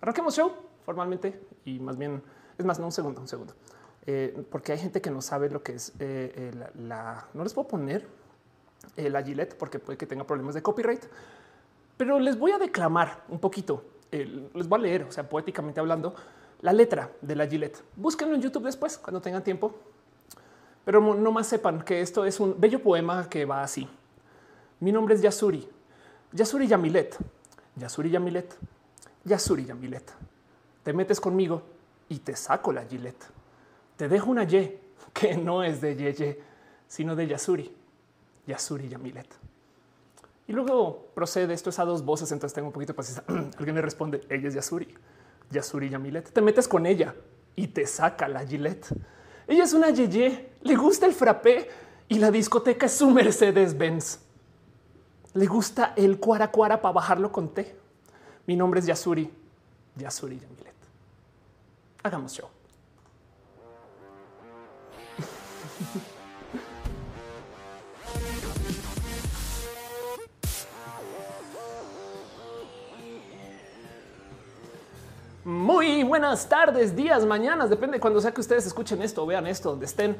Arranquemos show formalmente y más bien es más, no un segundo, un segundo, eh, porque hay gente que no sabe lo que es eh, eh, la, No les puedo poner la Gillette porque puede que tenga problemas de copyright, pero les voy a declamar un poquito. les voy a leer, o sea, poéticamente hablando, la letra de la Gillette. Búsquenlo en YouTube después cuando tengan tiempo, pero no más sepan que esto es un bello poema que va así. Mi nombre es Yasuri, Yasuri Yamilet, Yasuri Yamilet, Yasuri Yamilet. Te metes conmigo y te saco la Gillette. Te dejo una Y que no es de Yeye, sino de Yasuri, Yasuri Yamilet. Y luego procede, esto es a dos voces, entonces tengo un poquito de paciencia. Alguien me responde, ella es Yasuri, Yasuri Yamilet. Te metes con ella y te saca la Gillette. Ella es una Yeye, le gusta el frappé y la discoteca es su Mercedes Benz. Le gusta el cuara cuara para bajarlo con té. Mi nombre es Yasuri, Yasuri Yamilet. Hagamos show. Muy buenas tardes, días, mañanas, depende de cuando sea que ustedes escuchen esto vean esto, donde estén.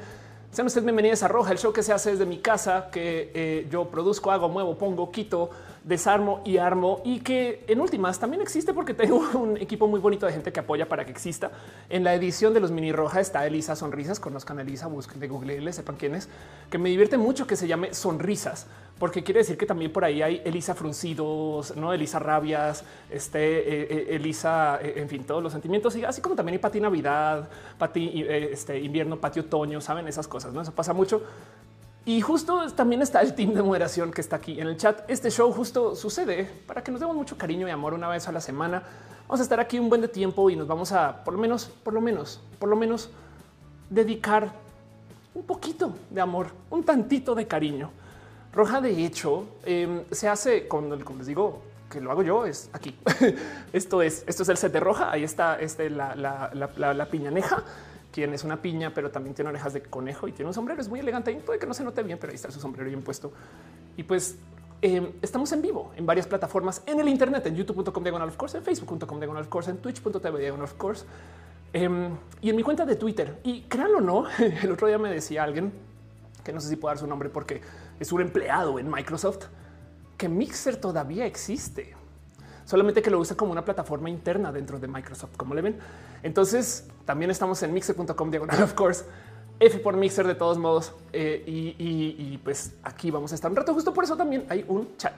Sean ustedes bienvenidos a Roja, el show que se hace desde mi casa, que eh, yo produzco, hago, muevo, pongo, quito, desarmo y armo y que en últimas también existe porque tengo un equipo muy bonito de gente que apoya para que exista. En la edición de los mini roja está Elisa Sonrisas. Conozcan a Elisa, busquen de Google, le sepan quién es, que me divierte mucho que se llame Sonrisas, porque quiere decir que también por ahí hay Elisa Fruncidos, no Elisa Rabias, este eh, eh, Elisa, eh, en fin, todos los sentimientos y así como también hay Pati Navidad, Pati este invierno, Pati Otoño, saben esas cosas, no? Eso pasa mucho. Y justo también está el team de moderación que está aquí en el chat. Este show justo sucede para que nos demos mucho cariño y amor una vez a la semana. Vamos a estar aquí un buen tiempo y nos vamos a por lo menos, por lo menos, por lo menos dedicar un poquito de amor, un tantito de cariño. Roja, de hecho, em, se hace con, como les digo, que lo hago yo es aquí. esto es, esto es el set de roja. Ahí está este, la, la, la, la piñaneja quien es una piña, pero también tiene orejas de conejo y tiene un sombrero. Es muy elegante y puede que no se note bien, pero ahí está su sombrero bien puesto. Y pues em, estamos en vivo en varias plataformas en el Internet, en youtube.com diagonal of course, en facebook.com diagonal of course, en twitch.tv diagonal of course em, y en mi cuenta de Twitter. Y créanlo o no, el otro día me decía alguien que no sé si puedo dar su nombre porque es un empleado en Microsoft que Mixer todavía existe solamente que lo usa como una plataforma interna dentro de Microsoft, como le ven. Entonces también estamos en mixer.com diagonal, of course. F por Mixer de todos modos. Eh, y, pues aquí vamos a estar un rato. Justo por eso también hay un chat.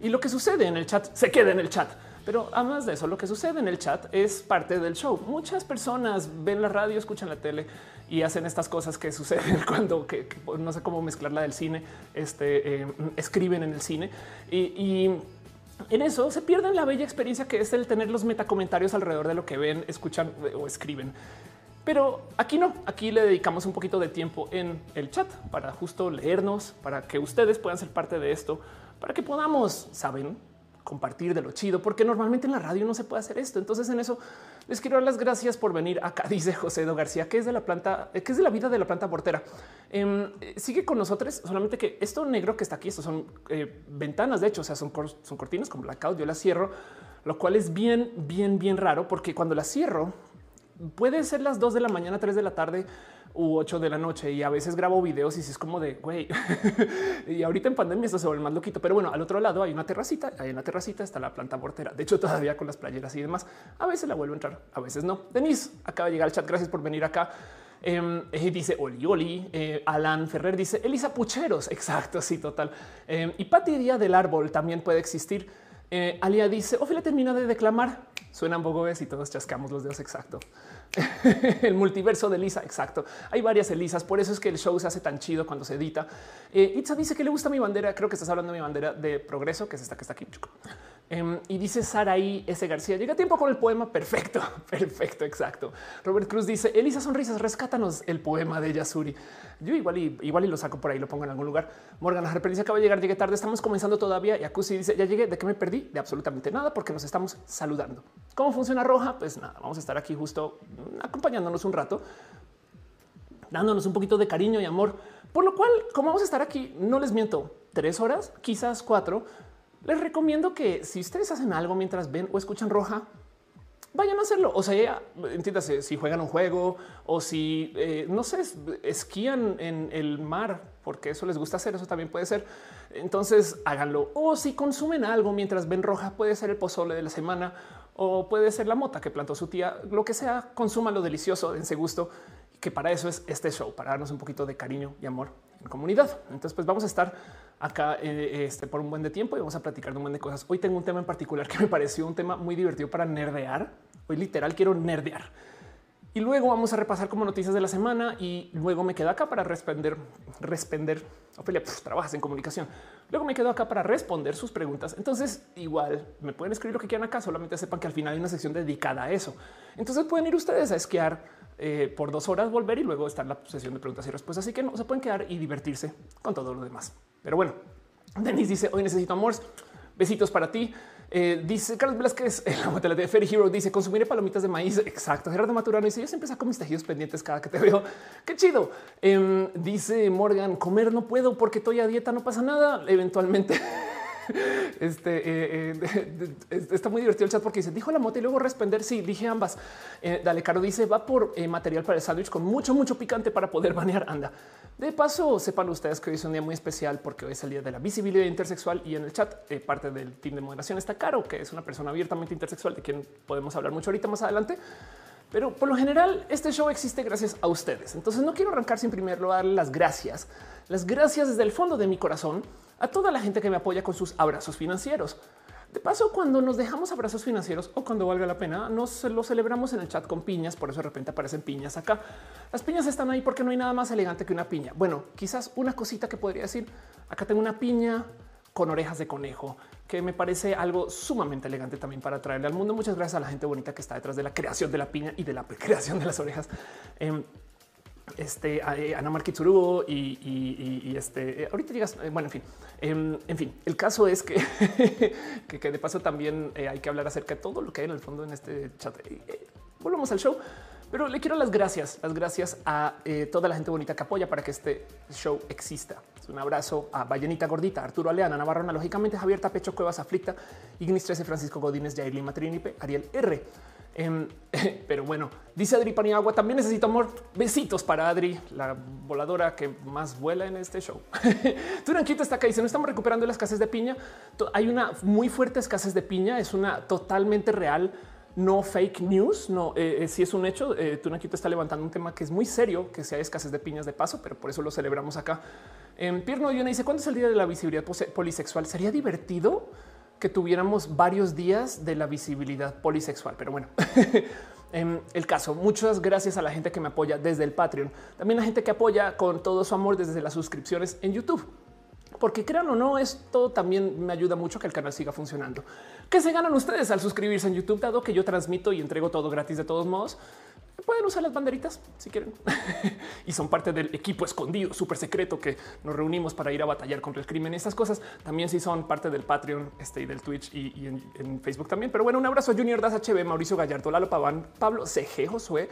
Y lo que sucede en el chat se queda en el chat. Pero además de eso, lo que sucede en el chat es parte del show. Muchas personas ven la radio, escuchan la tele y hacen estas cosas que suceden cuando que, no sé cómo mezclarla del cine, este, eh, escriben en el cine y en eso se pierden la bella experiencia que es el tener los metacomentarios alrededor de lo que ven, escuchan o escriben. Pero aquí no, aquí le dedicamos un poquito de tiempo en el chat para justo leernos, para que ustedes puedan ser parte de esto, para que podamos, saben, compartir de lo chido, porque normalmente en la radio no se puede hacer esto. Entonces en eso les quiero dar las gracias por venir acá, dice José Edo García, que es de la planta, que es de la vida de la planta portera. Em, sigue con nosotros, solamente que esto negro que está aquí, estos son eh, ventanas, de hecho, o sea, son, son cortinas con yo las cierro, lo cual es bien, bien, bien raro, porque cuando las cierro, puede ser las dos de la mañana, tres de la tarde, u 8 de la noche y a veces grabo videos y si es como de güey. y ahorita en pandemia esto se vuelve más loquito, pero bueno, al otro lado hay una terracita, hay una terracita está la planta mortera. De hecho, todavía con las playeras y demás, a veces la vuelvo a entrar, a veces no. Denise acaba de llegar al chat. Gracias por venir acá. Eh, dice Oli Oli, eh, Alan Ferrer dice Elisa Pucheros. Exacto. Sí, total. Em, y Pati Día del Árbol también puede existir. Eh, Alia dice Ophelia termina de declamar. Suenan bogobes y todos chascamos los dedos. Exacto. el multiverso de Elisa. Exacto. Hay varias Elisas. Por eso es que el show se hace tan chido cuando se edita. Eh, Itza dice que le gusta mi bandera. Creo que estás hablando de mi bandera de progreso, que es esta que está aquí. Em, y dice Saraí S. García, llega tiempo con el poema. Perfecto, perfecto, exacto. Robert Cruz dice, Elisa Sonrisas, rescátanos el poema de Yasuri. Yo igual y, igual y lo saco por ahí, lo pongo en algún lugar. Morgan Harper dice, acaba de llegar, llegué tarde, estamos comenzando todavía. Y Acusi dice, ya llegué, ¿de qué me perdí? De absolutamente nada, porque nos estamos saludando. ¿Cómo funciona Roja? Pues nada, vamos a estar aquí justo acompañándonos un rato, dándonos un poquito de cariño y amor. Por lo cual, como vamos a estar aquí, no les miento, tres horas, quizás cuatro, les recomiendo que si ustedes hacen algo mientras ven o escuchan roja, vayan a hacerlo. O sea, entiéndase, si juegan un juego o si, eh, no sé, esquían en el mar, porque eso les gusta hacer, eso también puede ser. Entonces háganlo. O si consumen algo mientras ven roja, puede ser el pozole de la semana o puede ser la mota que plantó su tía, lo que sea, consuma lo delicioso, dense gusto, que para eso es este show, para darnos un poquito de cariño y amor en comunidad. Entonces, pues vamos a estar acá eh, este, por un buen de tiempo y vamos a platicar de un buen de cosas. Hoy tengo un tema en particular que me pareció un tema muy divertido para nerdear. Hoy literal quiero nerdear. Y luego vamos a repasar como noticias de la semana y luego me quedo acá para responder, responder. Ophelia, trabajas en comunicación. Luego me quedo acá para responder sus preguntas. Entonces, igual me pueden escribir lo que quieran acá. Solamente sepan que al final hay una sección dedicada a eso. Entonces pueden ir ustedes a esquiar eh, por dos horas, volver y luego estar la sesión de preguntas y respuestas. Así que no se pueden quedar y divertirse con todo lo demás. Pero bueno, Denis dice hoy necesito amor. Besitos para ti. Eh, dice Carlos Velázquez, la de Ferry Hero dice consumiré palomitas de maíz. Exacto. Gerardo Maturano dice yo siempre saco mis tejidos pendientes cada que te veo. Qué chido. Em, dice Morgan, comer no puedo porque estoy a dieta, no pasa nada. Eventualmente. Este eh, eh, está muy divertido el chat porque dice dijo la moto y luego responder. Sí, dije ambas. Dale, Caro dice va por material para el sándwich con mucho, mucho picante para poder banear. Anda. De paso, sepan ustedes que hoy es un día muy especial porque hoy es el día de la visibilidad intersexual y en el chat eh, parte del team de moderación está Caro, que es una persona abiertamente intersexual de quien podemos hablar mucho ahorita más adelante. Pero por lo general este show existe gracias a ustedes. Entonces no quiero arrancar sin primero darle las gracias, las gracias desde el fondo de mi corazón a toda la gente que me apoya con sus abrazos financieros. De paso, cuando nos dejamos abrazos financieros o cuando valga la pena, nos lo celebramos en el chat con piñas. Por eso de repente aparecen piñas acá. Las piñas están ahí porque no hay nada más elegante que una piña. Bueno, quizás una cosita que podría decir. Acá tengo una piña con orejas de conejo, que me parece algo sumamente elegante también para traerle al mundo. Muchas gracias a la gente bonita que está detrás de la creación de la piña y de la creación de las orejas. Em, este eh, Ana Marquitsurugo y, y, este eh, ahorita llegas. Eh, bueno, en fin, em, en fin, el caso es que, que, de paso también hay que hablar acerca de todo lo que hay en el fondo en este chat. volvamos al show, pero le quiero las gracias, las gracias a toda la gente bonita que apoya para que este show exista. Un abrazo a Ballenita Gordita, Arturo Aleana, Navarro lógicamente Javier Tapecho, Cuevas Aflicta, Ignis 13, Francisco Godínez, Jair Lima Trinipe, Ariel R. Em, pero bueno, dice Adri Paniagua, también necesito amor. Besitos para Adri, la voladora que más vuela en este show. Turanquito está acá dice, no estamos recuperando la escasez de piña. Hay una muy fuerte escasez de piña, es una totalmente real, no fake news. No, eh, eh, si es un hecho. Eh, Turanquito está levantando un tema que es muy serio, que sea escasez de piñas de paso, pero por eso lo celebramos acá. En Pierno Yona dice, ¿cuándo es el día de la visibilidad polisexual? ¿Sería divertido? que tuviéramos varios días de la visibilidad polisexual. Pero bueno, en el caso, muchas gracias a la gente que me apoya desde el Patreon. También la gente que apoya con todo su amor desde las suscripciones en YouTube. Porque crean o no, esto también me ayuda mucho que el canal siga funcionando. ¿Qué se ganan ustedes al suscribirse en YouTube? Dado que yo transmito y entrego todo gratis de todos modos, pueden usar las banderitas si quieren y son parte del equipo escondido, súper secreto que nos reunimos para ir a batallar contra el crimen. Estas cosas también sí son parte del Patreon este, y del Twitch y, en, Facebook también. Pero bueno, un abrazo a Junior Das HB, Mauricio Gallardo, Lalo Paván, Pablo CG, Josué,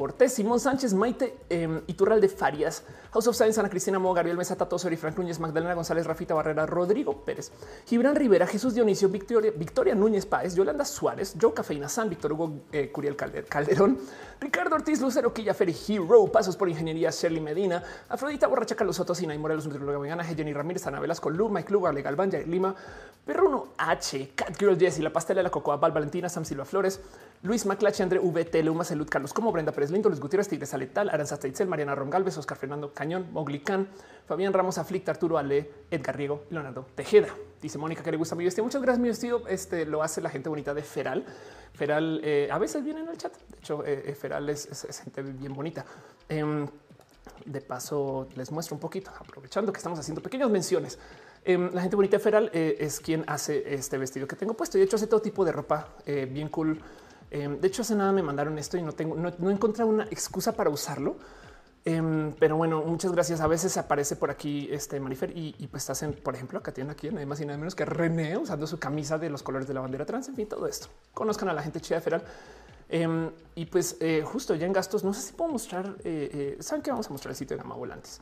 Cortés, Simón Sánchez, Maite eh, Iturral de Farias, House of Science, Ana Cristina Mo, Gabriel Mesa, Tato y Frank Núñez, Magdalena González, Rafita Barrera, Rodrigo Pérez, Gibran Rivera, Jesús Dionisio, Victoria, Núñez Páez, Yolanda Suárez, Joe Cafeína San, Víctor Hugo eh, Curiel Calderón, Ricardo Ortiz, Lucero Quilla, Ferry Hero, Pasos por Ingeniería, Shirley Medina, Afrodita Borracha, Carlos Soto, Sina y Morelos, Nutrióloga Vegana, Jenny Ramírez, Ana Velasco, Lu, Mike Lugar, Legal Banja, Lima, Perruno H, Cat Girl Jessie, La Pastela, La Cocoa, Val Valentina, Sam Silva Flores, Luis Maclache, André VT, Luma Salud, Carlos Como, Brenda Pérez Lindo, Luis Gutiérrez, Tigres Aletal, Aranza Teitzel, Mariana Rongalves, Oscar Fernando Cañón, Mogli Fabián Ramos Aflicta, Arturo Ale, Edgar Riego, Leonardo Tejeda. Dice Mónica que le gusta mi vestido. Muchas gracias. Mi vestido este, lo hace la gente bonita de Feral. Feral eh, a veces viene en el chat. De hecho, eh, eh, Feral es, gente bien bonita. Em, de paso, les muestro un poquito, aprovechando que estamos haciendo pequeñas menciones. Em, la gente bonita de Feral es quien hace este vestido que tengo puesto. Y de hecho, hace todo tipo de ropa bien cool Em, de hecho, hace nada me mandaron esto y no tengo, no, no he encontrado una excusa para usarlo. Em, pero bueno, muchas gracias. A veces aparece por aquí este Marifer y, pues hacen, por ejemplo, acá tienen aquí nada más y nada menos que René usando su camisa de los colores de la bandera trans. En fin, todo esto. Conozcan a la gente chida de Feral. Em, y pues eh, justo ya en gastos, no sé si puedo mostrar. Eh, eh, Saben que vamos a mostrar el sitio de Gama Volantes.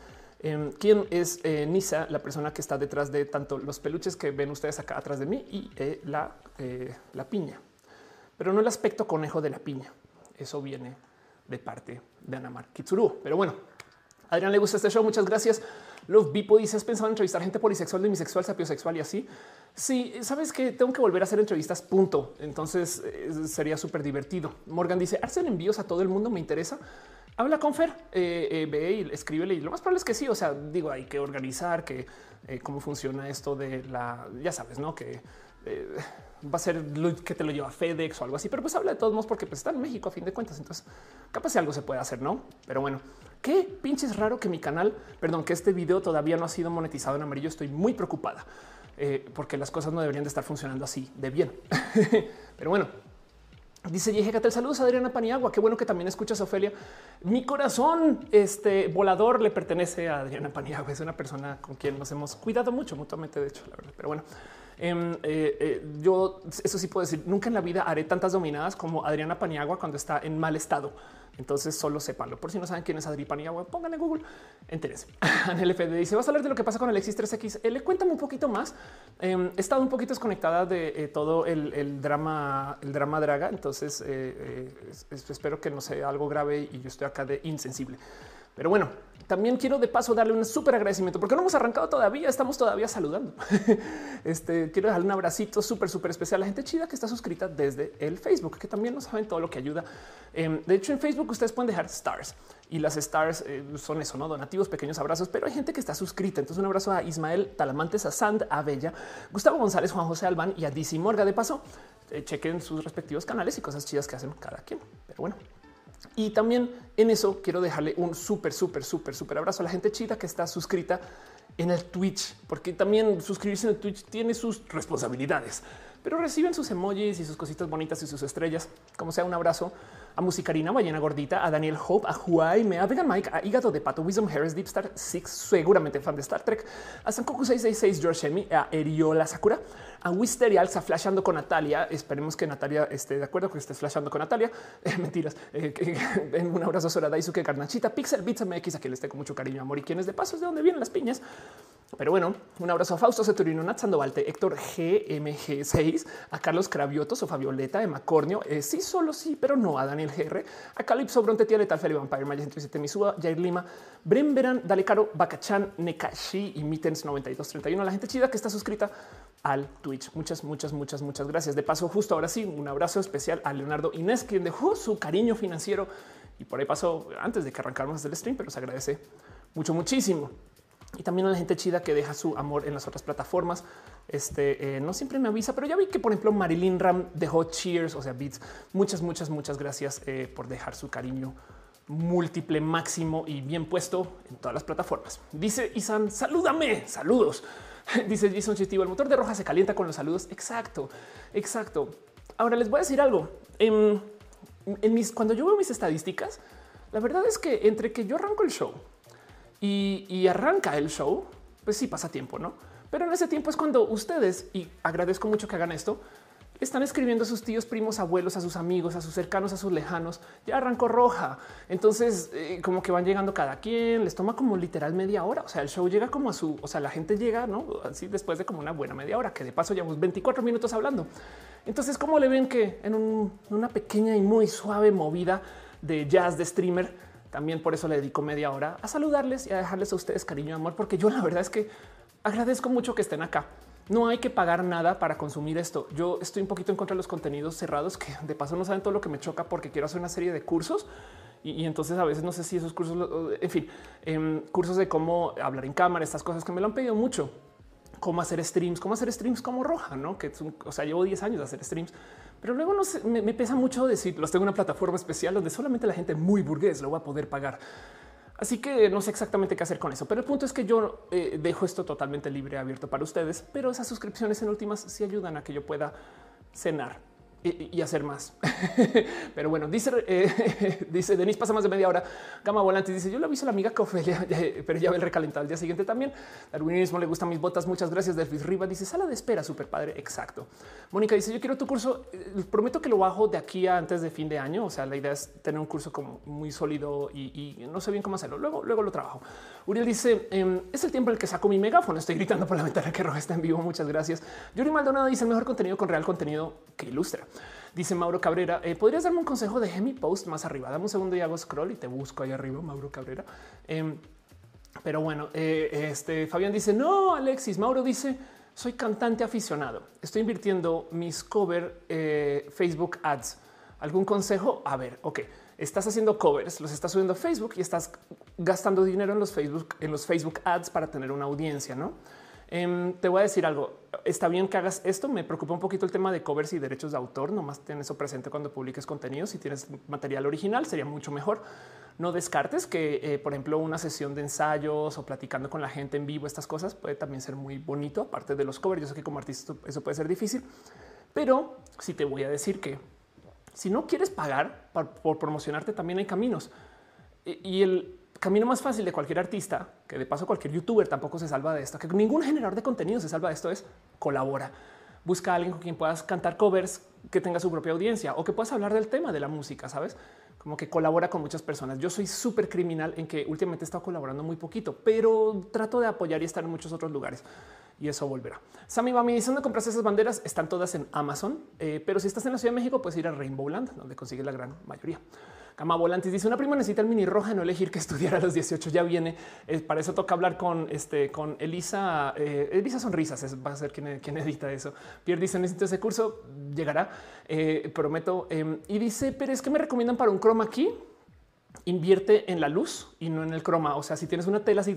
quién es Nisa, la persona que está detrás de tanto los peluches que ven ustedes acá atrás de mí y la, la piña. Pero no el aspecto conejo de la piña. Eso viene de parte de Anamar Kitsuru. Pero bueno, Adrián le gusta este show. Muchas gracias. Love Bipo dice: ¿Has pensado en entrevistar gente polisexual, demisexual, sapiosexual y así? Sí, sabes que tengo que volver a hacer entrevistas, punto. Entonces eh, sería súper divertido. Morgan dice: Hacer envíos a todo el mundo me interesa. Habla con Fer, eh, eh, ve y escríbele. Y lo más probable es que sí. O sea, digo, hay que organizar que cómo funciona esto de la, ya sabes, no que va a ser que te lo lleva FedEx o algo así, pero pues habla de todos modos porque pues está en México a fin de cuentas. Entonces, capaz si algo se puede hacer, no? Pero bueno, qué pinches raro que mi canal, perdón, que este video todavía no ha sido monetizado en amarillo. Estoy muy preocupada eh, porque las cosas no deberían de estar funcionando así de bien. pero bueno, Dice Yejecatel, saludos a Adriana Paniagua. Qué bueno que también escuchas Ofelia. Mi corazón este volador le pertenece a Adriana Paniagua. Es una persona con quien nos hemos cuidado mucho mutuamente, de hecho, la verdad. Pero bueno, eh, eh, yo eso sí puedo decir, nunca en la vida haré tantas dominadas como Adriana Paniagua cuando está en mal estado. Entonces solo sépanlo. Por si no saben quién es Adri Paniagua, pongan en Google. Entérense. Dice, vas a hablar de lo que pasa con el X3X. Eh, le cuéntame un poquito más. Em, he estado un poquito desconectada de todo el, drama, el drama draga. Entonces espero que no sea algo grave y yo estoy acá de insensible. Pero bueno, también quiero de paso darle un súper agradecimiento porque no hemos arrancado todavía, estamos todavía saludando. este quiero darle un abracito súper, súper especial a la gente chida que está suscrita desde el Facebook, que también no saben todo lo que ayuda. Em, de hecho, en Facebook ustedes pueden dejar stars y las stars eh, son eso, no donativos, pequeños abrazos, pero hay gente que está suscrita. Entonces, un abrazo a Ismael Talamantes, a Sand, a Bella, Gustavo González, Juan José Albán y a DC Morga. De paso, eh, chequen sus respectivos canales y cosas chidas que hacen cada quien. Pero bueno, y también en eso quiero dejarle un súper, súper, súper, súper abrazo a la gente chida que está suscrita en el Twitch, porque también suscribirse en el Twitch tiene sus responsabilidades, pero reciben sus emojis y sus cositas bonitas y sus estrellas. Como sea, un abrazo a Musicarina, Ballena Gordita, a Daniel Hope, a Huay, a Vegan Mike, a Hígado de Pato, Wisdom Harris, Deep Star Six, seguramente fan de Star Trek, a Sankoku 666, George Emi, a Eriola Sakura, a Wisterial, está flashando con Natalia. Esperemos que Natalia esté de acuerdo que estés flashando con Natalia. Eh, mentiras. Eh, un abrazo a Sora Daisuke Carnachita, Pixel Beats MX, a quien le esté con mucho cariño, amor y quienes de paso es de donde vienen las piñas. Pero bueno, un abrazo a Fausto Ceturino, Nat Sandovalte, Héctor GMG6, a Carlos Cravioto, Sofá Violeta, Emma Cornio, eh, sí, solo sí, pero no a Daniel GR, a Calipso Bronte, Letal, Feli Vampire, Maya 107, Misua, Jair Lima, Brimberan, Dale Caro, Bacachan, Nekashi y Mittens 9231, la gente chida que está suscrita al Twitch. Muchas, muchas, muchas, muchas gracias. De paso, justo ahora sí, un abrazo especial a Leonardo Inés, quien dejó su cariño financiero y por ahí pasó antes de que arrancáramos el stream, pero se agradece mucho, muchísimo y también a la gente chida que deja su amor en las otras plataformas. Este eh, no siempre me avisa, pero ya vi que, por ejemplo, Marilyn Ram dejó cheers, o sea, beats. Muchas, muchas, muchas gracias eh, por dejar su cariño múltiple, máximo y bien puesto en todas las plataformas. Dice Isan, salúdame, saludos. Dice Jason Chitivo, el motor de roja se calienta con los saludos. Exacto, exacto. Ahora les voy a decir algo. En, en mis, cuando yo veo mis estadísticas, la verdad es que entre que yo arranco el show y, arranca el show, pues sí pasa tiempo, no? Pero en ese tiempo es cuando ustedes, y agradezco mucho que hagan esto, están escribiendo a sus tíos, primos, abuelos, a sus amigos, a sus cercanos, a sus lejanos. Ya arrancó roja. Entonces, eh, como que van llegando cada quien, les toma como literal media hora. O sea, el show llega como a su, o sea, la gente llega, no así después de como una buena media hora, que de paso llevamos 24 minutos hablando. Entonces, ¿cómo le ven que en una pequeña y muy suave movida de jazz de streamer, también por eso le dedico media hora a saludarles y a dejarles a ustedes cariño y amor, porque yo la verdad es que agradezco mucho que estén acá. No hay que pagar nada para consumir esto. Yo estoy un poquito en contra de los contenidos cerrados que de paso no saben todo lo que me choca porque quiero hacer una serie de cursos y, entonces a veces no sé si esos cursos, en fin, em, cursos de cómo hablar en cámara, estas cosas que me lo han pedido mucho, cómo hacer streams, cómo hacer streams como roja, no? Que o sea, llevo 10 años de hacer streams pero luego no me, pesa mucho decir, los tengo una plataforma especial donde solamente la gente muy burgués lo va a poder pagar. Así que no sé exactamente qué hacer con eso, pero el punto es que yo eh, dejo esto totalmente libre, abierto para ustedes, pero esas suscripciones en últimas sí ayudan a que yo pueda cenar y, hacer más. Pero bueno, dice, eh, dice Denis, pasa más de media hora. Gama Volante dice: Yo le aviso a la amiga que Ofelia, pero ya ve el recalentado al día siguiente también. Darwinismo le gustan mis botas. Muchas gracias. Delfis Riva dice: Sala de espera, super padre. Exacto. Mónica dice: Yo quiero tu curso. Eh, prometo que lo bajo de aquí a antes de fin de año. O sea, la idea es tener un curso como muy sólido y, no sé bien cómo hacerlo. Luego, luego lo trabajo. Uriel dice: em, Es el tiempo en el que saco mi megáfono. Estoy gritando por la ventana que roja está en vivo. Muchas gracias. Yuri Maldonado dice: El mejor contenido con real contenido que ilustra. Dice Mauro Cabrera, eh, ¿podrías darme un consejo? de mi post más arriba. Dame un segundo y hago scroll y te busco ahí arriba, Mauro Cabrera. Em, pero bueno, eh, este Fabián dice, no, Alexis. Mauro dice, soy cantante aficionado. Estoy invirtiendo mis cover eh, Facebook ads. ¿Algún consejo? A ver, ok. Estás haciendo covers, los estás subiendo a Facebook y estás gastando dinero en los Facebook, en los Facebook ads para tener una audiencia, ¿no? Em, te voy a decir algo. Está bien que hagas esto. Me preocupa un poquito el tema de covers y derechos de autor. Nomás ten eso presente cuando publiques contenido. Si tienes material original, sería mucho mejor. No descartes que, eh, por ejemplo, una sesión de ensayos o platicando con la gente en vivo, estas cosas puede también ser muy bonito. Aparte de los covers, yo sé que como artista eso puede ser difícil, pero si te voy a decir que si no quieres pagar por promocionarte, también hay caminos y el camino más fácil de cualquier artista, que de paso cualquier youtuber tampoco se salva de esto, que ningún generador de contenido se salva de esto, es colabora. Busca a alguien con quien puedas cantar covers que tenga su propia audiencia o que puedas hablar del tema de la música, ¿sabes? Como que colabora con muchas personas. Yo soy súper criminal en que últimamente he estado colaborando muy poquito, pero trato de apoyar y estar en muchos otros lugares y eso volverá. Sammy Bami dice dónde compras esas banderas. Están todas en Amazon, eh, pero si estás en la Ciudad de México, puedes ir a Rainbowland, donde consigues la gran mayoría. Cama Volantes dice una prima necesita el mini roja, no elegir que estudiar a los 18 ya viene. Eh, para eso toca hablar con este, con Elisa. Eh, Elisa Sonrisas va a ser quien, quien, edita eso. Pierre dice necesito ese curso, llegará, eh, prometo. Em, y dice, pero es que me recomiendan para un croma aquí. Invierte en la luz y no en el croma. O sea, si tienes una tela así,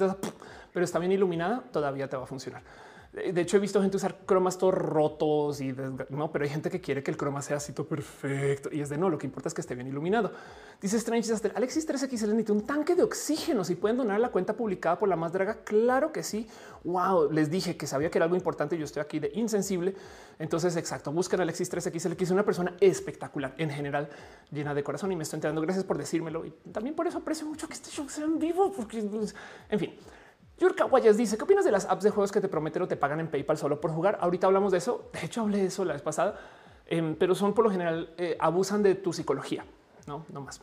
pero está bien iluminada, todavía te va a funcionar. De hecho, he visto gente usar cromas todos rotos y no, pero hay gente que quiere que el croma sea así todo perfecto y es de no. Lo que importa es que esté bien iluminado. Dice Strange Alexis 3X necesita un tanque de oxígeno. Si pueden donar la cuenta publicada por la más draga, claro que sí. Wow, les dije que sabía que era algo importante. Yo estoy aquí de insensible. Entonces, exacto. Buscan Alexis 3X. es una persona espectacular en general, llena de corazón y me estoy enterando. Gracias por decírmelo y también por eso aprecio mucho que este show sea en vivo, porque pues, en fin. Yurka Guayas dice: ¿Qué opinas de las apps de juegos que te prometen o te pagan en PayPal solo por jugar? Ahorita hablamos de eso. De hecho, hablé de eso la vez pasada, em, pero son por lo general eh, abusan de tu psicología, no, no más.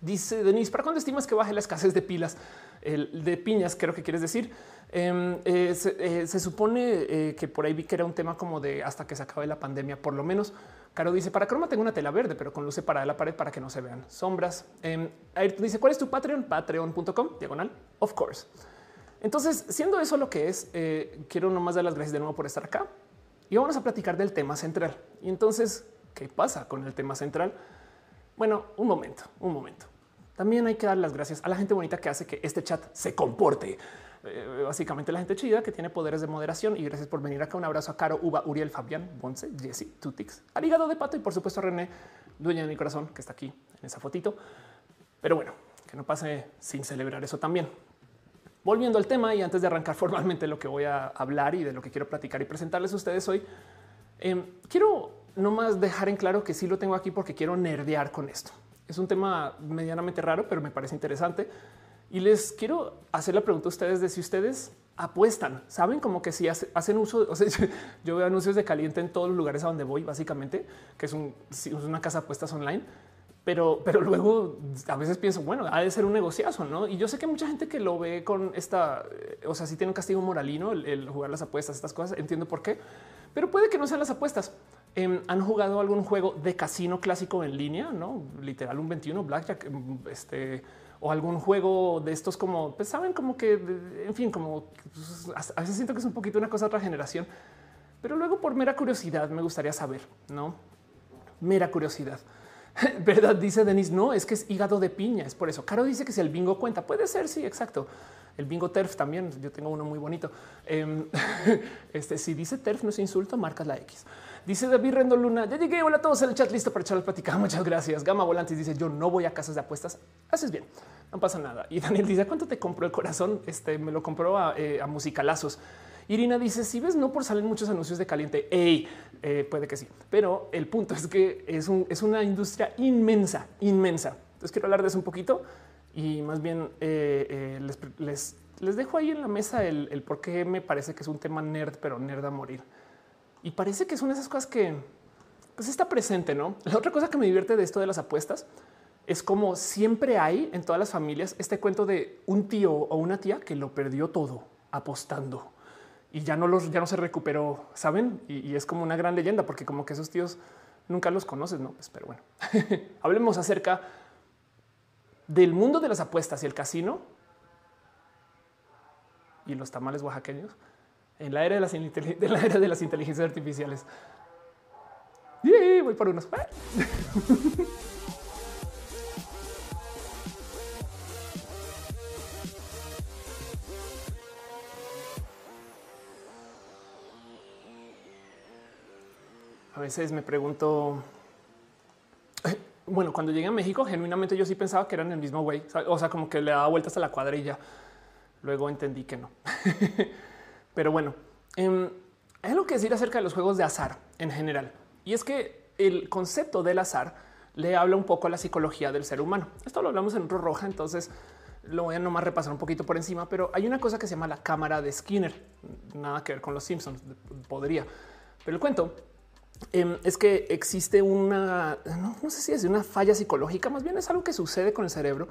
Dice Denise: ¿Para cuándo estimas que baje la escasez de pilas de piñas? Creo que quieres decir. Em, eh, eh, se, supone que por ahí vi que era un tema como de hasta que se acabe la pandemia, por lo menos. Caro dice para croma tengo una tela verde, pero con luz separada de la pared para que no se vean sombras. Eh, dice cuál es tu Patreon? Patreon.com diagonal. Of course. Entonces, siendo eso lo que es, eh, quiero nomás dar las gracias de nuevo por estar acá y vamos a platicar del tema central. Y entonces, ¿qué pasa con el tema central? Bueno, un momento, un momento. También hay que dar las gracias a la gente bonita que hace que este chat se comporte. Eh, básicamente la gente chida que tiene poderes de moderación y gracias por venir acá. Un abrazo a Caro, Uba, Uriel, Fabián, Bonce, Jesse, Tutix, Arigado de Pato y por supuesto a René, dueña de mi corazón, que está aquí en esa fotito. Pero bueno, que no pase sin celebrar eso también. Volviendo al tema y antes de arrancar formalmente lo que voy a hablar y de lo que quiero platicar y presentarles a ustedes hoy, eh, quiero nomás dejar en claro que sí lo tengo aquí porque quiero nerdear con esto. Es un tema medianamente raro, pero me parece interesante. Y les quiero hacer la pregunta a ustedes de si ustedes apuestan, saben como que si hacen uso, yo veo anuncios de caliente en todos los lugares a donde voy, básicamente, que es, es una casa apuestas online pero, pero luego a veces pienso, bueno, ha de ser un negociazo, ¿no? Y yo sé que mucha gente que lo ve con esta, o sea, si tiene un castigo moralino el, jugar las apuestas, estas cosas, entiendo por qué, pero puede que no sean las apuestas. Em, ¿Han jugado algún juego de casino clásico en línea? No, literal, un 21 Blackjack, em, este, o algún juego de estos como, pues saben, como que, en fin, como pues, a veces siento que es un poquito una cosa de otra generación, pero luego por mera curiosidad me gustaría saber, no mera curiosidad. ¿Verdad? Dice Denis, no, es que es hígado de piña, es por eso. Caro dice que si el bingo cuenta, puede ser, sí, exacto. El bingo TERF también, yo tengo uno muy bonito. Em, este, si dice TERF no es insulto, marcas la X. Dice David Rendo Luna, ya llegué, hola a todos en el chat, listo para echar la. Muchas gracias. Gama Volantes dice, yo no voy a casas de apuestas. Haces bien, no pasa nada. Y Daniel dice, ¿cuánto te compró el corazón? Este, me lo compró a, eh, a musicalazos. Irina dice: Si ves, no por salen muchos anuncios de caliente. Ey, eh, puede que sí, pero el punto es que es, una industria inmensa, inmensa. Entonces quiero hablar de eso un poquito y más bien eh, eh, les, les, dejo ahí en la mesa el, por qué me parece que es un tema nerd, pero nerd a morir. Y parece que son esas cosas que pues está presente, ¿no? La otra cosa que me divierte de esto de las apuestas es como siempre hay en todas las familias este cuento de un tío o una tía que lo perdió todo apostando y ya no los, ya no se recuperó, saben? Y, es como una gran leyenda porque como que esos tíos nunca los conoces, no? Pues, pero bueno, hablemos acerca del mundo de las apuestas y el casino y los tamales oaxaqueños en la era de las, de la era de las inteligencias artificiales. voy por unos. A veces me pregunto, bueno, cuando llegué a México, genuinamente yo sí pensaba que eran el mismo güey. O sea, como que le daba vueltas a la cuadrilla. Luego entendí que no. Pero bueno, em, hay algo que decir acerca de los juegos de azar en general. Y es que el concepto del azar le habla un poco a la psicología del ser humano. Esto lo hablamos en Ro Roja, entonces lo voy a nomás repasar un poquito por encima, pero hay una cosa que se llama la cámara de Skinner. Nada que ver con los Simpsons, podría. Pero el cuento Em, es que existe una, no, sé si es una falla psicológica, más bien es algo que sucede con el cerebro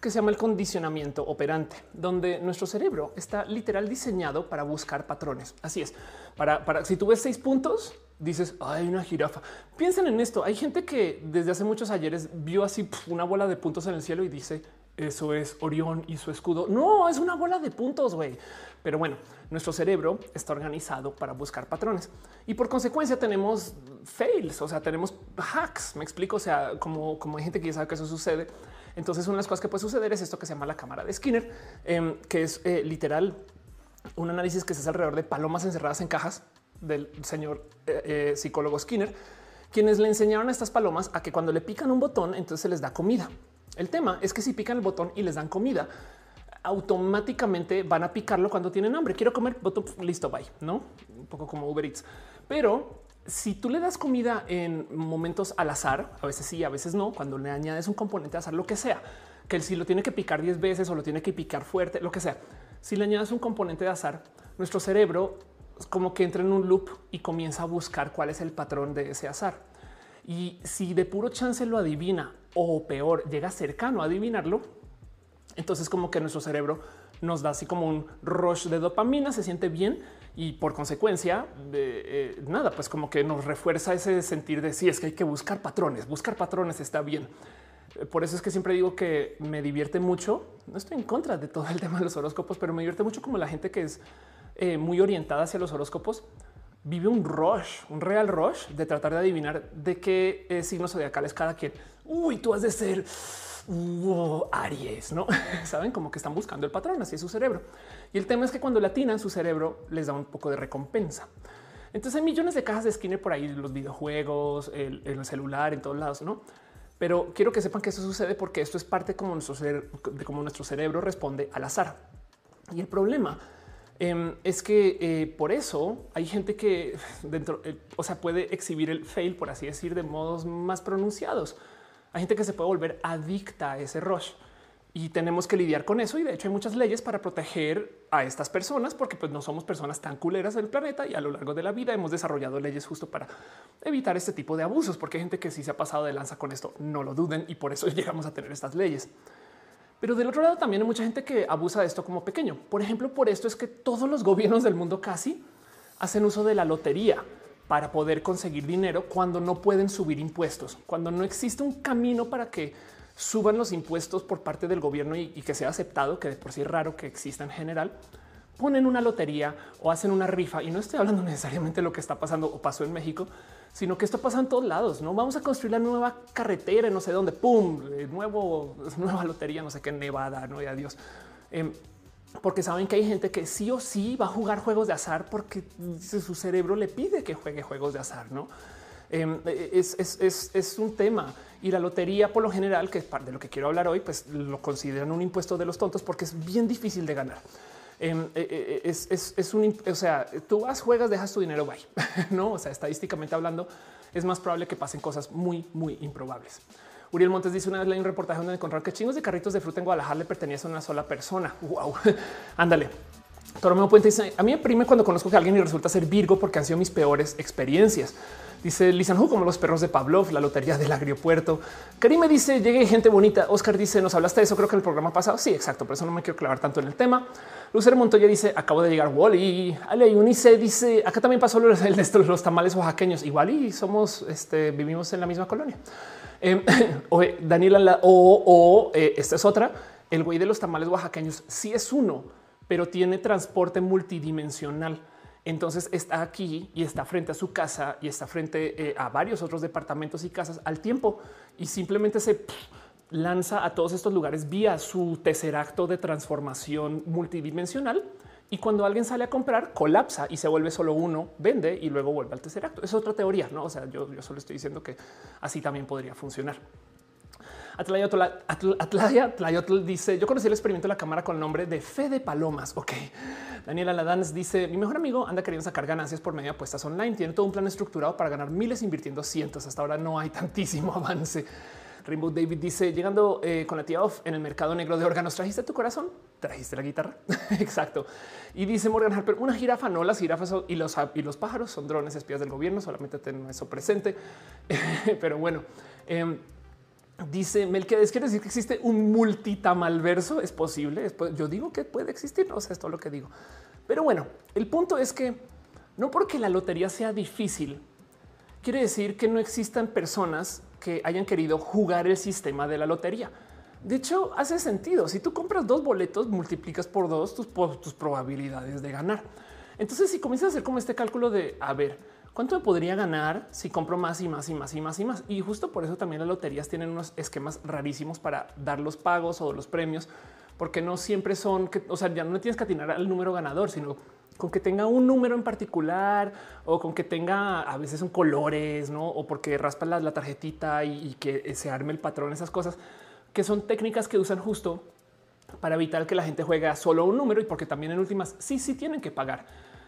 que se llama el condicionamiento operante, donde nuestro cerebro está literal diseñado para buscar patrones. Así es, para, para si tú ves seis puntos, dices, hay una jirafa. Piensen en esto. Hay gente que desde hace muchos ayeres vio así una bola de puntos en el cielo y dice, eso es Orión y su escudo. No, es una bola de puntos, güey. Pero bueno, nuestro cerebro está organizado para buscar patrones y por consecuencia tenemos fails, o sea, tenemos hacks. Me explico. O sea, como, como hay gente que ya sabe que eso sucede. Entonces, una de las cosas que puede suceder es esto que se llama la cámara de Skinner, em, que es eh, literal un análisis que se hace alrededor de palomas encerradas en cajas del señor eh, eh, psicólogo Skinner, quienes le enseñaron a estas palomas a que cuando le pican un botón, entonces se les da comida. El tema es que si pican el botón y les dan comida, automáticamente van a picarlo cuando tienen hambre. Quiero comer, listo, bye, ¿no? Un poco como Uber Eats. Pero si tú le das comida en momentos al azar, a veces sí, a veces no, cuando le añades un componente de azar, lo que sea, que si lo tiene que picar 10 veces o lo tiene que picar fuerte, lo que sea, si le añades un componente de azar, nuestro cerebro como que entra en un loop y comienza a buscar cuál es el patrón de ese azar. Y si de puro chance lo adivina o peor, llega cercano a adivinarlo, entonces como que nuestro cerebro nos da así como un rush de dopamina, se siente bien y por consecuencia, eh, nada, pues como que nos refuerza ese sentir de sí, es que hay que buscar patrones, buscar patrones está bien. Eh, por eso es que siempre digo que me divierte mucho. No estoy en contra de todo el tema de los horóscopos, pero me divierte mucho como la gente que es eh, muy orientada hacia los horóscopos vive un rush, un real rush de tratar de adivinar de qué signos zodiacales cada quien. Uy, tú has de ser Aries, no saben como que están buscando el patrón, así es su cerebro. Y el tema es que cuando latinan su cerebro les da un poco de recompensa. Entonces hay millones de cajas de Skinner por ahí, los videojuegos, el, el celular, en todos lados, no? Pero quiero que sepan que eso sucede porque esto es parte como nuestro de cómo nuestro cerebro responde al azar. Y el problema Em, es que eh, por eso hay gente que dentro, eh, o sea, puede exhibir el fail, por así decir, de modos más pronunciados. Hay gente que se puede volver adicta a ese rush y tenemos que lidiar con eso. Y de hecho hay muchas leyes para proteger a estas personas porque pues no somos personas tan culeras del planeta y a lo largo de la vida hemos desarrollado leyes justo para evitar este tipo de abusos, porque hay gente que sí se ha pasado de lanza con esto, no lo duden y por eso llegamos a tener estas leyes. Pero del otro lado también hay mucha gente que abusa de esto como pequeño. Por ejemplo, por esto es que todos los gobiernos del mundo casi hacen uso de la lotería para poder conseguir dinero cuando no pueden subir impuestos, cuando no existe un camino para que suban los impuestos por parte del gobierno y, que sea aceptado, que de por sí es raro que exista en general, ponen una lotería o hacen una rifa. Y no estoy hablando necesariamente de lo que está pasando o pasó en México, sino que esto pasa en todos lados. No vamos a construir la nueva carretera, no sé dónde, pum, nuevo, nueva lotería, no sé qué, Nevada, no y adiós. Em, porque saben que hay gente que sí o sí va a jugar juegos de azar porque su cerebro le pide que juegue juegos de azar, no? Em, e, es, es, es, un tema y la lotería, por lo general, que es parte de lo que quiero hablar hoy, pues lo consideran un impuesto de los tontos porque es bien difícil de ganar. Eh, eh, es, es, es, un, o sea, tú vas, juegas, dejas tu dinero, bye. no, o sea, estadísticamente hablando, es más probable que pasen cosas muy, muy improbables. Uriel Montes dice una vez leí un reportaje donde encontraron que chingos de carritos de fruta en Guadalajara le pertenecen a una sola persona. Wow, ándale. Toromeo Puente dice a mí me prime cuando conozco que alguien y resulta ser Virgo porque han sido mis peores experiencias. Dice Lisan como los perros de Pavlov, la lotería del agropuerto. Karime dice llegué gente bonita. Oscar dice nos hablaste de eso. Creo que el programa pasado. Sí, exacto. Por eso no me quiero clavar tanto en el tema. Lucer Montoya dice acabo de llegar Wally. Ale Unice dice acá también pasó el de los tamales oaxaqueños. Igual y somos este, vivimos en la misma colonia. Eh, Daniela o, o eh, esta es otra. El güey de los tamales oaxaqueños sí es uno, pero tiene transporte multidimensional entonces está aquí y está frente a su casa y está frente eh, a varios otros departamentos y casas al tiempo y simplemente se lanza a todos estos lugares vía su tercer acto de transformación multidimensional. Y cuando alguien sale a comprar, colapsa y se vuelve solo uno, vende y luego vuelve al tercer acto. Es otra teoría, no? O sea, yo, solo estoy diciendo que así también podría funcionar. Atlaya Tlayotl dice: Yo conocí el experimento de la cámara con el nombre de Fe de Palomas. Ok. Daniela Ladans dice: Mi mejor amigo anda queriendo sacar ganancias por medio de apuestas online. Tiene todo un plan estructurado para ganar miles invirtiendo cientos. Hasta ahora no hay tantísimo avance. Rainbow David dice: Llegando eh, con la tía off en el mercado negro de órganos, ¿trajiste tu corazón? ¿Trajiste la guitarra? Exacto. Y dice Morgan Harper: Una jirafa, no las jirafas y los, y los pájaros son drones espías del gobierno. Solamente ten eso presente. Pero bueno. Em, Dice Melquiades, ¿quiere decir que existe un multitamalverso? ¿Es posible? Yo digo que puede existir, no sé, es todo lo que digo. Pero bueno, el punto es que no porque la lotería sea difícil, quiere decir que no existan personas que hayan querido jugar el sistema de la lotería. De hecho, hace sentido. Si tú compras dos boletos, multiplicas por dos tus, tus probabilidades de ganar. Entonces, si comienzas a hacer como este cálculo de, a ver, ¿Cuánto me podría ganar si compro más y más y más y más y más? Y justo por eso también las loterías tienen unos esquemas rarísimos para dar los pagos o los premios, porque no siempre son que, o sea, ya no tienes que atinar al número ganador, sino con que tenga un número en particular o con que tenga a veces son colores, no? O porque raspa la, la tarjetita y, que se arme el patrón, esas cosas que son técnicas que usan justo para evitar que la gente juegue solo un número y porque también en últimas sí, sí tienen que pagar.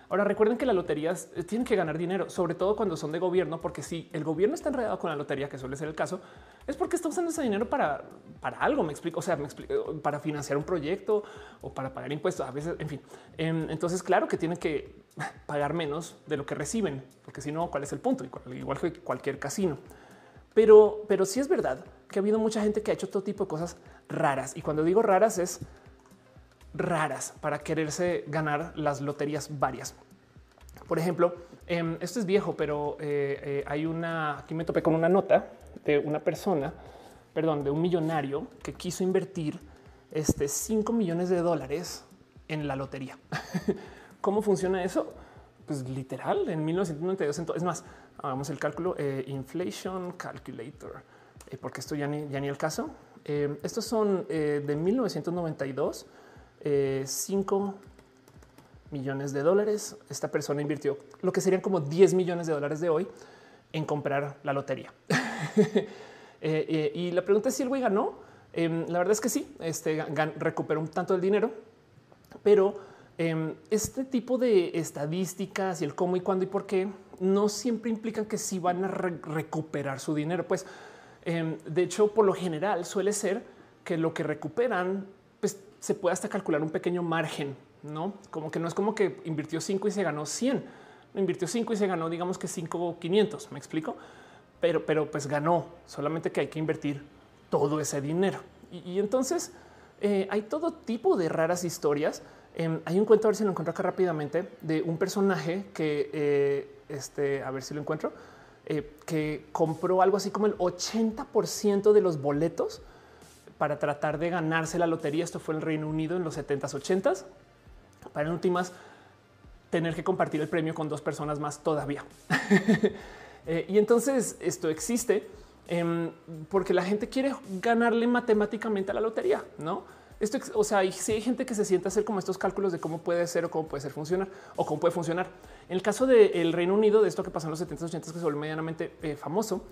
Ahora recuerden que las loterías eh, tienen que ganar dinero, sobre todo cuando son de gobierno, porque si el gobierno está enredado con la lotería, que suele ser el caso, es porque está usando ese dinero para, para algo. Me explico, o sea, me explico, eh, para financiar un proyecto o para pagar impuestos. A veces, en fin. Em, entonces, claro que tienen que pagar menos de lo que reciben, porque si no, ¿cuál es el punto? Igual que cualquier casino. Pero, pero sí es verdad que ha habido mucha gente que ha hecho todo tipo de cosas raras. Y cuando digo raras es raras para quererse ganar las loterías varias. Por ejemplo, em, esto es viejo, pero eh, eh, hay una, aquí me topé con una nota de una persona, perdón, de un millonario que quiso invertir este 5 millones de dólares en la lotería. ¿Cómo funciona eso? Pues literal, en 1992. Es más, hagamos el cálculo, eh, inflation calculator, porque esto ya ni el caso. estos son de 1992 5 eh, millones de dólares. Esta persona invirtió lo que serían como 10 millones de dólares de hoy en comprar la lotería. Eh, eh, y la pregunta es si el güey ganó. Em, la verdad es que sí, este, recuperó un tanto del dinero, pero em, este tipo de estadísticas y el cómo y cuándo y por qué no siempre implican que sí van a recuperar su dinero. Pues em, de hecho, por lo general suele ser que lo que recuperan se puede hasta calcular un pequeño margen, no como que no es como que invirtió 5 y se ganó 100, invirtió 5 y se ganó, digamos que 5 500. Me explico, pero, pero pues ganó solamente que hay que invertir todo ese dinero. Y, entonces eh, hay todo tipo de raras historias. Em, hay un cuento, a ver si lo encuentro acá rápidamente, de un personaje que, eh, este, a ver si lo encuentro, eh, que compró algo así como el 80% de los boletos para tratar de ganarse la lotería. Esto fue el Reino Unido en los 70s, 80s. Para en últimas tener que compartir el premio con dos personas más todavía. Eh, y entonces esto existe em, porque la gente quiere ganarle matemáticamente a la lotería, no? Esto, o sea, hay gente que se siente a hacer como estos cálculos de cómo puede ser o cómo puede ser funcionar o cómo puede funcionar. En el caso del Reino Unido, de esto que pasó en los 70s, 80s, que se volvió medianamente eh, famoso,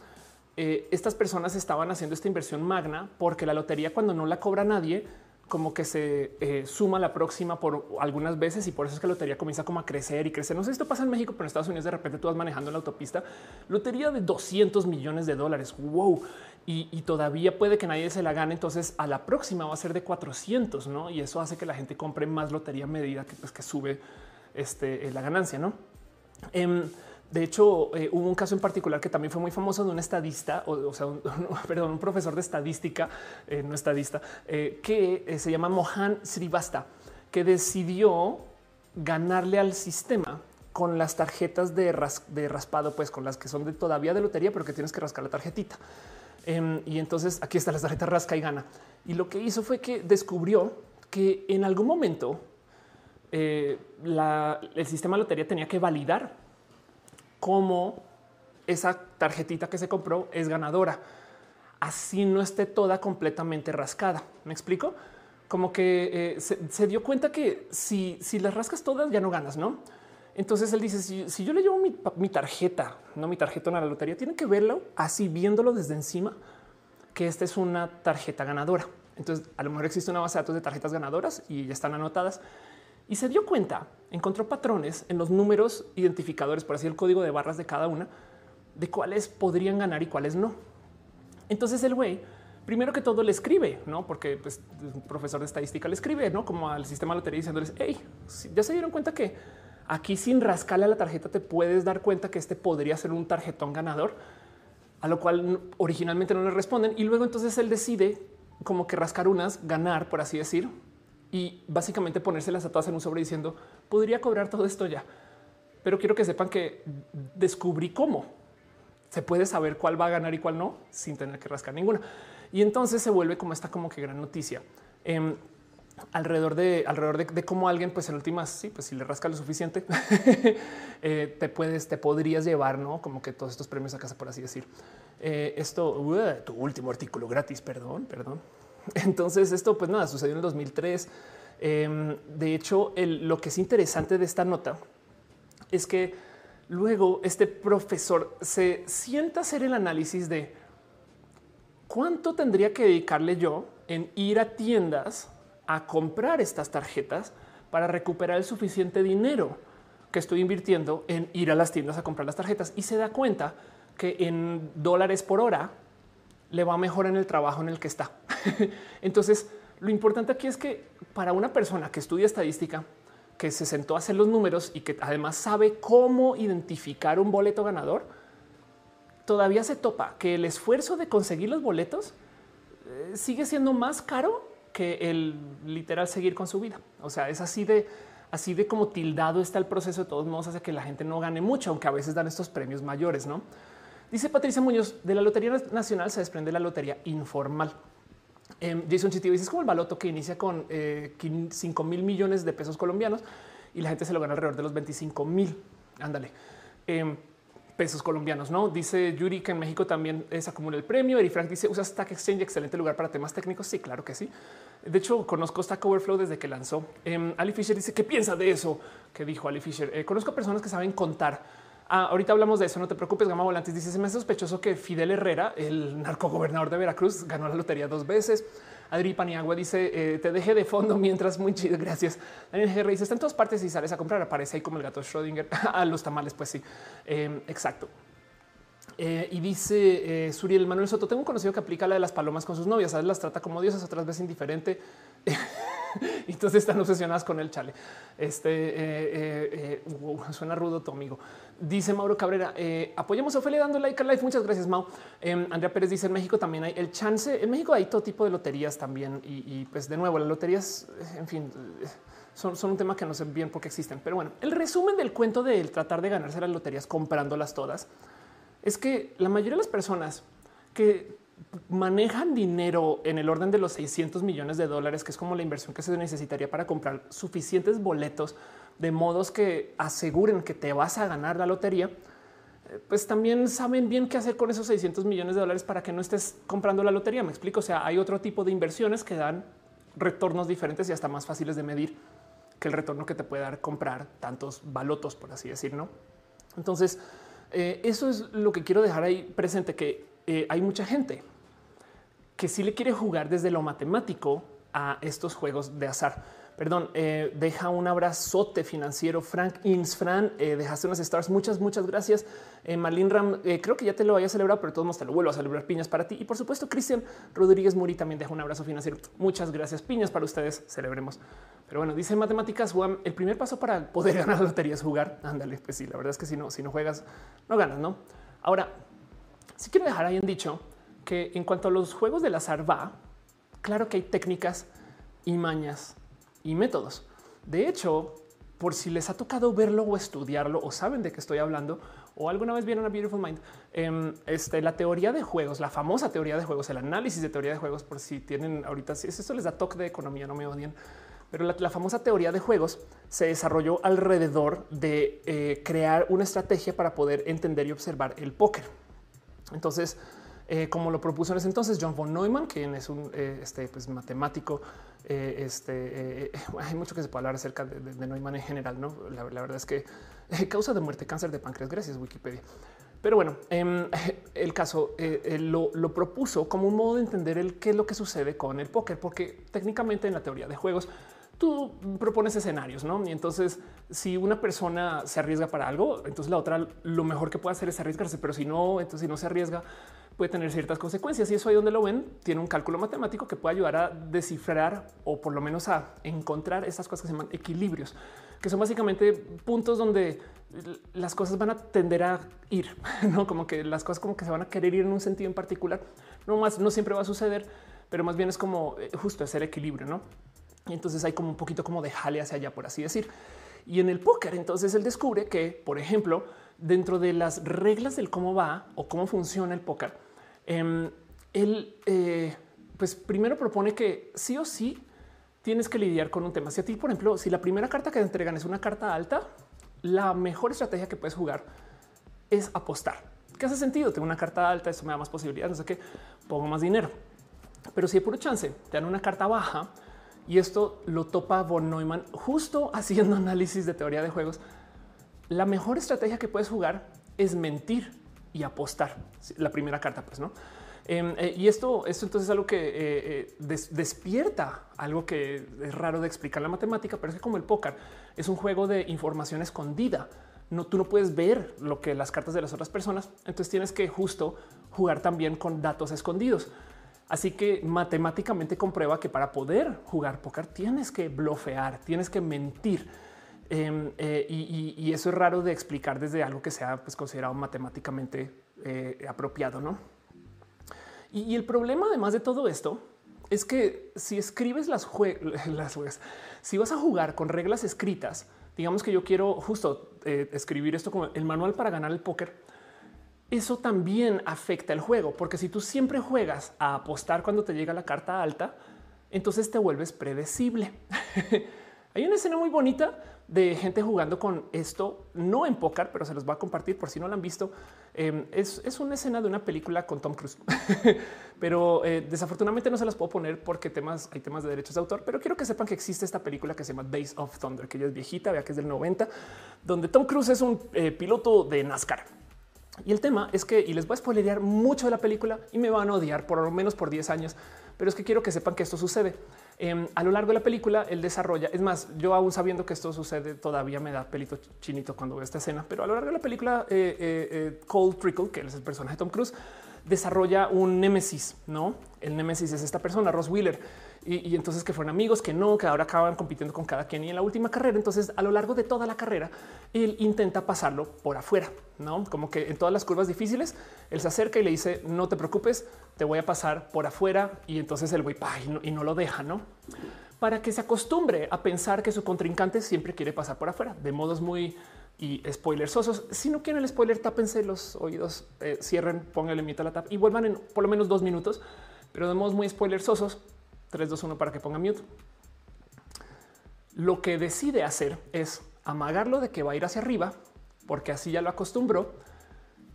eh, estas personas estaban haciendo esta inversión magna porque la lotería cuando no la cobra nadie, como que se eh, suma la próxima por algunas veces y por eso es que la lotería comienza como a crecer y crecer. No sé si esto pasa en México, pero en Estados Unidos de repente tú vas manejando en la autopista, lotería de 200 millones de dólares. Wow. Y, todavía puede que nadie se la gane. Entonces a la próxima va a ser de 400, no? Y eso hace que la gente compre más lotería a medida que, pues, que sube este, la ganancia, no? Em, de hecho, eh, hubo un caso en particular que también fue muy famoso de un estadista, o, sea, un, perdón, un profesor de estadística, eh, no estadista, que se llama Mohan Srivasta, que decidió ganarle al sistema con las tarjetas de, de, raspado, pues con las que son de todavía de lotería, pero que tienes que rascar la tarjetita. Em, y entonces aquí está la tarjeta rasca y gana. Y lo que hizo fue que descubrió que en algún momento el sistema de lotería tenía que validar cómo esa tarjetita que se compró es ganadora. Así no esté toda completamente rascada. ¿Me explico? Como que eh, se, dio cuenta que si, si las rascas todas ya no ganas, ¿no? Entonces él dice, si, yo le llevo mi, tarjeta, no mi tarjeta a la lotería, tienen que verlo así, viéndolo desde encima, que esta es una tarjeta ganadora. Entonces a lo mejor existe una base de datos de tarjetas ganadoras y ya están anotadas y se dio cuenta, encontró patrones en los números identificadores, por así el código de barras de cada una, de cuáles podrían ganar y cuáles no. Entonces el güey, primero que todo le escribe, no porque pues, un profesor de estadística le escribe, no como al sistema de lotería diciéndoles, hey, ya se dieron cuenta que aquí sin rascarle a la tarjeta te puedes dar cuenta que este podría ser un tarjetón ganador, a lo cual originalmente no le responden y luego entonces él decide como que rascar unas, ganar, por así decir, y básicamente ponérselas a todas en un sobre diciendo podría cobrar todo esto ya. Pero quiero que sepan que descubrí cómo se puede saber cuál va a ganar y cuál no sin tener que rascar ninguna. Y entonces se vuelve como esta como que gran noticia. Em, alrededor de alrededor de, cómo alguien, pues en últimas, sí, pues si le rasca lo suficiente, eh, te puedes, te podrías llevar, no como que todos estos premios a casa, por así decir. Eh, esto, tu último artículo gratis, perdón, perdón. Entonces esto pues nada, sucedió en el 2003. Em, de hecho, lo que es interesante de esta nota es que luego este profesor se sienta a hacer el análisis de cuánto tendría que dedicarle yo en ir a tiendas a comprar estas tarjetas para recuperar el suficiente dinero que estoy invirtiendo en ir a las tiendas a comprar las tarjetas y se da cuenta que en dólares por hora le va mejor en el trabajo en el que está. Entonces, lo importante aquí es que para una persona que estudia estadística, que se sentó a hacer los números y que además sabe cómo identificar un boleto ganador, todavía se topa que el esfuerzo de conseguir los boletos eh, sigue siendo más caro que el literal seguir con su vida. O sea, es así de así de como tildado está el proceso. De todos modos, hace que la gente no gane mucho, aunque a veces dan estos premios mayores, no? Dice Patricia Muñoz, de la Lotería Nacional se desprende la lotería informal. Em, Jason Chitivo dice es como el baloto que inicia con 5 eh, mil millones de pesos colombianos y la gente se lo gana alrededor de los 25 mil. Ándale. Em, pesos colombianos, no dice Yuri que en México también se acumula el premio. Eri Frank dice usa Stack Exchange, excelente lugar para temas técnicos. Sí, claro que sí. De hecho, conozco Stack Overflow desde que lanzó. Eh, Ali Fisher dice qué piensa de eso que dijo Ali Fisher. Eh, conozco personas que saben contar Ah, ahorita hablamos de eso. No te preocupes. Gama Volantes dice: Se me hace sospechoso que Fidel Herrera, el narcogobernador de Veracruz, ganó la lotería dos veces. Adri Paniagua dice: eh, Te dejé de fondo mientras muy chido. Gracias. Daniel GR dice: Está en todas partes y sales a comprar. Aparece ahí como el gato Schrödinger a los tamales. Pues sí, em, exacto. Eh, y dice eh, Suriel Manuel Soto: Tengo un conocido que aplica la de las palomas con sus novias. A veces las trata como diosas, otras veces indiferente. entonces están obsesionadas con el chale. Este eh, suena rudo tu amigo. Dice Mauro Cabrera, apoyemos a Ophelia dando like a live. Muchas gracias, Mau. Em, Andrea Pérez dice en México también hay el chance. En México hay todo tipo de loterías también. Y, pues de nuevo, las loterías, en fin, son, son, un tema que no sé bien por qué existen. Pero bueno, el resumen del cuento del tratar de ganarse las loterías comprándolas todas es que la mayoría de las personas que manejan dinero en el orden de los 600 millones de dólares, que es como la inversión que se necesitaría para comprar suficientes boletos de modos que aseguren que te vas a ganar la lotería, eh, pues también saben bien qué hacer con esos 600 millones de dólares para que no estés comprando la lotería. Me explico. O sea, hay otro tipo de inversiones que dan retornos diferentes y hasta más fáciles de medir que el retorno que te puede dar comprar tantos balotos, por así decir, no? Entonces, eh, eso es lo que quiero dejar ahí presente, que eh, hay mucha gente que sí le quiere jugar desde lo matemático a estos juegos de azar perdón, eh, deja un abrazote financiero. Frank Insfran, eh, dejaste unas stars. Muchas, muchas gracias. Eh, Marlene Ram, eh, creo que ya te lo había celebrado, pero todos modos te lo vuelvo a celebrar. Piñas para ti. Y por supuesto, Cristian Rodríguez Muri también deja un abrazo financiero. Muchas gracias. Piñas para ustedes. Celebremos. Pero bueno, dice matemáticas, Juan, el primer paso para poder ganar la lotería es jugar. Ándale, pues sí, la verdad es que si no, si no juegas, no ganas, ¿no? Ahora, si quiero dejar ahí en dicho que en cuanto a los juegos del azar va, claro que hay técnicas y mañas y métodos. De hecho, por si les ha tocado verlo o estudiarlo o saben de qué estoy hablando o alguna vez vieron a Beautiful Mind, este, la teoría de juegos, la famosa teoría de juegos, el análisis de teoría de juegos, por si tienen ahorita, si esto les da toque de economía, no me odien, pero la, famosa teoría de juegos se desarrolló alrededor de eh, crear una estrategia para poder entender y observar el póker. Entonces, eh, como lo propuso en ese entonces John von Neumann, quien es un eh, este, pues, matemático. Este, hay mucho que se puede hablar acerca de, Neumann en general. No, la, verdad es que causa de muerte, cáncer de páncreas. Gracias, Wikipedia. Pero bueno, em, el caso lo, lo, propuso como un modo de entender el qué es lo que sucede con el póker, porque técnicamente en la teoría de juegos tú propones escenarios, ¿no? Y entonces, si una persona se arriesga para algo, entonces la otra lo mejor que puede hacer es arriesgarse, pero si no, entonces si no se arriesga, puede tener ciertas consecuencias. Y eso ahí donde lo ven, tiene un cálculo matemático que puede ayudar a descifrar o por lo menos a encontrar estas cosas que se llaman equilibrios, que son básicamente puntos donde las cosas van a tender a ir, no como que las cosas como que se van a querer ir en un sentido en particular. No más, no siempre va a suceder, pero más bien es como eh, justo hacer equilibrio, no? Y entonces hay como un poquito como de jale hacia allá, por así decir. Y en el póker, entonces él descubre que, por ejemplo, dentro de las reglas del cómo va o cómo funciona el póker, em, él eh, pues primero propone que sí o sí tienes que lidiar con un tema. Si a ti, por ejemplo, si la primera carta que te entregan es una carta alta, la mejor estrategia que puedes jugar es apostar. ¿Qué hace sentido? Tengo una carta alta, eso me da más posibilidades, no sé qué, pongo más dinero. Pero si hay puro chance, te dan una carta baja, y esto lo topa von Neumann justo haciendo análisis de teoría de juegos. La mejor estrategia que puedes jugar es mentir y apostar. La primera carta, pues no. Em, eh, y esto, esto entonces es algo que eh, eh, despierta algo que es raro de explicar la matemática, pero es que como el póker es un juego de información escondida. No, tú no puedes ver lo que las cartas de las otras personas. Entonces tienes que justo jugar también con datos escondidos. Así que matemáticamente comprueba que para poder jugar póker tienes que blofear, tienes que mentir. Em, eh, y, eso es raro de explicar desde algo que sea pues, considerado matemáticamente eh, apropiado. ¿no? Y, el problema, además de todo esto, es que si escribes las, las juegas, si vas a jugar con reglas escritas, digamos que yo quiero justo eh, escribir esto como el manual para ganar el póker eso también afecta el juego, porque si tú siempre juegas a apostar cuando te llega la carta alta, entonces te vuelves predecible. Hay una escena muy bonita de gente jugando con esto, no en póker, pero se los va a compartir por si no lo han visto. Em, es, una escena de una película con Tom Cruise, pero eh, desafortunadamente no se las puedo poner porque temas, hay temas de derechos de autor, pero quiero que sepan que existe esta película que se llama Days of Thunder, que ya es viejita, vea que es del 90, donde Tom Cruise es un eh, piloto de NASCAR y el tema es que, y les voy a spoilerear mucho de la película y me van a odiar por lo menos por 10 años, pero es que quiero que sepan que esto sucede. Em, a lo largo de la película, él desarrolla, es más, yo aún sabiendo que esto sucede, todavía me da pelito chinito cuando veo esta escena, pero a lo largo de la película, eh, eh, eh, Cole Trickle, que es el personaje de Tom Cruise, desarrolla un némesis, ¿no? El némesis es esta persona, Ross Wheeler y, entonces que fueron amigos, que no, que ahora acaban compitiendo con cada quien y en la última carrera. Entonces, a lo largo de toda la carrera, él intenta pasarlo por afuera, no como que en todas las curvas difíciles, él se acerca y le dice: No te preocupes, te voy a pasar por afuera. Y entonces el güey y no, y no lo deja, no para que se acostumbre a pensar que su contrincante siempre quiere pasar por afuera de modos muy y spoilersosos. Si no quieren el spoiler, tápense los oídos, eh, cierren, pónganle mitad a la tap y vuelvan en por lo menos dos minutos, pero de modos muy spoilersosos 3, 2, 1 para que ponga mute. Lo que decide hacer es amagarlo de que va a ir hacia arriba, porque así ya lo acostumbró,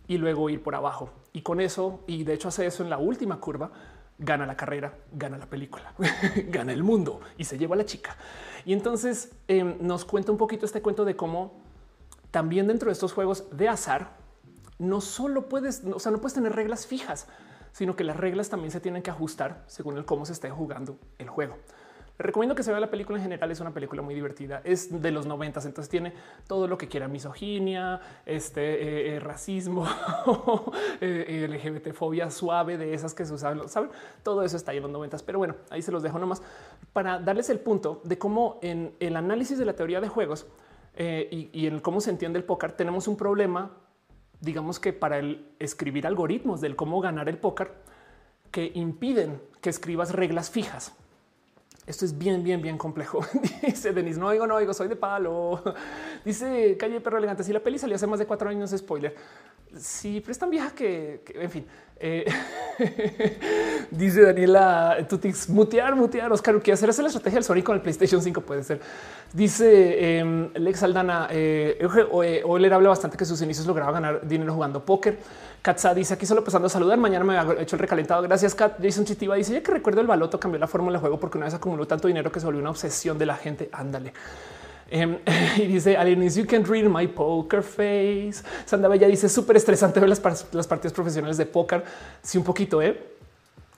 y luego ir por abajo. Y con eso, y de hecho hace eso en la última curva, gana la carrera, gana la película, gana el mundo y se lleva a la chica. Y entonces em, nos cuenta un poquito este cuento de cómo también dentro de estos juegos de azar, no solo puedes, o sea, no puedes tener reglas fijas sino que las reglas también se tienen que ajustar según el cómo se esté jugando el juego. recomiendo que se vea la película en general. Es una película muy divertida. Es de los noventas, entonces tiene todo lo que quiera: misoginia, este eh, eh, racismo, eh, LGBT fobia suave de esas que se usaban. Saben, todo eso está ahí en los noventas. Pero bueno, ahí se los dejo nomás para darles el punto de cómo en el análisis de la teoría de juegos y, y en cómo se entiende el póker tenemos un problema digamos que para el escribir algoritmos del cómo ganar el póker que impiden que escribas reglas fijas. Esto es bien, bien, bien complejo. Dice Denis, no oigo, no oigo, soy de palo. Dice Calle Perro Elegante, si la peli salió hace más de cuatro años, spoiler. Sí, pero es tan vieja que, en fin. Eh, dice Daniela Tutix, mutear, mutear, Oscar, ¿qué hacer? Esa la estrategia del Sony con el PlayStation 5 puede ser. Dice eh, Lex Aldana, eh, Oler habla bastante que sus inicios lograba ganar dinero jugando póker. Katza dice aquí solo empezando a saludar. Mañana me ha hecho el recalentado. Gracias, Kat. Jason Chitiva dice ya que recuerdo el baloto cambió la fórmula de juego porque una vez acumuló tanto dinero que se volvió una obsesión de la gente. Ándale. Em, y dice Alienis, you can read my poker face. Sanda Bella dice súper estresante ver las, las, partidas profesionales de póker. Sí, un poquito, eh.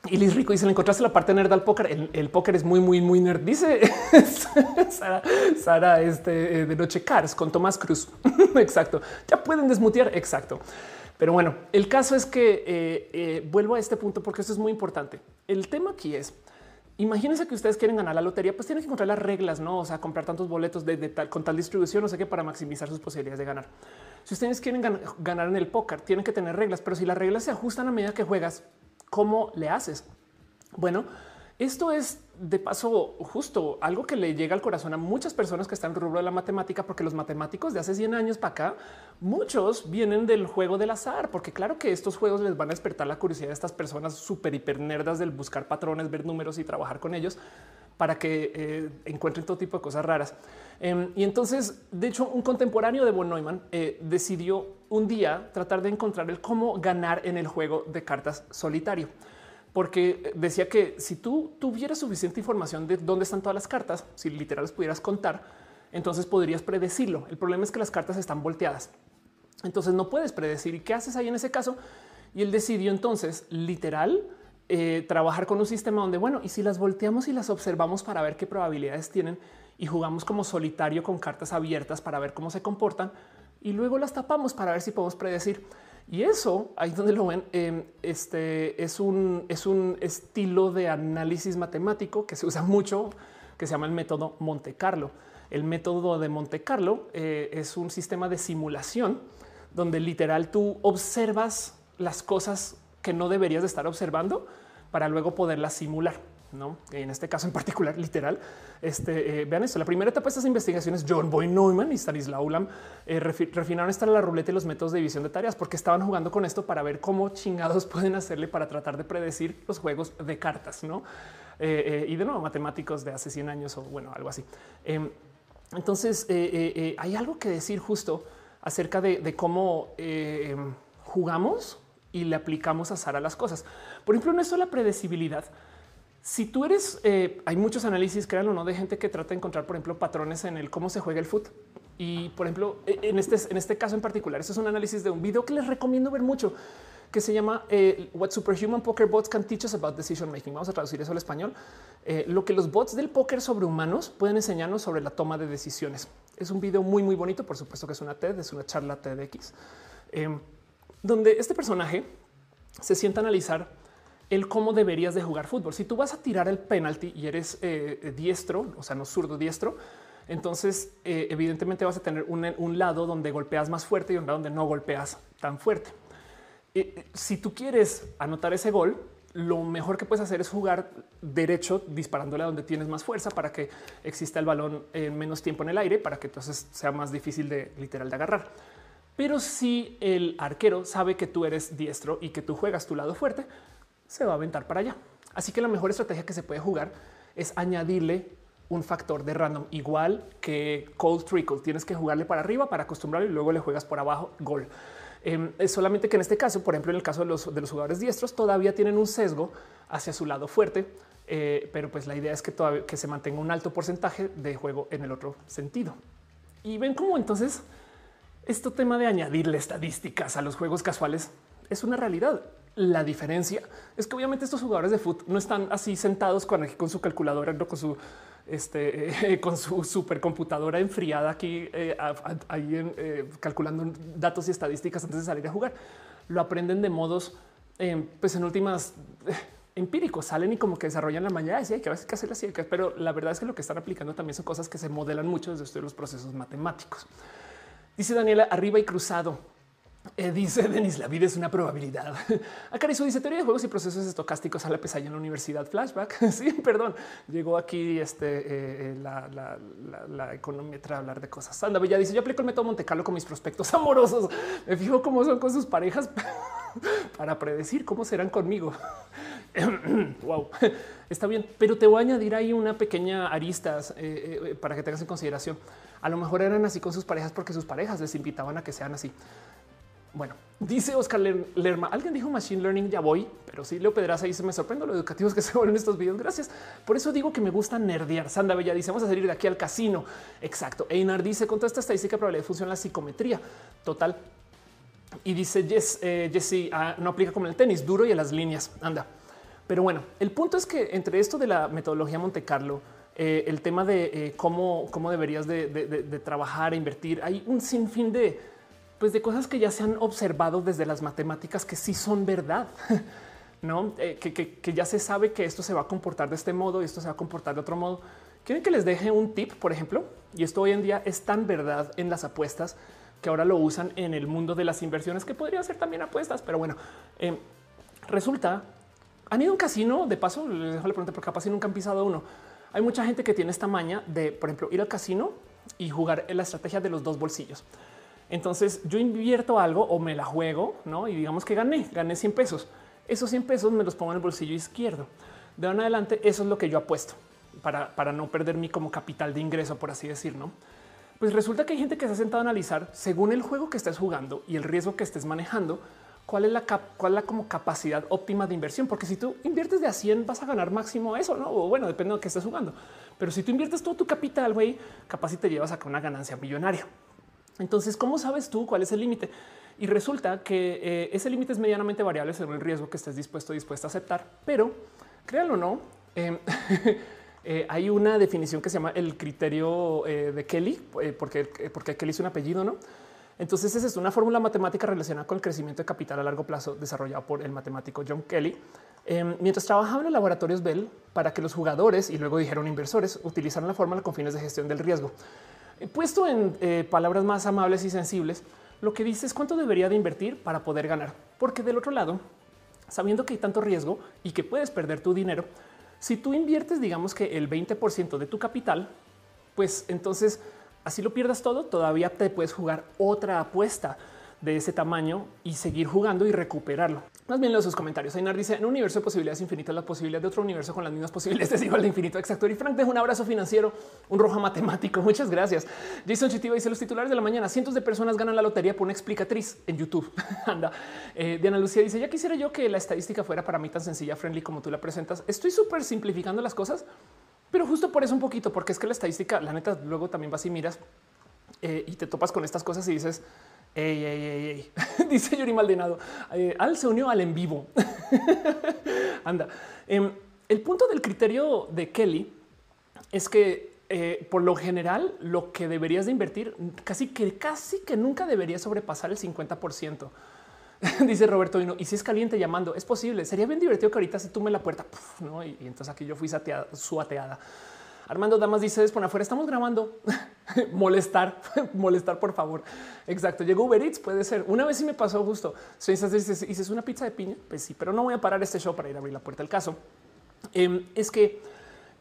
Y Liz Rico dice: Le encontraste la parte nerd al póker. El, póker es muy, muy, muy nerd. Dice Sara, Sara este, eh, de Noche Cars con Tomás Cruz. Exacto. Ya pueden desmutear. Exacto. Pero bueno, el caso es que eh, eh, vuelvo a este punto porque esto es muy importante. El tema aquí es Imagínense que ustedes quieren ganar la lotería, pues tienen que encontrar las reglas, no? O sea, comprar tantos boletos de, tal, con tal distribución, no sé qué, para maximizar sus posibilidades de ganar. Si ustedes quieren ganar en el póker, tienen que tener reglas, pero si las reglas se ajustan a medida que juegas, ¿cómo le haces? Bueno, esto es de paso justo algo que le llega al corazón a muchas personas que están en el rubro de la matemática, porque los matemáticos de hace 100 años para acá, muchos vienen del juego del azar, porque claro que estos juegos les van a despertar la curiosidad de estas personas súper hiper nerdas del buscar patrones, ver números y trabajar con ellos para que eh, encuentren todo tipo de cosas raras. Em, y entonces, de hecho, un contemporáneo de von Neumann eh, decidió un día tratar de encontrar el cómo ganar en el juego de cartas solitario porque decía que si tú tuvieras suficiente información de dónde están todas las cartas, si literal las pudieras contar, entonces podrías predecirlo. El problema es que las cartas están volteadas. Entonces no puedes predecir. ¿Y qué haces ahí en ese caso? Y él decidió entonces literal eh, trabajar con un sistema donde, bueno, y si las volteamos y las observamos para ver qué probabilidades tienen y jugamos como solitario con cartas abiertas para ver cómo se comportan y luego las tapamos para ver si podemos predecir. Y eso, ahí donde lo ven, em, este es un, es un estilo de análisis matemático que se usa mucho, que se llama el método Monte Carlo. El método de Monte Carlo eh, es un sistema de simulación donde literal tú observas las cosas que no deberías de estar observando para luego poderlas simular. ¿No? En este caso en particular, literal. Este, eh, vean esto, la primera etapa de estas investigaciones, John Boy Neumann y Stanislaw Ulam eh, refinaron esta la ruleta y los métodos de división de tareas, porque estaban jugando con esto para ver cómo chingados pueden hacerle para tratar de predecir los juegos de cartas, ¿no? Eh, y de nuevo, matemáticos de hace 100 años o bueno, algo así. Em, entonces, hay algo que decir justo acerca de, cómo em, jugamos y le aplicamos azar a las cosas. Por ejemplo, en esto la predecibilidad si tú eres, eh, hay muchos análisis, créanlo, no de gente que trata de encontrar, por ejemplo, patrones en el cómo se juega el fútbol. Y por ejemplo, e, en este, en este caso en particular, este es un análisis de un video que les recomiendo ver mucho, que se llama eh, What Superhuman Poker Bots Can Teach Us About Decision Making. Vamos a traducir eso al español. Eh, lo que los bots del póker sobre humanos pueden enseñarnos sobre la toma de decisiones. Es un video muy, muy bonito. Por supuesto que es una TED, es una charla TEDx, donde este personaje se sienta a analizar el cómo deberías de jugar fútbol. Si tú vas a tirar el penalti y eres eh, diestro, o sea, no zurdo diestro, entonces eh, evidentemente vas a tener un, lado donde golpeas más fuerte y un lado donde no golpeas tan fuerte. Eh, si tú quieres anotar ese gol, lo mejor que puedes hacer es jugar derecho disparándole a donde tienes más fuerza para que exista el balón en menos tiempo en el aire, para que entonces sea más difícil de literal de agarrar. Pero si el arquero sabe que tú eres diestro y que tú juegas tu lado fuerte, se va a aventar para allá. Así que la mejor estrategia que se puede jugar es añadirle un factor de random igual que cold trickle. Tienes que jugarle para arriba para acostumbrarlo y luego le juegas por abajo gol. Em, es solamente que en este caso, por ejemplo, en el caso de los, jugadores diestros, todavía tienen un sesgo hacia su lado fuerte, eh, pero pues la idea es que todavía que se mantenga un alto porcentaje de juego en el otro sentido. Y ven cómo entonces este tema de añadirle estadísticas a los juegos casuales es una realidad La diferencia es que obviamente estos jugadores de fútbol no están así sentados con, con su calculadora, con su este, con su supercomputadora enfriada aquí eh, ahí eh, calculando datos y estadísticas antes de salir a jugar. Lo aprenden de modos, eh, pues en últimas empíricos salen y como que desarrollan la mañana. Sí, hay que, que hacer así, pero la verdad es que lo que están aplicando también son cosas que se modelan mucho desde los procesos matemáticos. Dice Daniela arriba y cruzado. Eh, dice Denis, la vida es una probabilidad. Acarizo dice teoría de juegos y procesos estocásticos a la pesadilla en la universidad. Flashback. sí, perdón. Llegó aquí este, eh, eh, la, la, la, economía a hablar de cosas. Anda, Bella dice yo aplico el método Monte Carlo con mis prospectos amorosos. Me fijo cómo son con sus parejas para predecir cómo serán conmigo. wow, está bien, pero te voy a añadir ahí una pequeña aristas para que tengas en consideración. A lo mejor eran así con sus parejas porque sus parejas les invitaban a que sean así. Bueno, dice Oscar Lerma, alguien dijo Machine Learning, ya voy, pero sí, Leo Pedraza dice, me sorprendo lo educativos que se vuelven estos videos, gracias. Por eso digo que me gusta nerdear. Sanda Bella dice, vamos a salir de aquí al casino. Exacto. Einar dice, con toda esta estadística probabilidad funciona la psicometría. Total. Y dice, yes, eh, Jesse, ah, no aplica como en el tenis, duro y a las líneas. Anda. Pero bueno, el punto es que entre esto de la metodología Monte Carlo, eh, el tema de eh, cómo, cómo deberías de, de trabajar e invertir, hay un sinfín de pues de cosas que ya se han observado desde las matemáticas que sí son verdad. No eh, que, ya se sabe que esto se va a comportar de este modo y esto se va a comportar de otro modo. Quieren que les deje un tip, por ejemplo, y esto hoy en día es tan verdad en las apuestas que ahora lo usan en el mundo de las inversiones, que podría ser también apuestas, pero bueno, eh, resulta han ido a un casino. De paso, les dejo la pregunta porque capaz si nunca han pisado uno. Hay mucha gente que tiene esta maña de, por ejemplo, ir al casino y jugar en la estrategia de los dos bolsillos. Entonces yo invierto algo o me la juego, ¿no? Y digamos que gané, gané 100 pesos. Esos 100 pesos me los pongo en el bolsillo izquierdo. De ahora en adelante, eso es lo que yo apuesto para, para no perder mi como capital de ingreso, por así decir, ¿no? Pues resulta que hay gente que se ha sentado a analizar según el juego que estés jugando y el riesgo que estés manejando, cuál es la, cuál es la como capacidad óptima de inversión. Porque si tú inviertes de a 100 vas a ganar máximo eso, ¿no? O bueno, depende de lo que estés jugando. Pero si tú inviertes todo tu capital, güey, capaz si te llevas a una ganancia millonaria. Entonces, ¿cómo sabes tú cuál es el límite? Y resulta que eh, ese límite es medianamente variable según el riesgo que estés dispuesto o dispuesta a aceptar. Pero créanlo o no, em, eh, hay una definición que se llama el criterio eh, de Kelly, porque, porque Kelly es un apellido, no? Entonces, esa es una fórmula matemática relacionada con el crecimiento de capital a largo plazo desarrollado por el matemático John Kelly. Em, mientras trabajaba en los laboratorios Bell para que los jugadores y luego dijeron inversores utilizaran la fórmula con fines de gestión del riesgo. Puesto en eh, palabras más amables y sensibles, lo que dice es cuánto debería de invertir para poder ganar. Porque del otro lado, sabiendo que hay tanto riesgo y que puedes perder tu dinero, si tú inviertes, digamos que el 20% de tu capital, pues entonces así lo pierdas todo, todavía te puedes jugar otra apuesta de ese tamaño y seguir jugando y recuperarlo. Más bien los sus comentarios. Ainar dice en un universo de posibilidades infinitas, la posibilidad de otro universo con las mismas posibilidades es igual de infinito. Exacto. Y Frank deja un abrazo financiero, un rojo matemático. Muchas gracias. Jason Chitiba dice los titulares de la mañana. Cientos de personas ganan la lotería por una explicatriz en YouTube. Anda. Eh, Diana Lucía dice ya quisiera yo que la estadística fuera para mí tan sencilla, friendly como tú la presentas. Estoy súper simplificando las cosas, pero justo por eso un poquito, porque es que la estadística, la neta, luego también vas y miras eh, y te topas con estas cosas y dices, Dice Yuri Maldonado. Eh, Al se unió al en vivo. Anda. Em, el punto del criterio de Kelly es que eh, por lo general lo que deberías de invertir casi que casi que nunca debería sobrepasar el 50%. Dice Roberto y si es caliente llamando, es posible. Sería bien divertido que ahorita se tume la puerta ¿no? y, entonces aquí yo fui suateada. Armando Damas dice por afuera estamos grabando. molestar, molestar, por favor. Exacto. Llegó Uber Eats, puede ser. Una vez sí me pasó justo. Si dices una pizza de piña, pues sí, pero no voy a parar este show para ir a abrir la puerta. El caso em, es que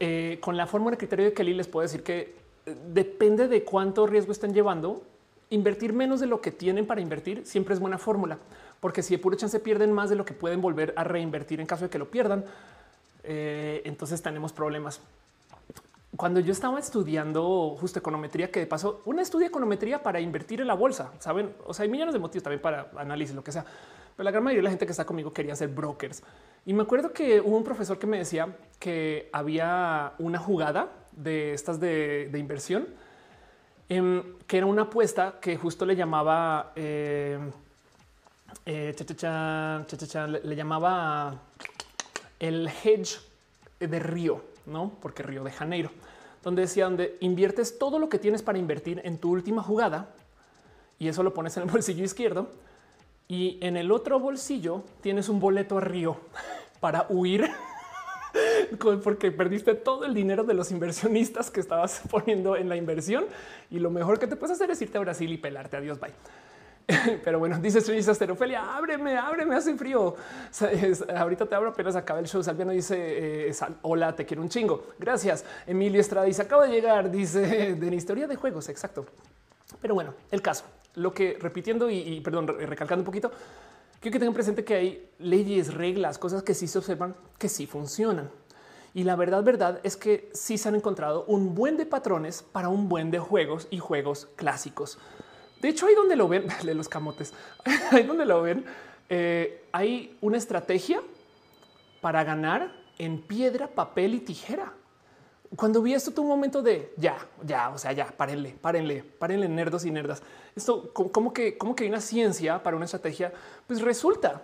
eh, con la fórmula de criterio de Kelly les puedo decir que eh, depende de cuánto riesgo estén llevando. Invertir menos de lo que tienen para invertir siempre es buena fórmula, porque si de puro chance pierden más de lo que pueden volver a reinvertir en caso de que lo pierdan, eh, entonces tenemos problemas cuando yo estaba estudiando justo econometría, que de paso una estudia econometría para invertir en la bolsa, saben? O sea, hay millones de motivos también para análisis, lo que sea. Pero la gran mayoría de la gente que está conmigo quería ser brokers. Y me acuerdo que hubo un profesor que me decía que había una jugada de estas de, inversión, em, que era una apuesta que justo le llamaba, em, eh, le, llamaba el hedge de Río, no porque Río de Janeiro, donde decía donde inviertes todo lo que tienes para invertir en tu última jugada y eso lo pones en el bolsillo izquierdo y en el otro bolsillo tienes un boleto a Río para huir porque perdiste todo el dinero de los inversionistas que estabas poniendo en la inversión y lo mejor que te puedes hacer es irte a Brasil y pelarte. Adiós, bye. Pero bueno, dice Estrellita Asterofelia, ábreme, ábreme, hace frío. ahorita te abro, apenas acaba el show. Salviano dice, eh, hola, te quiero un chingo. Gracias. Emilio Estrada dice, acaba de llegar, dice, de la historia de juegos, exacto. Pero bueno, el caso, lo que repitiendo y, perdón, recalcando un poquito, quiero que tengan presente que hay leyes, reglas, cosas que sí se observan, que sí funcionan. Y la verdad, verdad es que sí se han encontrado un buen de patrones para un buen de juegos y juegos clásicos. De hecho, ahí donde lo ven, de los camotes, ahí donde lo ven, eh, hay una estrategia para ganar en piedra, papel y tijera. Cuando vi esto, tuve un momento de ya, ya, o sea, ya, párenle, párenle, párenle, nerdos y nerdas. Esto, como que, como que hay una ciencia para una estrategia, pues resulta.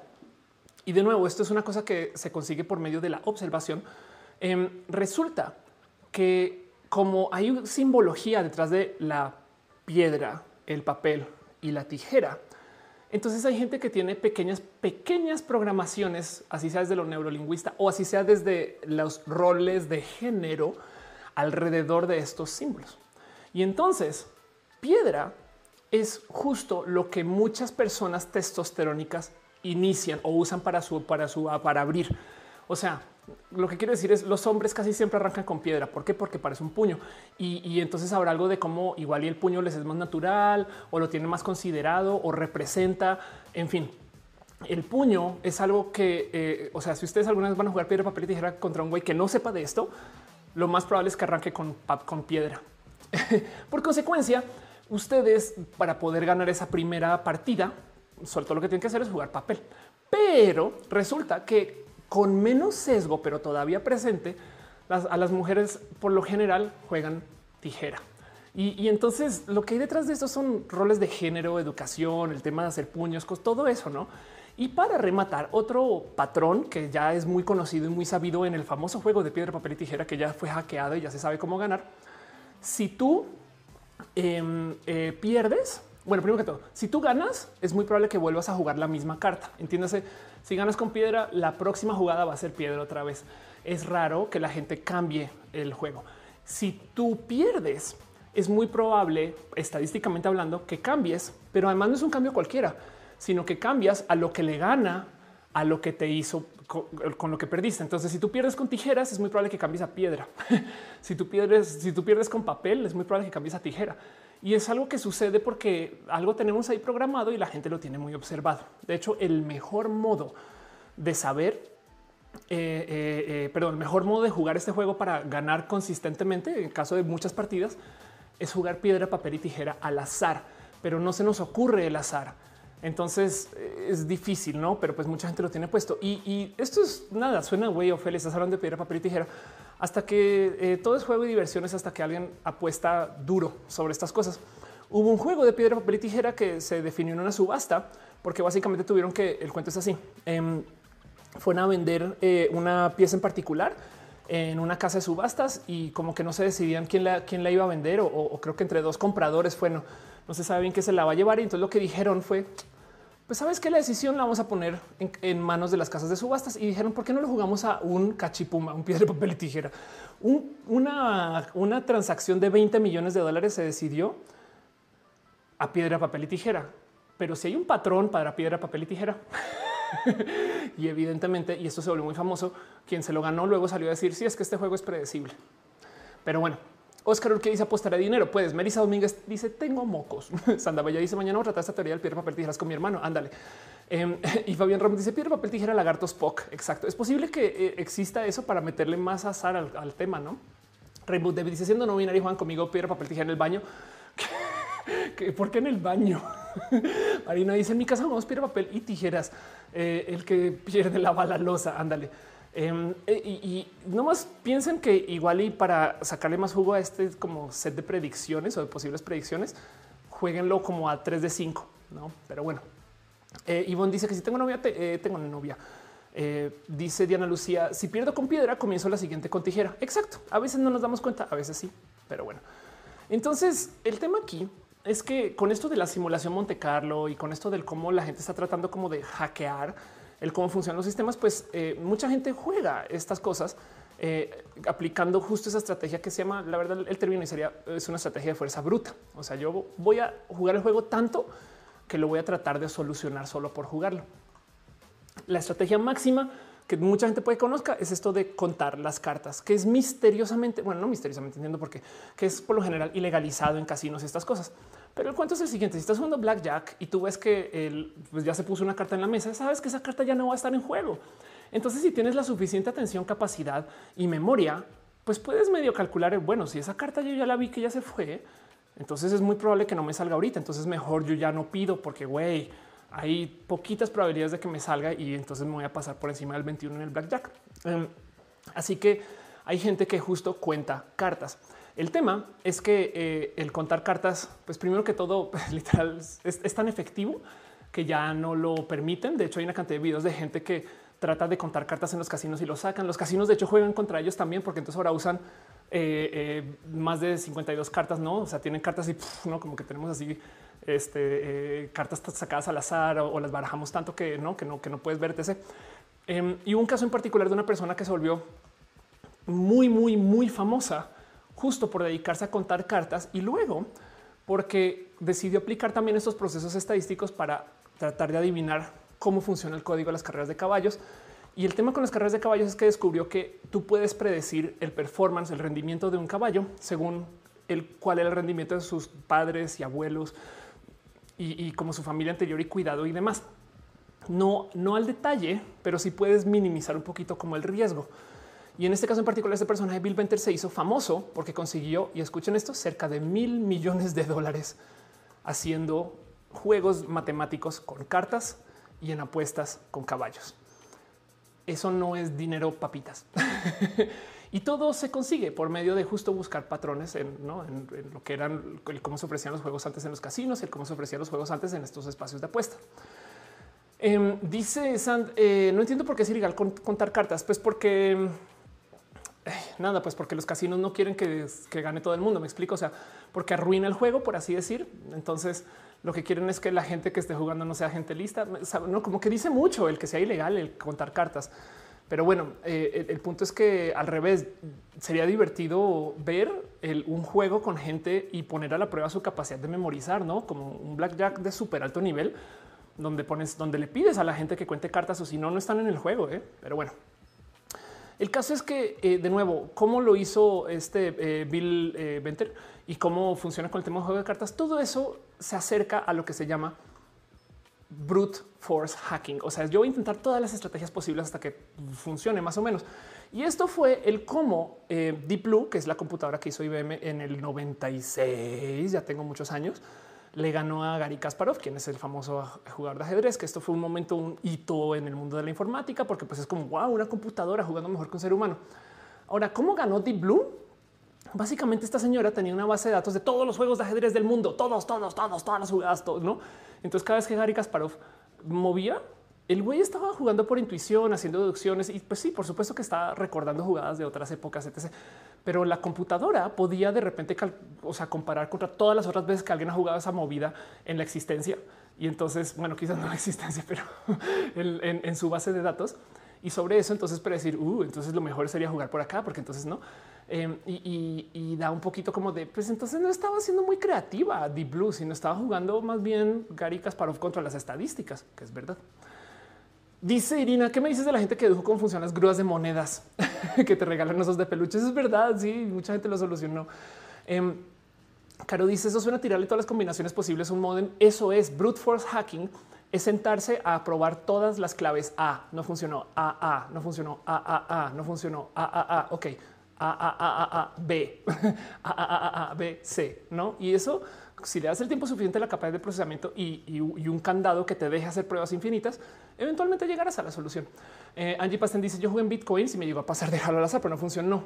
Y de nuevo, esto es una cosa que se consigue por medio de la observación. Em, resulta que como hay simbología detrás de la piedra, el papel y la tijera. Entonces hay gente que tiene pequeñas, pequeñas programaciones, así sea desde lo neurolingüista o así sea desde los roles de género alrededor de estos símbolos. Y entonces piedra es justo lo que muchas personas testosterónicas inician o usan para su, para su, para abrir. O sea, lo que quiero decir es los hombres casi siempre arrancan con piedra. ¿Por qué? Porque parece un puño. Y, entonces habrá algo de cómo igual y el puño les es más natural o lo tiene más considerado o representa. En fin, el puño es algo que, eh, o sea, si ustedes alguna vez van a jugar piedra, papel y tijera contra un güey que no sepa de esto, lo más probable es que arranque con, con piedra. Por consecuencia, ustedes para poder ganar esa primera partida, sobre todo lo que tienen que hacer es jugar papel. Pero resulta que con menos sesgo, pero todavía presente, a las mujeres por lo general juegan tijera. Y, entonces lo que hay detrás de esto son roles de género, educación, el tema de hacer puños, todo eso, ¿no? Y para rematar, otro patrón que ya es muy conocido y muy sabido en el famoso juego de piedra, papel y tijera, que ya fue hackeado y ya se sabe cómo ganar. Si tú em, eh, pierdes, bueno, primero que todo, si tú ganas, es muy probable que vuelvas a jugar la misma carta. Entiéndase, si ganas con piedra, la próxima jugada va a ser piedra otra vez. Es raro que la gente cambie el juego. Si tú pierdes, es muy probable, estadísticamente hablando, que cambies, pero además no es un cambio cualquiera, sino que cambias a lo que le gana a lo que te hizo con, lo que perdiste. Entonces, si tú pierdes con tijeras, es muy probable que cambies a piedra. si tú pierdes, si tú pierdes con papel, es muy probable que cambies a tijera. Y es algo que sucede porque algo tenemos ahí programado y la gente lo tiene muy observado. De hecho, el mejor modo de saber, eh, eh, eh, perdón, el mejor modo de jugar este juego para ganar consistentemente, en caso de muchas partidas, es jugar piedra, papel y tijera al azar, pero no se nos ocurre el azar. Entonces es difícil, no? Pero pues mucha gente lo tiene puesto y, esto es nada, suena güey o feliz. Estás hablando de piedra, papel y tijera hasta que eh, todo es juego y diversiones, hasta que alguien apuesta duro sobre estas cosas. Hubo un juego de piedra, papel y tijera que se definió en una subasta, porque básicamente tuvieron que el cuento es así. Eh, fueron a vender eh, una pieza en particular en una casa de subastas y como que no se decidían quién la, quién la iba a vender o, creo que entre dos compradores no, no se sabe bien qué se la va a llevar y entonces lo que dijeron fue pues sabes que la decisión la vamos a poner en, manos de las casas de subastas y dijeron por qué no lo jugamos a un cachipuma, un piedra, papel y tijera. una, una transacción de 20 millones de dólares se decidió a piedra, papel y tijera. Pero si hay un patrón para piedra, papel y tijera, y evidentemente, y esto se volvió muy famoso, quien se lo ganó luego salió a decir si sí, es que este juego es predecible. Pero bueno, Oscar que dice apostaré dinero. Puedes. Melissa Domínguez dice tengo mocos. Sanda Bella dice mañana voy a esta teoría del piedra, papel, tijeras con mi hermano. Ándale. Em, y Fabián Ramos dice piedra, papel, tijera, lagartos, Spock. Exacto. Es posible que eh, exista eso para meterle más azar al, tema, no? Rainbow David dice siendo no binario Juan conmigo piedra, papel, tijera en el baño. ¿Por qué en el baño? Marina dice en mi casa vamos piedra, papel y tijeras. Eh, el que pierde la bala losa. Ándale. Em, eh, y, no más piensen que igual y para sacarle más jugo a este como set de predicciones o de posibles predicciones, jueguenlo como a 3 de 5, ¿no? Pero bueno, Eh, dice que si tengo novia, eh, tengo novia. Eh, dice Diana Lucía, si pierdo con piedra, comienzo la siguiente con tijera. Exacto. A veces no nos damos cuenta, a veces sí, pero bueno. Entonces, el tema aquí es que con esto de la simulación Monte Carlo y con esto del cómo la gente está tratando como de hackear el cómo funcionan los sistemas, pues mucha gente juega estas cosas aplicando justo esa estrategia que se llama, la verdad, el término sería es una estrategia de fuerza bruta. O sea, yo voy a jugar el juego tanto que lo voy a tratar de solucionar solo por jugarlo. La estrategia máxima que mucha gente puede conozca es esto de contar las cartas, que es misteriosamente, bueno, no misteriosamente entiendo por qué, que es por lo general ilegalizado en casinos estas cosas. Pero el cuento es el siguiente: si estás jugando blackjack y tú ves que él pues ya se puso una carta en la mesa, sabes que esa carta ya no va a estar en juego. Entonces, si tienes la suficiente atención, capacidad y memoria, pues puedes medio calcular. Bueno, si esa carta yo ya la vi que ya se fue, entonces es muy probable que no me salga ahorita. Entonces mejor yo ya no pido porque güey, hay poquitas probabilidades de que me salga y entonces me voy a pasar por encima del 21 en el blackjack. Em, así que hay gente que justo cuenta cartas. El tema es que eh, el contar cartas, pues primero que todo, literal, es, tan efectivo que ya no lo permiten. De hecho, hay una cantidad de videos de gente que trata de contar cartas en los casinos y lo sacan. Los casinos, de hecho, juegan contra ellos también, porque entonces ahora usan eh, eh, más de 52 cartas, no? O sea, tienen cartas y no como que tenemos así este, cartas sacadas al azar o, las barajamos tanto que no, que no, que no puedes verte. Em, y un caso en particular de una persona que se volvió muy, muy, muy famosa justo por dedicarse a contar cartas y luego porque decidió aplicar también estos procesos estadísticos para tratar de adivinar cómo funciona el código de las carreras de caballos. Y el tema con las carreras de caballos es que descubrió que tú puedes predecir el performance, el rendimiento de un caballo según el cuál era el rendimiento de sus padres y abuelos y, como su familia anterior y cuidado y demás. No, no al detalle, pero sí puedes minimizar un poquito como el riesgo. Y en este caso en particular, este personaje Bill Venter se hizo famoso porque consiguió, y escuchen esto, cerca de mil millones de dólares haciendo juegos matemáticos con cartas y en apuestas con caballos. Eso no es dinero papitas. Y todo se consigue por medio de justo buscar patrones en, lo que eran el cómo se ofrecían los juegos antes en los casinos, el cómo se ofrecían los juegos antes en estos espacios de apuesta. Em, dice Sand, eh, no entiendo por qué es ilegal contar cartas, pues porque nada, pues porque los casinos no quieren que, que, gane todo el mundo. Me explico. O sea, porque arruina el juego, por así decir. Entonces, lo que quieren es que la gente que esté jugando no sea gente lista. No, como que dice mucho el que sea ilegal el contar cartas. Pero bueno, eh, el, punto es que al revés sería divertido ver un juego con gente y poner a la prueba su capacidad de memorizar, no como un blackjack de súper alto nivel, donde pones, donde le pides a la gente que cuente cartas o si no, no están en el juego. ¿eh? Pero bueno, el caso es que eh, de nuevo, cómo lo hizo este Bill Venter y cómo funciona con el tema de juego de cartas, todo eso se acerca a lo que se llama brute force hacking. O sea, yo voy a intentar todas las estrategias posibles hasta que funcione más o menos. Y esto fue el cómo eh, Deep Blue, que es la computadora que hizo IBM en el 96, ya tengo muchos años, le ganó a Gary Kasparov, quien es el famoso jugador de ajedrez, que esto fue un momento, un hito en el mundo de la informática, porque pues es como, wow, una computadora jugando mejor que un ser humano. Ahora, ¿cómo ganó Deep Blue? Básicamente esta señora tenía una base de datos de todos los juegos de ajedrez del mundo, todos, todos, todos, todas las jugadas, todos, ¿no? Entonces cada vez que Gary Kasparov movía, el güey estaba jugando por intuición, haciendo deducciones y pues sí, por supuesto que estaba recordando jugadas de otras épocas, etc. Pero la computadora podía de repente, o sea, comparar contra todas las otras veces que alguien ha jugado esa movida en la existencia. Y entonces, bueno, quizás no la existencia, pero en, su base de datos. Y sobre eso, entonces predecir, uh, entonces lo mejor sería jugar por acá, porque entonces no. Em, y, da un poquito como de, pues entonces no estaba siendo muy creativa Deep Blue, sino estaba jugando más bien Gary Kasparov contra las estadísticas, que es verdad. Dice Irina, ¿qué me dices de la gente que dijo cómo funcionan las grúas de monedas que te regalan osos de peluches? Es verdad, sí, mucha gente lo solucionó. Eh, Caro dice, eso suena a tirarle todas las combinaciones posibles a un modem. Eso es brute force hacking, es sentarse a probar todas las claves A, no funcionó, A, A, no funcionó, A, A, A, no funcionó, A, A, A, ok a, A, A, A, B, A, A, A, B, C, ¿no? Y eso, si le das el tiempo suficiente, la capacidad de procesamiento y, un candado que te deje hacer pruebas infinitas, eventualmente llegarás a la solución. Eh, Angie Pasten dice, yo jugué en Bitcoin, si me llegó a pasar, dejarlo al azar, pero no funcionó.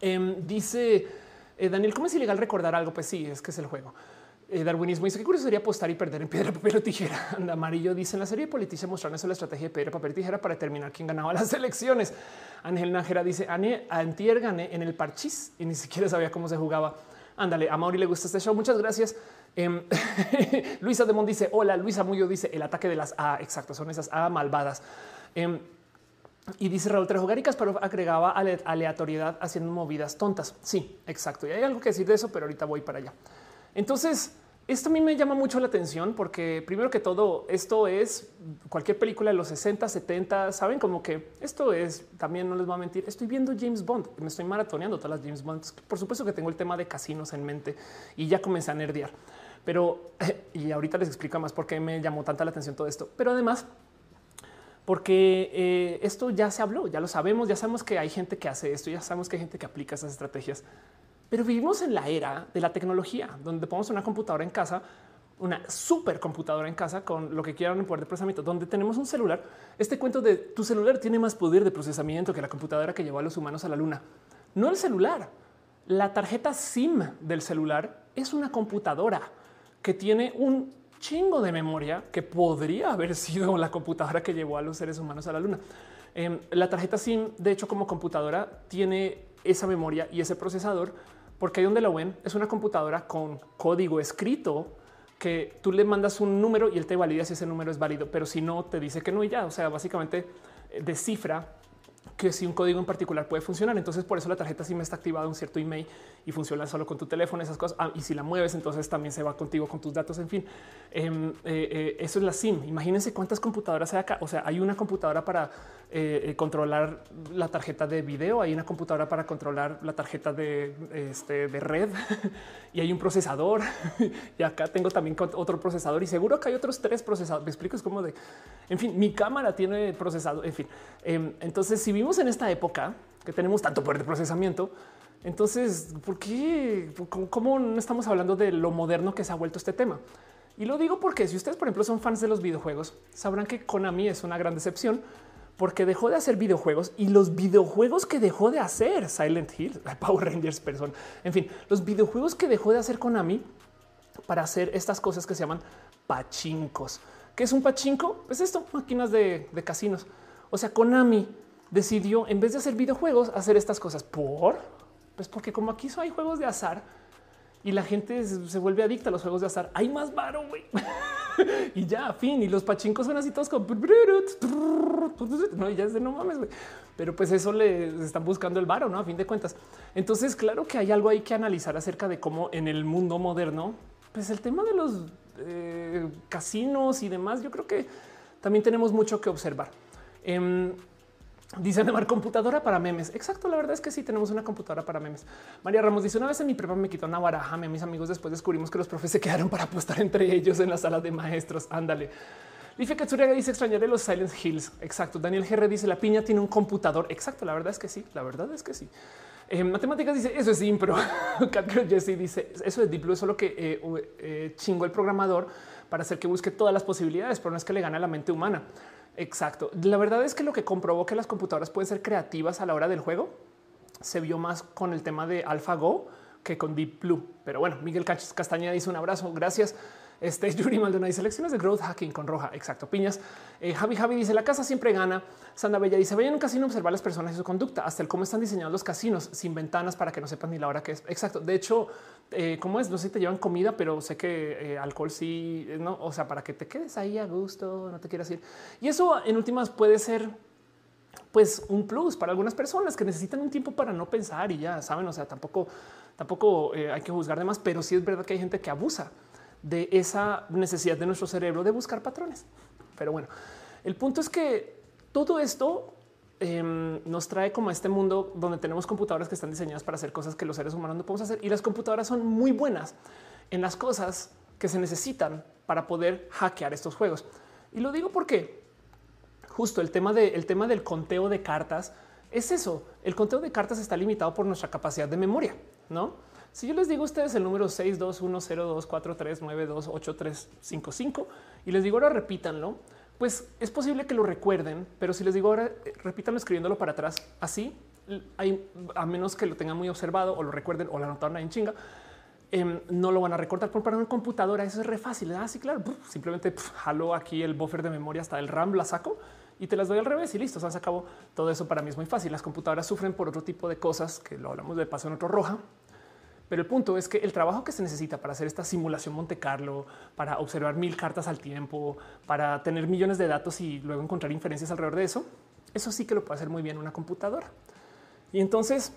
Eh, dice Daniel, ¿cómo es ilegal recordar algo? Pues sí, es que es el juego. Eh, darwinismo dice que curioso sería apostar y perder en piedra, papel o tijera. Anda, amarillo dice en la serie política mostraron eso la estrategia de piedra, papel y tijera para determinar quién ganaba las elecciones. Ángel Nájera dice antier gané en el parchís y ni siquiera sabía cómo se jugaba. Ándale, a Mauri le gusta este show. Muchas gracias. Em, Luisa Demont dice hola. Luisa Muyo dice el ataque de las A. Exacto, son esas A malvadas. Em, y dice Raúl Trejo Garicas, pero agregaba aleatoriedad haciendo movidas tontas. Sí, exacto. Y hay algo que decir de eso, pero ahorita voy para allá. Entonces, esto a mí me llama mucho la atención porque primero que todo, esto es cualquier película de los 60, 70, saben como que esto es también no les voy a mentir. Estoy viendo James Bond, me estoy maratoneando todas las James Bond. Por supuesto que tengo el tema de casinos en mente y ya comencé a nerdear, pero y ahorita les explico más por qué me llamó tanta la atención todo esto. Pero además, porque eh, esto ya se habló, ya lo sabemos, ya sabemos que hay gente que hace esto, ya sabemos que hay gente que aplica esas estrategias. Pero vivimos en la era de la tecnología, donde ponemos una computadora en casa, una supercomputadora en casa con lo que quieran en poder de procesamiento, donde tenemos un celular. Este cuento de tu celular tiene más poder de procesamiento que la computadora que llevó a los humanos a la luna. No el celular. La tarjeta SIM del celular es una computadora que tiene un chingo de memoria que podría haber sido la computadora que llevó a los seres humanos a la luna. Em, la tarjeta SIM, de hecho, como computadora, tiene esa memoria y ese procesador porque ahí donde la ven es una computadora con código escrito que tú le mandas un número y él te valida si ese número es válido, pero si no te dice que no y ya, o sea, básicamente eh, descifra que si un código en particular puede funcionar. Entonces, por eso la tarjeta SIM está activada un cierto email y funciona solo con tu teléfono, esas cosas. Ah, y si la mueves, entonces también se va contigo con tus datos. En fin, em, eh, eh, eso es la SIM. Imagínense cuántas computadoras hay acá. O sea, hay una computadora para eh, controlar la tarjeta de video, hay una computadora para controlar la tarjeta de, este, de red y hay un procesador. y acá tengo también otro procesador y seguro que hay otros tres procesadores. Me explico, es como de, en fin, mi cámara tiene procesador. En fin, em, entonces si vimos en esta época que tenemos tanto poder de procesamiento, entonces, ¿por qué? ¿Cómo no estamos hablando de lo moderno que se ha vuelto este tema? Y lo digo porque si ustedes, por ejemplo, son fans de los videojuegos, sabrán que Konami es una gran decepción porque dejó de hacer videojuegos y los videojuegos que dejó de hacer Silent Hill, Power Rangers, persona, en fin, los videojuegos que dejó de hacer Konami para hacer estas cosas que se llaman pachincos. ¿Qué es un pachinko? Pues esto, máquinas de casinos. O sea, Konami decidió, en vez de hacer videojuegos, hacer estas cosas. ¿Por? Pues porque como aquí hay juegos de azar y la gente se vuelve adicta a los juegos de azar, hay más varo, güey. y ya, fin. Y los pachincos son así todos con... No, ya es de no mames, güey. Pero pues eso le están buscando el varo, ¿no? A fin de cuentas. Entonces, claro que hay algo ahí que analizar acerca de cómo en el mundo moderno, pues el tema de los eh, casinos y demás, yo creo que también tenemos mucho que observar. Eh, Dice Neymar, computadora para memes. Exacto, la verdad es que sí tenemos una computadora para memes. María Ramos dice una vez en mi prepa me quitó una baraja. mis amigos después descubrimos que los profes se quedaron para apostar entre ellos en la sala de maestros. Ándale. Life Katsuriaga dice extrañaré los Silent Hills. Exacto. Daniel GR dice la piña tiene un computador. Exacto. La verdad es que sí. La verdad es que sí. Eh, matemáticas dice eso es impro. Jesse dice eso es diplo, es solo que eh, eh, chingo el programador para hacer que busque todas las posibilidades, pero no es que le gane a la mente humana. Exacto. La verdad es que lo que comprobó que las computadoras pueden ser creativas a la hora del juego se vio más con el tema de AlphaGo que con Deep Blue. Pero bueno, Miguel Castañeda dice un abrazo. Gracias. Este Yuri Maldonado dice selecciones de growth hacking con roja. Exacto. Piñas. Eh, Javi Javi dice la casa siempre gana. Sandra Bella dice vayan a un casino a observar las personas y su conducta, hasta el cómo están diseñados los casinos sin ventanas para que no sepan ni la hora que es. Exacto. De hecho, eh, cómo es? No sé si te llevan comida, pero sé que eh, alcohol sí, no? O sea, para que te quedes ahí a gusto, no te quieras ir. Y eso en últimas puede ser pues un plus para algunas personas que necesitan un tiempo para no pensar y ya saben, o sea, tampoco, tampoco hay que juzgar de más, pero sí es verdad que hay gente que abusa de esa necesidad de nuestro cerebro de buscar patrones. Pero bueno, el punto es que todo esto em, nos trae como a este mundo donde tenemos computadoras que están diseñadas para hacer cosas que los seres humanos no podemos hacer y las computadoras son muy buenas en las cosas que se necesitan para poder hackear estos juegos. Y lo digo porque justo el tema, de, el tema del conteo de cartas es eso. El conteo de cartas está limitado por nuestra capacidad de memoria, no? Si yo les digo a ustedes el número 6210243928355 y les digo ahora repítanlo, pues es posible que lo recuerden, pero si les digo ahora eh, repítanlo escribiéndolo para atrás, así a menos que lo tengan muy observado o lo recuerden o la notaron en chinga. em, no lo van a recortar. Por para una computadora eso es re fácil. Así, claro, simplemente jalo aquí el buffer de memoria hasta el RAM, la saco y te las doy al revés y listo. se acabó. Todo eso para mí es muy fácil. Las computadoras sufren por otro tipo de cosas que lo hablamos de paso en otro roja. Pero el punto es que el trabajo que se necesita para hacer esta simulación Monte Carlo, para observar mil cartas al tiempo, para tener millones de datos y luego encontrar inferencias alrededor de eso, eso sí que lo puede hacer muy bien una computadora. Y entonces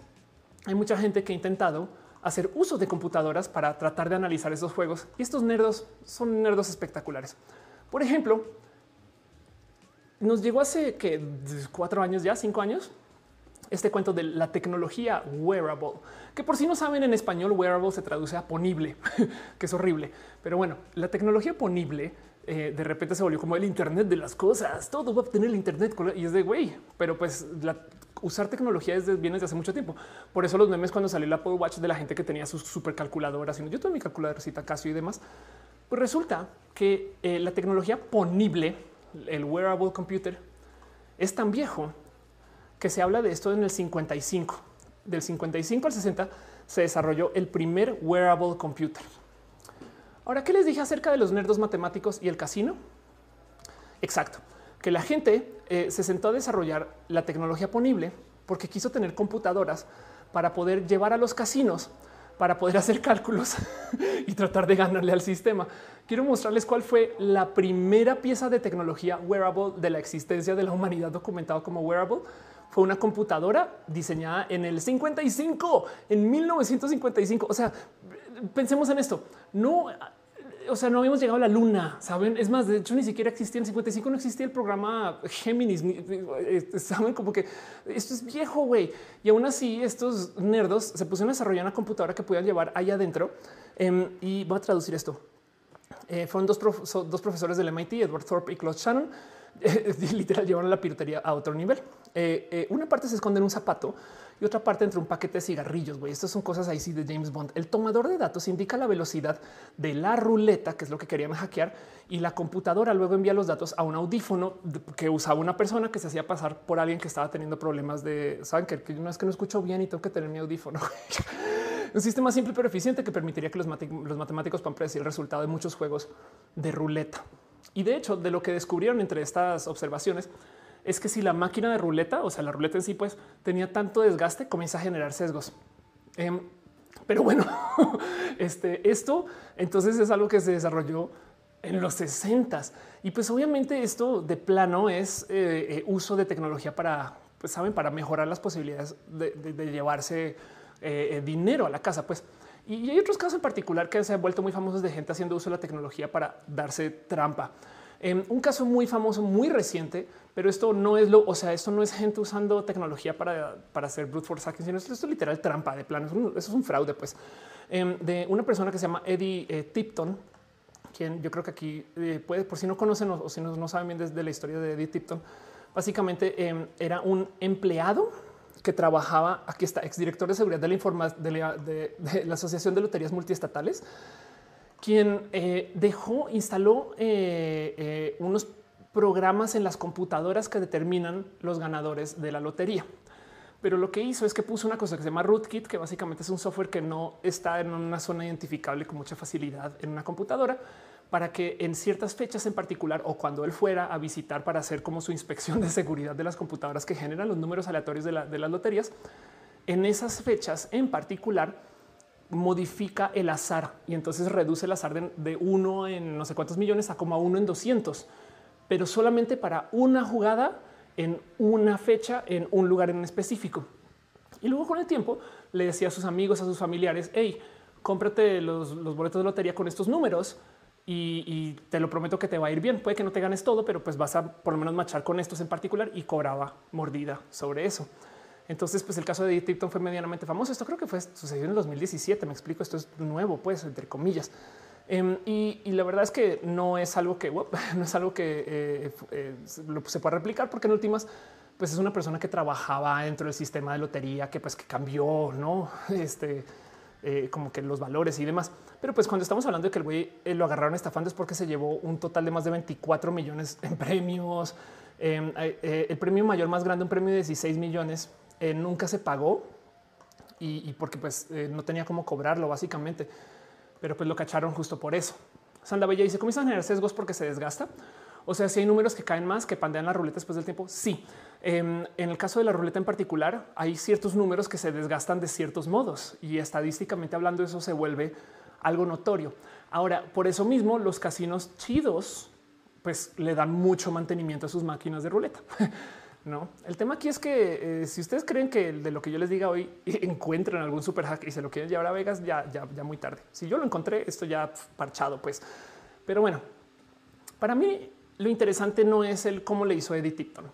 hay mucha gente que ha intentado hacer uso de computadoras para tratar de analizar esos juegos y estos nerdos son nerdos espectaculares. Por ejemplo, nos llegó hace que cuatro años ya, cinco años, este cuento de la tecnología wearable, que por si no saben en español, wearable se traduce a ponible, que es horrible. Pero bueno, la tecnología ponible eh, de repente se volvió como el Internet de las cosas. Todo va a tener el Internet y es de güey, pero pues usar tecnología es viene desde hace mucho tiempo. Por eso los memes cuando salió el Apple Watch de la gente que tenía sus supercalculadoras, y yo tengo mi calculadorcita Casio y demás, pues resulta que eh, la tecnología ponible el wearable computer, es tan viejo que se habla de esto en el 55. Del 55 al 60 se desarrolló el primer wearable computer. Ahora, ¿qué les dije acerca de los nerdos matemáticos y el casino? Exacto, que la gente eh, se sentó a desarrollar la tecnología ponible porque quiso tener computadoras para poder llevar a los casinos para poder hacer cálculos y tratar de ganarle al sistema. Quiero mostrarles cuál fue la primera pieza de tecnología wearable de la existencia de la humanidad documentado como wearable. Fue una computadora diseñada en el 55, en 1955. O sea, pensemos en esto. No o sea, no habíamos llegado a la luna, saben? Es más, de hecho, ni siquiera existía en 55, no existía el programa Géminis. Eh, saben como que esto es viejo, güey. Y aún así, estos nerdos se pusieron a desarrollar una computadora que pudieran llevar allá adentro. Em, y voy a traducir esto. Eh, fueron dos, dos profesores del MIT, Edward Thorpe y Claude Shannon. literal llevaron la piratería a otro nivel. Eh, una parte se esconde en un zapato y otra parte entre un paquete de cigarrillos. Güey, estas son cosas ahí sí de James Bond. El tomador de datos indica la velocidad de la ruleta, que es lo que querían hackear, y la computadora luego envía los datos a un audífono que usaba una persona que se hacía pasar por alguien que estaba teniendo problemas de saben que, no es que no escucho bien y tengo que tener mi audífono. un sistema simple pero eficiente que permitiría que los, los matemáticos puedan predecir el resultado de muchos juegos de ruleta. Y de hecho, de lo que descubrieron entre estas observaciones es que si la máquina de ruleta, o sea, la ruleta en sí, pues tenía tanto desgaste, comienza a generar sesgos. Em, pero bueno, este, esto entonces es algo que se desarrolló en los 60 y pues obviamente esto de plano es eh, eh, uso de tecnología para, pues saben, para mejorar las posibilidades de, llevarse eh, dinero a la casa, pues. Y hay otros casos en particular que se han vuelto muy famosos de gente haciendo uso de la tecnología para darse trampa. En un caso muy famoso, muy reciente, pero esto no es lo, o sea, esto no es gente usando tecnología para, para hacer brute force hacking, sino esto, es literal trampa de plano. Eso es un fraude, pues, em, de una persona que se llama Eddie eh, Tipton, quien yo creo que aquí eh, puede, por si no conocen o, si no, saben bien desde la historia de Eddie Tipton, básicamente em, era un empleado que trabajaba, aquí está, exdirector de seguridad de la, información de la Asociación de Loterías Multiestatales quien eh, dejó, instaló eh, eh, unos programas en las computadoras que determinan los ganadores de la lotería. Pero lo que hizo es que puso una cosa que se llama rootkit, que básicamente es un software que no está en una zona identificable con mucha facilidad en una computadora, para que en ciertas fechas en particular o cuando él fuera a visitar para hacer como su inspección de seguridad de las computadoras que generan los números aleatorios de, las loterías, en esas fechas en particular, modifica el azar y entonces reduce el azar de, uno en no sé cuántos millones a como uno en 200, pero solamente para una jugada en una fecha en un lugar en específico. Y luego con el tiempo le decía a sus amigos, a sus familiares, hey, cómprate los, boletos de lotería con estos números y, te lo prometo que te va a ir bien. Puede que no te ganes todo, pero pues vas a por lo menos machar con estos en particular y cobraba mordida sobre eso. Entonces, pues el caso de Tipton fue medianamente famoso. Esto creo que fue sucedió en el 2017. Me explico. Esto es nuevo, pues, entre comillas. Em, y, la verdad es que no es algo que no es algo que eh, eh, se pueda replicar, porque en últimas, pues es una persona que trabajaba dentro del sistema de lotería que, pues, que cambió, no este, eh, como que los valores y demás. Pero pues cuando estamos hablando de que el güey lo agarraron estafando es porque se llevó un total de más de 24 millones en premios. Em, el premio mayor más grande, un premio de 16 millones eh, nunca se pagó y, porque pues eh, no tenía cómo cobrarlo básicamente. pero pues lo cacharon justo por eso. Sanda Bella dice comienzan a generar sesgos porque se desgasta. O sea, si hay números que caen más, que pandean la ruleta después del tiempo, sí. Em, en el caso de la ruleta en particular, hay ciertos números que se desgastan de ciertos modos y estadísticamente hablando eso se vuelve algo notorio. Ahora, por eso mismo, los casinos chidos pues le dan mucho mantenimiento a sus máquinas de ruleta. No, el tema aquí es que eh, si ustedes creen que de lo que yo les diga hoy encuentran algún super hack y se lo quieren llevar a Vegas, ya, ya, ya muy tarde. Si yo lo encontré, esto ya parchado, pues. Pero bueno, para mí lo interesante no es el cómo le hizo Eddie Tipton.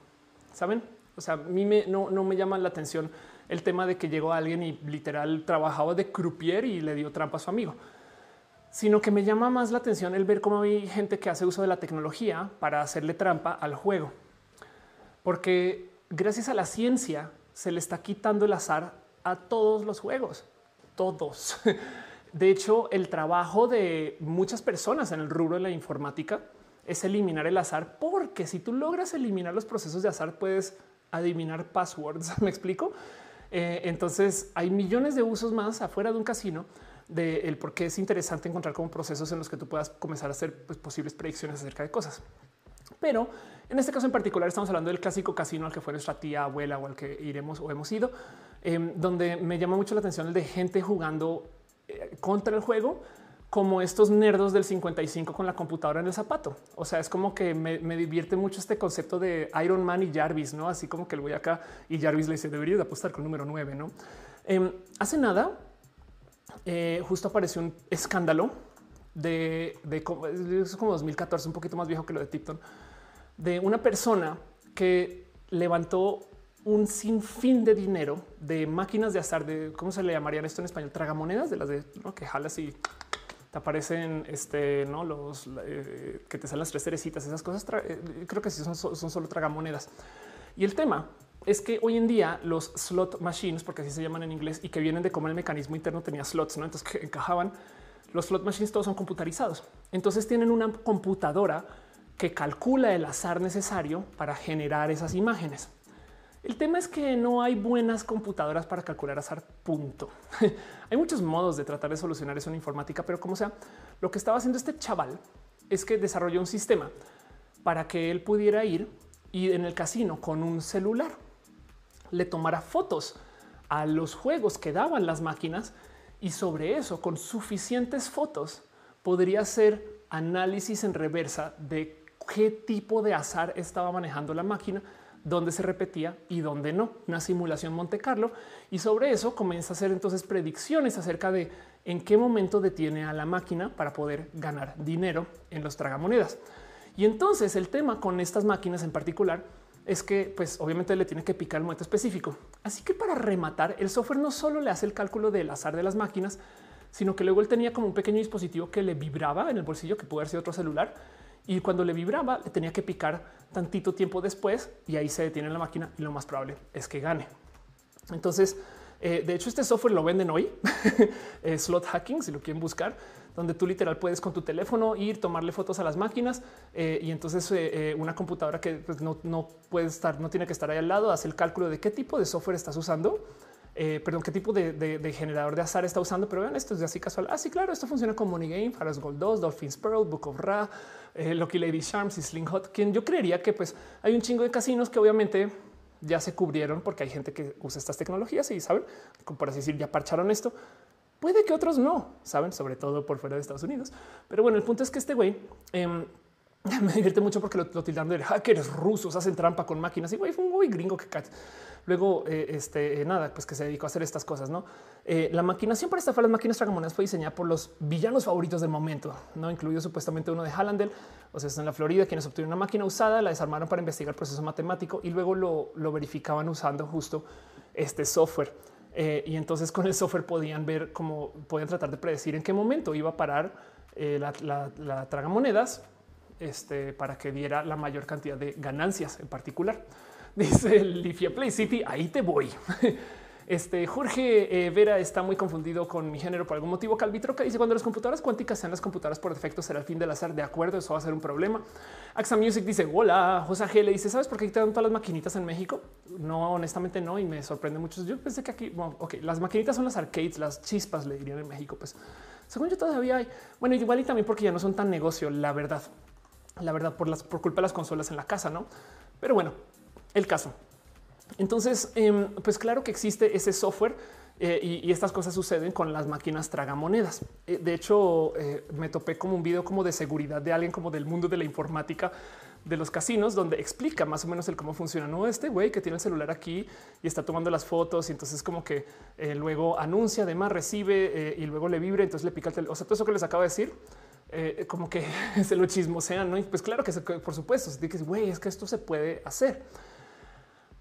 Saben? O sea, a mí me, no, no me llama la atención el tema de que llegó alguien y literal trabajaba de croupier y le dio trampa a su amigo sino que me llama más la atención el ver cómo hay gente que hace uso de la tecnología para hacerle trampa al juego. Porque gracias a la ciencia se le está quitando el azar a todos los juegos, todos. De hecho, el trabajo de muchas personas en el rubro de la informática es eliminar el azar, porque si tú logras eliminar los procesos de azar, puedes adivinar passwords. ¿Me explico? Eh, entonces hay millones de usos más afuera de un casino de el por qué es interesante encontrar como procesos en los que tú puedas comenzar a hacer pues, posibles predicciones acerca de cosas. Pero en este caso en particular estamos hablando del clásico casino al que fue nuestra tía, abuela o al que iremos o hemos ido, em, donde me llama mucho la atención el de gente jugando eh, contra el juego como estos nerdos del 55 con la computadora en el zapato. O sea, es como que me, divierte mucho este concepto de Iron Man y Jarvis, no así como que el voy acá y Jarvis le dice debería de apostar con el número 9. No em, hace nada eh, justo apareció un escándalo de, como, es como 2014, un poquito más viejo que lo de Tipton, de una persona que levantó un sinfín de dinero de máquinas de azar, de cómo se le llamarían esto en español, tragamonedas, de las de que jalas y te aparecen este, no los eh, que te salen las tres cerecitas, esas cosas. Eh, creo que sí son, son solo tragamonedas. Y el tema es que hoy en día los slot machines, porque así se llaman en inglés y que vienen de cómo el mecanismo interno tenía slots, ¿no? entonces que encajaban. Los slot machines todos son computarizados. Entonces tienen una computadora que calcula el azar necesario para generar esas imágenes. El tema es que no hay buenas computadoras para calcular azar. Punto. hay muchos modos de tratar de solucionar eso en informática, pero como sea, lo que estaba haciendo este chaval es que desarrolló un sistema para que él pudiera ir y en el casino con un celular le tomara fotos a los juegos que daban las máquinas y sobre eso, con suficientes fotos, podría hacer análisis en reversa de qué tipo de azar estaba manejando la máquina, dónde se repetía y dónde no. Una simulación Monte Carlo y sobre eso comienza a hacer entonces predicciones acerca de en qué momento detiene a la máquina para poder ganar dinero en los tragamonedas. Y entonces el tema con estas máquinas en particular es que pues obviamente le tiene que picar el momento específico. Así que para rematar, el software no solo le hace el cálculo del azar de las máquinas, sino que luego él tenía como un pequeño dispositivo que le vibraba en el bolsillo, que puede haber sido otro celular. Y cuando le vibraba, le tenía que picar tantito tiempo después y ahí se detiene la máquina y lo más probable es que gane. Entonces, eh, de hecho, este software lo venden hoy, slot hacking, si lo quieren buscar donde tú literal puedes con tu teléfono ir, tomarle fotos a las máquinas eh, y entonces eh, eh, una computadora que pues, no, puede estar, no tiene que estar ahí al lado, hace el cálculo de qué tipo de software estás usando. Perdón, qué tipo de, generador de azar está usando, pero vean, esto es así casual. Así, ah, claro, esto funciona con Money Game, Faras Gold 2, Dolphins Pearl, Book of Ra, Lucky Lady Charms y Sling Hot, quien yo creería que pues hay un chingo de casinos que obviamente ya se cubrieron porque hay gente que usa estas tecnologías y saben, por así decir, ya parcharon esto, Puede que otros no, saben, sobre todo por fuera de Estados Unidos. Pero bueno, el punto es que este güey em, me divierte mucho porque lo, lo tildan de hackers rusos, hacen trampa con máquinas y güey fue un güey gringo que luego eh, este eh, nada, pues que se dedicó a hacer estas cosas. No eh, la maquinación para estafar las máquinas tragamonedas fue diseñada por los villanos favoritos del momento, no incluido supuestamente uno de Hallandel, o sea, en la Florida, quienes obtuvieron una máquina usada, la desarmaron para investigar el proceso matemático y luego lo, lo verificaban usando justo este software. Y entonces con el software podían ver cómo podían tratar de predecir en qué momento iba a parar la, la, la tragamonedas este, para que diera la mayor cantidad de ganancias en particular. Dice Lifia Play City, ahí te voy. Este Jorge eh, Vera está muy confundido con mi género por algún motivo. Calvitro que dice cuando las computadoras cuánticas sean las computadoras por defecto será el fin del azar. De acuerdo, eso va a ser un problema. Axa Music dice hola. José G le dice sabes por qué dan todas las maquinitas en México? No, honestamente no. Y me sorprende mucho. Yo pensé que aquí, bueno, ok, las maquinitas son las arcades, las chispas le dirían en México. Pues según yo todavía hay. Bueno, igual y también porque ya no son tan negocio, la verdad. La verdad, por las por culpa de las consolas en la casa, no? Pero bueno, el caso. Entonces, em, pues claro que existe ese software eh, y, estas cosas suceden con las máquinas tragamonedas. Eh, de hecho, eh, me topé como un video como de seguridad de alguien como del mundo de la informática de los casinos, donde explica más o menos el cómo funciona. No este güey que tiene el celular aquí y está tomando las fotos y entonces como que luego anuncia, además recibe y luego le vibre, entonces le pica el teléfono. O sea, todo eso que les acabo de decir, como que se lo chismosean, ¿no? Y pues claro que por supuesto, se dice, es que esto se puede hacer.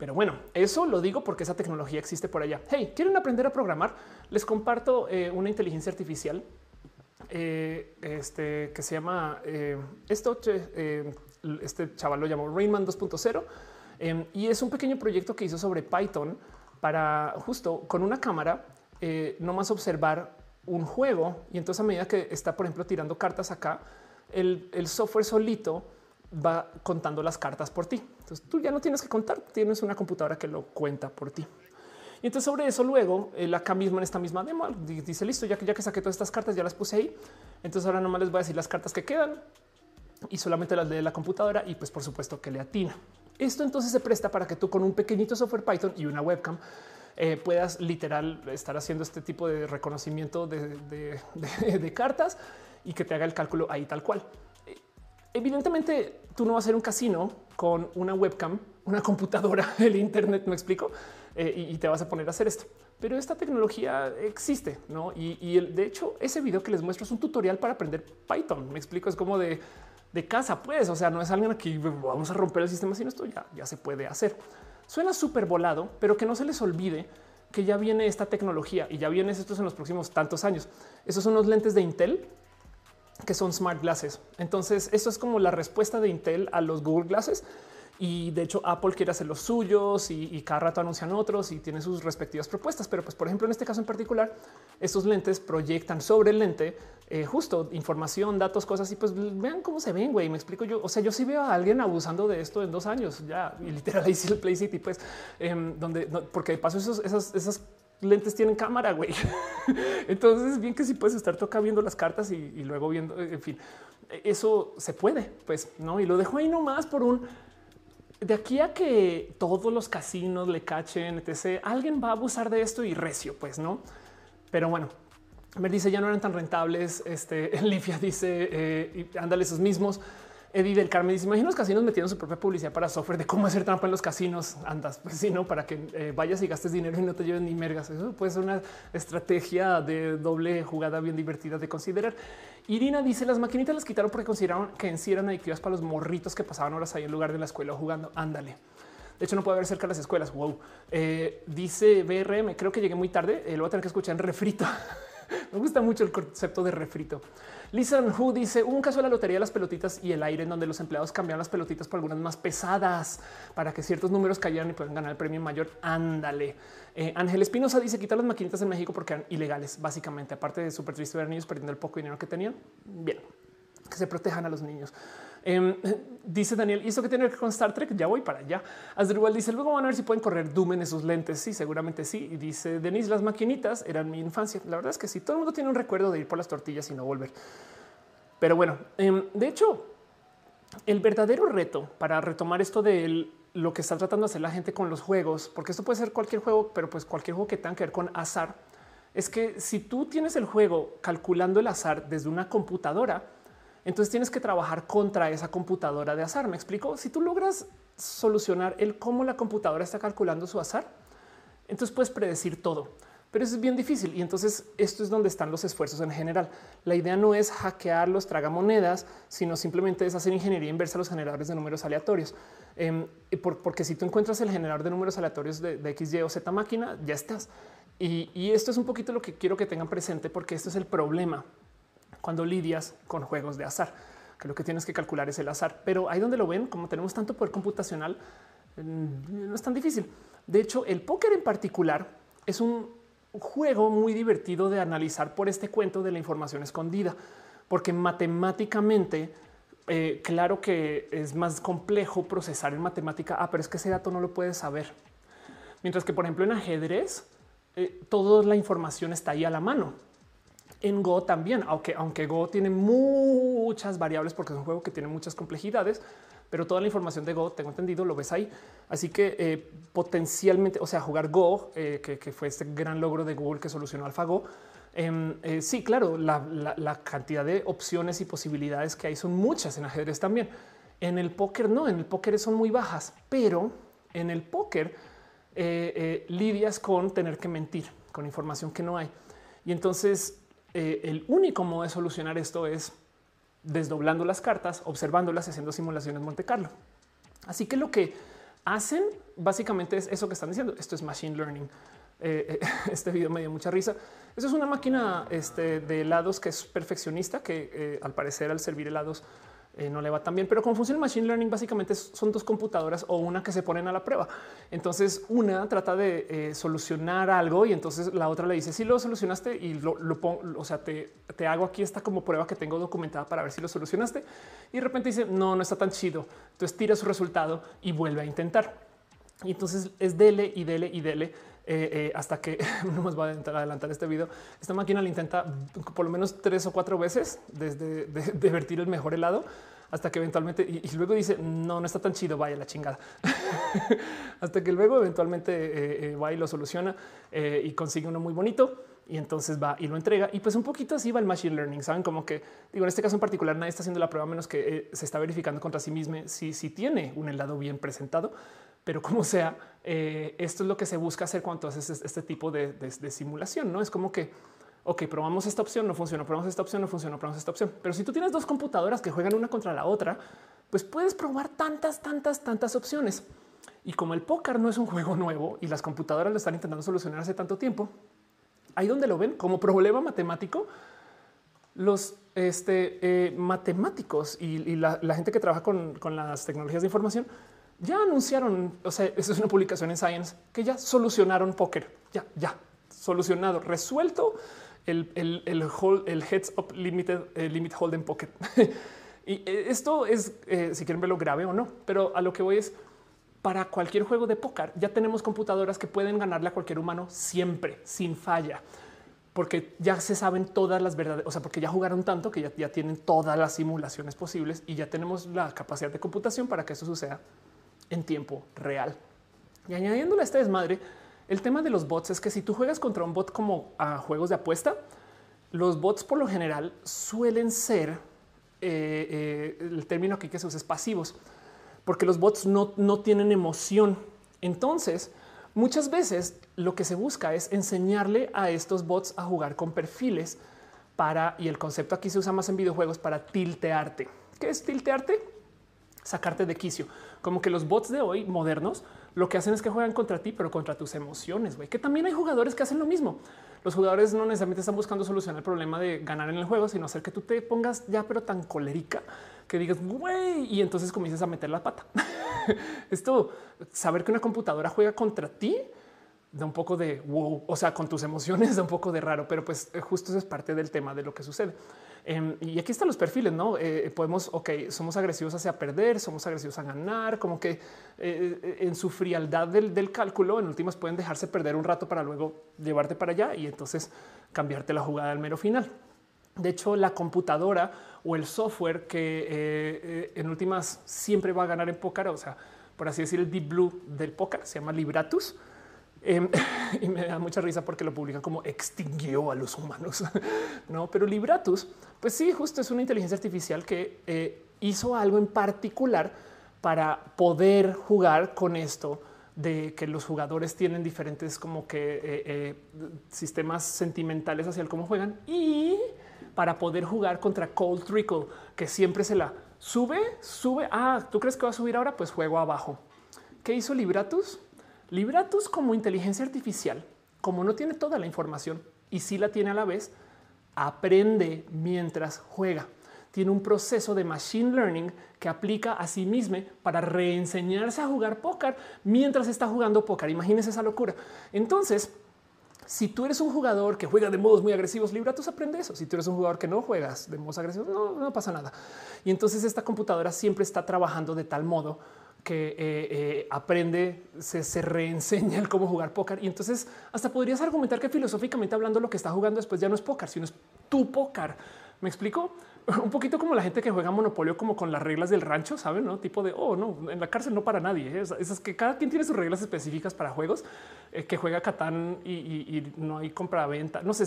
Pero bueno, eso lo digo porque esa tecnología existe por allá. Hey, ¿quieren aprender a programar? Les comparto eh, una inteligencia artificial eh, este, que se llama eh, esto. este chaval lo llamó Rainman 2.0 em, y es un pequeño proyecto que hizo sobre Python para justo con una cámara no más observar un juego. Y entonces a medida que está, por ejemplo, tirando cartas acá, el, software solito va contando las cartas por ti. Entonces tú ya no tienes que contar, tienes una computadora que lo cuenta por ti. Y entonces sobre eso luego, él acá mismo en esta misma demo, dice listo, ya que ya que saqué todas estas cartas, ya las puse ahí. Entonces ahora nomás les voy a decir las cartas que quedan y solamente las lee la computadora y pues por supuesto que le atina. Esto entonces se presta para que tú con un pequeñito software Python y una webcam eh, puedas literal estar haciendo este tipo de reconocimiento de cartas y que te haga el cálculo ahí tal cual. Evidentemente, tú no vas a ser un casino con una webcam, una computadora, el Internet, me explico, eh, y, te vas a poner a hacer esto. Pero esta tecnología existe, ¿no? Y, de hecho, ese video que les muestro es un tutorial para aprender Python. Me explico, es como de, casa, pues, o sea, no es alguien aquí, vamos a romper el sistema, sino esto ya, ya se puede hacer. Suena súper volado, pero que no se les olvide que ya viene esta tecnología y ya viene esto en los próximos tantos años. Esos son los lentes de Intel que son smart glasses. Entonces, esto es como la respuesta de Intel a los Google Glasses. Y de hecho, Apple quiere hacer los suyos y, cada rato anuncian otros y tiene sus respectivas propuestas. Pero, pues, por ejemplo, en este caso en particular, estos lentes proyectan sobre el lente eh, justo información, datos, cosas y pues vean cómo se ven. Güey, me explico yo. O sea, yo sí veo a alguien abusando de esto en dos años ya y literal ahí sí el Play City, pues, em, donde porque de paso esos, esas, esas lentes tienen cámara, güey. Entonces, bien que si puedes estar toca viendo las cartas y, luego viendo, en fin, eso se puede, pues, ¿no? Y lo dejo ahí nomás por un... De aquí a que todos los casinos le cachen, etc., alguien va a abusar de esto y recio, pues, ¿no? Pero bueno, me dice, ya no eran tan rentables. Este, Lifia dice, eh, ándale esos mismos. Eddie del Carmen dice: Imagina los casinos metiendo su propia publicidad para software de cómo hacer trampa en los casinos. Andas, pues sí, no para que eh, vayas y gastes dinero y no te lleven ni mergas. Eso puede ser una estrategia de doble jugada bien divertida de considerar. Irina dice: Las maquinitas las quitaron porque consideraron que en sí eran adictivas para los morritos que pasaban horas ahí en lugar de la escuela jugando. Ándale. De hecho, no puede haber cerca las escuelas. Wow. Eh, dice BRM, creo que llegué muy tarde. Eh, lo voy a tener que escuchar en refrito. Me gusta mucho el concepto de refrito. Lisa Who dice un caso de la lotería de las pelotitas y el aire en donde los empleados cambian las pelotitas por algunas más pesadas para que ciertos números cayeran y puedan ganar el premio mayor. Ándale. Eh, Ángel Espinosa dice quitar las maquinitas en México porque eran ilegales, básicamente. Aparte de súper triste ver niños perdiendo el poco dinero que tenían. Bien, que se protejan a los niños. Em, dice Daniel, ¿y eso que tiene que con Star Trek? Ya voy para allá. Asdrúbal dice, luego van a ver si pueden correr Doom en esos lentes. Sí, seguramente sí. Y dice, Denise, las maquinitas eran mi infancia. La verdad es que sí, todo el mundo tiene un recuerdo de ir por las tortillas y no volver. Pero bueno, em, de hecho, el verdadero reto para retomar esto de lo que está tratando de hacer la gente con los juegos, porque esto puede ser cualquier juego, pero pues cualquier juego que tenga que ver con azar, es que si tú tienes el juego calculando el azar desde una computadora, entonces tienes que trabajar contra esa computadora de azar. Me explico. Si tú logras solucionar el cómo la computadora está calculando su azar, entonces puedes predecir todo. Pero eso es bien difícil y entonces esto es donde están los esfuerzos en general. La idea no es hackear los tragamonedas, sino simplemente es hacer ingeniería inversa a los generadores de números aleatorios. Em, porque si tú encuentras el generador de números aleatorios de, X, Y o Z máquina, ya estás. Y, y esto es un poquito lo que quiero que tengan presente porque esto es el problema cuando lidias con juegos de azar, que lo que tienes que calcular es el azar. Pero ahí donde lo ven, como tenemos tanto poder computacional, mm, no es tan difícil. De hecho, el póker en particular es un juego muy divertido de analizar por este cuento de la información escondida, porque matemáticamente, eh, claro que es más complejo procesar en matemática. Ah, pero es que ese dato no lo puedes saber. Mientras que, por ejemplo, en ajedrez, eh, toda la información está ahí a la mano. En Go también, aunque, aunque Go tiene muchas variables porque es un juego que tiene muchas complejidades, pero toda la información de Go, tengo entendido, lo ves ahí. Así que eh, potencialmente, o sea, jugar Go, eh, que, fue este gran logro de Google que solucionó AlphaGo. Em, eh, sí, claro, la, cantidad de opciones y posibilidades que hay son muchas en ajedrez también. En el póker no, en el póker son muy bajas, pero en el póker lidias con tener que mentir con información que no hay. Y entonces el único modo de solucionar esto es desdoblando las cartas, observándolas, haciendo simulaciones Monte Carlo. Así que lo que hacen básicamente es eso que están diciendo. Esto es machine learning. Eh, eh, este video me dio mucha risa. Eso es una máquina este, de helados que es perfeccionista, que eh, al parecer al servir helados eh, no le va tan bien. Pero como funciona el machine learning, básicamente son dos computadoras o una que se ponen a la prueba. Entonces una trata de eh, solucionar algo y entonces la otra le dice si lo solucionaste y lo, pongo, o sea, te, te, hago aquí esta como prueba que tengo documentada para ver si lo solucionaste. Y de repente dice no, no está tan chido. Entonces tira su resultado y vuelve a intentar. Y entonces es dele y dele y dele. Eh, hasta que no más va a adelantar este video. Esta máquina le intenta por lo menos tres o cuatro veces desde de, vertir el mejor helado hasta que eventualmente y, luego dice no, no está tan chido, vaya la chingada. hasta que luego eventualmente eh, eh, va y lo soluciona y consigue uno muy bonito y entonces va y lo entrega. Y pues un poquito así va el machine learning. Saben como que digo en este caso en particular nadie está haciendo la prueba menos que se está verificando contra sí mismo si, si tiene un helado bien presentado pero como sea, eh, esto es lo que se busca hacer cuando haces este tipo de, simulación. No es como que, ok, probamos esta opción, no funciona, probamos esta opción, no funciona, probamos esta opción. Pero si tú tienes dos computadoras que juegan una contra la otra, pues puedes probar tantas, tantas, tantas opciones. Y como el póker no es un juego nuevo y las computadoras lo están intentando solucionar hace tanto tiempo, ahí donde lo ven como problema matemático, los este, eh, matemáticos y, la, gente que trabaja con las tecnologías de información ya anunciaron, o sea, eso es una publicación en Science que ya solucionaron póker, ya, ya solucionado, resuelto el, el, el, el heads up limited eh, limit hold pocket. y eh, esto es, eh, si quieren verlo grave o no, pero a lo que voy es para cualquier juego de póker ya tenemos computadoras que pueden ganarle a cualquier humano siempre, sin falla porque ya se saben todas las verdades, o sea, porque ya jugaron tanto que ya, tienen todas las simulaciones posibles y ya tenemos la capacidad de computación para que eso suceda en tiempo real. Y añadiéndole a este desmadre, el tema de los bots es que si tú juegas contra un bot como a juegos de apuesta, los bots por lo general suelen ser eh, eh, el término aquí que se usa es pasivos, porque los bots no, no tienen emoción. Entonces, muchas veces lo que se busca es enseñarle a estos bots a jugar con perfiles para, y el concepto aquí se usa más en videojuegos para tiltearte. ¿Qué es tiltearte? Sacarte de quicio como que los bots de hoy modernos lo que hacen es que juegan contra ti, pero contra tus emociones, güey. Que también hay jugadores que hacen lo mismo. Los jugadores no necesariamente están buscando solucionar el problema de ganar en el juego, sino hacer que tú te pongas ya, pero tan colérica que digas, güey, y entonces comienzas a meter la pata. Esto, saber que una computadora juega contra ti, da un poco de wow, o sea, con tus emociones da un poco de raro, pero pues justo eso es parte del tema de lo que sucede. Em, y aquí están los perfiles, no eh, podemos, ok, somos agresivos hacia perder, somos agresivos a ganar, como que eh, eh, en su frialdad del, cálculo, en últimas pueden dejarse perder un rato para luego llevarte para allá y entonces cambiarte la jugada al mero final. De hecho, la computadora o el software que en últimas siempre va a ganar en póker, o sea, por así decir, el deep blue del póker se llama Libratus Em, y me da mucha risa porque lo publican como extinguió a los humanos. no, pero Libratus, pues sí, justo es una inteligencia artificial que eh, hizo algo en particular para poder jugar con esto de que los jugadores tienen diferentes como que eh, eh, sistemas sentimentales hacia el cómo juegan y para poder jugar contra Cold Trickle, que siempre se la sube, sube. Ah, tú crees que va a subir ahora? Pues juego abajo. ¿Qué hizo Libratus? Libratus como inteligencia artificial, como no tiene toda la información y si la tiene a la vez, aprende mientras juega. Tiene un proceso de machine learning que aplica a sí mismo para reenseñarse a jugar póker mientras está jugando póker. Imagínense esa locura. Entonces, Si tú eres un jugador que juega de modos muy agresivos, Libratus aprende eso. Si tú eres un jugador que no juegas de modos agresivos, no pasa nada. Y entonces esta computadora siempre está trabajando de tal modo que eh, eh, aprende, se, se, reenseña el cómo jugar póker. Y entonces hasta podrías argumentar que filosóficamente hablando lo que está jugando después ya no es póker, sino es tu póker. ¿Me explico? Un poquito como la gente que juega Monopolio como con las reglas del rancho, ¿saben? ¿No? Tipo de, oh, no, en la cárcel no para nadie. ¿eh? Que cada quien tiene sus reglas específicas para juegos, que juega Catán y, y, no hay compra-venta. No sé,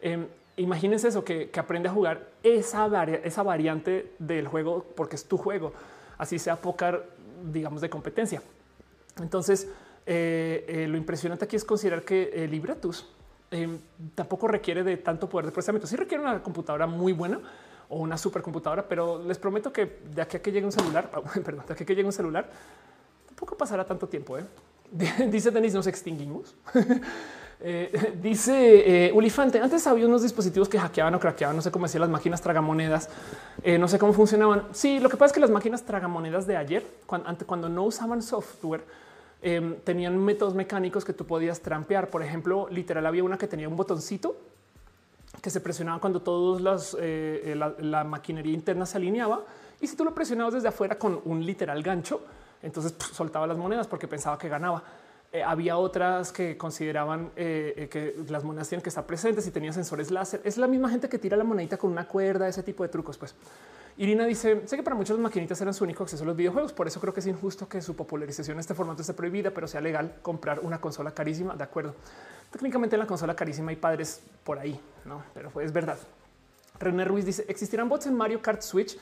eh, imagínense eso, que, que, aprende a jugar esa, esa variante del juego porque es tu juego así sea póker, digamos, de competencia. Entonces, eh, eh, lo impresionante aquí es considerar que el Libratus eh, tampoco requiere de tanto poder de procesamiento. Sí requiere una computadora muy buena o una supercomputadora, pero les prometo que de aquí a que llegue un celular, perdón, de aquí a que llegue un celular, tampoco pasará tanto tiempo. Dice Denis, nos extinguimos. Eh, dice eh, Ulifante, antes había unos dispositivos que hackeaban o craqueaban, no sé cómo decir las máquinas tragamonedas, eh, no sé cómo funcionaban. Sí, lo que pasa es que las máquinas tragamonedas de ayer, cuando, cuando no usaban software, em, tenían métodos mecánicos que tú podías trampear. Por ejemplo, literal había una que tenía un botoncito que se presionaba cuando todos las, la, maquinaria interna se alineaba y si tú lo presionabas desde afuera con un literal gancho, entonces soltaba las monedas porque pensaba que ganaba. Eh, había otras que consideraban eh, eh, que las monedas tienen que estar presentes y tenía sensores láser. Es la misma gente que tira la monedita con una cuerda, ese tipo de trucos. Pues Irina dice: Sé que para muchos las maquinitas eran su único acceso a los videojuegos. Por eso creo que es injusto que su popularización en este formato esté prohibida, pero sea legal comprar una consola carísima. De acuerdo. Técnicamente la consola carísima hay padres por ahí, no, pero es verdad. René Ruiz dice: ¿Existirán bots en Mario Kart Switch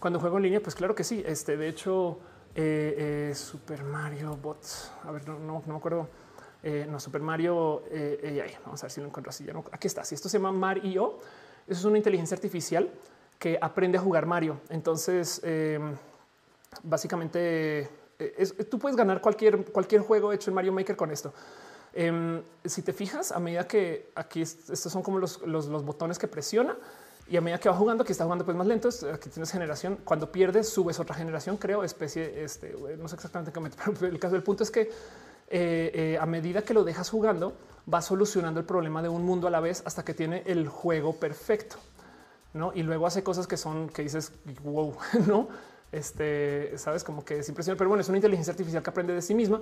cuando juego en línea? Pues claro que sí. Este, de hecho, eh, eh, Super Mario Bots. A ver, no, no, me acuerdo. Eh, no, Super Mario. vamos a ver si lo encuentro así. Ya no, aquí está. Si esto se llama Mario, eso es una inteligencia artificial que aprende a jugar Mario. Entonces, em, básicamente, tú puedes ganar cualquier, cualquier juego hecho en Mario Maker con esto. Em, si te fijas, a medida que aquí estos son como los, los botones que presiona, y a medida que va jugando, que está jugando pues más lento, aquí tienes generación. Cuando pierdes, subes otra generación, creo, especie, este, no sé exactamente qué, pero el caso del punto es que eh, eh, a medida que lo dejas jugando, va solucionando el problema de un mundo a la vez hasta que tiene el juego perfecto. ¿no? Y luego hace cosas que son que dices, wow, no? Este, sabes, como que es impresionante, pero bueno, es una inteligencia artificial que aprende de sí misma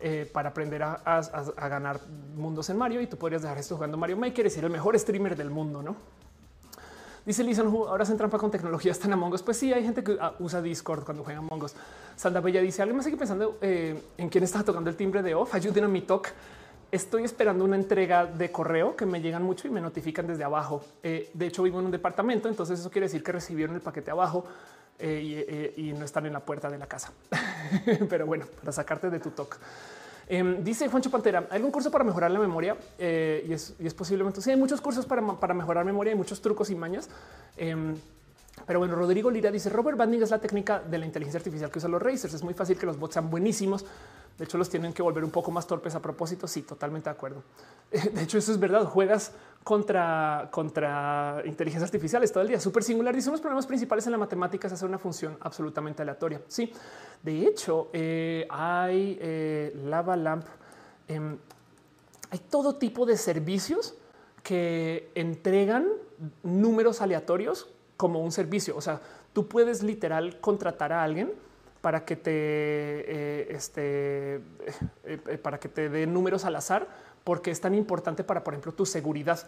eh, para aprender a, a, ganar mundos en Mario y tú podrías dejar esto jugando Mario Maker y ser el mejor streamer del mundo, no? Dice Lisa, ahora se trampa con tecnologías tan Among Us. Pues sí, hay gente que ah, usa Discord cuando juega Among Us. Sandra Bella dice, alguien me sigue pensando eh, en quién está tocando el timbre de off. Ayuden a mi talk. Estoy esperando una entrega de correo que me llegan mucho y me notifican desde abajo. Eh, de hecho, vivo en un departamento, entonces eso quiere decir que recibieron el paquete abajo eh, y, y, no están en la puerta de la casa. Pero bueno, para sacarte de tu talk. Em, dice Juancho Pantera, ¿hay algún curso para mejorar la memoria? Eh, y, es, posiblemente, sí, hay muchos cursos para, para mejorar memoria, hay muchos trucos y mañas. Em, pero bueno, Rodrigo Lira dice Robert Banding es la técnica de la inteligencia artificial que usan los racers. Es muy fácil que los bots sean buenísimos. De hecho, los tienen que volver un poco más torpes a propósito. Sí, totalmente de acuerdo. De hecho, eso es verdad. Juegas contra, contra inteligencias artificiales todo el día. Súper singular. Son los problemas principales en la matemática es hacer una función absolutamente aleatoria. Sí, de hecho, eh, hay eh, Lava Lamp. Em, hay todo tipo de servicios que entregan números aleatorios como un servicio. O sea, tú puedes literal contratar a alguien para que te eh, este, para que te dé números al azar, porque es tan importante para, por ejemplo, tu seguridad.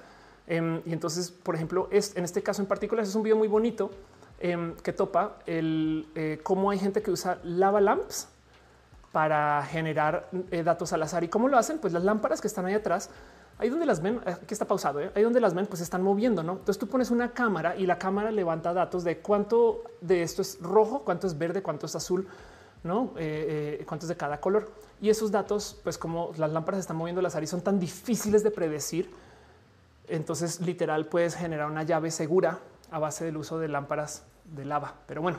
Em, y entonces, por ejemplo, es en este caso en particular, es un video muy bonito Em, que topa el eh, cómo hay gente que usa lava lamps para generar eh, datos al azar. ¿Y cómo lo hacen? Pues las lámparas que están ahí atrás, ahí donde las ven, eh, que está pausado, ahí donde las ven, pues están moviendo, ¿no? Entonces tú pones una cámara y la cámara levanta datos de cuánto de esto es rojo, cuánto es verde, cuánto es azul, ¿no? cuánto es de cada color. Y esos datos, pues como las lámparas están moviendo azar y son tan difíciles de predecir, entonces literal puedes generar una llave segura a base del uso de lámparas de lava. Pero bueno,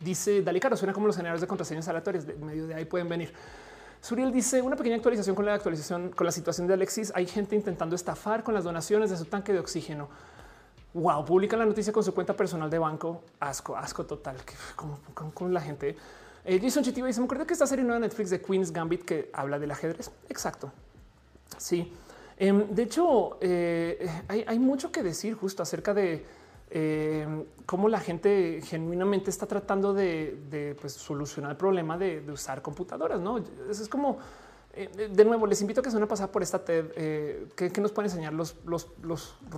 dice Dali Caro, suena como los generadores de contraseñas aleatorias. De medio de ahí pueden venir. Suriel dice una pequeña actualización con la actualización con la situación de Alexis. Hay gente intentando estafar con las donaciones de su tanque de oxígeno. Wow, publica la noticia con su cuenta personal de banco. Asco, asco total. Como con la gente. Eh, Jason Chitiba dice: Me acuerdo que esta serie nueva Netflix de Queen's Gambit que habla del ajedrez. Exacto. Sí. Em, de hecho, eh, hay, mucho que decir justo acerca de em, cómo la gente genuinamente está tratando de, pues, solucionar el problema de, usar computadoras. No Eso es como eh, de nuevo, les invito a que se una pasada por esta TED eh, que, nos pueden enseñar los,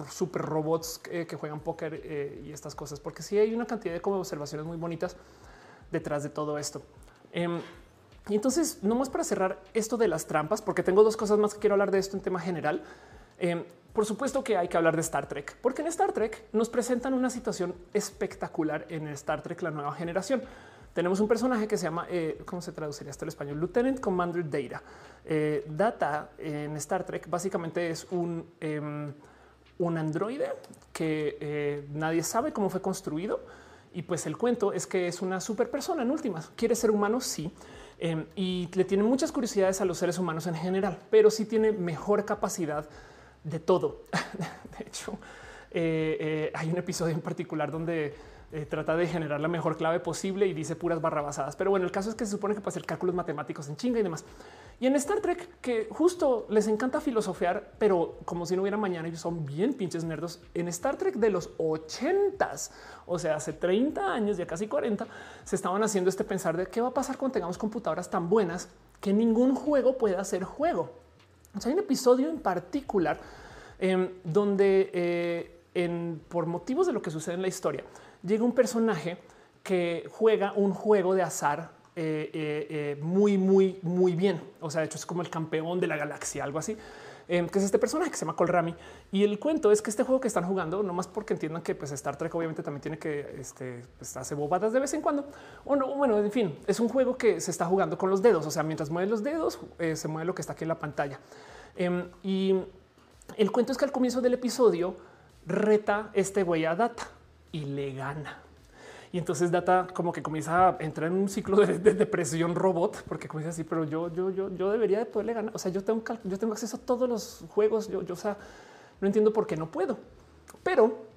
super robots que, juegan póker y estas cosas, porque sí hay una cantidad de como observaciones muy bonitas detrás de todo esto. Em, y entonces, no más para cerrar esto de las trampas, porque tengo dos cosas más que quiero hablar de esto en tema general. Eh, por supuesto que hay que hablar de Star Trek, porque en Star Trek nos presentan una situación espectacular en Star Trek, la nueva generación. Tenemos un personaje que se llama, eh, ¿cómo se traduciría esto en español? Lieutenant Commander Data. Eh, Data en Star Trek básicamente es un, em, un androide que nadie sabe cómo fue construido. Y pues el cuento es que es una super persona en últimas. ¿Quiere ser humano? Sí Em, y le tiene muchas curiosidades a los seres humanos en general, pero sí tiene mejor capacidad de todo. de hecho, eh, eh, hay un episodio en particular donde eh, trata de generar la mejor clave posible y dice puras barrabasadas. Pero bueno, el caso es que se supone que para hacer cálculos matemáticos en chinga y demás. Y en Star Trek, que justo les encanta filosofear, pero como si no hubiera mañana y son bien pinches nerdos. En Star Trek de los ochentas, o sea, hace 30 años, ya casi 40, se estaban haciendo este pensar de qué va a pasar cuando tengamos computadoras tan buenas que ningún juego pueda ser juego. O sea, hay un episodio en particular em, donde eh, por motivos de lo que sucede en la historia, llega un personaje que juega un juego de azar eh, eh, muy, muy, muy bien. O sea, de hecho es como el campeón de la galaxia, algo así. Que es este personaje que se llama Colrami. Y el cuento es que este juego que están jugando, no más porque entiendan que pues, Star Trek obviamente también tiene que este, pues, hace bobadas de vez en cuando. O no, bueno, en fin, es un juego que se está jugando con los dedos. O sea, mientras mueven los dedos, se mueve lo que está aquí en la pantalla. Em, y el cuento es que al comienzo del episodio reta este güey a Data y le gana. Y entonces Data como que comienza a entrar en un ciclo de, depresión robot, porque comienza así, pero yo, yo, yo, yo debería de poderle ganar. O sea, yo tengo, yo tengo acceso a todos los juegos. Yo, yo, o sea, no entiendo por qué no puedo, pero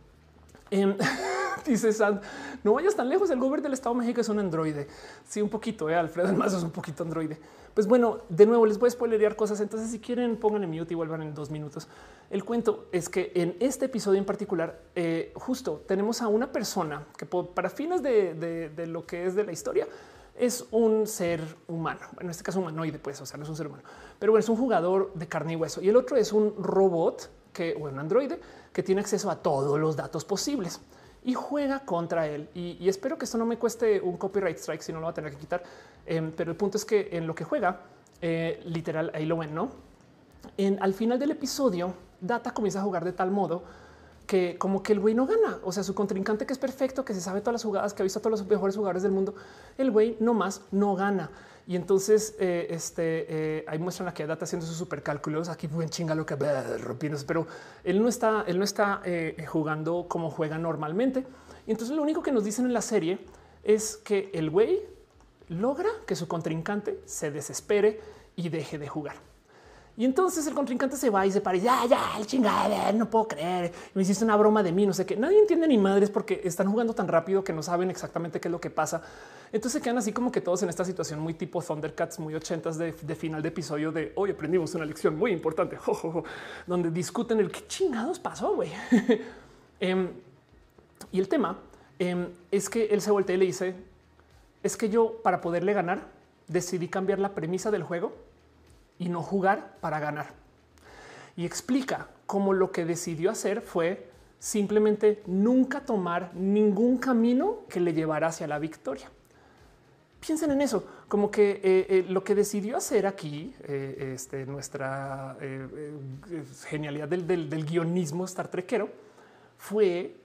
eh, dice Sand, no vayas tan lejos. El gobierno del Estado de México es un androide. Sí, un poquito. Eh, Alfredo además es un poquito androide. Pues bueno, de nuevo les voy a spoilerear cosas. Entonces, si quieren, pónganle mute y vuelvan en dos minutos. El cuento es que en este episodio en particular, eh, justo tenemos a una persona que para fines de, lo que es de la historia es un ser humano. En este caso, humanoide, pues, o sea, no es un ser humano, pero es un jugador de carne y hueso. Y el otro es un robot que, o un androide que tiene acceso a todos los datos posibles y juega contra él. Y, espero que esto no me cueste un copyright strike, si no lo va a tener que quitar. Em, pero el punto es que en lo que juega, eh, literal, ahí lo ven, ¿no? En, al final del episodio, Data comienza a jugar de tal modo que como que el güey no gana. O sea, su contrincante que es perfecto, que se sabe todas las jugadas, que ha visto a todos los mejores jugadores del mundo, el güey no más no gana. Y entonces eh, este, eh, ahí muestran a que Data haciendo sus super cálculos. Aquí buen chinga lo que rompiéndose, pero él no está, él no está eh, jugando como juega normalmente. Y entonces lo único que nos dicen en la serie es que el güey logra que su contrincante se desespere y deje de jugar. Y entonces el contrincante se va y se para ya, ya, el chingada, no puedo creer. Me hiciste una broma de mí, no sé qué. Nadie entiende ni madres porque están jugando tan rápido que no saben exactamente qué es lo que pasa. Entonces se quedan así como que todos en esta situación muy tipo Thundercats, muy ochentas de, final de episodio de hoy aprendimos una lección muy importante, donde discuten el qué chingados pasó, güey. Em, y el tema em, es que él se voltea y le dice, es que yo para poderle ganar decidí cambiar la premisa del juego y no jugar para ganar. Y explica cómo lo que decidió hacer fue simplemente nunca tomar ningún camino que le llevara hacia la victoria. Piensen en eso, como que eh, eh, lo que decidió hacer aquí, eh, este, nuestra genialidad del, del, guionismo Star Trekero, fue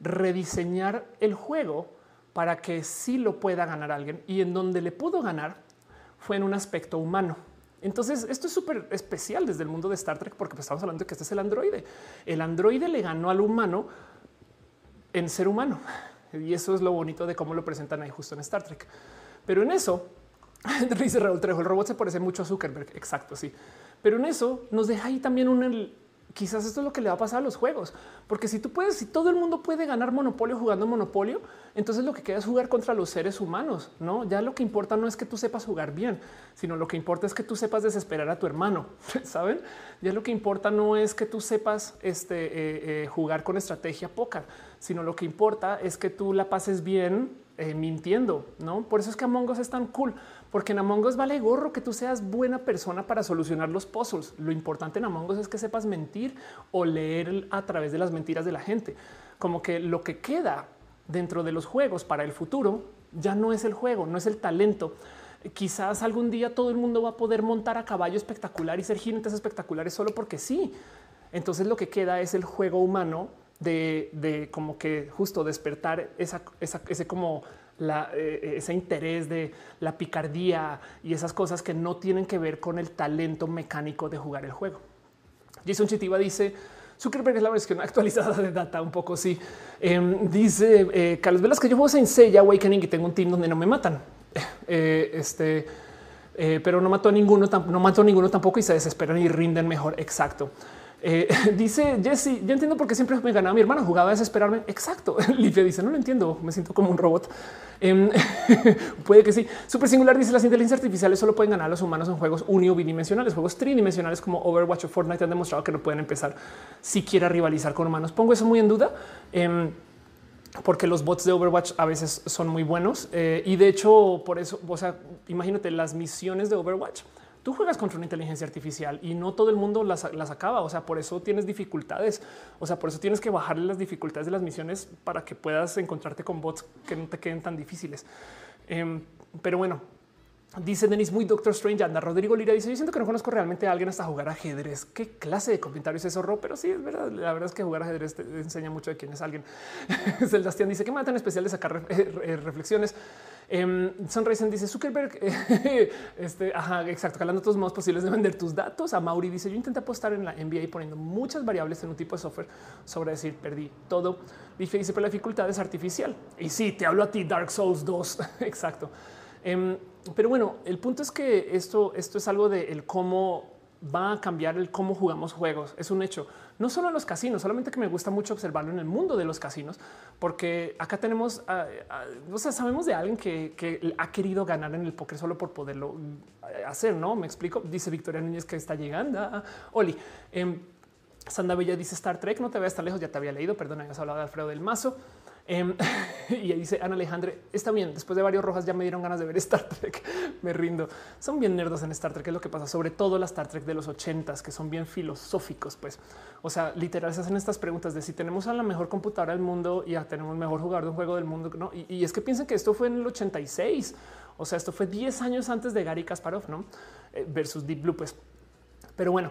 rediseñar el juego para que sí lo pueda ganar alguien y en donde le pudo ganar fue en un aspecto humano. Entonces, esto es súper especial desde el mundo de Star Trek, porque pues, estamos hablando de que este es el androide. El androide le ganó al humano en ser humano. Y eso es lo bonito de cómo lo presentan ahí justo en Star Trek. Pero en eso, dice Raúl Trejo, el robot se parece mucho a Zuckerberg. Exacto, sí. Pero en eso nos deja ahí también un quizás esto es lo que le va a pasar a los juegos, porque si tú puedes, si todo el mundo puede ganar Monopolio jugando Monopolio, entonces lo que queda es jugar contra los seres humanos. No, ya lo que importa no es que tú sepas jugar bien, sino lo que importa es que tú sepas desesperar a tu hermano. Saben, ya lo que importa no es que tú sepas este, eh, eh, jugar con estrategia póker, sino lo que importa es que tú la pases bien eh, mintiendo. No, por eso es que Among Us es tan cool porque en Among Us vale gorro que tú seas buena persona para solucionar los puzzles. Lo importante en Among Us es que sepas mentir o leer a través de las mentiras de la gente. Como que lo que queda dentro de los juegos para el futuro ya no es el juego, no es el talento. Quizás algún día todo el mundo va a poder montar a caballo espectacular y ser jinetes espectaculares solo porque sí. Entonces lo que queda es el juego humano de, como que justo despertar esa, ese como eh, ese interés de la picardía y esas cosas que no tienen que ver con el talento mecánico de jugar el juego. Jason Chitiva dice Zuckerberg es la versión actualizada de data, un poco sí. Em, dice eh, Carlos Velas que yo juego en Seiya Awakening y tengo un team donde no me matan. Eh, este, pero no mató a ninguno, no mató a ninguno tampoco y se desesperan y rinden mejor. Exacto. Eh, dice Jesse, yo entiendo por qué siempre me ganaba mi hermano, jugaba a desesperarme. Exacto. Livia dice, no lo entiendo, me siento como un robot. Em, puede que sí. Super singular dice, las inteligencias artificiales solo pueden ganar a los humanos en juegos uni bidimensionales. Juegos tridimensionales como Overwatch o Fortnite han demostrado que no pueden empezar siquiera a rivalizar con humanos. Pongo eso muy en duda. Em, porque los bots de Overwatch a veces son muy buenos eh, y de hecho por eso, o sea, imagínate las misiones de Overwatch tú juegas contra una inteligencia artificial y no todo el mundo las, acaba. O sea, por eso tienes dificultades. O sea, por eso tienes que bajarle las dificultades de las misiones para que puedas encontrarte con bots que no te queden tan difíciles. Em, pero bueno, Dice Denis muy Doctor Strange. Anda Rodrigo Lira dice: Yo siento que no conozco realmente a alguien hasta jugar ajedrez. Qué clase de comentarios es horror, pero sí es verdad. La verdad es que jugar ajedrez te enseña mucho de quién es alguien. Celdastian dice que me tan especial de sacar reflexiones. Eh, Sonrisen dice Zuckerberg. este, ajá, exacto. Calando todos modos posibles de vender tus datos. A Mauri dice: Yo intenté apostar en la NBA poniendo muchas variables en un tipo de software sobre decir perdí todo. Dice, pero la dificultad es artificial. Y sí, te hablo a ti, Dark Souls 2. exacto. Em, pero bueno, el punto es que esto, esto es algo de el cómo va a cambiar el cómo jugamos juegos. Es un hecho. No solo en los casinos, solamente que me gusta mucho observarlo en el mundo de los casinos, porque acá tenemos, ah, ah, o sea, sabemos de alguien que, ha querido ganar en el póker solo por poderlo eh, hacer, ¿no? Me explico. Dice Victoria Núñez que está llegando. Ah, Oli. Eh, Sanda Bella dice Star Trek, no te veas tan lejos, ya te había leído, perdón, habías hablado de Alfredo del Mazo. Em, y dice Ana Alejandre, está bien, después de varios rojas ya me dieron ganas de ver Star Trek, me rindo. Son bien nerdos en Star Trek, es lo que pasa, sobre todo las Star Trek de los ochentas, que son bien filosóficos, pues. O sea, literal se hacen estas preguntas de si tenemos a la mejor computadora del mundo y ya tenemos el mejor jugador de un juego del mundo, ¿no? Y, es que piensen que esto fue en el 86, o sea, esto fue 10 años antes de Gary Kasparov, ¿no? Eh, versus Deep Blue, pues. Pero bueno,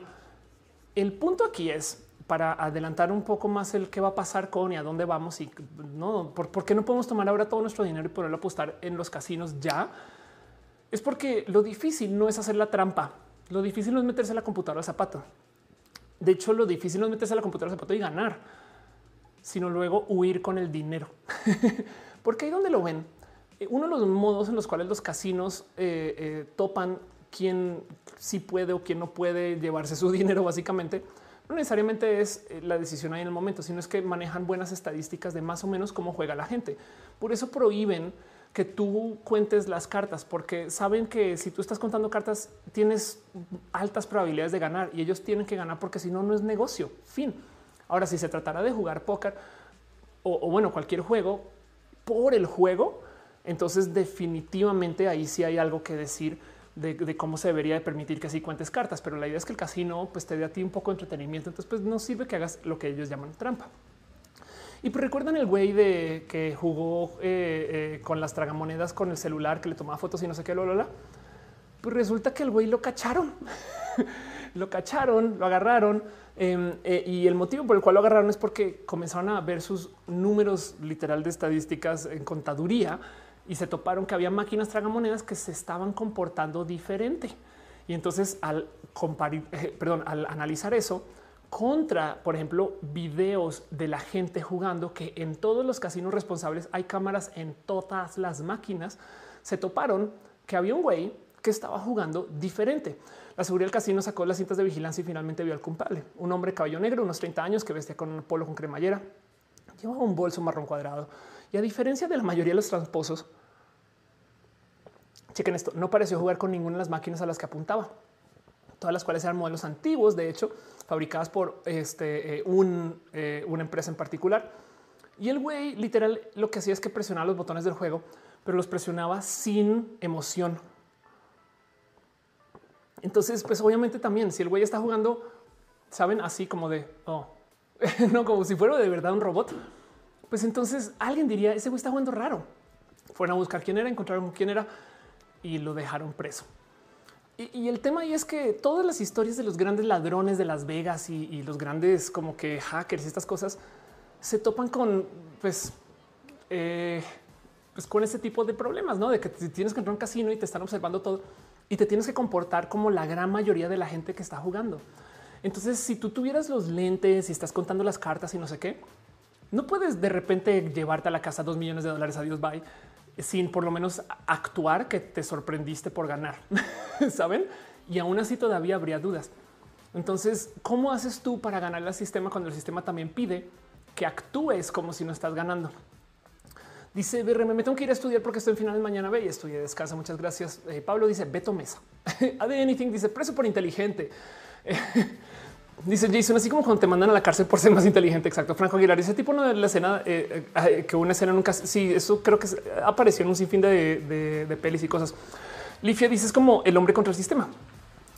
el punto aquí es para adelantar un poco más el qué va a pasar con y a dónde vamos y no, ¿por, qué no podemos tomar ahora todo nuestro dinero y ponerlo a apostar en los casinos ya? Es porque lo difícil no es hacer la trampa, lo difícil no es meterse a la computadora al zapato. De hecho, lo difícil no es meterse a la computadora al zapato y ganar, sino luego huir con el dinero. porque ahí donde lo ven, eh, uno de los modos en los cuales los casinos eh, eh, topan quién sí puede o quién no puede llevarse su dinero, básicamente no necesariamente es eh, la decisión ahí en el momento, sino es que manejan buenas estadísticas de más o menos cómo juega la gente. Por eso prohíben que tú cuentes las cartas, porque saben que si tú estás contando cartas tienes altas probabilidades de ganar y ellos tienen que ganar porque si no, no es negocio. Fin. Ahora, si se tratara de jugar póker o, o bueno, cualquier juego por el juego, entonces definitivamente ahí sí hay algo que decir de, cómo se debería de permitir que así cuentes cartas, pero la idea es que el casino pues, te dé a ti un poco de entretenimiento, entonces pues no sirve que hagas lo que ellos llaman trampa. Y pues recuerdan el güey de que jugó eh, eh, con las tragamonedas con el celular, que le tomaba fotos y no sé qué, lo, Pues resulta que el güey lo cacharon, lo cacharon, lo agarraron. Em, eh, y el motivo por el cual lo agarraron es porque comenzaron a ver sus números literal de estadísticas en contaduría y se toparon que había máquinas tragamonedas que se estaban comportando diferente. Y entonces al comparar, eh, perdón, al analizar eso contra, por ejemplo, videos de la gente jugando, que en todos los casinos responsables hay cámaras en todas las máquinas, se toparon que había un güey que estaba jugando diferente. La seguridad del casino sacó las cintas de vigilancia y finalmente vio al culpable. Un hombre cabello negro, unos 30 años, que vestía con un polo con cremallera. Llevaba un bolso marrón cuadrado. Y a diferencia de la mayoría de los tramposos, chequen esto, no pareció jugar con ninguna de las máquinas a las que apuntaba. Todas las cuales eran modelos antiguos, de hecho, fabricadas por este, eh, un, eh, una empresa en particular. Y el güey literal lo que hacía es que presionaba los botones del juego, pero los presionaba sin emoción. Entonces, pues obviamente también, si el güey está jugando, saben, así como de, oh, no como si fuera de verdad un robot, pues entonces alguien diría, ese güey está jugando raro. Fueron a buscar quién era, encontraron quién era y lo dejaron preso. Y, el tema ahí es que todas las historias de los grandes ladrones de Las Vegas y, los grandes como que hackers y estas cosas se topan con, pues, eh, pues con ese tipo de problemas, ¿no? De que tienes que entrar a un casino y te están observando todo y te tienes que comportar como la gran mayoría de la gente que está jugando. Entonces, si tú tuvieras los lentes y estás contando las cartas y no sé qué, no puedes de repente llevarte a la casa dos millones de dólares. Adiós, bye, sin por lo menos actuar que te sorprendiste por ganar, saben? Y aún así todavía habría dudas. Entonces, ¿cómo haces tú para ganar el sistema cuando el sistema también pide que actúes como si no estás ganando? Dice BRM, me tengo que ir a estudiar porque estoy en finales mañana. Ve y estudié descansa. Muchas gracias. Eh, Pablo dice Beto Mesa. AD Anything dice preso por inteligente. dice Jason, así como cuando te mandan a la cárcel por ser más inteligente. Exacto. Franco Aguilar, ese tipo de la escena eh, eh, que una escena nunca. Sí, eso creo que apareció en un sinfín de, de, de pelis y cosas. Lifia dice es como el hombre contra el sistema.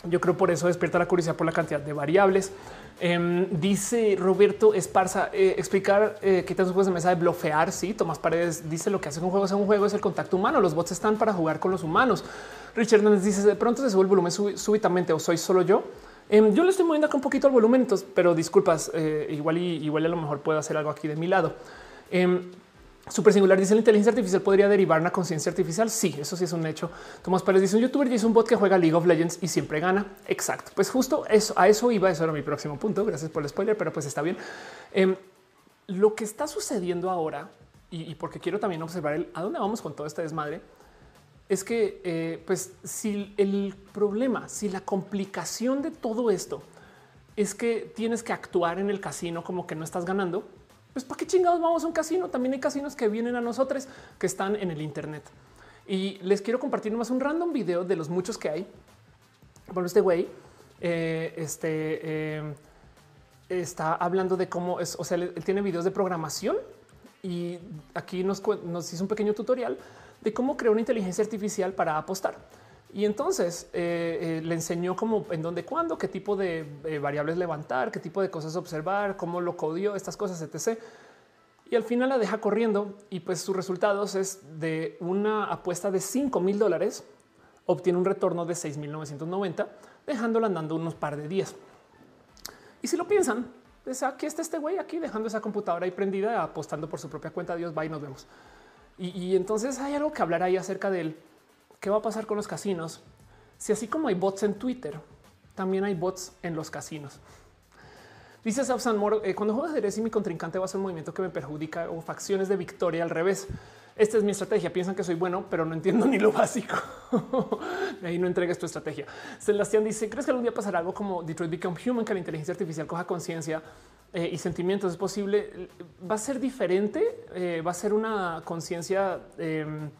Yo creo por eso despierta la curiosidad por la cantidad de variables. Em, dice Roberto Esparza eh, explicar eh, qué tal juegos de mesa de blofear. Sí, Tomás Paredes dice lo que hace un juego es un juego es el contacto humano. Los bots están para jugar con los humanos. Richard Hernández dice de pronto se sube el volumen súbitamente o soy solo yo. Em, yo le estoy moviendo acá un poquito el volumen, pero disculpas, eh, igual y igual a lo mejor puedo hacer algo aquí de mi lado. Em, Super singular dice la inteligencia artificial podría derivar una conciencia artificial. Sí, eso sí es un hecho. Tomás Pérez dice un youtuber y es un bot que juega League of Legends y siempre gana. Exacto. Pues justo eso, a eso iba. Eso era mi próximo punto. Gracias por el spoiler, pero pues está bien. Em, lo que está sucediendo ahora y, porque quiero también observar el a dónde vamos con todo este desmadre es que, eh, pues, si el problema, si la complicación de todo esto es que tienes que actuar en el casino como que no estás ganando, pues para qué chingados vamos a un casino. También hay casinos que vienen a nosotros que están en el Internet. Y les quiero compartir más un random video de los muchos que hay. Bueno, este güey eh, este, eh, está hablando de cómo es, o sea, él tiene videos de programación y aquí nos, nos hizo un pequeño tutorial de cómo crear una inteligencia artificial para apostar. Y entonces eh, eh, le enseñó cómo, en dónde, cuándo, qué tipo de variables levantar, qué tipo de cosas observar, cómo lo codió, estas cosas, etc. Y al final la deja corriendo y pues sus resultados es de una apuesta de 5 mil dólares, obtiene un retorno de 6.990, dejándola andando unos par de días. Y si lo piensan, pues aquí está este güey aquí dejando esa computadora ahí prendida, apostando por su propia cuenta. Dios va y nos vemos. Y, entonces hay algo que hablar ahí acerca de ¿Qué va a pasar con los casinos? Si así como hay bots en Twitter, también hay bots en los casinos. Dice Sabsan Moro, eh, cuando juego ajedrez y mi contrincante va a hacer un movimiento que me perjudica o facciones de victoria al revés. Esta es mi estrategia. Piensan que soy bueno, pero no entiendo ni lo básico. ahí no entregues tu estrategia. Sebastián dice: ¿Crees que algún día pasará algo como Detroit Become Human, que la inteligencia artificial coja conciencia eh, y sentimientos? Es posible. Va a ser diferente. Eh, va a ser una conciencia em,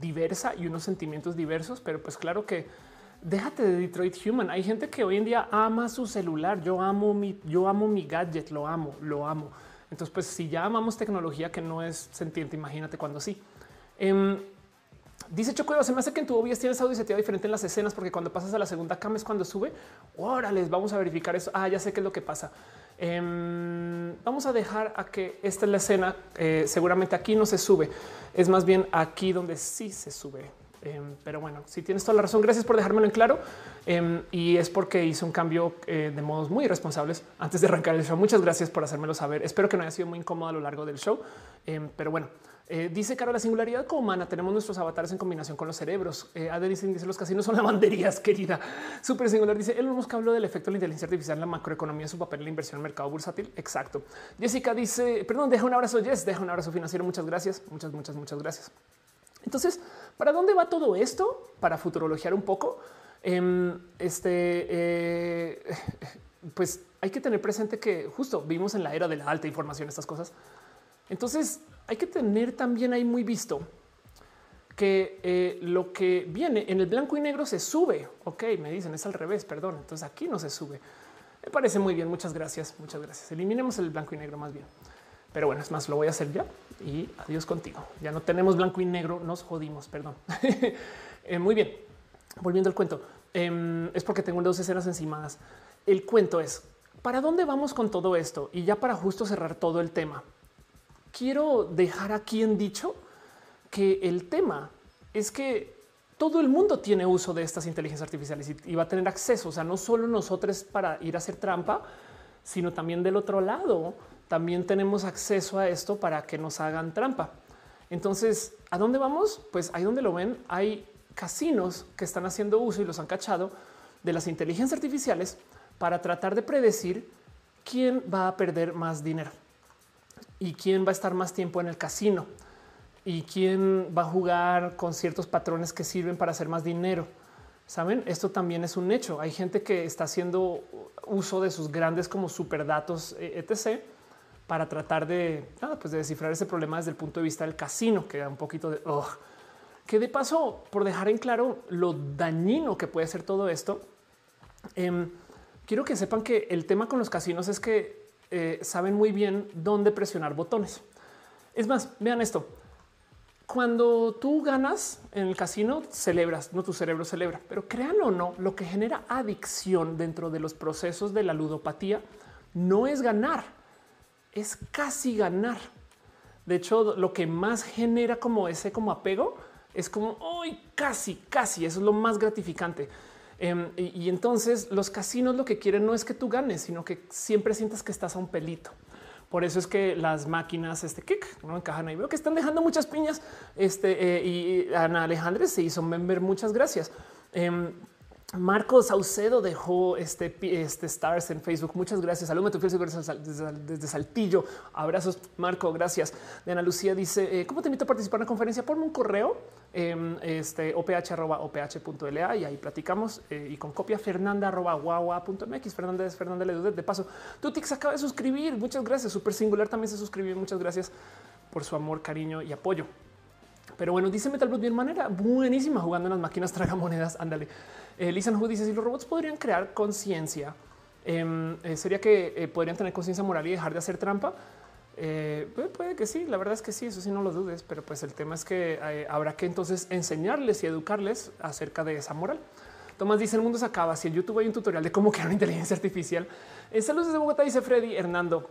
diversa y unos sentimientos diversos, pero pues claro que déjate de Detroit Human. Hay gente que hoy en día ama su celular. Yo amo mi, yo amo mi gadget, lo amo, lo amo. Entonces, pues si ya amamos tecnología que no es sentiente, imagínate cuando sí. Em, dice Chocueva, se me hace que en tu OBS tienes audio seteado diferente en las escenas, porque cuando pasas a la segunda cama es cuando sube. Órale, vamos a verificar eso. Ah, ya sé qué es lo que pasa. Em, vamos a dejar a que esta es la escena. Eh, seguramente aquí no se sube. Es más bien aquí donde sí se sube. Em, pero bueno, si tienes toda la razón, gracias por dejármelo en claro. Em, y es porque hice un cambio eh, de modos muy responsables antes de arrancar el show. Muchas gracias por hacérmelo saber. Espero que no haya sido muy incómodo a lo largo del show. pero bueno, eh, dice Caro, la singularidad como humana tenemos nuestros avatares en combinación con los cerebros. Eh, dice los casinos son lavanderías, querida. Súper singular. Dice el que habló del efecto de la inteligencia artificial la macroeconomía, su papel en la inversión en el mercado bursátil. Exacto. Jessica dice, perdón, deja un abrazo. Yes, deja un abrazo financiero. Muchas gracias. Muchas, muchas, muchas gracias. Entonces, ¿para dónde va todo esto? Para futurologiar un poco. Em, este, eh, pues hay que tener presente que justo vivimos en la era de la alta información, estas cosas. Entonces hay que tener también ahí muy visto que eh, lo que viene en el blanco y negro se sube. Ok, me dicen es al revés, perdón. Entonces aquí no se sube. Me parece muy bien. Muchas gracias. Muchas gracias. Eliminemos el blanco y negro más bien. Pero bueno, es más, lo voy a hacer ya y adiós contigo. Ya no tenemos blanco y negro. Nos jodimos. Perdón. Eh, muy bien. Volviendo al cuento, em, es porque tengo dos escenas encimadas. El cuento es para dónde vamos con todo esto y ya para justo cerrar todo el tema. Quiero dejar aquí en dicho que el tema es que todo el mundo tiene uso de estas inteligencias artificiales y, va a tener acceso. O sea, no solo nosotros para ir a hacer trampa, sino también del otro lado. También tenemos acceso a esto para que nos hagan trampa. Entonces, ¿a dónde vamos? Pues ahí donde lo ven, hay casinos que están haciendo uso y los han cachado de las inteligencias artificiales para tratar de predecir quién va a perder más dinero y quién va a estar más tiempo en el casino y quién va a jugar con ciertos patrones que sirven para hacer más dinero. Saben, esto también es un hecho. Hay gente que está haciendo uso de sus grandes como superdatos, eh, etc., para tratar de, nada, pues de descifrar ese problema desde el punto de vista del casino, que da un poquito de que de paso, por dejar en claro lo dañino que puede ser todo esto. Em, quiero que sepan que el tema con los casinos es que eh, saben muy bien dónde presionar botones. Es más, vean esto. Cuando tú ganas en el casino, celebras, no tu cerebro celebra, pero crean o no, lo que genera adicción dentro de los procesos de la ludopatía no es ganar, es casi ganar. De hecho, lo que más genera como ese como apego es como hoy casi, casi. Eso es lo más gratificante. Em, y, entonces los casinos lo que quieren no es que tú ganes, sino que siempre sientas que estás a un pelito. Por eso es que las máquinas este kick no encajan ahí. Veo que están dejando muchas piñas. Este eh, y Ana Alejandra se hizo member. Muchas gracias. Em, Marco Saucedo dejó este, este stars en Facebook. Muchas gracias. Saludos a tu desde, desde Saltillo. Abrazos, Marco. Gracias. De Ana Lucía dice: eh, ¿Cómo te invito a participar en la conferencia? Ponme un correo eh, este oph.oph.la y ahí platicamos eh, y con copia fernanda guagua.mx. Fernández Fernández Ledudet. De paso, Tutix acaba de suscribir. Muchas gracias. Super singular también se suscribió. Muchas gracias por su amor, cariño y apoyo. Pero bueno, dice Metal Blood bien manera buenísima jugando en las máquinas tragamonedas. Ándale. Eh, Lisa dice si los robots podrían crear conciencia, em, eh, sería que eh, podrían tener conciencia moral y dejar de hacer trampa. Eh, puede, que sí, la verdad es que sí, eso sí no lo dudes, pero pues el tema es que habrá que entonces enseñarles y educarles acerca de esa moral. Tomás dice el mundo se acaba. Si en YouTube hay un tutorial de cómo crear una inteligencia artificial. Saludos desde Bogotá, dice Freddy Hernando.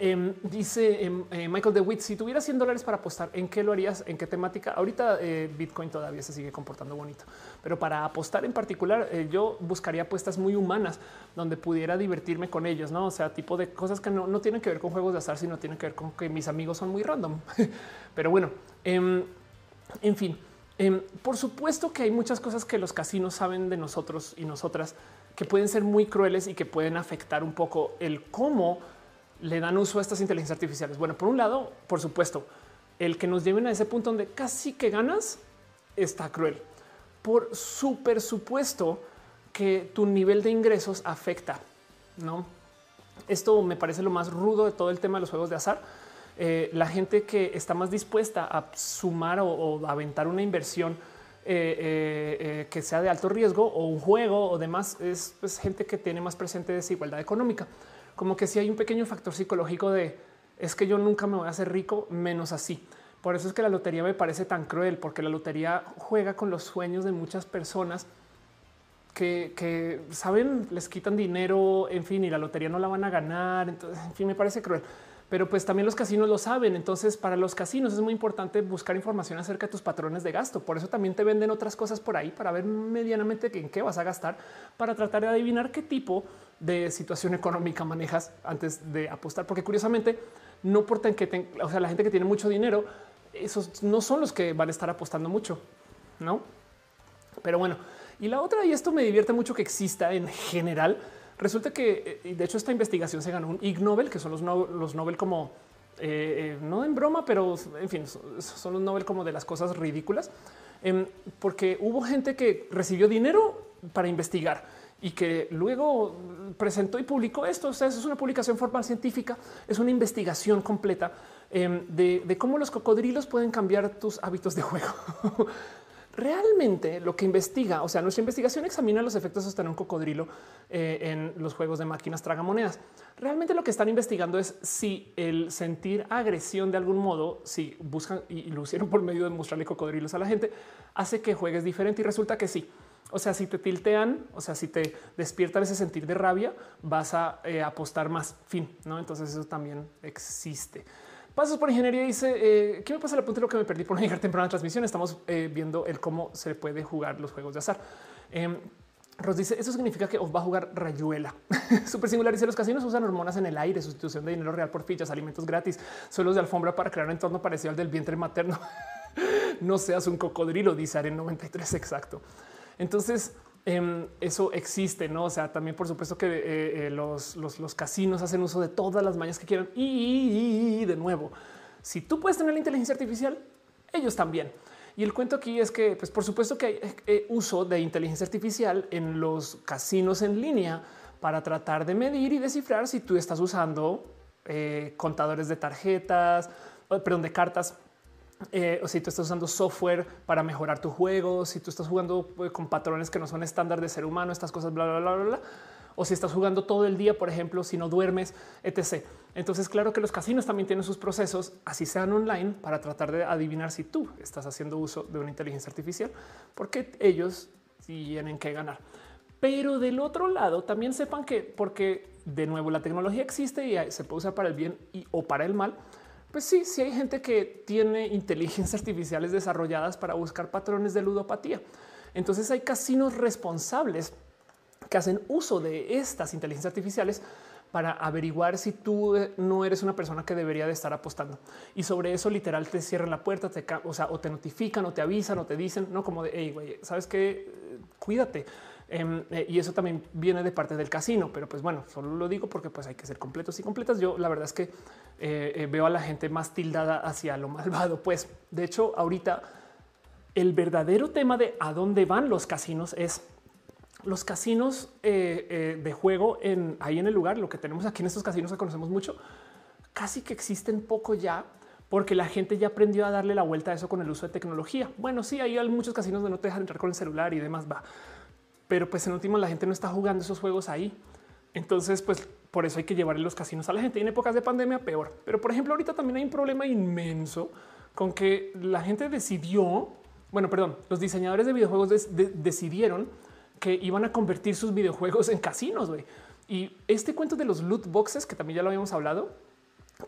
Em, dice em, eh, Michael DeWitt, si tuviera 100 dólares para apostar, ¿en qué lo harías? ¿En qué temática? Ahorita eh, Bitcoin todavía se sigue comportando bonito, pero para apostar en particular, eh, yo buscaría apuestas muy humanas donde pudiera divertirme con ellos, no? O sea, tipo de cosas que no, tienen que ver con juegos de azar, sino tienen que ver con que mis amigos son muy random. pero bueno, em, en fin, por supuesto que hay muchas cosas que los casinos saben de nosotros y nosotras que pueden ser muy crueles y que pueden afectar un poco el cómo le dan uso a estas inteligencias artificiales? Bueno, por un lado, por supuesto, el que nos lleven a ese punto donde casi que ganas está cruel. Por súper supuesto que tu nivel de ingresos afecta, ¿no? Esto me parece lo más rudo de todo el tema de los juegos de azar. Eh, la gente que está más dispuesta a sumar o, aventar una inversión eh, eh, que sea de alto riesgo o un juego o demás es pues, gente que tiene más presente desigualdad económica como que si hay un pequeño factor psicológico de es que yo nunca me voy a hacer rico menos así. Por eso es que la lotería me parece tan cruel, porque la lotería juega con los sueños de muchas personas que, saben, les quitan dinero, en fin, y la lotería no la van a ganar. Entonces, en fin, me parece cruel. Pero pues también los casinos lo saben. Entonces, para los casinos es muy importante buscar información acerca de tus patrones de gasto. Por eso también te venden otras cosas por ahí para ver medianamente en qué vas a gastar, para tratar de adivinar qué tipo situación económica manejas antes de apostar, porque curiosamente no importa en que o sea, la gente que tiene mucho dinero, esos no son los que van a estar apostando mucho, no? Pero bueno, y la otra, y esto me divierte mucho que exista en general. Resulta que eh, de hecho esta investigación se ganó un Ig Nobel, que son los, los Nobel como eh, eh, no en broma, pero en fin, son los Nobel como de las cosas ridículas, em, porque hubo gente que recibió dinero para investigar y que luego presentó y publicó esto. O sea, es una publicación formal científica, es una investigación completa em, de, de, cómo los cocodrilos pueden cambiar tus hábitos de juego. realmente lo que investiga, o sea, nuestra investigación examina los efectos de estar un cocodrilo eh, en los juegos de máquinas tragamonedas. Realmente lo que están investigando es si el sentir agresión de algún modo, si buscan y lo hicieron por medio de mostrarle cocodrilos a la gente, hace que juegues diferente y resulta que sí. O sea, si te tiltean, o sea, si te despiertan ese sentir de rabia, vas a eh, apostar más. Fin, no? Entonces, eso también existe. Pasos por ingeniería dice eh, qué me pasa el lo que me perdí por no llegar temprano la transmisión. Estamos eh, viendo el cómo se puede jugar los juegos de azar. Eh, Ros dice eso significa que os va a jugar rayuela. Súper singular. Dice los casinos usan hormonas en el aire, sustitución de dinero real por fichas, alimentos gratis, suelos de alfombra para crear un entorno parecido al del vientre materno. no seas un cocodrilo, dice Aren 93. Exacto. Entonces, Em, eso existe, no? O sea, también por supuesto que eh, eh, los, los, casinos hacen uso de todas las mañas que quieran. Y, de nuevo, si tú puedes tener la inteligencia artificial, ellos también. Y el cuento aquí es que, pues por supuesto que hay eh, uso de inteligencia artificial en los casinos en línea para tratar de medir y descifrar si tú estás usando contadores de tarjetas, perdón, de cartas eh, o si tú estás usando software para mejorar tu juego, si tú estás jugando eh, con patrones que no son estándar de ser humano, estas cosas, bla, bla, bla, bla, bla. O si estás jugando todo el día, por ejemplo, si no duermes, etc. Entonces, claro que los casinos también tienen sus procesos, así sean online, para tratar de adivinar si tú estás haciendo uso de una inteligencia artificial, porque ellos tienen que ganar. Pero del otro lado, también sepan que, porque de nuevo la tecnología existe y se puede usar para el bien y, o para el mal, pues sí, sí hay gente que tiene inteligencias artificiales desarrolladas para buscar patrones de ludopatía. Entonces hay casinos responsables que hacen uso de estas inteligencias artificiales para averiguar si tú eh, no eres una persona que debería de estar apostando. Y sobre eso literal te cierran la puerta, o sea, o te notifican o te avisan o te dicen, no como de, hey, güey, sabes que cuídate. Em, eh, y eso también viene de parte del casino, pero pues bueno, solo lo digo porque pues hay que ser completos y completas. Yo la verdad es que eh, eh, veo a la gente más tildada hacia lo malvado. Pues de hecho, ahorita el verdadero tema de a dónde van los casinos es los casinos de juego en ahí en el lugar. Lo que tenemos aquí en estos casinos que conocemos mucho, casi que existen poco ya porque la gente ya aprendió a darle la vuelta a eso con el uso de tecnología. Bueno, sí, hay muchos casinos donde no te dejan entrar con el celular y demás va pero pues en último la gente no está jugando esos juegos ahí. Entonces, pues por eso hay que llevarle los casinos a la gente. en épocas de pandemia peor. Pero por ejemplo, ahorita también hay un problema inmenso con que la gente decidió, bueno, perdón, los diseñadores de videojuegos decidieron que iban a convertir sus videojuegos en casinos. Y este cuento de los loot boxes, que también ya lo habíamos hablado,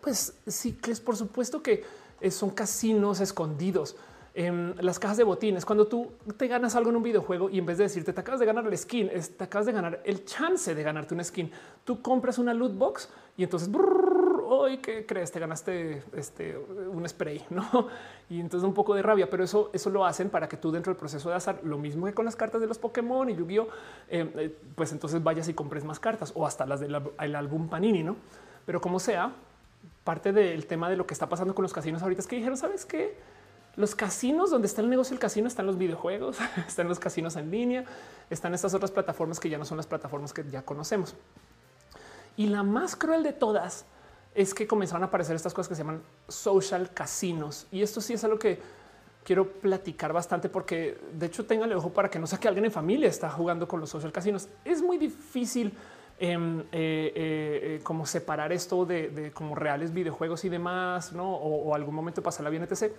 pues sí, que es por supuesto que son casinos escondidos en las cajas de botines, cuando tú te ganas algo en un videojuego y en vez de decirte te acabas de ganar el skin, te acabas de ganar el chance de ganarte un skin, tú compras una loot box y entonces hoy qué crees, te ganaste este un spray, no? Y entonces un poco de rabia, pero eso, eso lo hacen para que tú dentro del proceso de azar, lo mismo que con las cartas de los Pokémon y Yu-Gi-Oh, eh, eh, pues entonces vayas y compres más cartas o hasta las del álbum Panini, no? Pero como sea, parte del tema de lo que está pasando con los casinos ahorita es que dijeron, sabes qué? Los casinos donde está el negocio del casino están los videojuegos, están los casinos en línea, están estas otras plataformas que ya no son las plataformas que ya conocemos. Y la más cruel de todas es que comenzaron a aparecer estas cosas que se llaman social casinos. Y esto sí es algo que quiero platicar bastante porque de hecho téngale ojo para que no sea que alguien en familia está jugando con los social casinos. Es muy difícil em, eh, eh, eh, como separar esto de, como reales videojuegos y demás, ¿no? O, algún momento pasarla bien, etc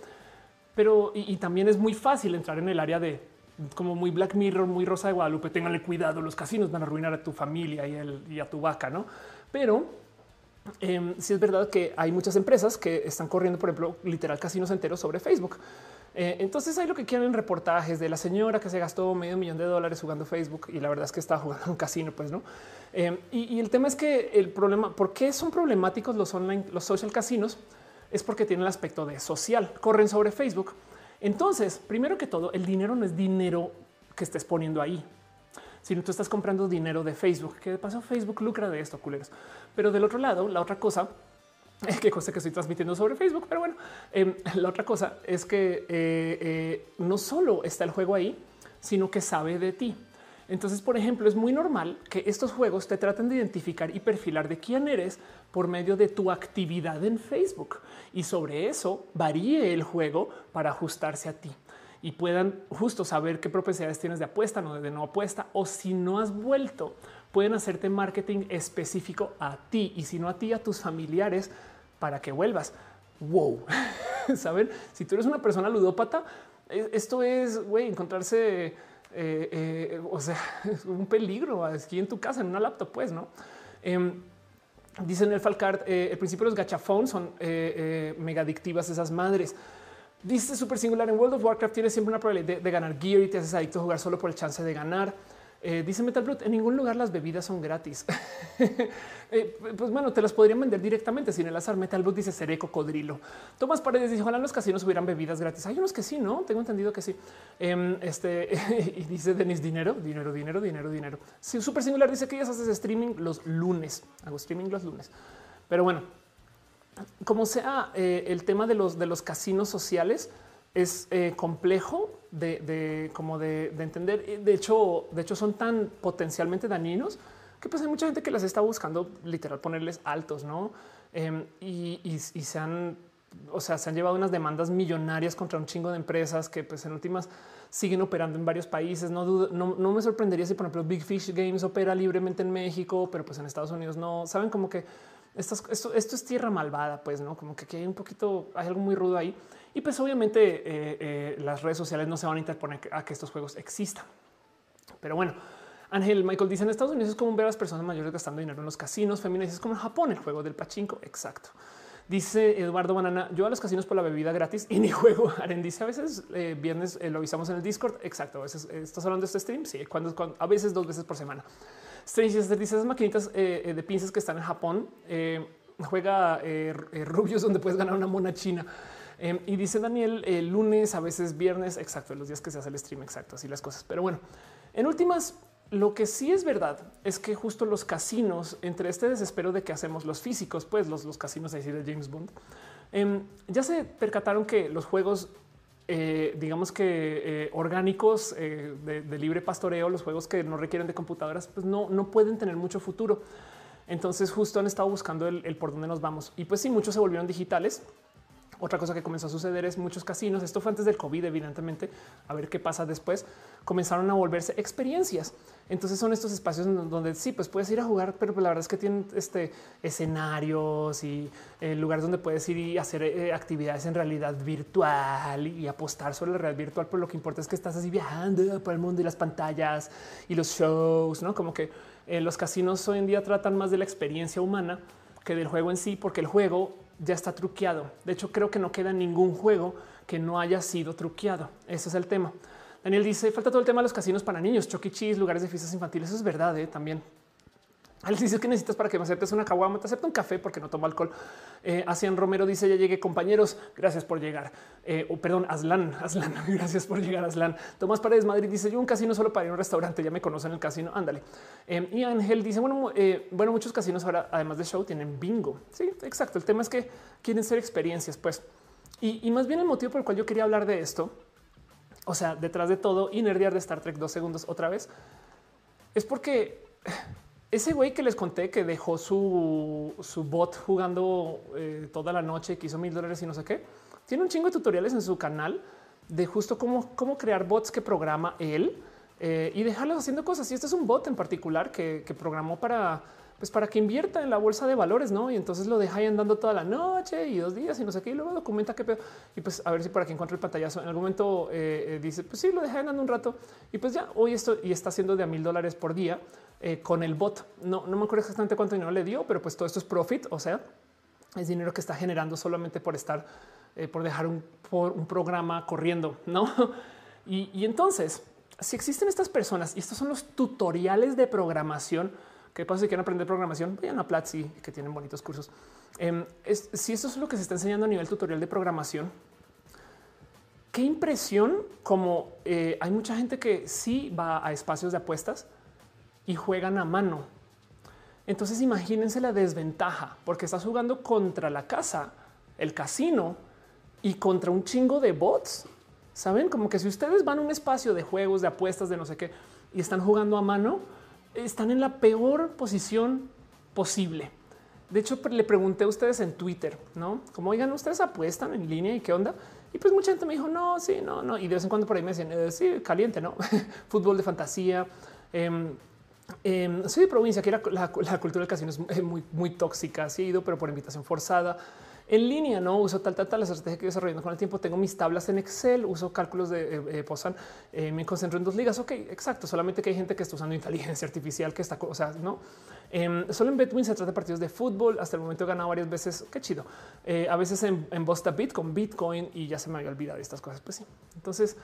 pero y, también es muy fácil entrar en el área de como muy Black Mirror, muy Rosa de Guadalupe. Ténganle cuidado, los casinos van a arruinar a tu familia y, a tu vaca, no? Pero eh, sí es verdad que hay muchas empresas que están corriendo, por ejemplo, literal casinos enteros sobre Facebook. Eh, entonces hay lo que quieren reportajes de la señora que se gastó medio millón de dólares jugando Facebook y la verdad es que está jugando un casino, pues no. Em, y, y, el tema es que el problema, ¿por qué son problemáticos los online, los social casinos? Es porque tiene el aspecto de social, corren sobre Facebook. Entonces, primero que todo, el dinero no es dinero que estés poniendo ahí, sino tú estás comprando dinero de Facebook, que de paso Facebook lucra de esto, culeros. Pero del otro lado, la otra cosa que cosa que estoy transmitiendo sobre Facebook, pero bueno, em, la otra cosa es que eh, eh, no solo está el juego ahí, sino que sabe de ti. Entonces, por ejemplo, es muy normal que estos juegos te traten de identificar y perfilar de quién eres por medio de tu actividad en Facebook y sobre eso varíe el juego para ajustarse a ti y puedan justo saber qué propiedades tienes de apuesta, no de no apuesta o si no has vuelto, pueden hacerte marketing específico a ti y si no a ti, a tus familiares para que vuelvas. Wow, saben? Si tú eres una persona ludópata, e, esto es güey, encontrarse eh, eh, o sea, es un peligro aquí en tu casa, en una laptop, pues, ¿no? Eh, dicen el Falcard, eh, el principio de los gachaphones son mega adictivas esas madres. Dice súper singular en World of Warcraft tienes siempre una probabilidad de, de, ganar gear y te haces adicto a jugar solo por el chance de ganar. Eh, dice Metal Blood, en ningún lugar las bebidas son gratis. eh, pues bueno, te las podrían vender directamente sin el azar. Metal Blood dice seré cocodrilo. Tomás Paredes dice ojalá los casinos hubieran bebidas gratis. Hay unos que sí, no tengo entendido que sí. Eh, este y dice Denis dinero, dinero, dinero, dinero, dinero. Sí, súper singular. Dice que ya haces streaming los lunes. Hago streaming los lunes, pero bueno, como sea eh, el tema de los de los casinos sociales es eh, complejo de, de como de, de, entender. De hecho, de hecho, son tan potencialmente dañinos que pues hay mucha gente que las está buscando literal ponerles altos, no? Eh, y, y, se han, o sea, se han llevado unas demandas millonarias contra un chingo de empresas que pues en últimas siguen operando en varios países. No, dudo, no, no me sorprendería si por ejemplo Big Fish Games opera libremente en México, pero pues en Estados Unidos no saben como que esto, esto es tierra malvada, pues no como que hay un poquito, hay algo muy rudo ahí. Y pues obviamente eh, eh, las redes sociales no se van a interponer a que estos juegos existan. Pero bueno, Ángel Michael dice en Estados Unidos es como ver a las personas mayores gastando dinero en los casinos femeninos. Es como en Japón, el juego del pachinko. Exacto. Dice Eduardo Banana, yo a los casinos por la bebida gratis y ni juego. Aren dice a veces eh, viernes lo avisamos en el Discord. Exacto. A veces estás hablando de este stream. Sí, cuando, cuando, a veces dos veces por semana. Strange dice esas maquinitas de pinzas que están en Japón. Juega rubios donde puedes ganar una mona china. Eh, y dice Daniel el lunes, a veces viernes, exacto, los días que se hace el stream, exacto, así las cosas. Pero bueno, en últimas, lo que sí es verdad es que justo los casinos, entre este desespero de que hacemos los físicos, pues los, los casinos así de James Bond, eh, ya se percataron que los juegos, eh, digamos que eh, orgánicos eh, de, de, libre pastoreo, los juegos que no requieren de computadoras, pues no, no pueden tener mucho futuro. Entonces justo han estado buscando el, el por dónde nos vamos. Y pues sí, muchos se volvieron digitales otra cosa que comenzó a suceder es muchos casinos. Esto fue antes del COVID, evidentemente. A ver qué pasa después. Comenzaron a volverse experiencias. Entonces son estos espacios donde sí, pues puedes ir a jugar, pero pues la verdad es que tienen este escenarios y eh, lugares donde puedes ir y hacer eh, actividades en realidad virtual y apostar sobre la realidad virtual. Pero lo que importa es que estás así viajando por el mundo y las pantallas y los shows, no como que eh, los casinos hoy en día tratan más de la experiencia humana que del juego en sí, porque el juego ya está truqueado. De hecho, creo que no queda ningún juego que no haya sido truqueado. Ese es el tema. Daniel dice falta todo el tema de los casinos para niños, Chucky Cheese, lugares de fiestas infantiles. Eso es verdad ¿eh? también. Alex dice que necesitas para que me aceptes una caguama. Te acepto un café porque no tomo alcohol. Eh, Romero dice ya llegué compañeros. Gracias por llegar. Eh, oh, perdón, Aslan, Aslan. Gracias por llegar, Aslan. Tomás Paredes Madrid dice yo un casino solo para ir a un restaurante. Ya me conocen el casino. Ándale. Eh, y Ángel dice bueno, eh, bueno, muchos casinos ahora, además de show, tienen bingo. Sí, exacto. El tema es que quieren ser experiencias, pues. Y, y más bien el motivo por el cual yo quería hablar de esto, o sea, detrás de todo y nerdear de Star Trek dos segundos otra vez, es porque ese güey que les conté que dejó su, su bot jugando eh, toda la noche, que hizo mil dólares y no sé qué, tiene un chingo de tutoriales en su canal de justo cómo, cómo crear bots que programa él eh, y dejarlos haciendo cosas. Y este es un bot en particular que, que, programó para, pues para que invierta en la bolsa de valores, no? Y entonces lo deja ahí andando toda la noche y dos días y no sé qué. Y luego documenta qué pedo. Y pues a ver si por aquí encuentro el pantallazo. En algún momento eh, dice, pues sí, lo deja andando un rato y pues ya hoy esto y está haciendo de a mil dólares por día eh, con el bot. No, no me acuerdo exactamente cuánto dinero le dio, pero pues todo esto es profit. O sea, es dinero que está generando solamente por estar, eh, por dejar un, por un programa corriendo, no? Y, y, entonces, si existen estas personas y estos son los tutoriales de programación, que pasa si quieren aprender programación, vayan a Platzi que tienen bonitos cursos. Es, si esto es lo que se está enseñando a nivel tutorial de programación, qué impresión como eh, hay mucha gente que sí va a espacios de apuestas y juegan a mano. Entonces imagínense la desventaja porque estás jugando contra la casa, el casino y contra un chingo de bots. Saben como que si ustedes van a un espacio de juegos, de apuestas, de no sé qué, y están jugando a mano, están en la peor posición posible. De hecho, le pregunté a ustedes en Twitter, no como oigan, ustedes apuestan en línea y qué onda. Y pues mucha gente me dijo, no, sí, no, no. Y de vez en cuando por ahí me decían, eh, sí, caliente, no fútbol de fantasía. Eh, soy de provincia, que la, la, cultura del casino es muy, muy tóxica. Sí he ido, pero por invitación forzada en línea, no uso tal, tal, tal, la estrategia que desarrollando con el tiempo. Tengo mis tablas en Excel, uso cálculos de eh, eh Posan, eh, me concentro en dos ligas. Ok, exacto. Solamente que hay gente que está usando inteligencia artificial que está, o sea, no eh, solo en Betwin se trata de partidos de fútbol. Hasta el momento he ganado varias veces. Qué chido. Eh, a veces en, en Bosta Bit con Bitcoin y ya se me había olvidado estas cosas. Pues sí. Entonces,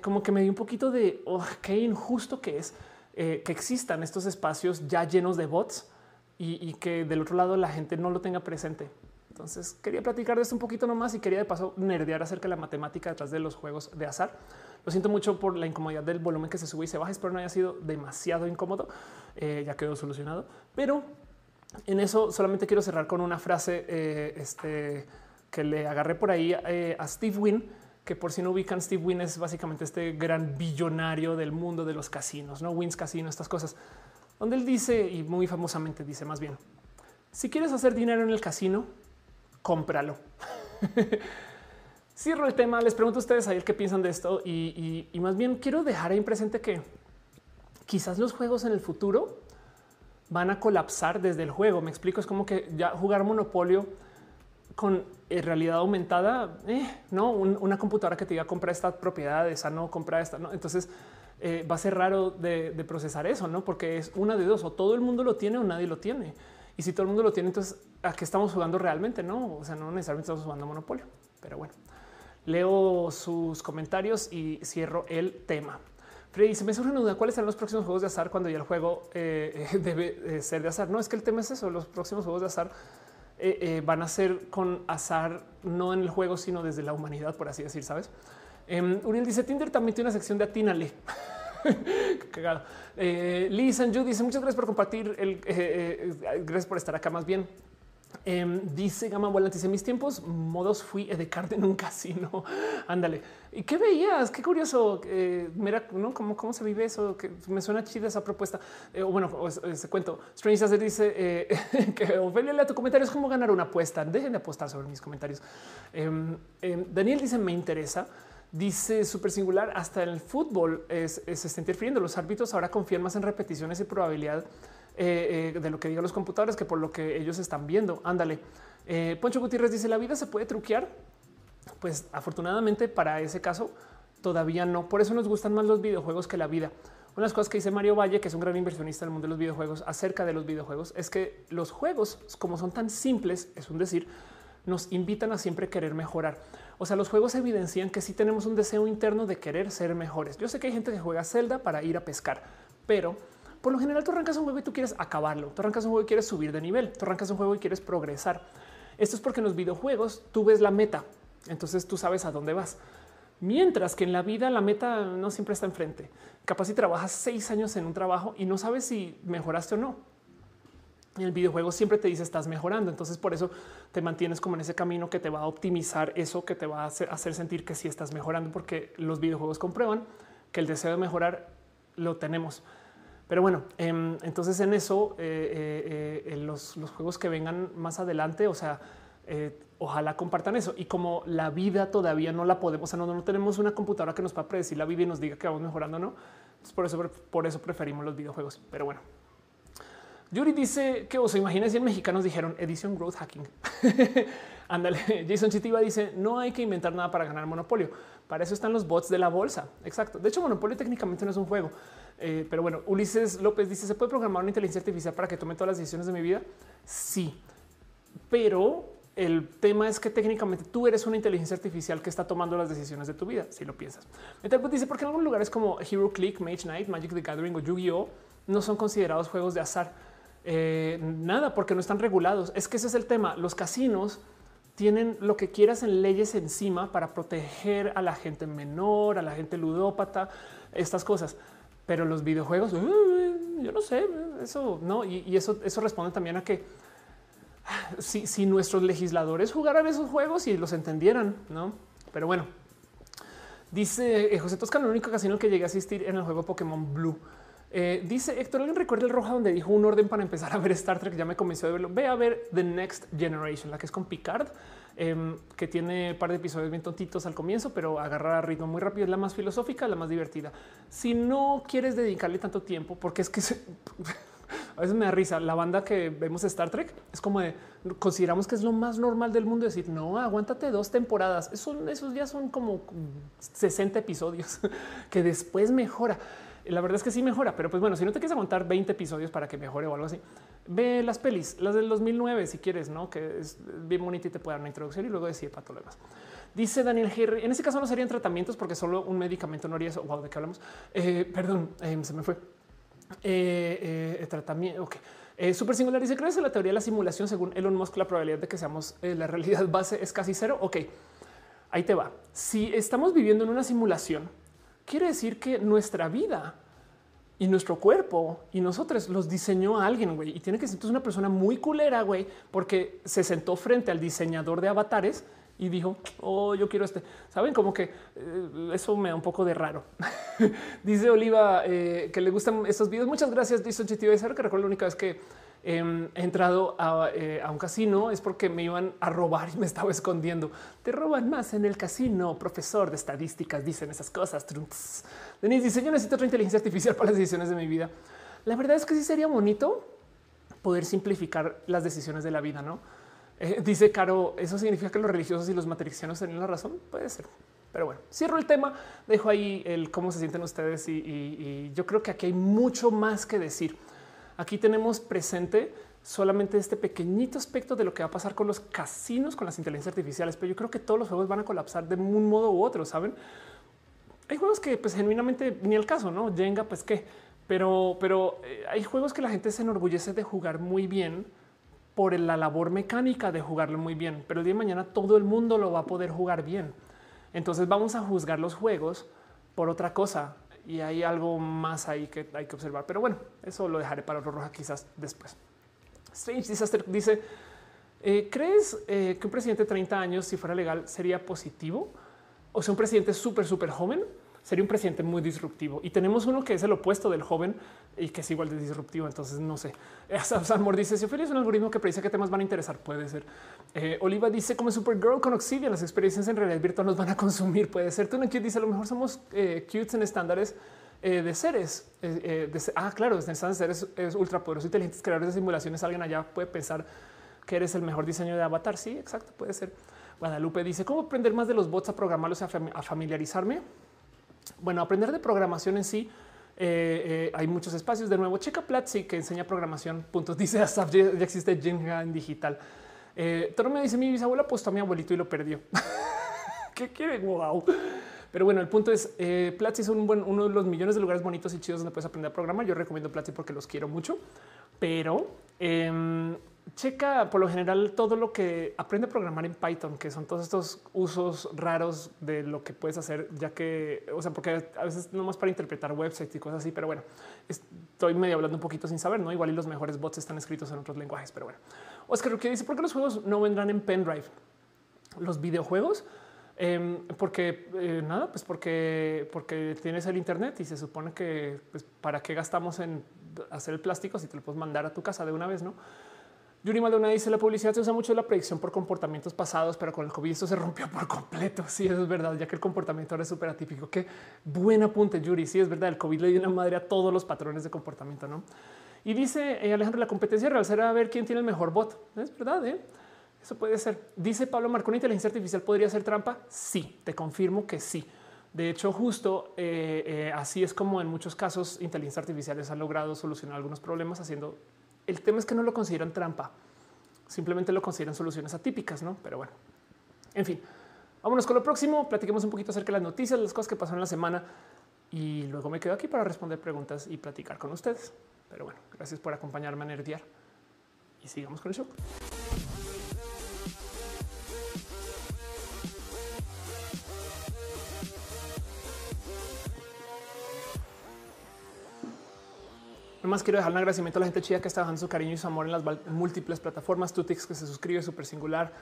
como que me dio un poquito de oh, qué injusto que es eh, que existan estos espacios ya llenos de bots y, que del otro lado la gente no lo tenga presente. Entonces quería platicar de esto un poquito nomás y quería de paso nerdear acerca de la matemática detrás de los juegos de azar. Lo siento mucho por la incomodidad del volumen que se sube y se baja. Espero no haya sido demasiado incómodo. Eh, ya quedó solucionado, pero en eso solamente quiero cerrar con una frase eh, este, que le agarré por ahí a Steve Wynn, que por si no ubican, Steve Wynn es básicamente este gran billonario del mundo de los casinos, no Wynn's Casino, estas cosas, donde él dice y muy famosamente dice más bien, si quieres hacer dinero en el casino, cómpralo. Cierro el tema. Les pregunto a ustedes ayer qué piensan de esto y, más bien quiero dejar ahí presente que quizás los juegos en el futuro van a colapsar desde el juego. Me explico. Es como que ya jugar Monopolio con eh, realidad aumentada, eh, no una computadora que te diga compra esta propiedad, esa no compra esta. Entonces eh, va a ser raro de, procesar eso, no? Porque es una de dos o todo el mundo lo tiene o nadie lo tiene. Y si todo el mundo lo tiene, entonces a qué estamos jugando realmente? No, o sea, no necesariamente estamos jugando Monopolio, pero bueno, leo sus comentarios y cierro el tema. Freddy, se me surge una duda. ¿Cuáles serán los próximos juegos de azar cuando ya el juego debe ser de azar? No es que el tema es eso. Los próximos juegos de azar eh, van a ser con azar, no en el juego, sino desde la humanidad, por así decir. Sabes? Em, Uriel dice Tinder también tiene una sección de atínale. cagado. Eh, Liz and dice muchas gracias por compartir el gracias por estar acá más bien. Em, dice Gama Volante, dice mis tiempos modos fui de carne en un casino. Ándale. ¿Y qué veías? Qué curioso. Eh, mira, ¿no? ¿Cómo, ¿Cómo se vive eso? Que me suena chida esa propuesta. Eh, bueno, ese cuento. Strange dice eh, que lea tu comentario es como ganar una apuesta. Dejen de apostar sobre mis comentarios. Em, em, Daniel dice me interesa. Dice súper singular, hasta en el fútbol es, se está interfiriendo. Los árbitros ahora confían más en repeticiones y probabilidad eh, eh, de lo que digan los computadores que por lo que ellos están viendo. Ándale. Eh, Poncho Gutiérrez dice la vida se puede truquear. Pues afortunadamente para ese caso todavía no. Por eso nos gustan más los videojuegos que la vida. Una de las cosas que dice Mario Valle, que es un gran inversionista en el mundo de los videojuegos, acerca de los videojuegos, es que los juegos, como son tan simples, es un decir, nos invitan a siempre querer mejorar. O sea, los juegos evidencian que sí tenemos un deseo interno de querer ser mejores. Yo sé que hay gente que juega Zelda para ir a pescar, pero por lo general tú arrancas un juego y tú quieres acabarlo. Tú arrancas un juego y quieres subir de nivel. Tú arrancas un juego y quieres progresar. Esto es porque en los videojuegos tú ves la meta. Entonces tú sabes a dónde vas. Mientras que en la vida la meta no siempre está enfrente. Capaz si trabajas seis años en un trabajo y no sabes si mejoraste o no. El videojuego siempre te dice estás mejorando. Entonces por eso te mantienes como en ese camino que te va a optimizar eso, que te va a hacer, hacer sentir que sí estás mejorando, porque los videojuegos comprueban que el deseo de mejorar lo tenemos. Pero bueno, em, entonces en eso, eh, eh, eh, los, juegos que vengan más adelante, o sea, ojalá compartan eso. Y como la vida todavía no la podemos, o sea, no, no tenemos una computadora que nos va a predecir la vida y nos diga que vamos mejorando, no. por eso, por eso preferimos los videojuegos. Pero bueno, Yuri dice que os si en mexicanos dijeron edición growth hacking. Ándale. Jason Chitiva dice no hay que inventar nada para ganar monopolio. Para eso están los bots de la bolsa. Exacto. De hecho, monopolio técnicamente no es un juego. Eh, pero bueno, Ulises López dice: ¿Se puede programar una inteligencia artificial para que tome todas las decisiones de mi vida? Sí, pero el tema es que técnicamente tú eres una inteligencia artificial que está tomando las decisiones de tu vida, si lo piensas. Metalbot dice: porque en algunos lugares como Hero Click, Mage Knight, Magic the Gathering o Yu-Gi-Oh! no son considerados juegos de azar. Eh, nada, porque no están regulados. Es que ese es el tema. Los casinos tienen lo que quieras en leyes encima para proteger a la gente menor, a la gente ludópata, estas cosas pero los videojuegos, yo no sé, eso no. Y, eso, eso responde también a que si, si, nuestros legisladores jugaran esos juegos y los entendieran, no? Pero bueno, Dice eh, José Toscano, el único casino que llegué a asistir en el juego Pokémon Blue. Eh, dice Héctor, ¿alguien recuerda el roja donde dijo un orden para empezar a ver Star Trek? Ya me convenció de verlo. Ve a ver The Next Generation, la que es con Picard, em, que tiene un par de episodios bien tontitos al comienzo, pero agarra ritmo muy rápido. Es la más filosófica, la más divertida. Si no quieres dedicarle tanto tiempo, porque es que a veces me da risa la banda que vemos Star Trek. Es como de consideramos que es lo más normal del mundo decir no, aguántate dos temporadas. Eso, esos ya son como 60 episodios que después mejora. La verdad es que sí mejora, pero pues bueno, si no te quieres aguantar 20 episodios para que mejore o algo así, ve las pelis, las del 2009 si quieres, no que es bien bonita y te puede dar una introducción y luego decide para todo. Dice Daniel G. En ese caso no serían tratamientos porque solo un medicamento no haría eso. Wow, de qué hablamos? Eh, perdón, eh, se me fue. Eh, tratamiento. Ok. super singular dice: ¿Crees en la teoría de la simulación? Según Elon Musk, la probabilidad de que seamos la realidad base es casi cero. Ok, ahí te va. Si estamos viviendo en una simulación, quiere decir que nuestra vida y nuestro cuerpo y nosotros los diseñó alguien, güey, y tiene que ser una persona muy culera, güey, porque se sentó frente al diseñador de avatares y dijo, oh, yo quiero este. Saben como que eh, eso me da un poco de raro. Dice Oliva eh, que le gustan estos videos. Muchas gracias. Dice Chitivo. Es que recuerdo la única vez que Em, he entrado eh, a, un casino es porque me iban a robar y me estaba escondiendo. Te roban más en el casino, profesor de estadísticas, dicen esas cosas. Denise dice, yo necesito otra inteligencia artificial para las decisiones de mi vida. La verdad es que sí sería bonito poder simplificar las decisiones de la vida, ¿no? Eh, dice Caro, ¿eso significa que los religiosos y los matricianos tienen la razón? Puede ser. Pero bueno, cierro el tema, dejo ahí el cómo se sienten ustedes y yo creo que aquí hay mucho más que decir. Aquí tenemos presente solamente este pequeñito aspecto de lo que va a pasar con los casinos, con las inteligencias artificiales, pero yo creo que todos los juegos van a colapsar de un modo u otro, ¿saben? Hay juegos que pues genuinamente ni el caso, ¿no? Jenga, pues qué, pero, pero eh, hay juegos que la gente se enorgullece de jugar muy bien por la labor mecánica de jugarlo muy bien, pero el día de mañana todo el mundo lo va a poder jugar bien. Entonces vamos a juzgar los juegos por otra cosa y hay algo más ahí que hay que observar. Pero bueno, eso lo dejaré para otro roja quizás después. Strange Disaster dice: eh, ¿Crees eh, que un presidente de 30 años, si fuera legal, sería positivo? O sea, un presidente súper, súper joven sería un presidente muy disruptivo. Y tenemos uno que es el opuesto del joven y que es igual de disruptivo. Entonces, no sé. Salmor dice: Si Ophelia es un algoritmo que predice qué temas van a interesar, puede ser. Eh, Oliva dice: Como Supergirl con Oxidia, las experiencias en realidad virtual nos van a consumir. Puede ser. Tú dice: A lo mejor somos eh, cutes en estándares eh, de seres. ah, claro, seres es ultra poderoso, inteligentes, creadores de simulaciones. Alguien allá puede pensar que eres el mejor diseño de avatar. Sí, exacto, puede ser. Guadalupe dice: ¿Cómo aprender más de los bots a programarlos, a familiarizarme? Bueno, aprender de programación en sí. Eh, eh, hay muchos espacios. De nuevo, checa Platzi que enseña programación. Puntos. Dice ya, existe Jenga en digital. Eh, me dice mi bisabuela apostó a mi abuelito y lo perdió. ¿Qué quiere? Wow. Pero bueno, el punto es eh, Platzi es un buen, uno de los millones de lugares bonitos y chidos donde puedes aprender a programar. Yo recomiendo Platzi porque los quiero mucho, pero eh, checa por lo general todo lo que aprende a programar en Python, que son todos estos usos raros de lo que puedes hacer, ya que, o sea, porque a veces no más para interpretar websites y cosas así, pero bueno, estoy medio hablando un poquito sin saber, no igual y los mejores bots están escritos en otros lenguajes, pero bueno. Oscar que dice por qué los juegos no vendrán en pendrive, los videojuegos. Em, porque eh, nada, pues porque, porque tienes el Internet y se supone que pues, para qué gastamos en hacer el plástico si te lo puedes mandar a tu casa de una vez, no? Yuri Maldonado dice la publicidad se usa mucho la predicción por comportamientos pasados, pero con el COVID esto se rompió por completo. Sí, eso es verdad, ya que el comportamiento ahora es súper atípico. Qué buen apunte, Yuri. Sí, es verdad. El COVID le dio una madre a todos los patrones de comportamiento, no? Y dice eh, Alejandro, la competencia real será ver quién tiene el mejor bot. Es verdad, ¿eh? Eso puede ser. Dice Pablo Marco, ¿una inteligencia artificial podría ser trampa? Sí, te confirmo que sí. De hecho, justo eh, así es como en muchos casos inteligencias artificiales han logrado solucionar algunos problemas haciendo el tema es que no lo consideran trampa, simplemente lo consideran soluciones atípicas, no? Pero bueno, en fin, vámonos con lo próximo. Platiquemos un poquito acerca de las noticias, las cosas que pasaron la semana y luego me quedo aquí para responder preguntas y platicar con ustedes. Pero bueno, gracias por acompañarme a nerdear y sigamos con el show. Más quiero dejar un agradecimiento a la gente chida que está dejando su cariño y su amor en las múltiples plataformas. Tutix que se suscribe súper singular.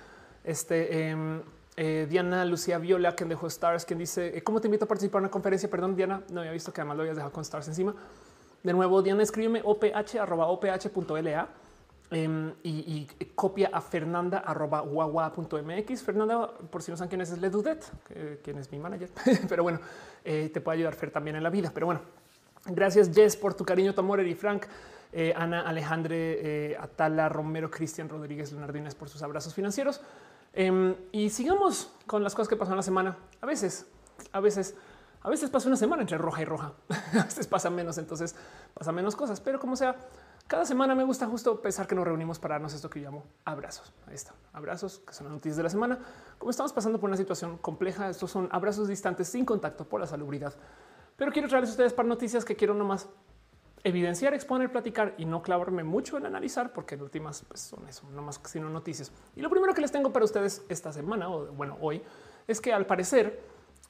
Este em, Eh, Diana Lucía Viola, quien dejó Stars, quien dice cómo te invito a participar en una conferencia. Perdón, Diana, no había visto que además lo habías dejado con Stars encima. De nuevo, Diana, escríbeme oph oph.la em, y, copia a fernanda. Fernanda, por si no saben quién es, es Ledudet, quien es mi manager. Pero bueno, eh, te puede ayudar Fer también en la vida. Pero bueno, gracias Jess por tu cariño, tu amor, Frank. Eh, Ana Alejandre eh, Atala Romero, Cristian Rodríguez Leonardines por sus abrazos financieros. Em, y sigamos con las cosas que pasan la semana. A veces, a veces, a veces pasa una semana entre roja y roja. a veces pasa menos, entonces pasa menos cosas. Pero como sea, cada semana me gusta justo pensar que nos reunimos para darnos esto que llamo abrazos. Ahí está, abrazos que son las noticias de la semana. Como estamos pasando por una situación compleja, estos son abrazos distantes sin contacto por la salubridad. Pero quiero traerles a ustedes para noticias que quiero nomás evidenciar, exponer, platicar y no clavarme mucho en analizar, porque en últimas pues, son eso, no más sino noticias. Y lo primero que les tengo para ustedes esta semana, o bueno, hoy, es que al parecer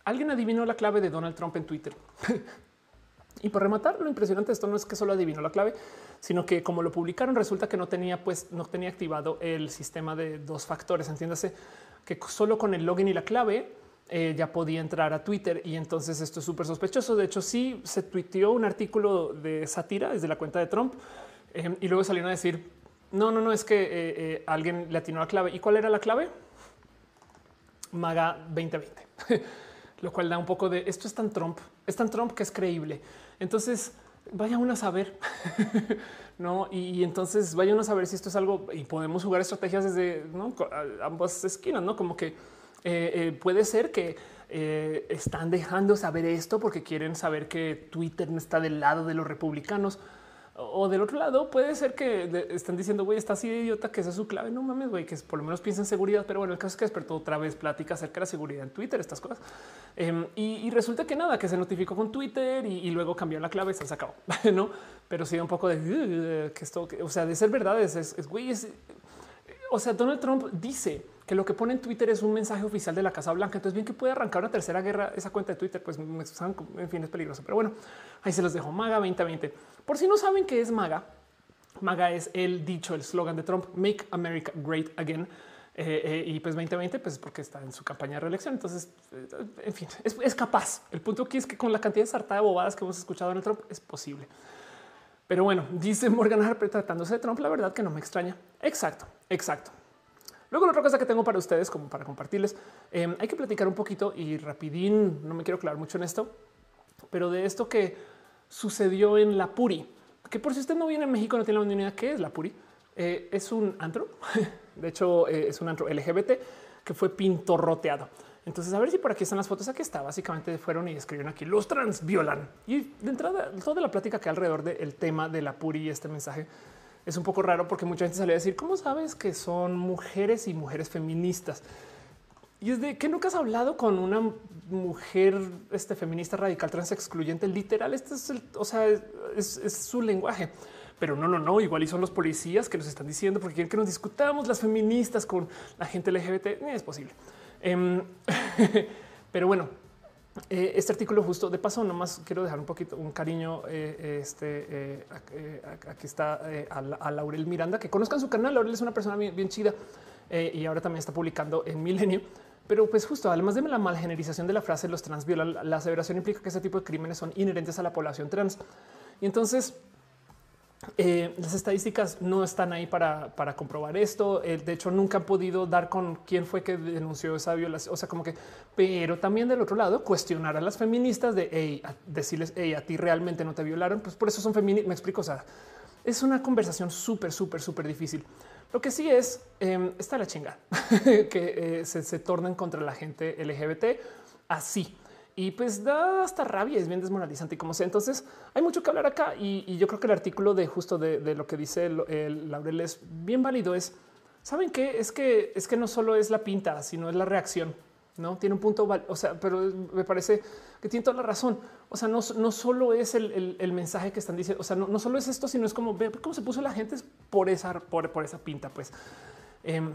alguien adivinó la clave de Donald Trump en Twitter. y por rematar, lo impresionante de esto no es que solo adivinó la clave, sino que como lo publicaron, resulta que no tenía, pues, no tenía activado el sistema de dos factores. Entiéndase que solo con el login y la clave eh, ya podía entrar a Twitter y entonces esto es súper sospechoso. De hecho, sí se tuiteó un artículo de sátira desde la cuenta de Trump em, y luego salieron a decir no, no, no es que eh, eh, alguien le atinó la clave. ¿Y cuál era la clave? Maga 2020, lo cual da un poco de esto es tan Trump, es tan Trump que es creíble. Entonces vaya uno a saber, no? Y, entonces vaya uno a saber si esto es algo y podemos jugar estrategias desde ambas esquinas, no como que eh, eh, puede ser que eh, están dejando saber esto porque quieren saber que Twitter no está del lado de los republicanos. O del otro lado puede ser que están diciendo, güey, está así de idiota que esa es su clave. No mames, güey, que por lo menos piensa en seguridad. Pero bueno, el caso es que despertó otra vez plática acerca de la seguridad en Twitter, estas cosas. Em, y, resulta que nada, que se notificó con Twitter y, luego cambió la clave, se acabó, no? Pero sí un poco de que esto, o sea, de ser verdad es, güey, o sea, Donald Trump dice que lo que pone en Twitter es un mensaje oficial de la Casa Blanca. Entonces, bien que puede arrancar una tercera guerra esa cuenta de Twitter, pues en fin, es peligroso. Pero bueno, ahí se los dejo. Maga 2020. Por si no saben qué es Maga, Maga es el dicho, el slogan de Trump: Make America Great Again. Eh, eh, y pues 2020, pues porque está en su campaña de reelección. Entonces, eh, en fin, es, capaz. El punto aquí es que con la cantidad de sarta de bobadas que hemos escuchado en el Trump es posible. Pero bueno, dice Morgan Harper tratándose de Trump, la verdad que no me extraña. Exacto, exacto. Luego la otra cosa que tengo para ustedes, como para compartirles, em, hay que platicar un poquito y rapidín, no me quiero clavar mucho en esto, pero de esto que sucedió en la Puri, que por si usted no viene a México, no tiene la idea qué es la Puri, eh, es un antro, de hecho eh, es un antro LGBT que fue pintorroteado. Entonces, a ver si por aquí están las fotos. Aquí está. Básicamente fueron y escribieron aquí los trans violan. Y de entrada, toda la plática que alrededor del tema de la Puri y este mensaje es un poco raro porque mucha gente sale a decir, ¿cómo sabes que son mujeres y mujeres feministas? Y es de que nunca has hablado con una mujer este, feminista radical trans excluyente. Literal, este es el, o sea, es, su lenguaje. Pero no, no, no. Igual y son los policías que nos están diciendo porque quieren que nos discutamos las feministas con la gente LGBT. Ni es posible. Em, pero bueno, eh, este artículo justo de paso, nomás quiero dejar un poquito un cariño. Eh, este eh, aquí está a, Laurel Miranda, que conozcan su canal. Laurel es una persona bien, chida y ahora también está publicando en Milenio. Pero pues justo, además de la malgenerización de la frase los trans violan, la aseveración implica que ese tipo de crímenes son inherentes a la población trans. Y entonces eh, las estadísticas no están ahí para, comprobar esto. Eh, de hecho, nunca han podido dar con quién fue que denunció esa violación. O sea, como que, pero también del otro lado, cuestionar a las feministas de decirles, hey, a ti realmente no te violaron. Pues por eso son feministas. Me explico. O sea, es una conversación súper, súper, súper difícil. Lo que sí es, em, está la chinga que eh, se, se tornen contra la gente LGBT así y pues da hasta rabia, es bien desmoralizante y como sea. Entonces hay mucho que hablar acá y, yo creo que el artículo de justo de, lo que dice el, Laurel es bien válido. Es saben qué es que es que no solo es la pinta, sino es la reacción. No tiene un punto, o sea, pero me parece que tiene toda la razón. O sea, no, no solo es el, mensaje que están diciendo, o sea, no, no, solo es esto, sino es como ve cómo se puso la gente por esa, por, por esa pinta. Pues em,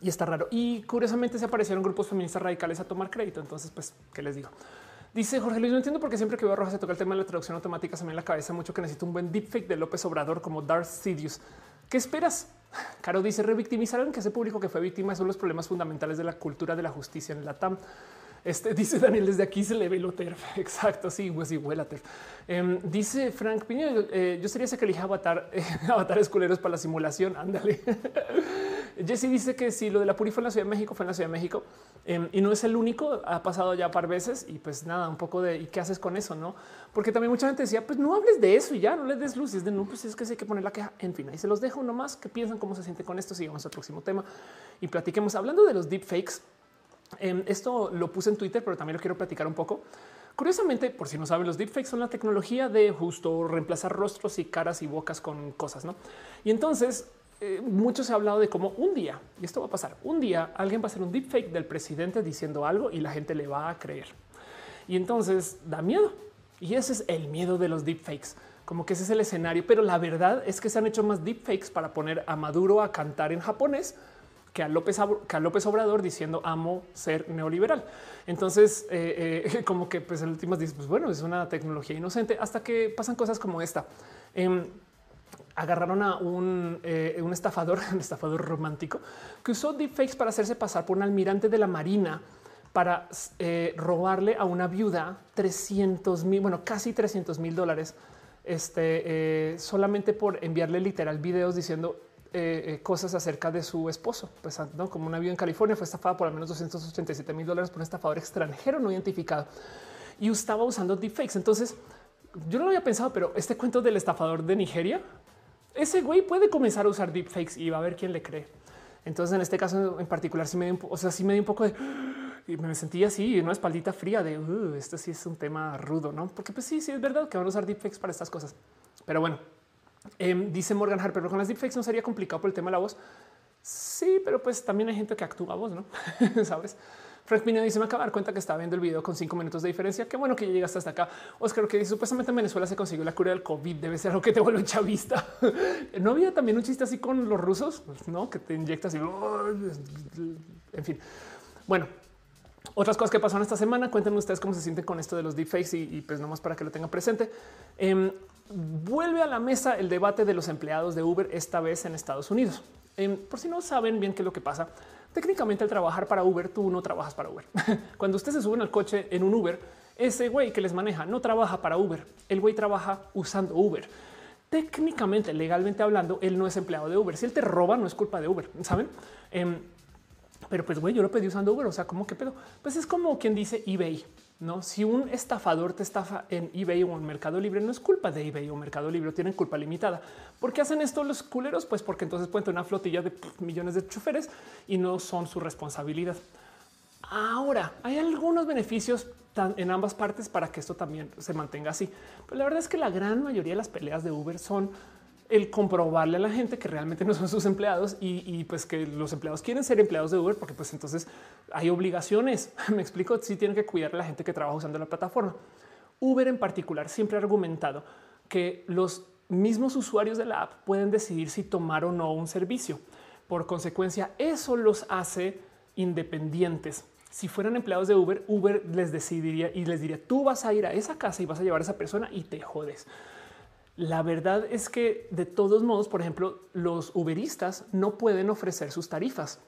y está raro. Y curiosamente se aparecieron grupos feministas radicales a tomar crédito. Entonces, pues, ¿qué les digo? Dice Jorge Luis, no entiendo por qué siempre que veo a Roja se toca el tema de la traducción automática, se me en la cabeza mucho que necesito un buen deepfake de López Obrador como Darth Sidious. ¿Qué esperas? Caro dice revictimizaron que ese público que fue víctima son los problemas fundamentales de la cultura de la justicia en la TAM. Este dice Daniel, desde aquí se le ve lo TERF. Exacto. Sí, pues sí, huela TERF. Em, dice Frank Piño, eh, yo sería ese que elige avatar, eh, avatares culeros para la simulación. Ándale. Jesse dice que si lo de la Puri fue en la Ciudad de México, fue en la Ciudad de México em, y no es el único. Ha pasado ya par veces y pues nada, un poco de y qué haces con eso, no? Porque también mucha gente decía, pues no hables de eso y ya no les des luz. Y es de no, pues es que hay que poner la queja. En fin, ahí se los dejo nomás que piensan cómo se siente con esto. Sigamos al próximo tema y platiquemos hablando de los deepfakes. Em, esto lo puse en Twitter, pero también lo quiero platicar un poco. Curiosamente, por si no saben, los deepfakes son la tecnología de justo reemplazar rostros y caras y bocas con cosas, ¿no? Y entonces eh, mucho se ha hablado de cómo un día, y esto va a pasar, un día alguien va a hacer un deepfake del presidente diciendo algo y la gente le va a creer. Y entonces da miedo. Y ese es el miedo de los deepfakes. Como que ese es el escenario, pero la verdad es que se han hecho más deepfakes para poner a Maduro a cantar en japonés que a López, que a López Obrador diciendo amo ser neoliberal. Entonces, eh, eh, como que pues el último dice, pues bueno, es una tecnología inocente hasta que pasan cosas como esta. Em, agarraron a un, eh, estafador, un estafador romántico que usó deepfakes para hacerse pasar por un almirante de la Marina para robarle a una viuda 300 mil, bueno, casi 300 mil dólares, este, solamente por enviarle literal videos diciendo eh, eh, cosas acerca de su esposo, pues como una vida en California fue estafada por al menos 287 mil dólares por un estafador extranjero no identificado. Y estaba usando deepfakes. Entonces yo no lo había pensado, pero este cuento del estafador de Nigeria, ese güey puede comenzar a usar deepfakes y va a ver quién le cree. Entonces, en este caso en particular, sí me dio un, o sea, sí me dio un poco de y me sentía así, una espaldita fría de uh, esto sí es un tema rudo, no? Porque pues sí, sí es verdad que van a usar deepfakes para estas cosas. Pero bueno, Em, dice Morgan Harper, pero con las deepfakes no sería complicado por el tema de la voz. Sí, pero pues también hay gente que actúa voz, no sabes. Frank Pina dice: Me acaba de dar cuenta que estaba viendo el video con cinco minutos de diferencia. Qué bueno que llegaste hasta acá. Oscar, que Supuestamente en Venezuela se consiguió la cura del COVID. Debe ser algo que te vuelve chavista. no había también un chiste así con los rusos, pues, no que te inyectas y en fin. Bueno, otras cosas que pasaron esta semana. Cuéntenme ustedes cómo se sienten con esto de los deepfakes y, y pues nomás para que lo tengan presente. Eh, vuelve a la mesa el debate de los empleados de Uber, esta vez en Estados Unidos. Em, por si no saben bien qué es lo que pasa, técnicamente al trabajar para Uber, tú no trabajas para Uber. Cuando ustedes se suben al coche en un Uber, ese güey que les maneja no trabaja para Uber, el güey trabaja usando Uber. Técnicamente, legalmente hablando, él no es empleado de Uber. Si él te roba, no es culpa de Uber, ¿saben? Em, pero pues, güey, yo lo pedí usando Uber. O sea, ¿cómo que pedo? Pues es como quien dice eBay. No, si un estafador te estafa en eBay o en Mercado Libre, no es culpa de eBay o Mercado Libre, tienen culpa limitada. ¿Por qué hacen esto los culeros? Pues porque entonces pueden tener una flotilla de millones de choferes y no son su responsabilidad. Ahora hay algunos beneficios en ambas partes para que esto también se mantenga así. Pero la verdad es que la gran mayoría de las peleas de Uber son el comprobarle a la gente que realmente no son sus empleados y, pues que los empleados quieren ser empleados de Uber porque pues entonces hay obligaciones. Me explico, si tienen que cuidar a la gente que trabaja usando la plataforma. Uber en particular siempre ha argumentado que los mismos usuarios de la app pueden decidir si tomar o no un servicio. Por consecuencia, eso los hace independientes. Si fueran empleados de Uber, Uber les decidiría y les diría, tú vas a ir a esa casa y vas a llevar a esa persona y te jodes. La verdad es que de todos modos, por ejemplo, los uberistas no pueden ofrecer sus tarifas.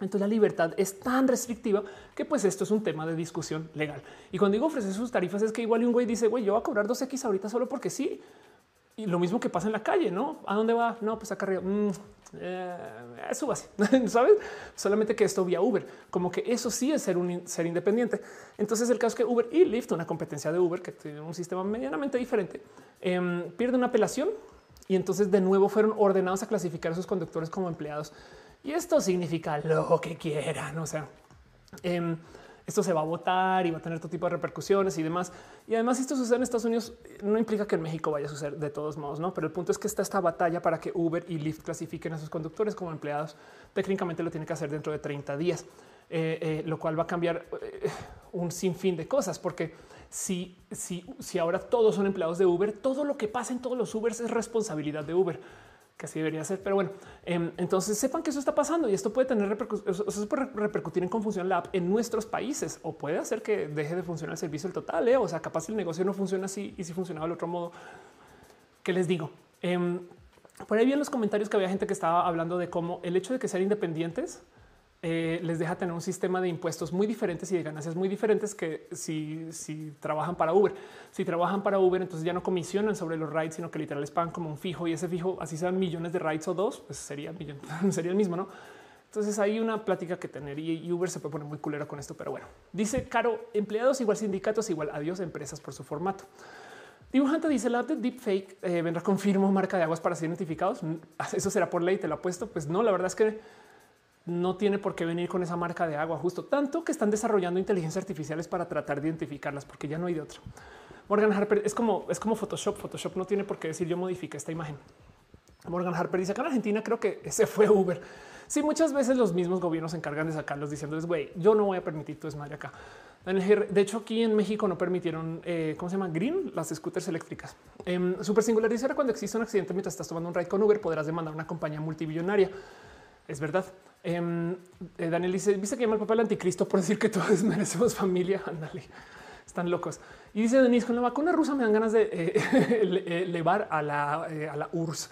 Entonces la libertad es tan restrictiva que pues esto es un tema de discusión legal. Y cuando digo ofrecer sus tarifas es que igual un güey dice, güey, yo voy a cobrar 2X ahorita solo porque sí. Y lo mismo que pasa en la calle, ¿no? ¿A dónde va? No, pues acá arriba. Mm, eh, eso va así, ¿sabes? Solamente que esto vía Uber, como que eso sí es ser un ser independiente. Entonces el caso es que Uber y Lyft, una competencia de Uber que tiene un sistema medianamente diferente, eh, pierde una apelación y entonces de nuevo fueron ordenados a clasificar a sus conductores como empleados. Y esto significa lo que quieran, o sea, eh, esto se va a votar y va a tener todo tipo de repercusiones y demás. Y además, si esto sucede en Estados Unidos, no implica que en México vaya a suceder de todos modos, no? Pero el punto es que está esta batalla para que Uber y Lyft clasifiquen a sus conductores como empleados. Técnicamente lo tiene que hacer dentro de 30 días, eh, eh, lo cual va a cambiar eh, un sinfín de cosas, porque si, si, si ahora todos son empleados de Uber, todo lo que pasa en todos los Ubers es responsabilidad de Uber que así debería ser. Pero bueno, em, entonces sepan que eso está pasando y esto puede tener repercutir en confusión la app en nuestros países o puede hacer que deje de funcionar el servicio el total. ¿eh? O sea, capaz el negocio no funciona así y si funcionaba del otro modo. ¿Qué les digo? Em, por ahí vi en los comentarios que había gente que estaba hablando de cómo el hecho de que sean independientes eh, les deja tener un sistema de impuestos muy diferentes y de ganancias muy diferentes que si, si trabajan para Uber. Si trabajan para Uber, entonces ya no comisionan sobre los rides, sino que literal les pagan como un fijo y ese fijo, así sean millones de rides o dos, pues sería, sería el mismo, ¿no? Entonces hay una plática que tener y Uber se puede poner muy culero con esto, pero bueno, dice Caro, empleados igual sindicatos igual adiós empresas por su formato. Dibujante dice la de deepfake eh, vendrá confirmo marca de aguas para ser identificados. Eso será por ley, te lo apuesto. Pues no, la verdad es que no tiene por qué venir con esa marca de agua, justo tanto que están desarrollando inteligencias artificiales para tratar de identificarlas, porque ya no hay de otra. Morgan Harper es como es como Photoshop. Photoshop no tiene por qué decir yo modifique esta imagen. Morgan Harper dice acá en Argentina creo que ese fue Uber. Sí, muchas veces los mismos gobiernos se encargan de sacarlos diciéndoles, güey, yo no voy a permitir tu desmadre acá. De hecho, aquí en México no permitieron, eh, ¿cómo se llama? Green, las scooters eléctricas. Eh, Super singular cuando existe un accidente mientras estás tomando un ride con Uber, podrás demandar una compañía multibillonaria. Es verdad. Em, eh, Daniel dice: Viste que llama el papá del anticristo por decir que todos merecemos familia. Ándale, están locos. Y dice Denise: Con la vacuna rusa me dan ganas de eh, elevar a la, eh, a la URSS.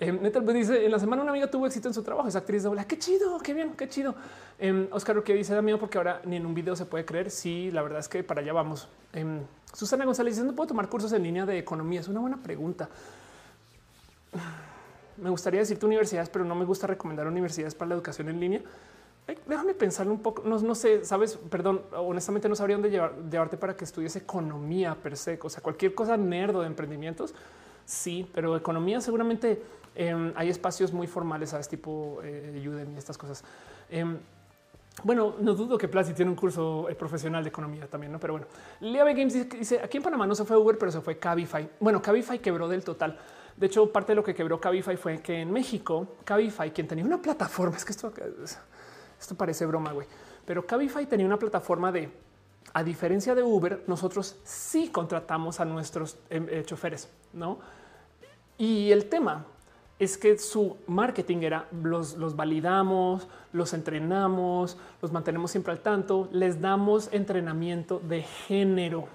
Em, Neta pues dice: En la semana una amiga tuvo éxito en su trabajo. Es actriz de Qué chido, qué bien, qué chido. Em, Oscar que dice: Da miedo porque ahora ni en un video se puede creer. Sí, la verdad es que para allá vamos. Susana González dice: No puedo tomar cursos en línea de economía. Es una buena pregunta me gustaría decirte universidades, pero no me gusta recomendar universidades para la educación en línea. déjame pensar un poco. No, sé, sabes, perdón, honestamente no sabría dónde llevarte para que estudies economía per se, o sea, cualquier cosa nerdo de emprendimientos. Sí, pero economía seguramente em, hay espacios muy formales, a este tipo eh, Udemy y estas cosas. Em, bueno, no dudo que Plasi tiene un curso eh, profesional de economía también, ¿no? Pero bueno, Lea Games dice, aquí en Panamá no se fue Uber, pero se fue Cabify. Bueno, Cabify quebró del total. De hecho, parte de lo que quebró Cabify fue que en México, Cabify, quien tenía una plataforma, es que esto, parece broma, güey, pero Cabify tenía una plataforma de, a diferencia de Uber, nosotros sí contratamos a nuestros em, eh, choferes, ¿no? Y el tema es que su marketing era los, los validamos, los entrenamos, los mantenemos siempre al tanto, les damos entrenamiento de género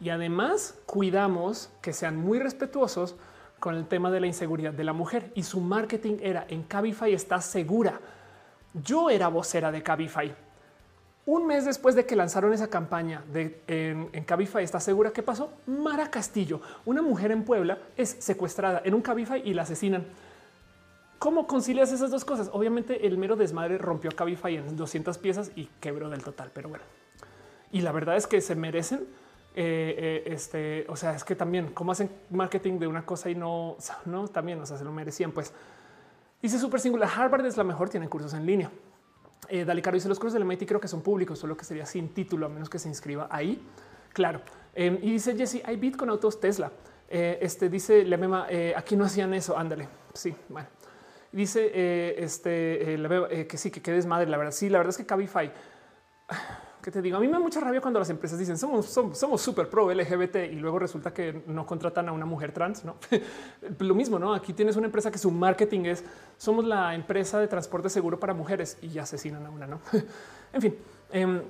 y además cuidamos que sean muy respetuosos con el tema de la inseguridad de la mujer y su marketing era en Cabify está segura. Yo era vocera de Cabify. Un mes después de que lanzaron esa campaña de en, Cabify está segura, ¿qué pasó? Mara Castillo, una mujer en Puebla, es secuestrada en un Cabify y la asesinan. ¿Cómo concilias esas dos cosas? Obviamente el mero desmadre rompió Cabify en 200 piezas y quebró del total, pero bueno. Y la verdad es que se merecen eh, eh, este, o sea, es que también cómo hacen marketing de una cosa y no, no también, o sea, se lo merecían. Pues dice súper singular. Harvard es la mejor, tienen cursos en línea. Eh, Dale Caro dice los cursos del MIT creo que son públicos, solo que sería sin título, a menos que se inscriba ahí. Claro. Em, y dice Jesse, hay bit con autos Tesla. Eh, este dice la mema, aquí no hacían eso. Ándale. Sí, bueno. Dice este que sí, que quedes madre. La verdad, sí, la verdad es que Cabify que te digo, a mí me da mucha rabia cuando las empresas dicen somos, somos, súper pro LGBT y luego resulta que no contratan a una mujer trans. No lo mismo, no? Aquí tienes una empresa que su marketing es somos la empresa de transporte seguro para mujeres y asesinan a una. No, en fin, em,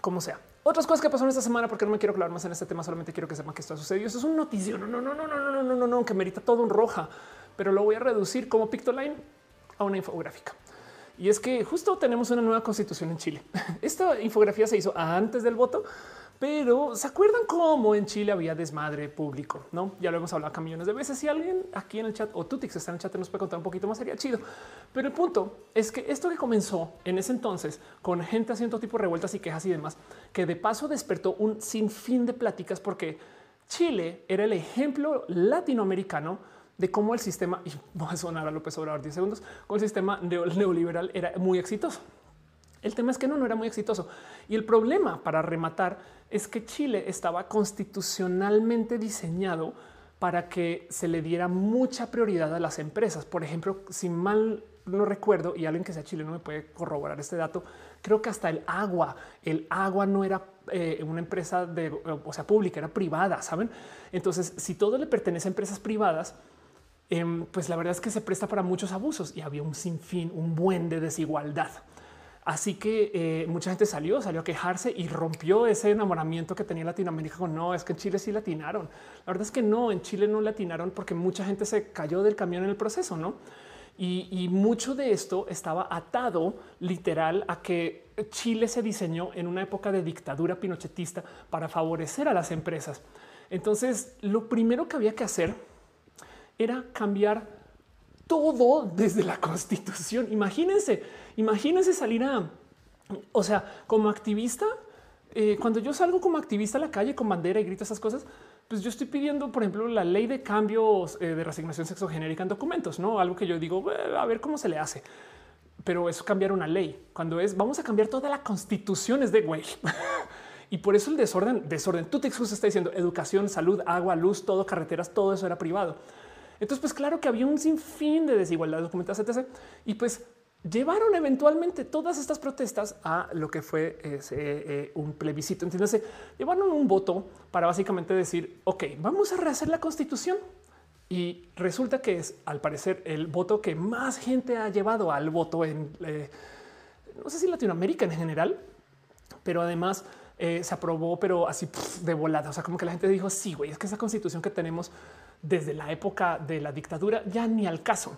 como sea. Otras cosas que pasaron esta semana, porque no me quiero clavar más en este tema, solamente quiero que sepan que esto ha sucedido. Eso es un noticio. No, no, no, no, no, no, no, no, no, que merita todo un roja, pero lo voy a reducir como Pictoline a una infográfica. Y es que justo tenemos una nueva constitución en Chile. Esta infografía se hizo antes del voto, pero se acuerdan cómo en Chile había desmadre público, no? Ya lo hemos hablado acá millones de veces. Si alguien aquí en el chat o Tutix está en el chat nos puede contar un poquito más, sería chido. Pero el punto es que esto que comenzó en ese entonces con gente haciendo tipo de revueltas y quejas y demás, que de paso despertó un sinfín de pláticas porque Chile era el ejemplo latinoamericano de cómo el sistema, y voy a sonar a López Obrador 10 segundos, con el sistema neoliberal era muy exitoso. El tema es que no, no era muy exitoso. Y el problema para rematar es que Chile estaba constitucionalmente diseñado para que se le diera mucha prioridad a las empresas. Por ejemplo, si mal no recuerdo y alguien que sea chileno me puede corroborar este dato, creo que hasta el agua, el agua no era eh, una empresa de, o sea, pública, era privada, saben? Entonces, si todo le pertenece a empresas privadas, Em, pues la verdad es que se presta para muchos abusos y había un sinfín, un buen de desigualdad. Así que eh, mucha gente salió, salió a quejarse y rompió ese enamoramiento que tenía Latinoamérica con no, es que en Chile sí latinaron. La verdad es que no, en Chile no latinaron porque mucha gente se cayó del camión en el proceso, ¿no? Y, mucho de esto estaba atado literal a que Chile se diseñó en una época de dictadura pinochetista para favorecer a las empresas. Entonces, lo primero que había que hacer era cambiar todo desde la constitución. Imagínense, imagínense salir a, o sea, como activista, eh, cuando yo salgo como activista a la calle con bandera y grito esas cosas, pues yo estoy pidiendo, por ejemplo, la ley de cambios eh, de resignación sexogenérica en documentos, no algo que yo digo a ver cómo se le hace. Pero eso cambiar una ley cuando es vamos a cambiar toda la constitución es de güey. y por eso el desorden, desorden. Tú te está diciendo educación, salud, agua, luz, todo, carreteras, todo eso era privado. Entonces, pues claro que había un sinfín de desigualdad documentada, etc. Y pues llevaron eventualmente todas estas protestas a lo que fue eh, un plebiscito. Entiéndase, llevaron un voto para básicamente decir, ok, vamos a rehacer la constitución. Y resulta que es, al parecer, el voto que más gente ha llevado al voto en, eh, no sé si Latinoamérica en general, pero además eh, se aprobó, pero así de volada. O sea, como que la gente dijo, sí, güey, es que esa constitución que tenemos desde la época de la dictadura ya ni al caso.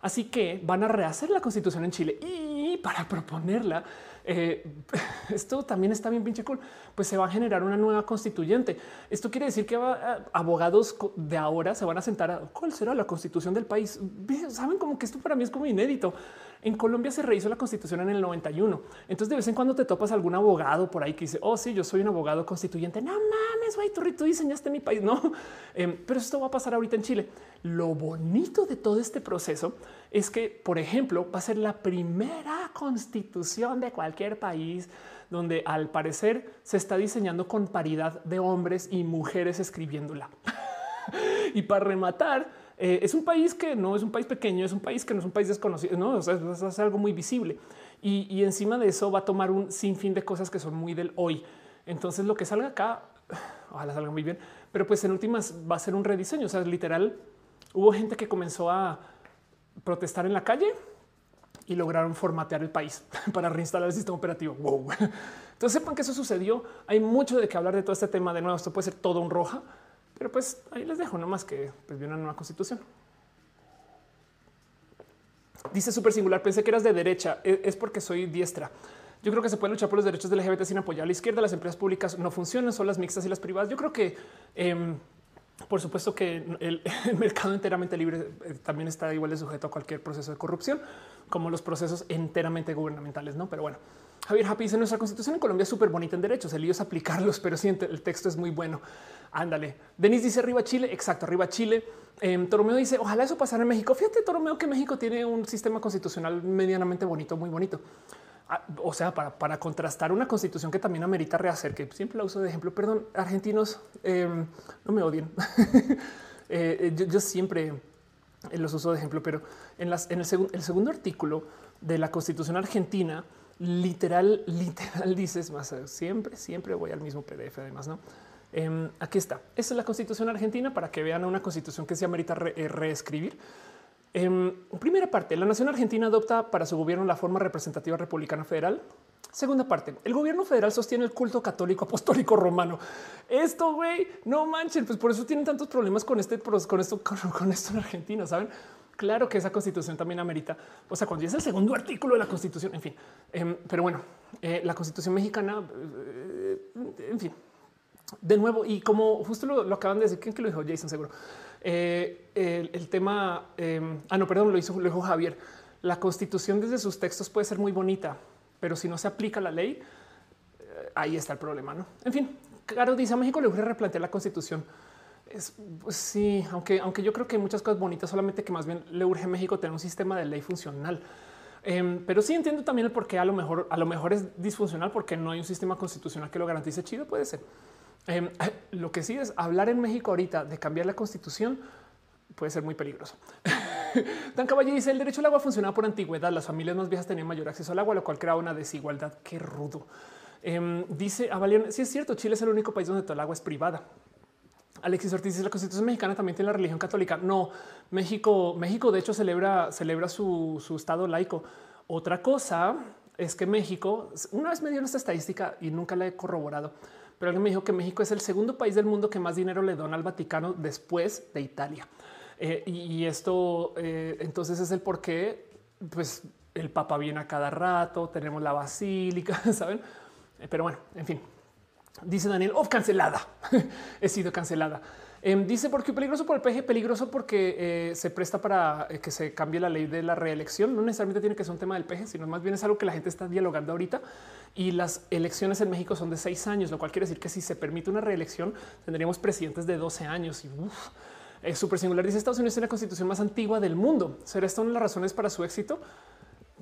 Así que van a rehacer la constitución en Chile y para proponerla, eh, esto también está bien pinche cool, pues se va a generar una nueva constituyente. Esto quiere decir que abogados de ahora se van a sentar a cuál será la constitución del país. Saben como que esto para mí es como inédito. En Colombia se rehizo la constitución en el 91. Entonces de vez en cuando te topas algún abogado por ahí que dice, oh sí, yo soy un abogado constituyente. No mames, güey, tú, diseñaste mi país. No, em, pero esto va a pasar ahorita en Chile. Lo bonito de todo este proceso es que, por ejemplo, va a ser la primera constitución de cualquier país donde al parecer se está diseñando con paridad de hombres y mujeres escribiéndola. y para rematar, eh, es un país que no es un país pequeño, es un país que no es un país desconocido, no es algo muy visible. Y, encima de eso va a tomar un sinfín de cosas que son muy del hoy. Entonces lo que salga acá, ojalá salga muy bien, pero pues en últimas va a ser un rediseño. O sea, literal, hubo gente que comenzó a protestar en la calle y lograron formatear el país para reinstalar el sistema operativo. Wow. Entonces sepan que eso sucedió. Hay mucho de que hablar de todo este tema. De nuevo, esto puede ser todo un roja, pero pues ahí les dejo, no más que pues, una nueva constitución. Dice súper singular, pensé que eras de derecha, e, es porque soy diestra. Yo creo que se puede luchar por los derechos del LGBT sin apoyar a la izquierda. Las empresas públicas no funcionan, son las mixtas y las privadas. Yo creo que, em, por supuesto, que el, mercado enteramente libre eh, también está igual de sujeto a cualquier proceso de corrupción, como los procesos enteramente gubernamentales. No, pero bueno, Javier Happy dice nuestra constitución en Colombia es súper bonita en derechos. El lío es aplicarlos, pero sí, el texto es muy bueno. Ándale. Denis dice arriba Chile. Exacto, arriba Chile. Eh, Toromeo dice ojalá eso pasara en México. Fíjate, Toromeo, que México tiene un sistema constitucional medianamente bonito, muy bonito. Ah, o sea, para, contrastar una constitución que también amerita rehacer, que siempre la uso de ejemplo. Perdón, argentinos, em, no me odien. Eh, yo, siempre los uso de ejemplo, pero en, las, en el, el segundo artículo de la constitución argentina, literal, literal dices más siempre, siempre voy al mismo PDF. Además, no? Em, aquí está. Esta es la constitución argentina para que vean una constitución que se amerita eh, reescribir. En em, primera parte, la nación argentina adopta para su gobierno la forma representativa republicana federal. Segunda parte, el gobierno federal sostiene el culto católico apostólico romano. Esto, güey, no manchen, pues por eso tienen tantos problemas con este, con esto, con, esto en Argentina, saben? Claro que esa constitución también amerita, o sea, cuando es el segundo artículo de la constitución, en fin. Em, pero bueno, eh, la constitución mexicana, eh, en fin, de nuevo, y como justo lo, acaban de decir, ¿quién que lo dijo? Jason, seguro. Eh, el, tema, em, ah, no, perdón, lo hizo, lo dijo Javier. La constitución desde sus textos puede ser muy bonita, pero si no se aplica la ley, eh, ahí está el problema. ¿no? En fin, claro, dice a México le urge replantear la constitución. Es, pues sí, aunque, aunque yo creo que hay muchas cosas bonitas, solamente que más bien le urge a México tener un sistema de ley funcional. Em, pero sí entiendo también el por qué a lo mejor, a lo mejor es disfuncional porque no hay un sistema constitucional que lo garantice chido. Puede ser. Em, lo que sí es hablar en México ahorita de cambiar la constitución puede ser muy peligroso. Dan Caballe dice el derecho al agua funcionaba por antigüedad. Las familias más viejas tenían mayor acceso al agua, lo cual creaba una desigualdad. Qué rudo. Em, dice a Valian, sí es cierto, Chile es el único país donde todo el agua es privada. Alexis Ortiz dice la constitución mexicana también tiene la religión católica. No, México, México de hecho celebra, celebra su, su estado laico. Otra cosa es que México, una vez me dio esta estadística y nunca la he corroborado, pero alguien me dijo que México es el segundo país del mundo que más dinero le dona al Vaticano después de Italia. Eh, y, esto eh, entonces es el por qué pues el Papa viene a cada rato, tenemos la basílica, saben? Eh, pero bueno, en fin, dice Daniel, oh, cancelada. He sido cancelada. Em, dice porque peligroso por el PG, peligroso porque eh, se presta para eh, que se cambie la ley de la reelección. No necesariamente tiene que ser un tema del PG, sino más bien es algo que la gente está dialogando ahorita. Y las elecciones en México son de seis años, lo cual quiere decir que si se permite una reelección, tendríamos presidentes de 12 años y es súper singular. Dice Estados Unidos es la constitución más antigua del mundo. ¿Será esto una de las razones para su éxito?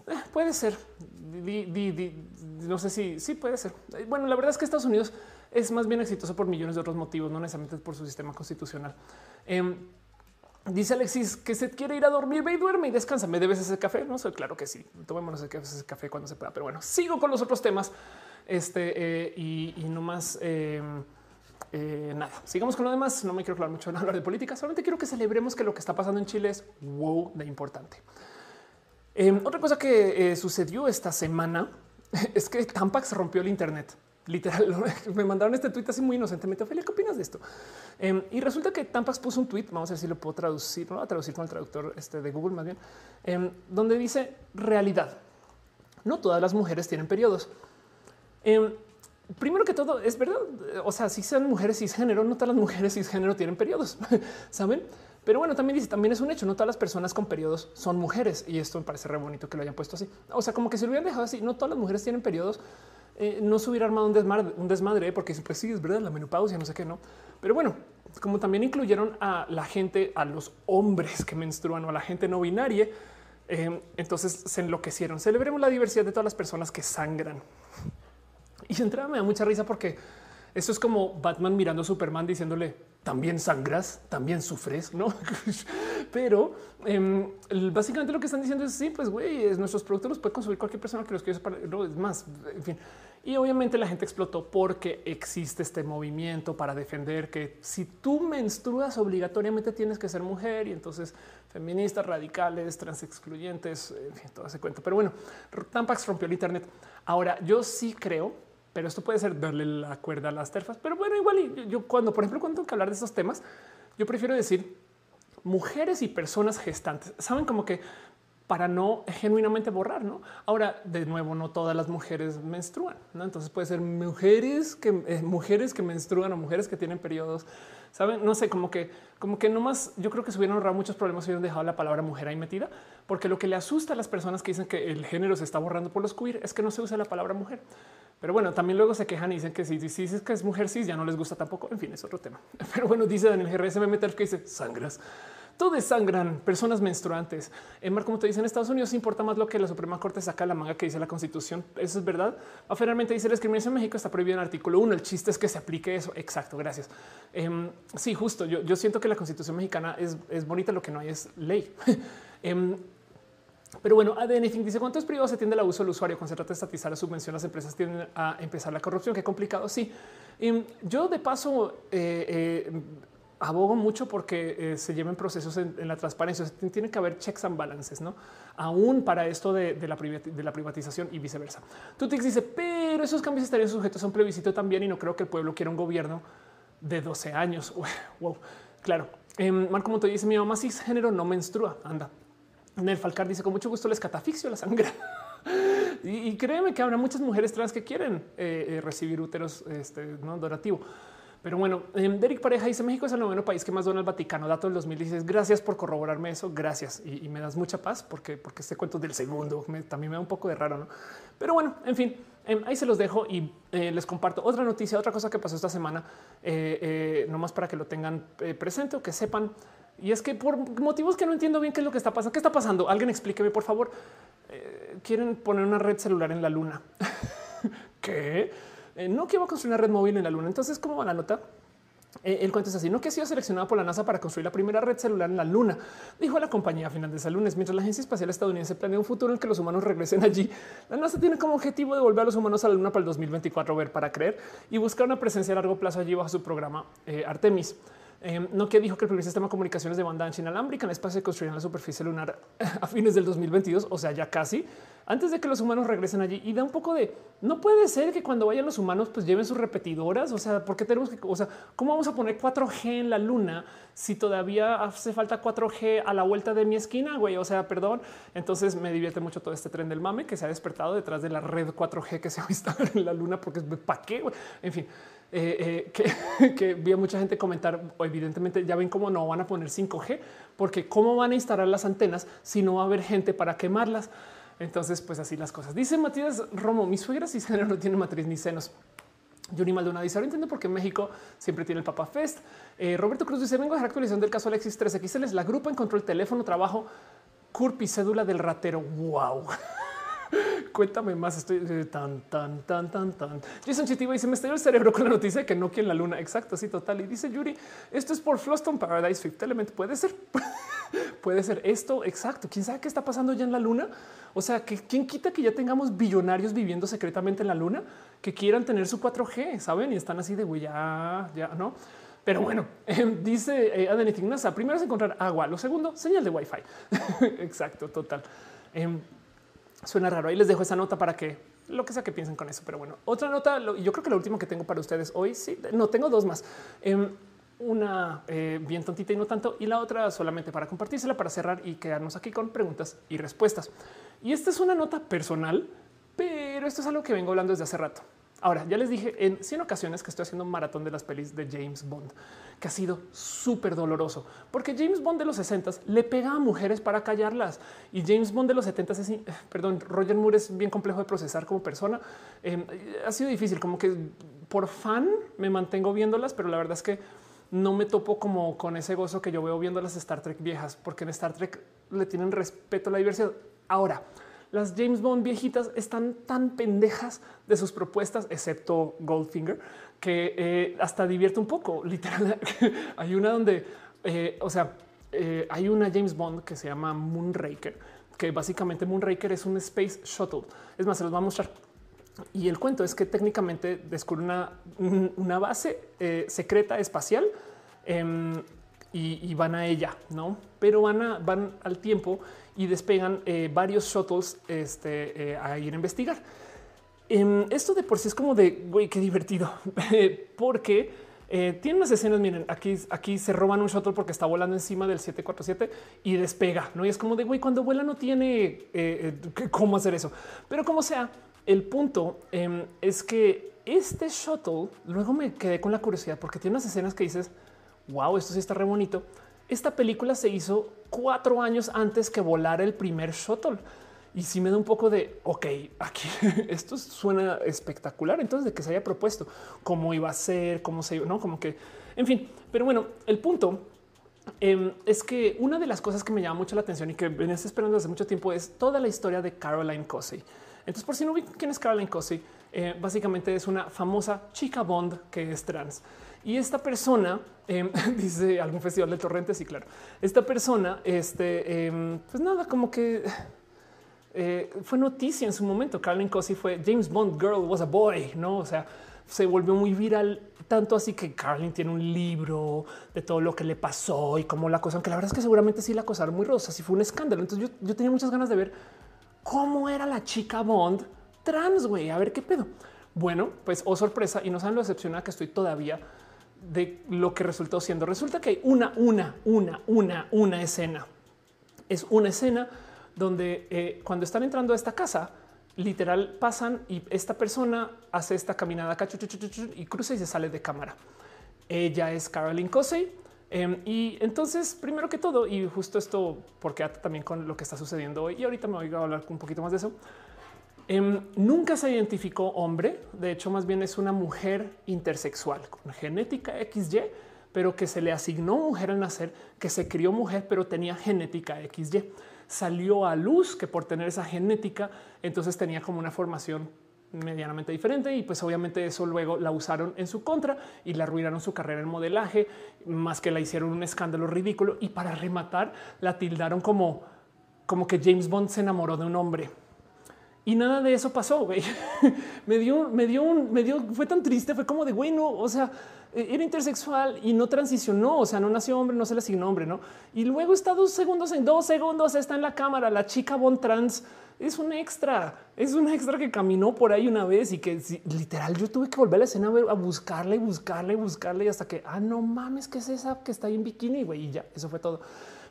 Eh, puede ser. no sé si sí puede ser. Bueno, la verdad es que Estados Unidos es más bien exitoso por millones de otros motivos, no necesariamente por su sistema constitucional. Em, dice Alexis que se quiere ir a dormir, ve y duerme y descansa. ¿Me debes ese café? No sé, claro que sí. Tomémonos ese café cuando se pueda. Pero bueno, sigo con los otros temas. Este eh, y, no más. Em, eh, nada, sigamos con lo demás. No me quiero hablar mucho en hablar de política. Solamente quiero que celebremos que lo que está pasando en Chile es wow de importante. Em, otra cosa que eh, sucedió esta semana es que Tampax rompió el Internet. Literal, me mandaron este tweet así muy inocentemente. Ophelia, ¿qué opinas de esto? Em, y resulta que Tampax puso un tweet, vamos a ver si lo puedo traducir, no a traducir con el traductor este de Google más bien, em, donde dice realidad. No todas las mujeres tienen periodos. Em, primero que todo, es verdad. O sea, si sean mujeres cisgénero, no todas las mujeres cisgénero tienen periodos, saben? Pero bueno, también dice, también es un hecho, no todas las personas con periodos son mujeres y esto me parece re bonito que lo hayan puesto así. O sea, como que si lo hubieran dejado así, no todas las mujeres tienen periodos, eh, no se hubiera armado un desmadre, desmadre porque pues sí, es verdad, la menopausia, no sé qué, no. Pero bueno, como también incluyeron a la gente, a los hombres que menstruan o a la gente no binaria, eh, entonces se enloquecieron. Celebremos la diversidad de todas las personas que sangran. Y entrada me da mucha risa porque esto es como Batman mirando a Superman diciéndole también sangras, también sufres, no? Pero em, básicamente lo que están diciendo es sí, pues güey, nuestros productos los puede consumir cualquier persona que los quiera. No es más, en fin. Y obviamente la gente explotó porque existe este movimiento para defender que si tú menstruas obligatoriamente tienes que ser mujer y entonces feministas, radicales, trans excluyentes, en fin, todo ese cuento. Pero bueno, Tampax rompió el Internet. Ahora yo sí creo pero esto puede ser darle la cuerda a las terfas. Pero bueno, igual yo cuando, por ejemplo, cuando tengo que hablar de estos temas, yo prefiero decir mujeres y personas gestantes. Saben como que para no genuinamente borrar, ¿no? Ahora, de nuevo, no todas las mujeres menstruan, ¿no? Entonces puede ser mujeres que eh, mujeres que menstruan o mujeres que tienen periodos, saben, no sé, como que como que nomás yo creo que se hubieran ahorrado muchos problemas si hubieran dejado la palabra mujer ahí metida, porque lo que le asusta a las personas que dicen que el género se está borrando por los queer es que no se usa la palabra mujer. Pero bueno, también luego se quejan y dicen que si, dices que es mujer cis ya no les gusta tampoco. En fin, es otro tema. Pero bueno, dice Daniel GRS me mete que dice sangras. Todo sangran personas menstruantes. En Mar, como te dice en Estados Unidos, importa más lo que la Suprema Corte saca la manga que dice la Constitución. Eso es verdad. Finalmente dice la discriminación en México está prohibida en artículo 1. El chiste es que se aplique eso. Exacto. Gracias. Em, sí, justo. Yo, siento que la Constitución mexicana es, es bonita. Lo que no hay es ley. Em, pero bueno, ADN dice cuántos privados se tiende al abuso del usuario cuando se trata de estatizar la subvención. Las empresas tienden a empezar la corrupción. Qué complicado. Sí, y yo de paso eh, eh, abogo mucho porque eh, se lleven procesos en, la transparencia. tiene que haber checks and balances, no aún para esto de, la, de la, privatización y viceversa. Tutix dice, pero esos cambios estarían sujetos a un plebiscito también. Y no creo que el pueblo quiera un gobierno de 12 años. Wow, claro. Em, Marco te dice: Mi mamá cisgénero no menstrua. Anda, Nel Falcar dice con mucho gusto les catafixio la sangre. y, créeme que habrá muchas mujeres trans que quieren eh, eh, recibir úteros este. Pero bueno, em, Derek Pareja dice México es el noveno país que más dona el Vaticano. Dato del 2016. Gracias por corroborarme eso. Gracias. Y, me das mucha paz porque, porque este cuento del segundo también me da un poco de raro. ¿no? Pero bueno, en fin, em, ahí se los dejo y eh, les comparto otra noticia, otra cosa que pasó esta semana, no más para que lo tengan presente o que sepan. Y es que por motivos que no entiendo bien qué es lo que está pasando. ¿Qué está pasando? Alguien explíqueme, por favor. Eh, quieren poner una red celular en la luna. ¿Qué? Eh, no quiero construir una red móvil en la luna. Entonces, ¿cómo va la nota? Eh, el cuento es así, no que ha sido seleccionado por la NASA para construir la primera red celular en la Luna, dijo la compañía a de ese lunes, mientras la Agencia Espacial Estadounidense planea un futuro en que los humanos regresen allí. La NASA tiene como objetivo devolver a los humanos a la Luna para el 2024, ver para creer y buscar una presencia a largo plazo allí bajo su programa Artemis. Eh, Nokia dijo que el primer sistema de comunicaciones de banda ancha inalámbrica en el espacio se construyó en la superficie lunar a fines del 2022, o sea, ya casi antes de que los humanos regresen allí y da un poco de no puede ser que cuando vayan los humanos pues lleven sus repetidoras. O sea, porque tenemos que, o sea, cómo vamos a poner 4G en la luna si todavía hace falta 4G a la vuelta de mi esquina? Güey, o sea, perdón. Entonces me divierte mucho todo este tren del mame que se ha despertado detrás de la red 4G que se va a instalar en la luna, porque es para qué. En fin, eh, eh, que, vi a mucha gente comentar. Evidentemente, ya ven cómo no van a poner 5G, porque cómo van a instalar las antenas si no va a haber gente para quemarlas. Entonces, pues así las cosas. Dice Matías Romo, mi suegra si no tiene matriz ni senos. Yuri Maldonado dice, ahora entiendo por qué México siempre tiene el Papa Fest. Eh, Roberto Cruz dice, vengo a la actualización del caso Alexis 3XL. La grupa encontró el teléfono, trabajo, CURP y cédula del ratero. Wow. Cuéntame más. Estoy eh, tan, tan, tan, tan, tan. Jason Chitiba dice: Me estalló el cerebro con la noticia de que no quiere la luna. Exacto, sí, total. Y dice Yuri: Esto es por Floston Paradise Fifth Element. Puede ser, puede ser esto. Exacto. Quién sabe qué está pasando ya en la luna. O sea, que quién quita que ya tengamos billonarios viviendo secretamente en la luna que quieran tener su 4G, saben? Y están así de güey, ya, ya no. Pero bueno, dice eh, primero es encontrar agua, lo segundo, señal de Wi-Fi. Exacto, total. Em, suena raro. Ahí les dejo esa nota para que lo que sea que piensen con eso. Pero bueno, otra nota, yo creo que lo último que tengo para ustedes hoy, sí, no tengo dos más. Em, una eh, bien tontita y no tanto, y la otra solamente para compartírsela, para cerrar y quedarnos aquí con preguntas y respuestas. Y esta es una nota personal, pero esto es algo que vengo hablando desde hace rato. Ahora, ya les dije en 100 ocasiones que estoy haciendo un maratón de las pelis de James Bond, que ha sido súper doloroso, porque James Bond de los 60 le pega a mujeres para callarlas y James Bond de los 70 es, perdón, Roger Moore es bien complejo de procesar como persona. Eh, ha sido difícil, como que por fan me mantengo viéndolas, pero la verdad es que no me topo como con ese gozo que yo veo viendo las Star Trek viejas, porque en Star Trek le tienen respeto a la diversidad. Ahora, las James Bond viejitas están tan pendejas de sus propuestas, excepto Goldfinger, que eh, hasta divierte un poco. Literal, hay una donde, eh, o sea, eh, hay una James Bond que se llama Moonraker, que básicamente Moonraker es un space shuttle. Es más, se los va a mostrar. Y el cuento es que técnicamente descubre una, una base secreta espacial y, van a ella, no? Pero van a, van al tiempo y despegan eh, varios shuttles este, eh, a ir a investigar. Em, esto de por sí es como de güey, qué divertido, porque eh, tiene unas escenas. Miren, aquí, aquí se roban un shuttle porque está volando encima del 747 y despega. No y es como de güey, cuando vuela no tiene cómo hacer eso, pero como sea, el punto em, es que este shuttle luego me quedé con la curiosidad porque tiene unas escenas que dices wow, esto sí está re bonito. Esta película se hizo cuatro años antes que volara el primer shuttle. Y si me da un poco de, ok, aquí esto suena espectacular. Entonces, de que se haya propuesto cómo iba a ser, cómo se, no, como que, en fin. Pero bueno, el punto em, es que una de las cosas que me llama mucho la atención y que venía esperando hace mucho tiempo es toda la historia de Caroline Cosey. Entonces, por si no vi quién es Caroline Cosey, eh, básicamente es una famosa chica Bond que es trans. Y esta persona em, dice algún festival de torrentes. Y claro, esta persona, este, em, pues nada, como que eh, fue noticia en su momento. Carlin Cosi fue James Bond Girl was a boy, no? O sea, se volvió muy viral, tanto así que Carlin tiene un libro de todo lo que le pasó y cómo la cosa, aunque la verdad es que seguramente sí la acosaron muy rosa, sí fue un escándalo. Entonces yo, yo tenía muchas ganas de ver cómo era la chica Bond trans, güey, a ver qué pedo. Bueno, pues oh sorpresa, y no saben lo decepcionada que estoy todavía de lo que resultó siendo. Resulta que hay una, una, una, una, una escena. Es una escena donde eh, cuando están entrando a esta casa, literal pasan y esta persona hace esta caminada acá y cruza y se sale de cámara. Ella es Caroline Cosey. Em, y entonces, primero que todo, y justo esto porque también con lo que está sucediendo hoy, y ahorita me voy a hablar un poquito más de eso. Em, nunca se identificó hombre, de hecho más bien es una mujer intersexual con genética XY, pero que se le asignó mujer al nacer, que se crió mujer, pero tenía genética XY. Salió a luz que por tener esa genética, entonces tenía como una formación medianamente diferente y pues obviamente eso luego la usaron en su contra y la arruinaron su carrera en modelaje, más que la hicieron un escándalo ridículo y para rematar la tildaron como como que James Bond se enamoró de un hombre y nada de eso pasó. Güey. me dio, me dio un, me dio, fue tan triste. Fue como de güey, no, o sea, e, era intersexual y no transicionó. O sea, no nació hombre, no se le asignó hombre, no? Y luego está dos segundos en dos segundos, está en la cámara. La chica Bon Trans es un extra, es un extra que caminó por ahí una vez y que literal yo tuve que volver a la escena a buscarle, buscarle, buscarle hasta que, ah, no mames, que es esa que está ahí en bikini, güey, y ya, eso fue todo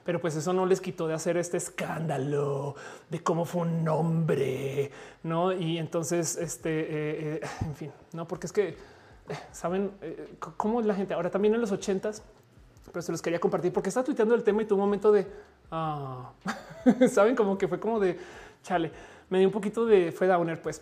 pero pues eso no les quitó de hacer este escándalo de cómo fue un hombre, no? Y entonces, este, eh, eh, en fin, no, porque es que eh, saben cómo la gente ahora también en los ochentas, pero se los quería compartir porque está tuiteando el tema y un momento de ah, saben, como que fue como de chale, me dio un poquito de fue downer, pues.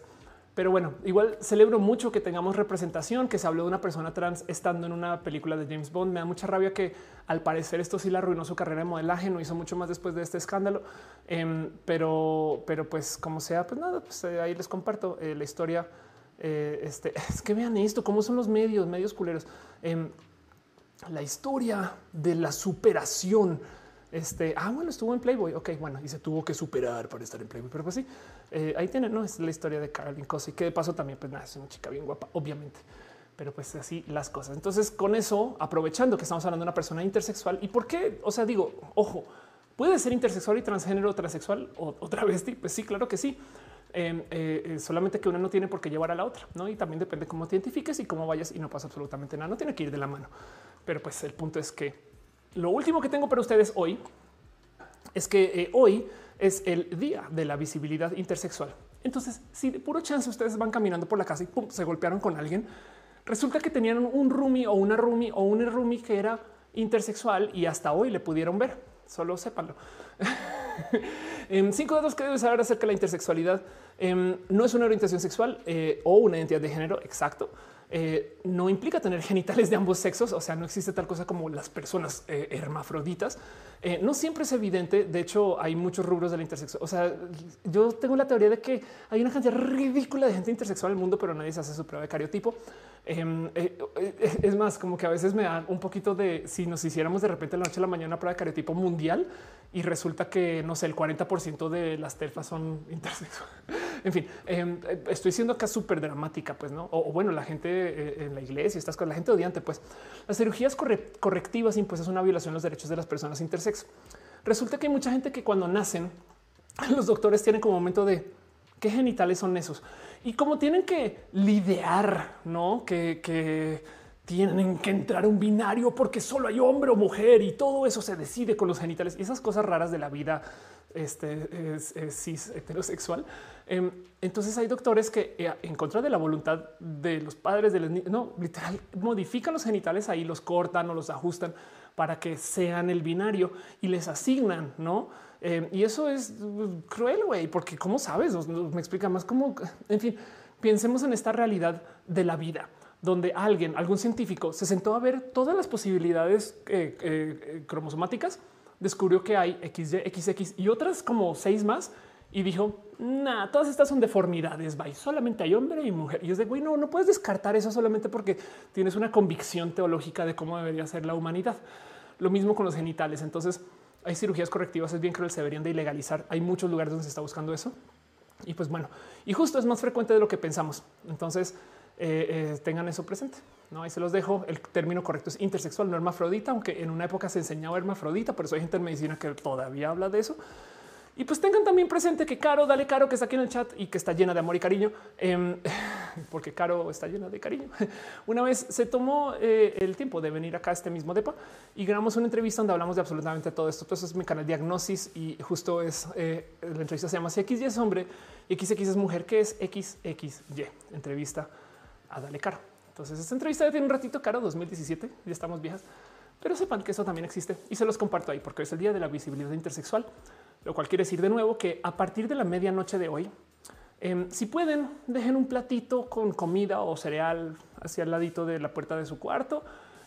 Pero bueno, igual celebro mucho que tengamos representación, que se habló de una persona trans estando en una película de James Bond. Me da mucha rabia que al parecer esto sí la arruinó su carrera de modelaje, no hizo mucho más después de este escándalo. Em, pero, pero pues como sea, pues nada, pues eh, ahí les comparto eh, la historia. Eh, este es que vean esto, cómo son los medios, medios culeros. Em, la historia de la superación este, ah, bueno, estuvo en Playboy. Ok, bueno, y se tuvo que superar para estar en Playboy, pero pues sí, eh, ahí tienen, no es la historia de Caroline Cosi, que de paso también, pues nada, es una chica bien guapa, obviamente, pero pues así las cosas. Entonces, con eso, aprovechando que estamos hablando de una persona intersexual y por qué, o sea, digo, ojo, puede ser intersexual y transgénero, transexual o otra vez, pues sí, claro que sí. Em, eh, eh, solamente que una no tiene por qué llevar a la otra, no? Y también depende cómo te identifiques y cómo vayas y no pasa absolutamente nada. No tiene que ir de la mano, pero pues el punto es que lo último que tengo para ustedes hoy es que hoy es el día de la visibilidad intersexual. Entonces, si de puro chance ustedes van caminando por la casa y se golpearon con alguien, resulta que tenían un roomie o una roomie o un roomie que era intersexual y hasta hoy le pudieron ver. Solo sépanlo. en cinco datos que debes saber acerca de la intersexualidad. Em, no es una orientación sexual eh, o una identidad de género exacto. Eh, no implica tener genitales de ambos sexos, o sea, no existe tal cosa como las personas eh, hermafroditas. Eh, no siempre es evidente. De hecho, hay muchos rubros de la intersexual. O sea, yo tengo la teoría de que hay una cantidad ridícula de gente intersexual en el mundo, pero nadie se hace su prueba de cariotipo. Em, es más, como que a veces me da un poquito de si nos hiciéramos de repente la noche a la mañana de cariotipo mundial y resulta que no sé, el 40% de las terfas son intersexuales. en fin, em, estoy siendo acá súper dramática, pues no, o, bueno, la gente eh, en la iglesia, estas cosas, la gente odiante, pues las cirugías correctivas impuestas una violación de los derechos de las personas intersexo. Resulta que hay mucha gente que cuando nacen, los doctores tienen como momento de qué genitales son esos y como tienen que lidiar, no que, tienen que entrar un binario porque solo hay hombre o mujer y todo eso se decide con los genitales y esas cosas raras de la vida este, es, cis heterosexual. Em, entonces hay doctores que eh, en contra de la voluntad de los padres de los niños, no, literal, modifican los genitales ahí, los cortan o los ajustan para que sean el binario y les asignan, ¿no? Em, y eso es uh, cruel, güey, porque cómo sabes, me explica más cómo, en fin, pensemos en esta realidad de la vida donde alguien, algún científico, se sentó a ver todas las posibilidades eh, eh, cromosomáticas descubrió que hay XY, XX y otras como seis más y dijo, nada, todas estas son deformidades, bye. solamente hay hombre y mujer. Y es de, güey, no, no puedes descartar eso solamente porque tienes una convicción teológica de cómo debería ser la humanidad. Lo mismo con los genitales. Entonces, hay cirugías correctivas, es bien cruel, se deberían de ilegalizar. Hay muchos lugares donde se está buscando eso. Y pues bueno, y justo es más frecuente de lo que pensamos. Entonces, eh, eh, tengan eso presente. No, ahí se los dejo. El término correcto es intersexual, no hermafrodita, aunque en una época se enseñaba hermafrodita, por eso hay gente en medicina que todavía habla de eso. Y pues tengan también presente que Caro, dale Caro, que está aquí en el chat y que está llena de amor y cariño, em, porque Caro está llena de cariño. Una vez se tomó eh, el tiempo de venir acá a este mismo depa y grabamos una entrevista donde hablamos de absolutamente todo esto. Entonces es mi canal Diagnosis y justo es la entrevista se llama si X y es hombre XX es mujer, que es XXY. Entrevista a Dale Caro. Entonces, esta entrevista ya tiene un ratito caro, 2017, ya estamos viejas, pero sepan que eso también existe y se los comparto ahí porque es el día de la visibilidad intersexual, lo cual quiere decir de nuevo que a partir de la medianoche de hoy, em, si pueden, dejen un platito con comida o cereal hacia el ladito de la puerta de su cuarto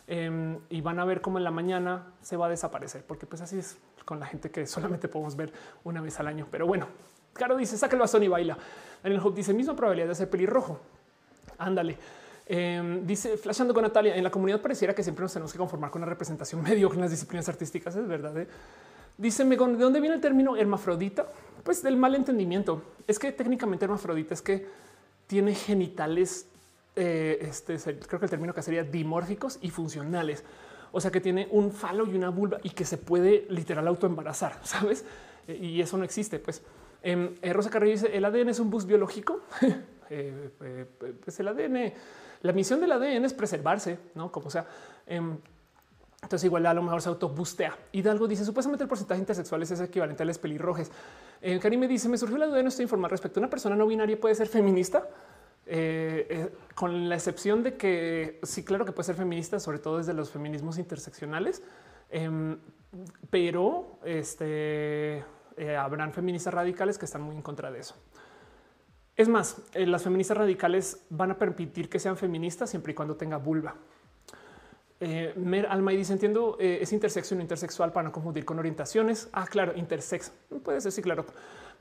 em, y van a ver cómo en la mañana se va a desaparecer, porque pues así es con la gente que solamente podemos ver una vez al año. Pero bueno, Caro dice, saca el bastón y baila. Daniel Hope dice, misma probabilidad de ser pelirrojo. Ándale. Em, dice flashando con Natalia en la comunidad pareciera que siempre nos tenemos que conformar con una representación mediocre en las disciplinas artísticas. Es verdad. Eh? Dice ¿de dónde viene el término hermafrodita? Pues del mal entendimiento. Es que técnicamente hermafrodita es que tiene genitales, eh, este, creo que el término que sería dimórficos y funcionales. O sea que tiene un falo y una vulva y que se puede literal autoembarazar, ¿sabes? Eh, y eso no existe. Pues em, eh, Rosa Carrillo dice, ¿el ADN es un bus biológico? pues el ADN, la misión del ADN es preservarse, ¿no? Como sea. Entonces igual a lo mejor se autobustea. Hidalgo dice supuestamente el porcentaje intersexuales es equivalente a los pelirrojes. Eh, Karim me dice me surgió la duda de no estoy informado respecto a una persona no binaria puede ser feminista. Eh, eh, con la excepción de que sí, claro que puede ser feminista, sobre todo desde los feminismos interseccionales, em, pero este, habrán feministas radicales que están muy en contra de eso. Es más, las feministas radicales van a permitir que sean feministas siempre y cuando tenga vulva. Eh, Mer Alma y dice entiendo eh, es intersección intersexual para no confundir con orientaciones. Ah, claro, intersex. Puede ser, sí, claro.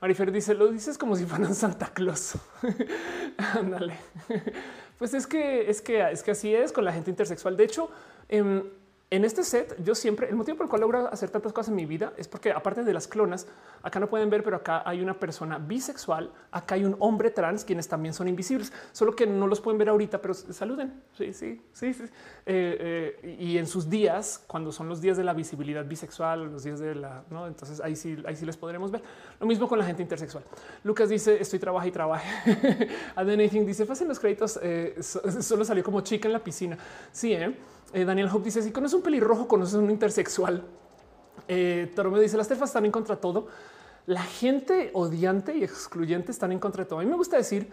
Marifer dice lo dices como si fueran Santa Claus. Ándale. pues es que es que es que así es con la gente intersexual. De hecho, em, en este set, yo siempre el motivo por el cual logro hacer tantas cosas en mi vida es porque, aparte de las clonas, acá no pueden ver, pero acá hay una persona bisexual, acá hay un hombre trans, quienes también son invisibles, solo que no los pueden ver ahorita, pero saluden. Sí, sí, sí. sí. Eh, eh, y en sus días, cuando son los días de la visibilidad bisexual, los días de la, no, entonces ahí sí, ahí sí les podremos ver. Lo mismo con la gente intersexual. Lucas dice: Estoy trabaja y trabaja. Anything dice: Fácil los créditos, eh, solo salió como chica en la piscina. Sí, ¿eh? Eh, Daniel Hope dice: Si conoces un pelirrojo, conoces un intersexual. Eh, me dice: Las terfas están en contra de todo. La gente odiante y excluyente están en contra de todo. A mí me gusta decir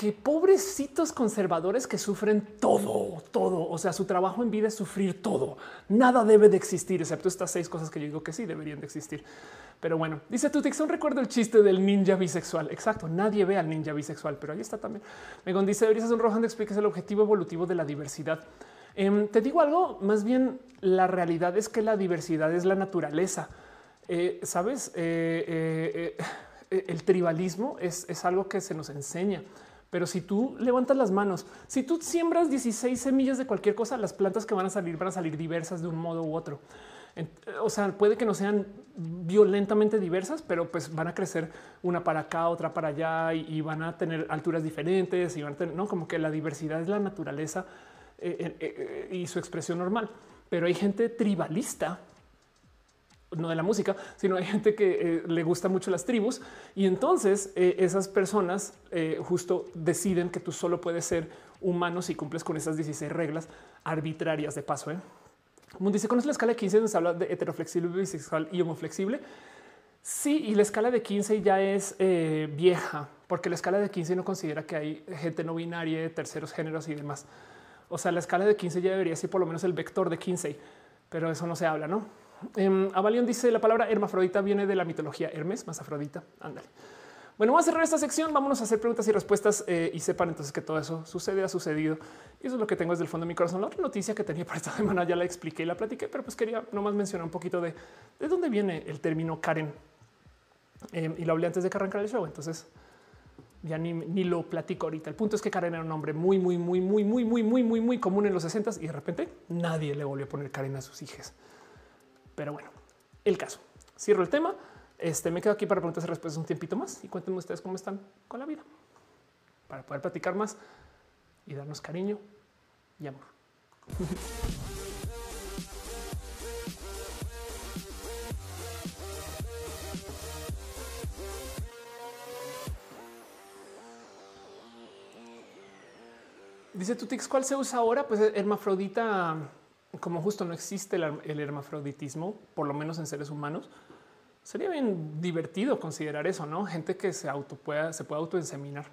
que pobrecitos conservadores que sufren todo, todo. O sea, su trabajo en vida es sufrir todo. Nada debe de existir, excepto estas seis cosas que yo digo que sí deberían de existir. Pero bueno, dice Tutix, un recuerdo el chiste del ninja bisexual. Exacto, nadie ve al ninja bisexual, pero ahí está también. Megon dice, deberías un rojando expliques el objetivo evolutivo de la diversidad. Em, te digo algo, más bien la realidad es que la diversidad es la naturaleza. Eh, Sabes, eh, eh, el tribalismo es, es algo que se nos enseña. Pero si tú levantas las manos, si tú siembras 16 semillas de cualquier cosa, las plantas que van a salir van a salir diversas de un modo u otro. O sea, puede que no sean violentamente diversas, pero pues van a crecer una para acá, otra para allá y, van a tener alturas diferentes y van a tener, no como que la diversidad es la naturaleza eh, eh, eh, y su expresión normal. Pero hay gente tribalista, no de la música, sino hay gente que le gusta mucho las tribus y entonces esas personas justo deciden que tú solo puedes ser humano si cumples con esas 16 reglas arbitrarias de paso. Como dice, ¿conoces la escala de 15 donde se habla de heteroflexible, bisexual y homoflexible? Sí, y la escala de 15 ya es vieja, porque la escala de 15 no considera que hay gente no binaria, terceros géneros y demás. O sea, la escala de 15 ya debería ser por lo menos el vector de 15, pero eso no se habla, ¿no? Eh, Avalion dice la palabra hermafrodita viene de la mitología Hermes, más afrodita. Ándale. Bueno, vamos a cerrar esta sección. Vámonos a hacer preguntas y respuestas eh, y sepan entonces que todo eso sucede, ha sucedido. Y eso es lo que tengo desde el fondo de mi corazón. La otra noticia que tenía para esta semana ya la expliqué y la platiqué, pero pues quería nomás mencionar un poquito de de dónde viene el término Karen. Eh, y lo hablé antes de que arrancara el show. Entonces, ya ni, ni, lo platico ahorita. El punto es que Karen era un nombre muy, muy, muy, muy, muy, muy, muy, muy, muy común en los 60 y de repente nadie le volvió a poner Karen a sus hijas. Pero bueno, el caso. Cierro el tema. Este me quedo aquí para preguntas y respuestas un tiempito más y cuéntenme ustedes cómo están con la vida para poder platicar más y darnos cariño y amor. Dice Tutix, ¿cuál se usa ahora? Pues hermafrodita, como justo no existe el, hermafroditismo, por lo menos en seres humanos, sería bien divertido considerar eso, ¿no? Gente que se auto pueda, se pueda autoenseminar.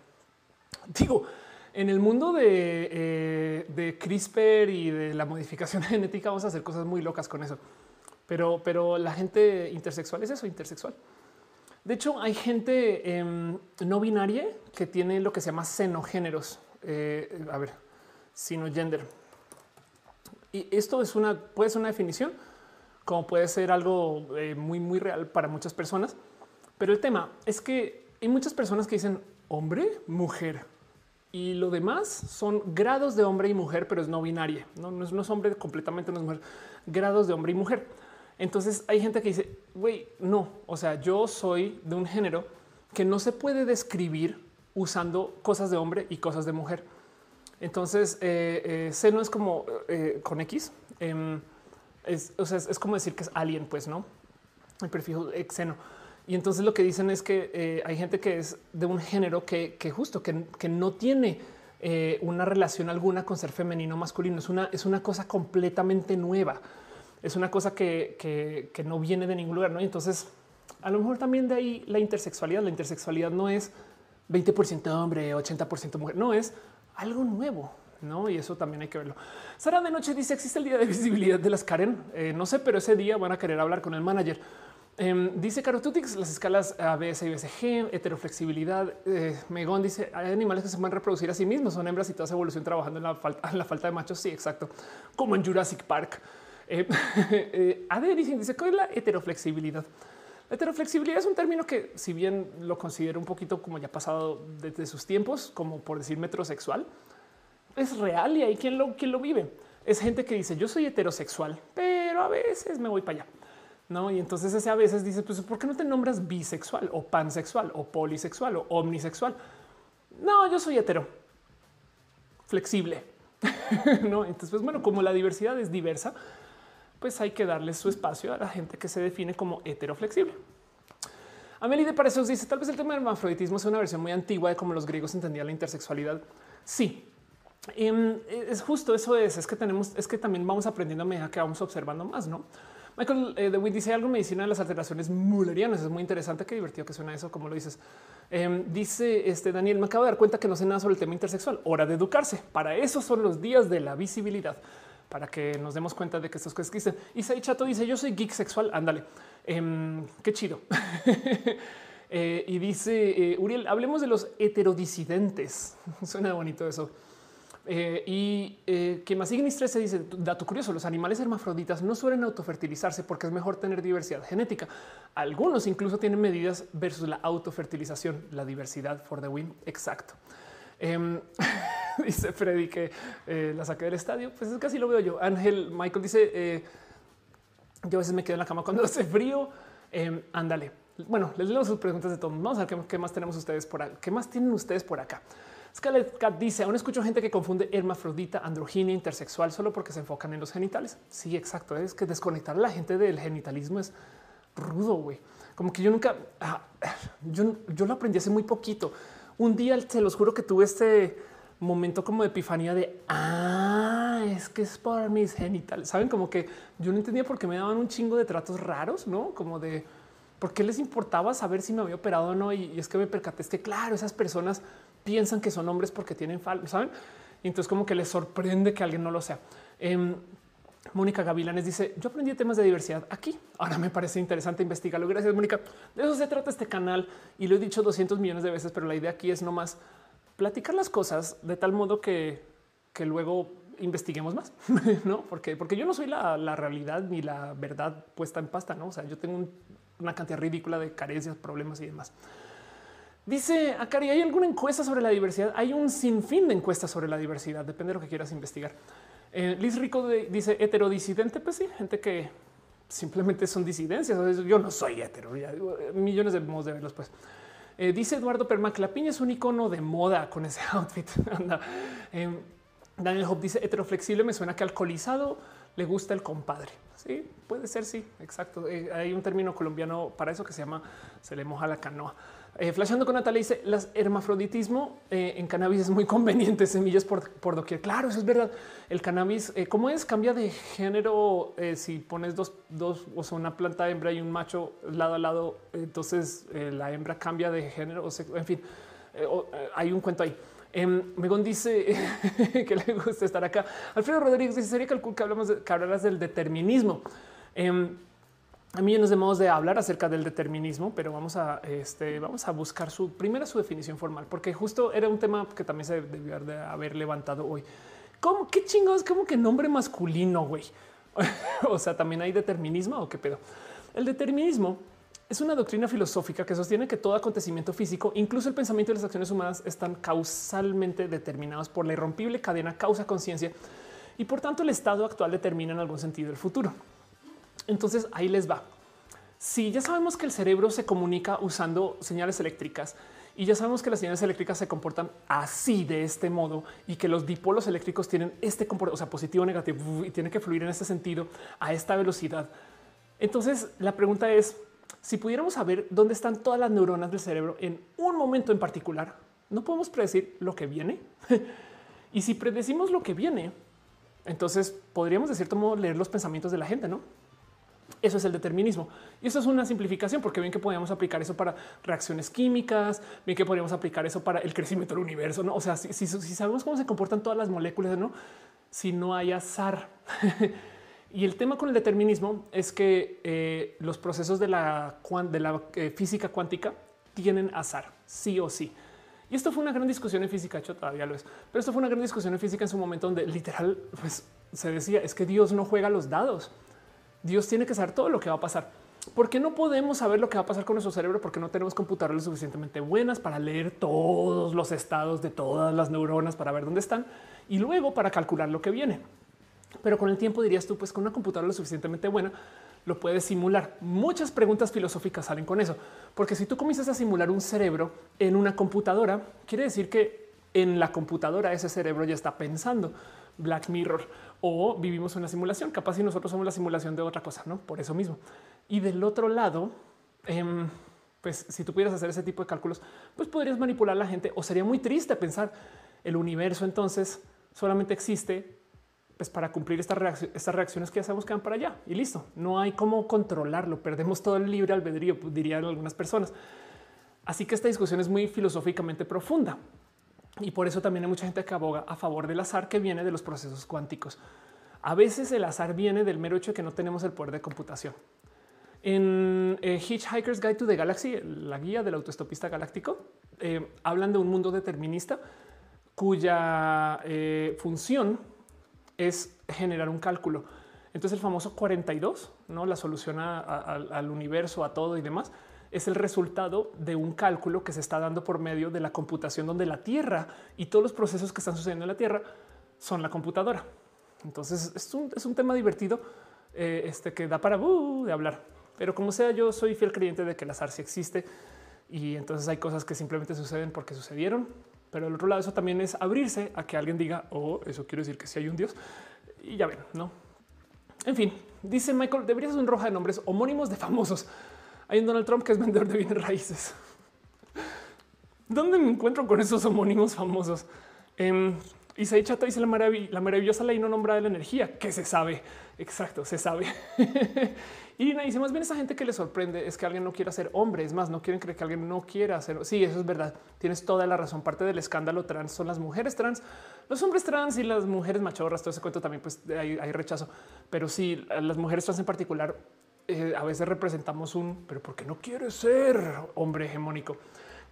Digo, en el mundo de, eh, de, CRISPR y de la modificación genética vamos a hacer cosas muy locas con eso. Pero, pero la gente intersexual es eso, intersexual. De hecho, hay gente em, no binaria que tiene lo que se llama xenogéneros. Eh, a ver, sino gender. Y esto es una, puede ser una definición, como puede ser algo eh, muy, muy real para muchas personas. Pero el tema es que hay muchas personas que dicen hombre, mujer y lo demás son grados de hombre y mujer, pero es no binaria. No, no, es, hombre completamente, no es mujer, grados de hombre y mujer. Entonces hay gente que dice, güey, no, o sea, yo soy de un género que no se puede describir usando cosas de hombre y cosas de mujer. Entonces, eh, eh, seno es como eh, con X. Em, es, es, como decir que es alien, pues no el prefijo exeno. Y entonces lo que dicen es que hay gente que es de un género que, justo que, que, no tiene una relación alguna con ser femenino o masculino. Es una, es una cosa completamente nueva. Es una cosa que, que, no viene de ningún lugar. ¿no? Y entonces, a lo mejor también de ahí la intersexualidad. La intersexualidad no es 20% hombre, 80% mujer. No es algo nuevo. No, y eso también hay que verlo. Sara de noche dice: Existe el día de visibilidad de las Karen. Eh, no sé, pero ese día van a querer hablar con el manager. Eh, dice Carotutix, las escalas ABS y BSG, heteroflexibilidad. Eh, Megón dice: Hay animales que se pueden reproducir a sí mismos, son hembras y toda esa evolución trabajando en la falta, la falta de machos. Sí, exacto, como en Jurassic Park. Eh, eh, dice: ¿Cuál es la heteroflexibilidad? Heteroflexibilidad es un término que, si bien lo considero un poquito como ya pasado desde sus tiempos, como por decir metrosexual, es real y hay quien lo, quien lo vive. Es gente que dice yo soy heterosexual, pero a veces me voy para allá. No, y entonces ese a veces dice, pues, ¿por qué no te nombras bisexual o pansexual o polisexual o omnisexual? No, yo soy hetero, flexible. no, entonces, pues, bueno, como la diversidad es diversa, pues hay que darle su espacio a la gente que se define como heteroflexible. Amelie de Parezos dice tal vez el tema del hermafroditismo es una versión muy antigua de cómo los griegos entendían la intersexualidad. Sí, em, es justo eso es, es que tenemos, es que también vamos aprendiendo a medida que vamos observando más, no? Michael eh, DeWitt dice algo medicina de las alteraciones mullerianas. Es muy interesante. Qué divertido que suena eso, como lo dices. Em, dice este Daniel, me acabo de dar cuenta que no sé nada sobre el tema intersexual. Hora de educarse. Para eso son los días de la visibilidad para que nos demos cuenta de que estas cosas existen. Y Sai Chato dice: Yo soy geek sexual. Ándale, em, qué chido. Eh, y dice eh, Uriel: Hablemos de los heterodisidentes. Suena bonito eso. Eh, y que más Ignis 13 dice: Dato curioso, los animales hermafroditas no suelen autofertilizarse porque es mejor tener diversidad genética. Algunos incluso tienen medidas versus la autofertilización, la diversidad for the win. Exacto. Em, dice Freddy que eh, la saqué del estadio. Pues es casi lo veo yo. Ángel Michael dice: eh, Yo a veces me quedo en la cama cuando hace frío. Em, ándale. Bueno, les leo sus preguntas de todos. Vamos a ver qué, más tenemos ustedes por acá. ¿Qué más tienen ustedes por acá? Scarlett Cat dice: Aún escucho gente que confunde hermafrodita, androginia, intersexual solo porque se enfocan en los genitales. Sí, exacto. Es que desconectar a la gente del genitalismo es rudo, güey. Como que yo nunca, ah, yo, yo lo aprendí hace muy poquito un día se los juro que tuve este momento como de epifanía de ah, es que es por mis genitales. Saben como que yo no entendía por qué me daban un chingo de tratos raros, no como de por qué les importaba saber si me había operado o no. Y, es que me percaté es que, claro, esas personas piensan que son hombres porque tienen falta, saben? Y entonces, como que les sorprende que alguien no lo sea. Em, Mónica Gavilanes dice: Yo aprendí temas de diversidad aquí. Ahora me parece interesante investigarlo. Gracias, Mónica. De eso se trata este canal y lo he dicho 200 millones de veces, pero la idea aquí es no más platicar las cosas de tal modo que, que luego investiguemos más, no? Porque, porque yo no soy la, la, realidad ni la verdad puesta en pasta. No, o sea, yo tengo una cantidad ridícula de carencias, problemas y demás. Dice Akari, ¿hay alguna encuesta sobre la diversidad? Hay un sinfín de encuestas sobre la diversidad, depende de lo que quieras investigar. Eh, Liz Rico dice heterodisidente, pues sí, gente que simplemente son disidencias. Yo no soy hetero, millones de modos de verlos. Pues eh, dice Eduardo Permac, la piña es un icono de moda con ese outfit. Anda. Eh, Daniel Hope dice heteroflexible. Me suena que alcoholizado le gusta el compadre. Sí, puede ser. Sí, exacto. hay un término colombiano para eso que se llama se le moja la canoa. Eh, flashando con Natalia dice las hermafroditismo eh, en cannabis es muy conveniente, semillas por, por doquier. Claro, eso es verdad. El cannabis, eh, ¿cómo es? Cambia de género si pones dos, dos, o sea, una planta hembra y un macho lado a lado. Entonces la hembra cambia de género. O sea, en fin, hay un cuento ahí. Em, Megón dice que le gusta estar acá. Alfredo Rodríguez dice: Sería que hablamos de, que hablarás del determinismo. Hay millones de modos de hablar acerca del determinismo, pero vamos a, este, vamos a buscar su primera su definición formal, porque justo era un tema que también se debió de haber levantado hoy. ¿Cómo? ¿Qué chingados? Como que nombre masculino, güey. o sea, también hay determinismo o qué pedo. El determinismo es una doctrina filosófica que sostiene que todo acontecimiento físico, incluso el pensamiento y las acciones humanas, están causalmente determinados por la irrompible cadena causa-conciencia y por tanto el estado actual determina en algún sentido el futuro. Entonces ahí les va. Si ya sabemos que el cerebro se comunica usando señales eléctricas y ya sabemos que las señales eléctricas se comportan así de este modo y que los dipolos eléctricos tienen este comportamiento, o sea, positivo o negativo y tiene que fluir en este sentido a esta velocidad. Entonces la pregunta es si pudiéramos saber dónde están todas las neuronas del cerebro en un momento en particular, no podemos predecir lo que viene. y si predecimos lo que viene, entonces podríamos de cierto modo leer los pensamientos de la gente, no? Eso es el determinismo. Y eso es una simplificación, porque bien que podríamos aplicar eso para reacciones químicas, bien que podríamos aplicar eso para el crecimiento del universo. ¿no? O sea, si, sabemos cómo se comportan todas las moléculas, no, si no hay azar. y el tema con el determinismo es que eh, los procesos de la, de la eh, física cuántica tienen azar, sí o sí. Y esto fue una gran discusión en física, hecho todavía lo es, pero esto fue una gran discusión en física en su momento donde literal pues, se decía es que Dios no juega los dados. Dios tiene que saber todo lo que va a pasar. ¿Por qué no podemos saber lo que va a pasar con nuestro cerebro? Porque no tenemos computadoras suficientemente buenas para leer todos los estados de todas las neuronas para ver dónde están y luego para calcular lo que viene. Pero con el tiempo dirías tú, pues con una computadora lo suficientemente buena, lo puedes simular. Muchas preguntas filosóficas salen con eso, porque si tú comienzas a simular un cerebro en una computadora, quiere decir que en la computadora ese cerebro ya está pensando. Black Mirror o vivimos una simulación. Capaz si nosotros somos la simulación de otra cosa, no por eso mismo. Y del otro lado, em, pues si tú pudieras hacer ese tipo de cálculos, pues podrías manipular a la gente o sería muy triste pensar el universo entonces solamente existe pues para cumplir estas, reacciones que ya sabemos que van para allá y listo. No hay cómo controlarlo. Perdemos todo el libre albedrío, dirían algunas personas. Así que esta discusión es muy filosóficamente profunda. Y por eso también hay mucha gente que aboga a favor del azar que viene de los procesos cuánticos. A veces el azar viene del mero hecho de que no tenemos el poder de computación. En eh, Hitchhiker's Guide to the Galaxy, la guía del autoestopista galáctico, eh, hablan de un mundo determinista cuya eh, función es generar un cálculo. Entonces el famoso 42, no la solución al universo, a todo y demás, es el resultado de un cálculo que se está dando por medio de la computación donde la Tierra y todos los procesos que están sucediendo en la Tierra son la computadora. Entonces es un, tema divertido eh, este, que da para uh, de hablar. Pero como sea, yo soy fiel creyente de que el azar sí existe y entonces hay cosas que simplemente suceden porque sucedieron. Pero el otro lado, eso también es abrirse a que alguien diga, oh, eso quiere decir que si hay un Dios. Y ya ven, no? En fin, dice Michael, deberías un roja de nombres homónimos de famosos. Hay un Donald Trump que es vendedor de bienes raíces. ¿Dónde me encuentro con esos homónimos famosos? Eh, Isaí Chato dice la, la maravillosa ley no nombrada de la energía, que se sabe. Exacto, se sabe. Irina dice más bien esa gente que le sorprende es que alguien no quiera ser hombre. Es más, no quieren creer que alguien no quiera ser. Sí, eso es verdad. Tienes toda la razón. Parte del escándalo trans son las mujeres trans, los hombres trans y las mujeres machorras. Todo ese cuento también, pues hay, hay rechazo. Pero sí, las mujeres trans en particular eh, a veces representamos un, pero ¿por qué no quiere ser hombre hegemónico?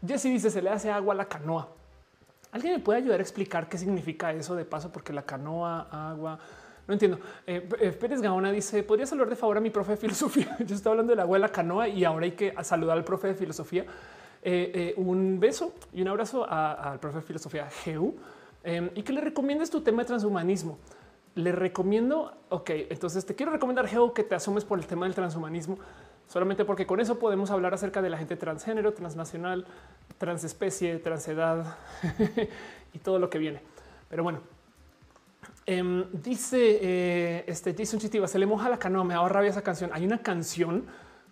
Jesse dice, se le hace agua a la canoa. ¿Alguien me puede ayudar a explicar qué significa eso de paso? Porque la canoa, agua, no entiendo. Eh, eh, Pérez Gaona dice, ¿podrías hablar de favor a mi profe de filosofía? Yo estaba hablando de la canoa y ahora hay que saludar al profe de filosofía. un beso y un abrazo al profe de filosofía GEU y que le recomiendes tu tema de transhumanismo le recomiendo, ok, entonces te quiero recomendar, Geo, que te asumes por el tema del transhumanismo, solamente porque con eso podemos hablar acerca de la gente transgénero, transnacional, transespecie, transedad y todo lo que viene. Pero bueno, em, dice eh, este Jason Chitiva, se le moja la canoa, me daba rabia esa canción. Hay una canción,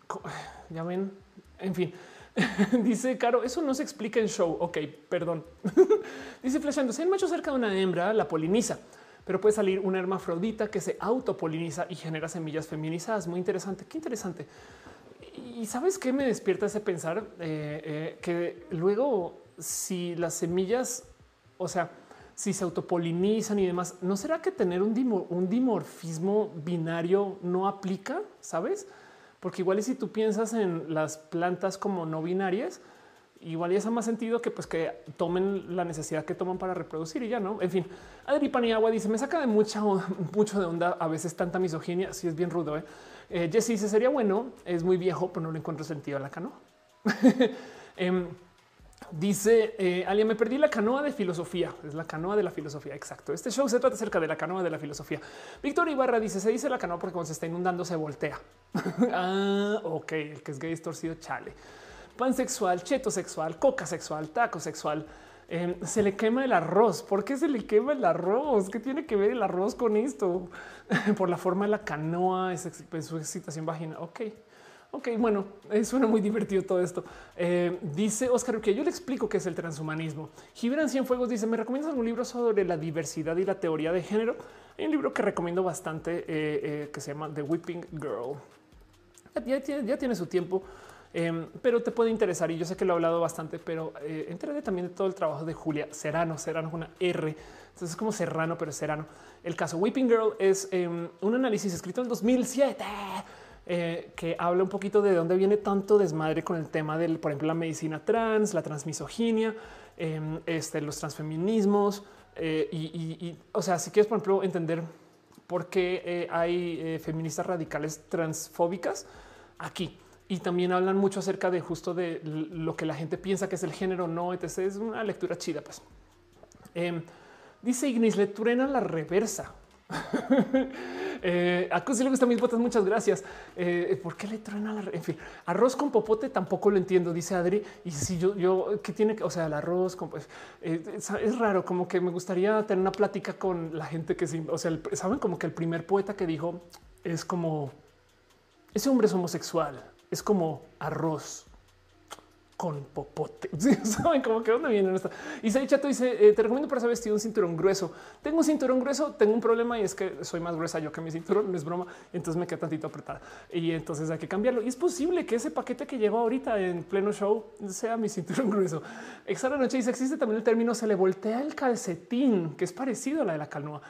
ya ven, en fin. dice Caro, eso no se explica en show. Ok, perdón. dice Flashando, si hay macho cerca de una hembra, la poliniza pero puede salir una hermafrodita que se autopoliniza y genera semillas feminizadas. Muy interesante. Qué interesante. Y sabes qué me despierta ese pensar eh, eh, que luego, si las semillas, o sea, si se autopolinizan y demás, ¿no será que tener un, dimorfismo binario no aplica? Sabes? Porque igual si tú piensas en las plantas como no binarias, igual y eso más sentido que pues que tomen la necesidad que toman para reproducir y ya no. En fin, Adri Paniagua dice me saca de mucha, mucho de onda a veces tanta misoginia. Si es bien rudo. ¿eh? eh Jesse dice sería bueno, es muy viejo, pero no le encuentro sentido a la canoa. eh, Dice eh, Alia, me perdí la canoa de filosofía. Es la canoa de la filosofía. Exacto. Este show se trata acerca de la canoa de la filosofía. Víctor Ibarra dice: Se dice la canoa porque cuando se está inundando se voltea. ah, ok. El que es gay es torcido, chale. Pansexual, cheto sexual, coca sexual, taco sexual. Em, se le quema el arroz. ¿Por qué se le quema el arroz? ¿Qué tiene que ver el arroz con esto? Por la forma de la canoa, es su excitación vagina. Ok. Ok, bueno, eh, suena muy divertido todo esto. Eh, dice Oscar que yo le explico qué es el transhumanismo. Gibran Cienfuegos dice: ¿Me recomiendas algún libro sobre la diversidad y la teoría de género? Hay un libro que recomiendo bastante eh, que se llama The Whipping Girl. Ya, tiene, su tiempo, em, pero te puede interesar. Y yo sé que lo he hablado bastante, pero eh, también de todo el trabajo de Julia Serrano. Serrano es una R, entonces es como Serrano, pero Serrano. El caso Whipping Girl es em, un análisis escrito en 2007 eh, que habla un poquito de dónde viene tanto desmadre con el tema del, por ejemplo, la medicina trans, la transmisoginia, em, este, los transfeminismos. Eh, y, o sea, si quieres, por ejemplo, entender por qué eh, hay feministas radicales transfóbicas aquí. Y también hablan mucho acerca de justo de lo que la gente piensa que es el género, no. Entonces es una lectura chida. Pues em, dice Ignis, le truena la reversa. eh, a si le gustan mis botas, muchas gracias. Eh, ¿Por qué le truena la? En fin, arroz con popote tampoco lo entiendo, dice Adri. Y si yo, yo, ¿qué tiene que, o sea, el arroz con, pues, eh, es, raro, como que me gustaría tener una plática con la gente que, o sea, saben como que el primer poeta que dijo es como, ese hombre es homosexual, es como arroz con popote. Saben cómo que dónde viene esta. Y se dice: eh, Te recomiendo para ese vestido un cinturón grueso. Tengo un cinturón grueso, tengo un problema y es que soy más gruesa yo que mi cinturón. No es broma. Entonces me queda tantito apretada y entonces hay que cambiarlo. Y es posible que ese paquete que llegó ahorita en pleno show sea mi cinturón grueso. Extra noche dice: Existe también el término se le voltea el calcetín, que es parecido a la de la canoa.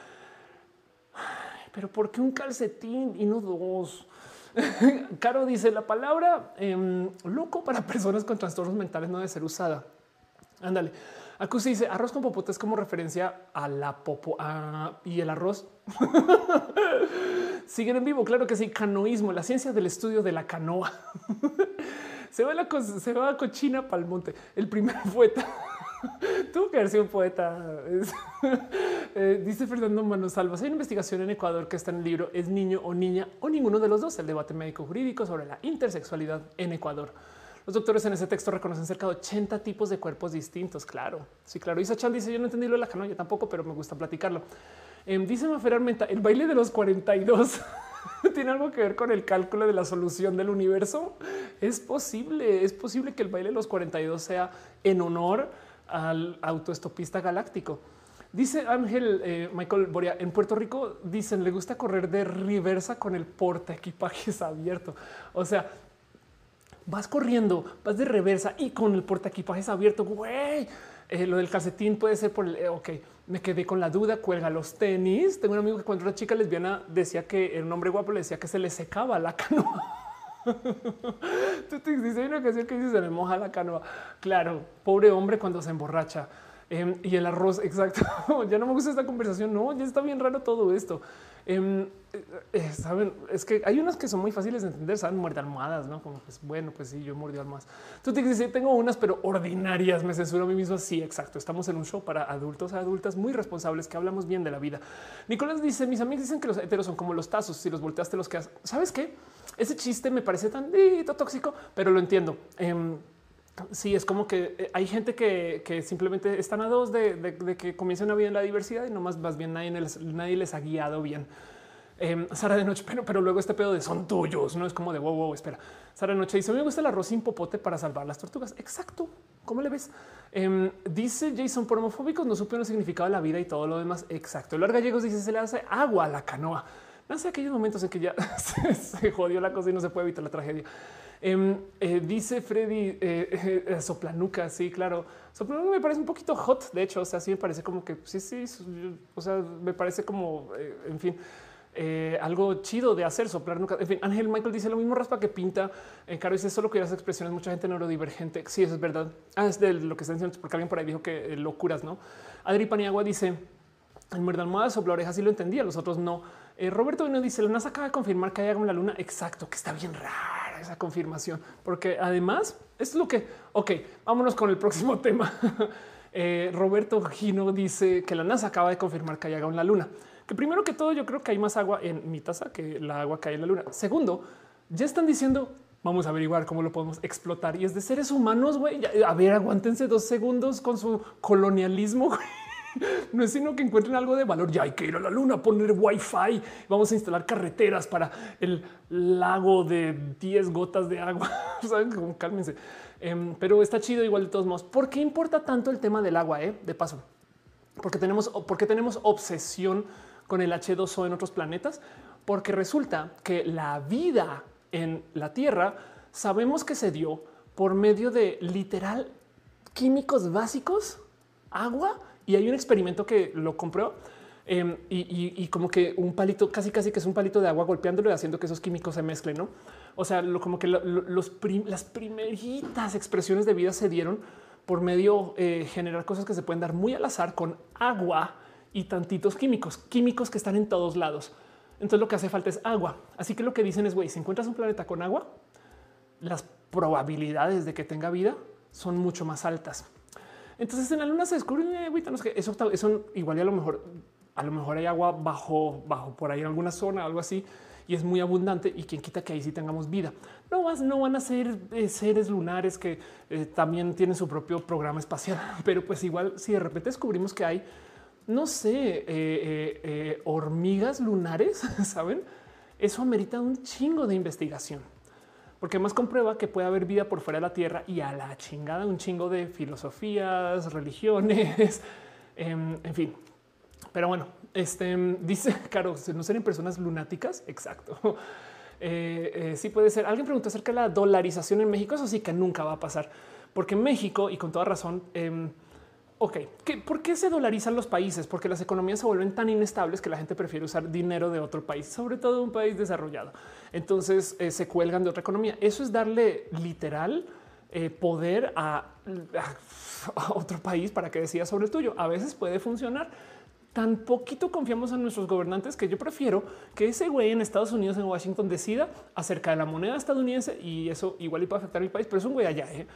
Pero ¿por qué un calcetín y no dos? Caro dice la palabra em, loco para personas con trastornos mentales no debe ser usada. Ándale. Acusi dice arroz con popote es como referencia a la popo y el arroz. Siguen en vivo. Claro que sí. Canoísmo, la ciencia del estudio de la canoa. se va la se va cochina para el monte. El primer poeta. Tuvo que haber sido un poeta. Eh, dice Fernando Manosalvas. Hay una investigación en Ecuador que está en el libro Es niño o niña o ninguno de los dos. El debate médico jurídico sobre la intersexualidad en Ecuador. Los doctores en ese texto reconocen cerca de 80 tipos de cuerpos distintos. Claro, sí, claro. Isa Chan dice: Yo no entendí lo de la canoa, tampoco, pero me gusta platicarlo. Eh, dice Mafer Armenta: el baile de los 42 tiene algo que ver con el cálculo de la solución del universo. Es posible, es posible que el baile de los 42 sea en honor al autoestopista galáctico. Dice Ángel eh, Michael Boria en Puerto Rico dicen le gusta correr de reversa con el porta equipajes abierto. O sea, vas corriendo, vas de reversa y con el porta equipajes abierto. Güey, eh, lo del calcetín puede ser por el eh, ok. Me quedé con la duda. Cuelga los tenis. Tengo un amigo que cuando una chica lesbiana decía que era un hombre guapo, le decía que se le secaba la canoa. Tú te dices una canción que dice se le moja la canoa. Claro, pobre hombre cuando se emborracha. Em, y el arroz, exacto. ya no me gusta esta conversación. No, ya está bien raro todo esto. Em, eh, eh, saben, es que hay unas que son muy fáciles de entender. Saben, muerde almohadas, no como pues bueno, pues sí, yo mordió almohadas. Tú te dices, tengo unas, pero ordinarias. Me censuro a mí mismo. Sí, exacto. Estamos en un show para adultos, adultas muy responsables que hablamos bien de la vida. Nicolás dice: Mis amigos dicen que los heteros son como los tazos. Si los volteaste, los que sabes qué? Ese chiste me parece tan tóxico, pero lo entiendo. Em, Sí, es como que eh, hay gente que, simplemente están a dos de, que comiencen a vida en la diversidad y no más, más bien nadie les, nadie les ha guiado bien. Eh, Sara de noche, pero, pero luego este pedo de son tuyos, no es como de wow, wow, espera. Sara de noche dice: Me gusta el arroz sin popote para salvar las tortugas. Exacto. ¿Cómo le ves? Em, dice Jason por homofóbicos no supieron el significado de la vida y todo lo demás. Exacto. Los gallegos dice: Se le hace agua a la canoa. Sé aquellos momentos en que ya se jodió la cosa y no se puede evitar la tragedia. Em, eh, dice Freddy eh, eh, Soplanuca. Sí, claro. Soplanuca me parece un poquito hot. De hecho, o sea, sí me parece como que sí, sí. O sea, me parece como, en fin, algo chido de hacer soplar nunca. En fin, Ángel Michael dice lo mismo raspa que pinta. En Caro dice solo que las expresiones, mucha gente neurodivergente. Sí, eso es verdad. Ah, es de lo que está diciendo, porque alguien por ahí dijo que locuras, no? Adri Paniagua dice el muerde almohadas sopla orejas sí lo entendía, los otros no. Roberto Vino dice la NASA acaba de confirmar que hay algo en la luna. Exacto, que está bien raro esa confirmación, porque además es lo que, ok, vámonos con el próximo tema. Eh, Roberto Gino dice que la NASA acaba de confirmar que hay agua en la luna. Que primero que todo yo creo que hay más agua en mi taza que la agua que hay en la luna. Segundo, ya están diciendo vamos a averiguar cómo lo podemos explotar. Y es de seres humanos, güey. A ver, aguántense dos segundos con su colonialismo. No es sino que encuentren algo de valor. Ya hay que ir a la luna, poner wifi. Vamos a instalar carreteras para el lago de 10 gotas de agua. Saben cómo cálmense. Em, pero está chido igual de todos modos. ¿Por qué importa tanto el tema del agua? Eh? De paso, porque tenemos, porque tenemos obsesión con el H2O en otros planetas, porque resulta que la vida en la Tierra sabemos que se dio por medio de literal químicos básicos, agua, y hay un experimento que lo compró em, y, como que un palito, casi casi que es un palito de agua golpeándolo y haciendo que esos químicos se mezclen, ¿no? O sea, lo, como que las primeritas expresiones de vida se dieron por medio eh, generar cosas que se pueden dar muy al azar con agua y tantitos químicos, químicos que están en todos lados. Entonces lo que hace falta es agua. Así que lo que dicen es, güey, si encuentras un planeta con agua, las probabilidades de que tenga vida son mucho más altas. Entonces en la luna se descubre, eh, no sé, eso, eso igual y a lo mejor, a lo mejor hay agua bajo, bajo por ahí en alguna zona, algo así, y es muy abundante y quien quita que ahí sí tengamos vida. No, vas, no van a ser eh, seres lunares que eh, también tienen su propio programa espacial, pero pues igual si de repente descubrimos que hay no sé, eh, hormigas lunares, ¿saben? Eso amerita un chingo de investigación. Porque más comprueba que puede haber vida por fuera de la Tierra y a la chingada un chingo de filosofías, religiones, em, en fin. Pero bueno, este dice Caro, no serían personas lunáticas. Exacto. sí puede ser. Alguien preguntó acerca de la dolarización en México. Eso sí que nunca va a pasar, porque México y con toda razón, em, Ok, ¿por qué se dolarizan los países? Porque las economías se vuelven tan inestables que la gente prefiere usar dinero de otro país, sobre todo un país desarrollado. Entonces eh, se cuelgan de otra economía. Eso es darle literal eh, poder a, otro país para que decida sobre el tuyo. A veces puede funcionar. Tan poquito confiamos en nuestros gobernantes que yo prefiero que ese güey en Estados Unidos, en Washington, decida acerca de la moneda estadounidense y eso igual y puede afectar a mi país, pero es un güey allá. ¿eh?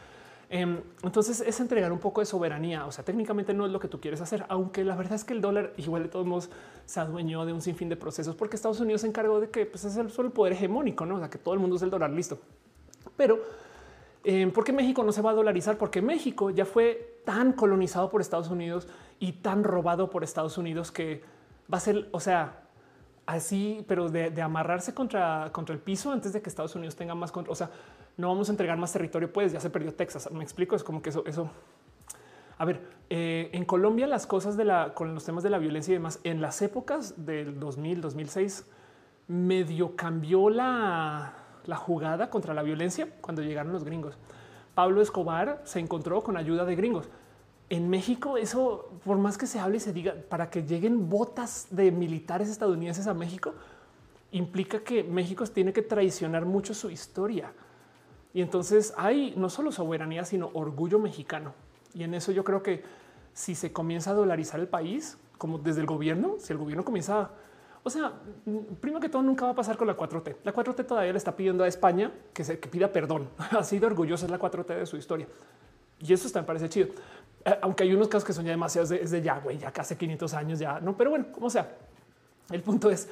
Em, entonces es entregar un poco de soberanía. O sea, técnicamente no es lo que tú quieres hacer, aunque la verdad es que el dólar igual de todos modos se adueñó de un sinfín de procesos porque Estados Unidos se encargó de que pues, es el, solo poder hegemónico, no? O sea, que todo el mundo es el dólar listo. Pero eh, ¿por qué México no se va a dolarizar? Porque México ya fue tan colonizado por Estados Unidos y tan robado por Estados Unidos que va a ser, o sea, así, pero de, amarrarse contra, contra el piso antes de que Estados Unidos tenga más control. O sea, no vamos a entregar más territorio, pues ya se perdió Texas. Me explico, es como que eso, eso. A ver, eh, en Colombia las cosas de la, con los temas de la violencia y demás, en las épocas del 2000, 2006, medio cambió la, la jugada contra la violencia cuando llegaron los gringos. Pablo Escobar se encontró con ayuda de gringos. En México, eso, por más que se hable y se diga, para que lleguen botas de militares estadounidenses a México, implica que México tiene que traicionar mucho su historia. Y entonces hay no solo soberanía, sino orgullo mexicano. Y en eso yo creo que si se comienza a dolarizar el país, como desde el gobierno, si el gobierno comienza o sea, primero que todo, nunca va a pasar con la 4T. La 4T todavía le está pidiendo a España que se pida perdón. Ha sido orgullosa es la 4T de su historia. Y eso está, me parece chido. Eh, aunque hay unos casos que son ya demasiados de, es de ya, güey, ya casi 500 años ya, no, pero bueno, como sea, el punto es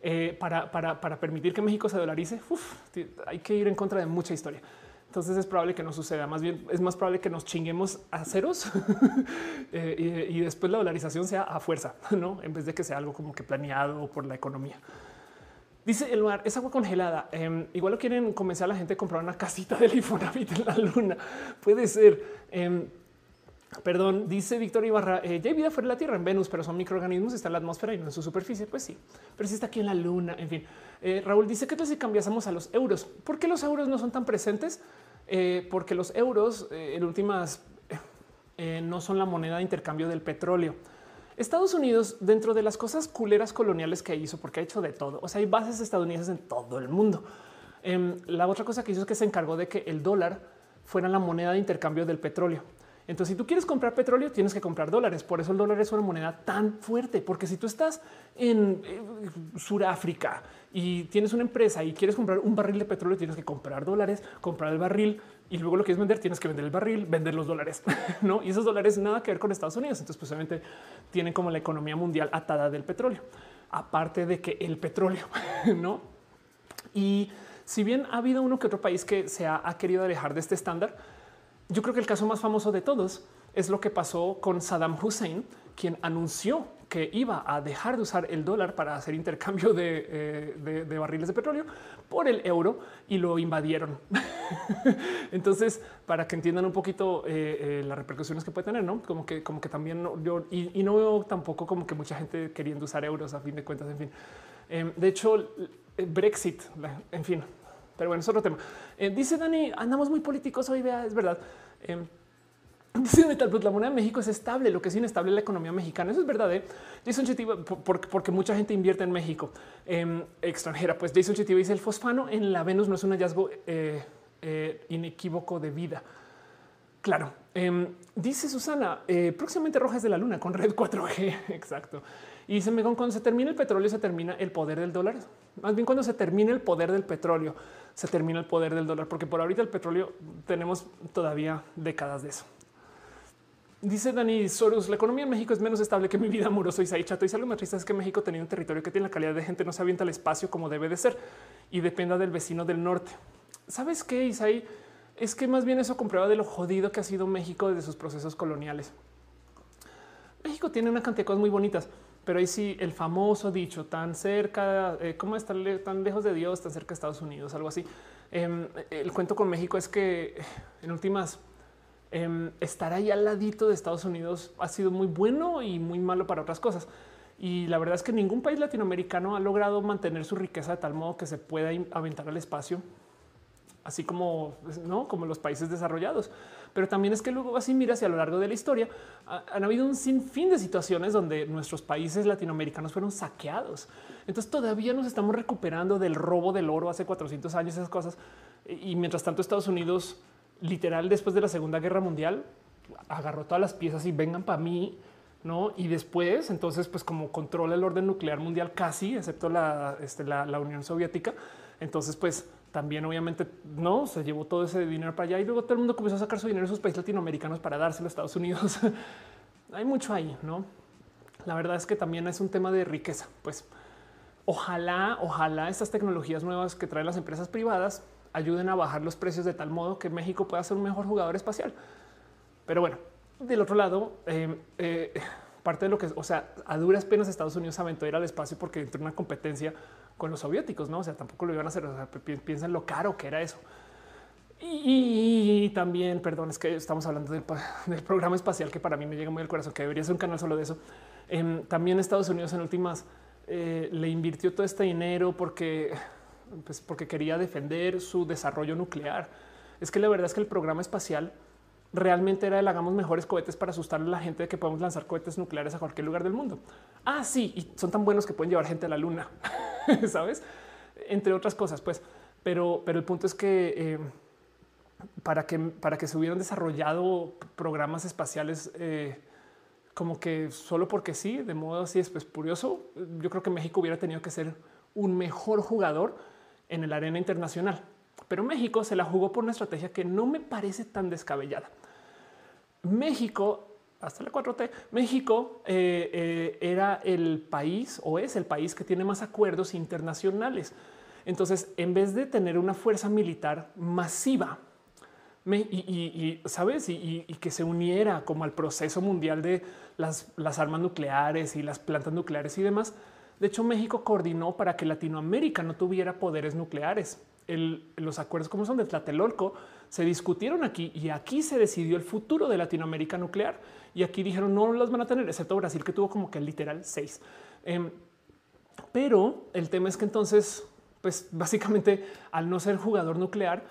eh, para, para, para, permitir que México se dolarice, hay que ir en contra de mucha historia. Entonces es probable que no suceda. Más bien es más probable que nos chinguemos a ceros eh, y, después la dolarización sea a fuerza, no en vez de que sea algo como que planeado por la economía. Dice el lugar es agua congelada. Em, igual lo quieren convencer a la gente a comprar una casita del Infonavit en la luna. Puede ser. Em, Perdón, dice Víctor Ibarra, eh, ya hay vida fuera de la Tierra en Venus, pero son microorganismos, está en la atmósfera y no en su superficie. Pues sí, pero sí está aquí en la Luna. En fin, eh, Raúl dice que si cambiásemos a los euros, ¿por qué los euros no son tan presentes? Eh, porque los euros en últimas no son la moneda de intercambio del petróleo. Estados Unidos, dentro de las cosas culeras coloniales que hizo, porque ha hecho de todo, o sea, hay bases estadounidenses en todo el mundo. Em, la otra cosa que hizo es que se encargó de que el dólar fuera la moneda de intercambio del petróleo Entonces, si tú quieres comprar petróleo, tienes que comprar dólares. Por eso el dólar es una moneda tan fuerte, porque si tú estás en eh, Sudáfrica y tienes una empresa y quieres comprar un barril de petróleo, tienes que comprar dólares, comprar el barril y luego lo quieres vender, tienes que vender el barril, vender los dólares, no? Y esos dólares nada que ver con Estados Unidos. Entonces, pues tienen como la economía mundial atada del petróleo, aparte de que el petróleo, no? Y si bien ha habido uno que otro país que se ha, ha querido alejar de este estándar, yo creo que el caso más famoso de todos es lo que pasó con Saddam Hussein, quien anunció que iba a dejar de usar el dólar para hacer intercambio de, eh, barriles de petróleo por el euro y lo invadieron. Entonces, para que entiendan un poquito eh, eh, las repercusiones que puede tener, no como que, como que también yo y, no veo tampoco como que mucha gente queriendo usar euros a fin de cuentas. En fin, em, de hecho, Brexit, en fin, pero bueno, es otro tema. Eh, dice Dani, andamos muy políticos hoy, vea, es verdad. Eh, dice Metal la moneda de México es estable, lo que es inestable es la economía mexicana. Eso es verdad. ¿eh? Jason Chetiba, porque, mucha gente invierte en México em, extranjera. Pues Jason Chetiba dice el fosfano en la Venus no es un hallazgo eh, inequívoco de vida. Claro, em, dice Susana, próximamente Rojas de la Luna con red 4G. Exacto. Y dice Megon, cuando se termina el petróleo, se termina el poder del dólar. Más bien cuando se termina el poder del petróleo, se termina el poder del dólar, porque por ahorita el petróleo tenemos todavía décadas de eso. Dice Dani Soros, la economía en México es menos estable que mi vida amorosa y chato. Y algo más triste es que México tenía un territorio que tiene la calidad de gente, no se avienta al espacio como debe de ser y dependa del vecino del norte. ¿Sabes qué, Isaí? Es que más bien eso comprueba de lo jodido que ha sido México desde sus procesos coloniales. México tiene una cantidad de cosas muy bonitas pero ahí sí, el famoso dicho tan cerca, eh, cómo estar tan lejos de Dios, tan cerca de Estados Unidos, algo así. Em, el cuento con México es que en últimas em, estar ahí al ladito de Estados Unidos ha sido muy bueno y muy malo para otras cosas. Y la verdad es que ningún país latinoamericano ha logrado mantener su riqueza de tal modo que se pueda aventar al espacio, así como no como los países desarrollados pero también es que luego así miras y a lo largo de la historia han habido un sinfín de situaciones donde nuestros países latinoamericanos fueron saqueados. Entonces todavía nos estamos recuperando del robo del oro hace 400 años, esas cosas. Y mientras tanto Estados Unidos, literal, después de la Segunda Guerra Mundial, agarró todas las piezas y vengan para mí. No, y después, entonces, pues como controla el orden nuclear mundial casi, excepto la, este, la, la Unión Soviética, entonces, pues también obviamente no se llevó todo ese dinero para allá y luego todo el mundo comenzó a sacar su dinero de sus países latinoamericanos para dárselo a Estados Unidos. Hay mucho ahí, no? La verdad es que también es un tema de riqueza. Pues ojalá, ojalá estas tecnologías nuevas que traen las empresas privadas ayuden a bajar los precios de tal modo que México pueda ser un mejor jugador espacial. Pero bueno, del otro lado, eh, eh, parte de lo que, o sea, a duras penas Estados Unidos aventó ir al espacio porque entró una competencia con los soviéticos, no? O sea, tampoco lo iban a hacer. Piensen lo caro que era eso. Y, también, perdón, es que estamos hablando del, programa espacial que para mí me llega muy al corazón, que debería ser un canal solo de eso. Em, también Estados Unidos en últimas eh, le invirtió todo este dinero porque, pues porque quería defender su desarrollo nuclear. Es que la verdad es que el programa espacial realmente era el hagamos mejores cohetes para asustar a la gente de que podemos lanzar cohetes nucleares a cualquier lugar del mundo. Ah, sí, y son tan buenos que pueden llevar gente a la luna, sabes? Entre otras cosas, pues, pero, pero el punto es que eh, para que para que se hubieran desarrollado programas espaciales eh, como que solo porque sí, de modo así es pues curioso. Yo creo que México hubiera tenido que ser un mejor jugador en el arena internacional. Pero México se la jugó por una estrategia que no me parece tan descabellada. México, hasta la 4T, México eh, eh, era el país o es el país que tiene más acuerdos internacionales. Entonces, en vez de tener una fuerza militar masiva, y, sabes, y, que se uniera como al proceso mundial de las, las, armas nucleares y las plantas nucleares y demás. De hecho, México coordinó para que Latinoamérica no tuviera poderes nucleares los acuerdos como son de Tlatelolco se discutieron aquí y aquí se decidió el futuro de Latinoamérica nuclear y aquí dijeron no los van a tener, excepto Brasil que tuvo como que literal seis. Em, pero el tema es que entonces, pues básicamente al no ser jugador nuclear,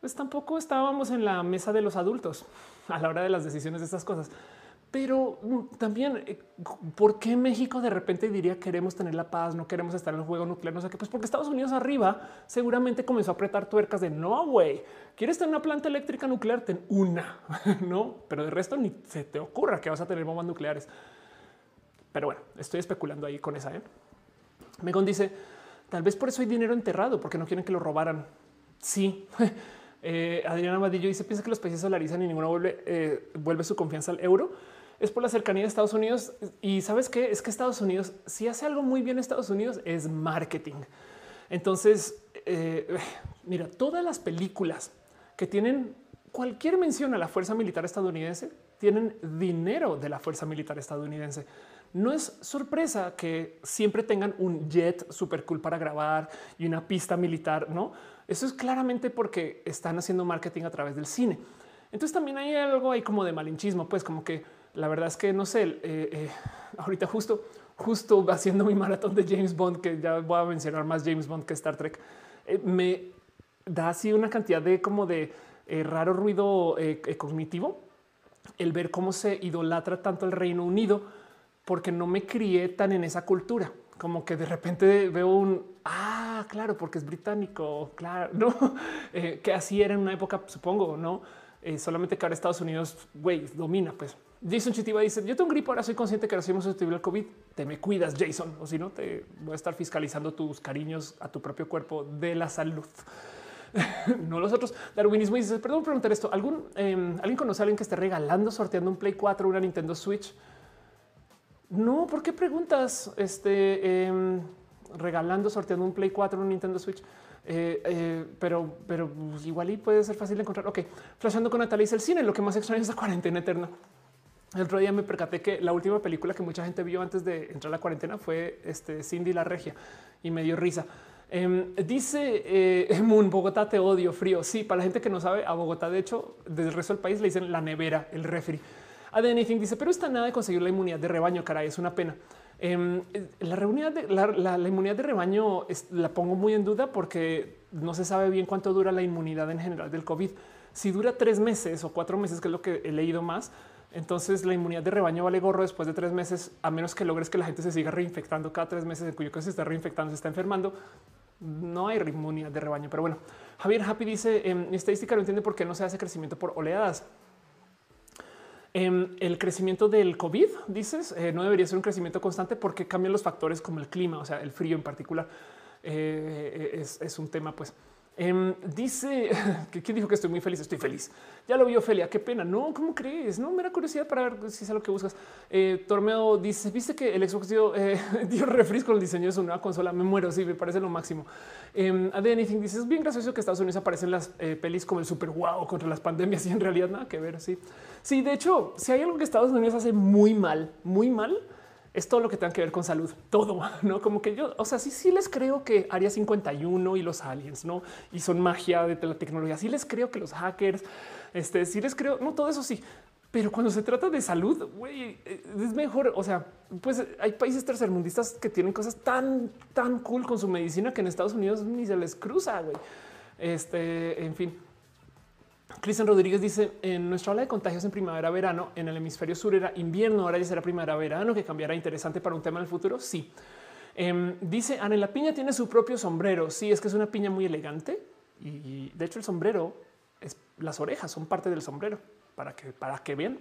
pues tampoco estábamos en la mesa de los adultos a la hora de las decisiones de estas cosas. Pero también, eh, ¿por qué México de repente diría queremos tener la paz, no queremos estar en el juego nuclear? No sé qué, pues porque Estados Unidos arriba seguramente comenzó a apretar tuercas de no, güey, quieres tener una planta eléctrica nuclear, ten una, no, pero de resto ni se te ocurra que vas a tener bombas nucleares. Pero bueno, estoy especulando ahí con esa. ¿eh? Megon dice, tal vez por eso hay dinero enterrado, porque no quieren que lo robaran. Sí. Eh, Adriana Vadillo dice, piensa que los países solarizan y ninguno vuelve, eh, vuelve su confianza al euro es por la cercanía de Estados Unidos. Y sabes qué es que Estados Unidos, si hace algo muy bien Estados Unidos, es marketing. Entonces, eh, mira, todas las películas que tienen cualquier mención a la fuerza militar estadounidense tienen dinero de la fuerza militar estadounidense. No es sorpresa que siempre tengan un jet super cool para grabar y una pista militar. No, eso es claramente porque están haciendo marketing a través del cine. Entonces también hay algo ahí como de malinchismo, pues como que la verdad es que no sé, eh, eh, ahorita justo, justo haciendo mi maratón de James Bond, que ya voy a mencionar más James Bond que Star Trek, eh, me da así una cantidad de como de raro ruido cognitivo el ver cómo se idolatra tanto el Reino Unido, porque no me crié tan en esa cultura. Como que de repente veo un ah, claro, porque es británico, claro, no que así era en una época, supongo, no solamente que ahora Estados Unidos güey, domina, pues Jason Chitiba dice: Yo tengo un gripo, ahora soy consciente que recibimos susceptible al COVID. Te me cuidas, Jason, o si no, te voy a estar fiscalizando tus cariños a tu propio cuerpo de la salud. no los otros. Darwinismo dice: Perdón, preguntar esto. ¿Algún em, alguien conoce a alguien que esté regalando, sorteando un Play 4, una Nintendo Switch? No, ¿por qué preguntas? Este em, regalando, sorteando un Play 4, un Nintendo Switch. Eh, eh, pero, pero pues, igual y puede ser fácil de encontrar. Ok, flashando con Natalia dice el cine. Lo que más extraño es la cuarentena eterna. El otro día me percaté que la última película que mucha gente vio antes de entrar a la cuarentena fue este Cindy la Regia y me dio risa. Em, dice eh, Moon, Bogotá te odio, frío. Sí, para la gente que no sabe, a Bogotá, de hecho, del resto del país le dicen la nevera, el refri. A Anything dice, pero está nada de conseguir la inmunidad de rebaño, caray, es una pena. Em, la, reunidad de, la, inmunidad de rebaño la pongo muy en duda porque no se sabe bien cuánto dura la inmunidad en general del COVID. Si dura tres meses o cuatro meses, que es lo que he leído más, entonces la inmunidad de rebaño vale gorro después de tres meses, a menos que logres que la gente se siga reinfectando cada tres meses, en cuyo caso se está reinfectando, se está enfermando. No hay inmunidad de rebaño, pero bueno, Javier Happy dice en em, estadística no entiende por qué no se hace crecimiento por oleadas. Em, el crecimiento del COVID, dices, eh, no debería ser un crecimiento constante porque cambian los factores como el clima, o sea, el frío en particular. Eh, es, es un tema, pues. Em, dice que ¿quién dijo que estoy muy feliz. Estoy feliz. Ya lo vi Ophelia. Qué pena. No, ¿cómo crees? No, me da curiosidad para ver si es lo que buscas. Eh, Tormeo dice: Viste que el Xbox dio, eh, dio refresco el diseño de su nueva consola. Me muero. Sí, me parece lo máximo. Eh, de Anything dice: Es bien gracioso que Estados Unidos aparecen las eh, pelis como el super wow contra las pandemias y en realidad nada que ver. Sí, sí. De hecho, si hay algo que Estados Unidos hace muy mal, muy mal, es todo lo que tenga que ver con salud, todo, no como que yo, o sea, sí, sí les creo que Área 51 y los aliens, no? Y son magia de la tecnología. Sí les creo que los hackers, este, sí les creo, no todo eso sí, pero cuando se trata de salud, güey, eh, es mejor. O sea, pues hay países tercermundistas que tienen cosas tan, tan cool con su medicina que en Estados Unidos ni se les cruza. Güey. Este, en fin. Cristian Rodríguez dice en nuestra ola de contagios en primavera verano en el hemisferio sur era invierno, ahora ya será primavera verano que cambiará interesante para un tema en el futuro. Sí. Em, dice Ana, la piña tiene su propio sombrero. Sí, es que es una piña muy elegante y de hecho el sombrero es las orejas son parte del sombrero para que para que vean.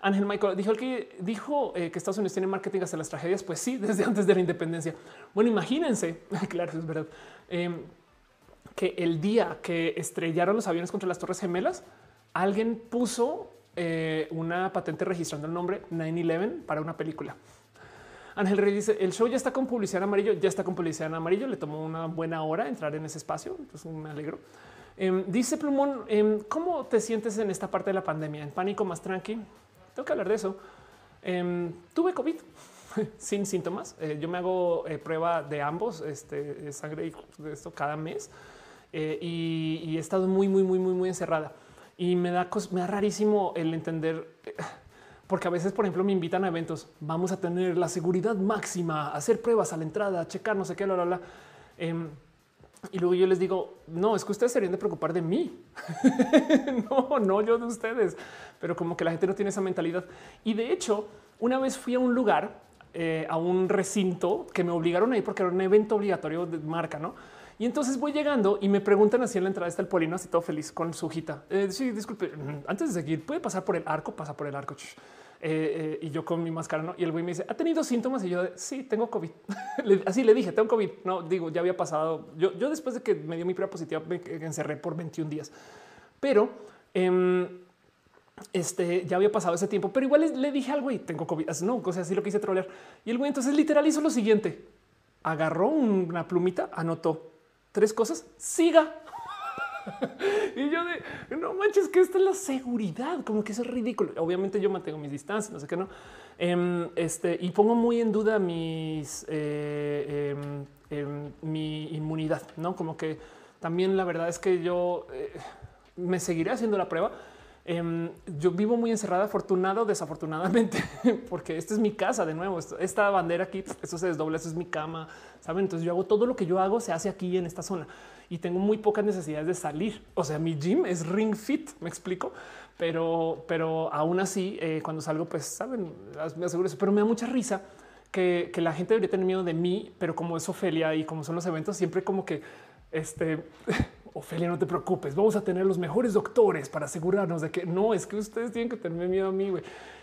Ángel Michael dijo que dijo eh, que Estados Unidos tiene marketing hasta las tragedias. Pues sí, desde antes de la independencia. Bueno, imagínense, claro, es verdad. Em, que el día que estrellaron los aviones contra las Torres Gemelas, alguien puso eh, una patente registrando el nombre 9-11 para una película. Ángel Rey dice el show ya está con publicidad en amarillo, ya está con publicidad en amarillo. Le tomó una buena hora entrar en ese espacio. Entonces me alegro. Em, dice Plumón, em, ¿cómo te sientes en esta parte de la pandemia? ¿En pánico más tranqui? Tengo que hablar de eso. Em, tuve COVID sin síntomas. Eh, yo me hago eh, prueba de ambos, este, sangre y esto cada mes. Eh, y, he estado muy, muy, muy, muy, muy encerrada. Y me da, me da rarísimo el entender, eh, porque a veces, por ejemplo, me invitan a eventos. Vamos a tener la seguridad máxima, hacer pruebas a la entrada, checar no sé qué, la, la, la. Em, Y luego yo les digo, no, es que ustedes serían de preocupar de mí. no, no yo de ustedes. Pero como que la gente no tiene esa mentalidad. Y de hecho, una vez fui a un lugar, eh, a un recinto que me obligaron a ir porque era un evento obligatorio de marca, ¿no? Y entonces voy llegando y me preguntan así en la entrada está el polino, así todo feliz con su hojita. Eh, sí, disculpe, antes de seguir, puede pasar por el arco, pasa por el arco. Eh, eh, y yo con mi máscara, ¿no? Y el güey me dice, ¿ha tenido síntomas? Y yo, sí, tengo COVID. Así le dije, tengo COVID. No, digo, ya había pasado. Yo, yo después de que me dio mi prueba positiva, me encerré por 21 días. Pero... Em, este ya había pasado ese tiempo, pero igual le dije algo y tengo COVID. No, o sea, así lo quise trolear. Y el güey entonces literal hizo lo siguiente: agarró una plumita, anotó tres cosas, siga. y yo de no manches, que esta es la seguridad, como que eso es ridículo. Obviamente yo mantengo mis distancias, no sé qué no. Em, este y pongo muy en duda mis eh, em, em, mi inmunidad, no como que también la verdad es que yo eh, me seguiré haciendo la prueba. Yo vivo muy encerrada, afortunado, desafortunadamente, porque esta es mi casa de nuevo. Esta bandera aquí, esto se desdobla, esto es mi cama, saben? Entonces yo hago todo lo que yo hago, se hace aquí en esta zona y tengo muy pocas necesidades de salir. O sea, mi gym es ring fit, me explico, pero, pero aún así, eh, cuando salgo, pues saben, me aseguro eso, pero me da mucha risa que, la gente debería tener miedo de mí, pero como es Ofelia y como son los eventos, siempre como que este Ofelia, no te preocupes, vamos a tener los mejores doctores para asegurarnos de que no es que ustedes tienen que tener miedo a mí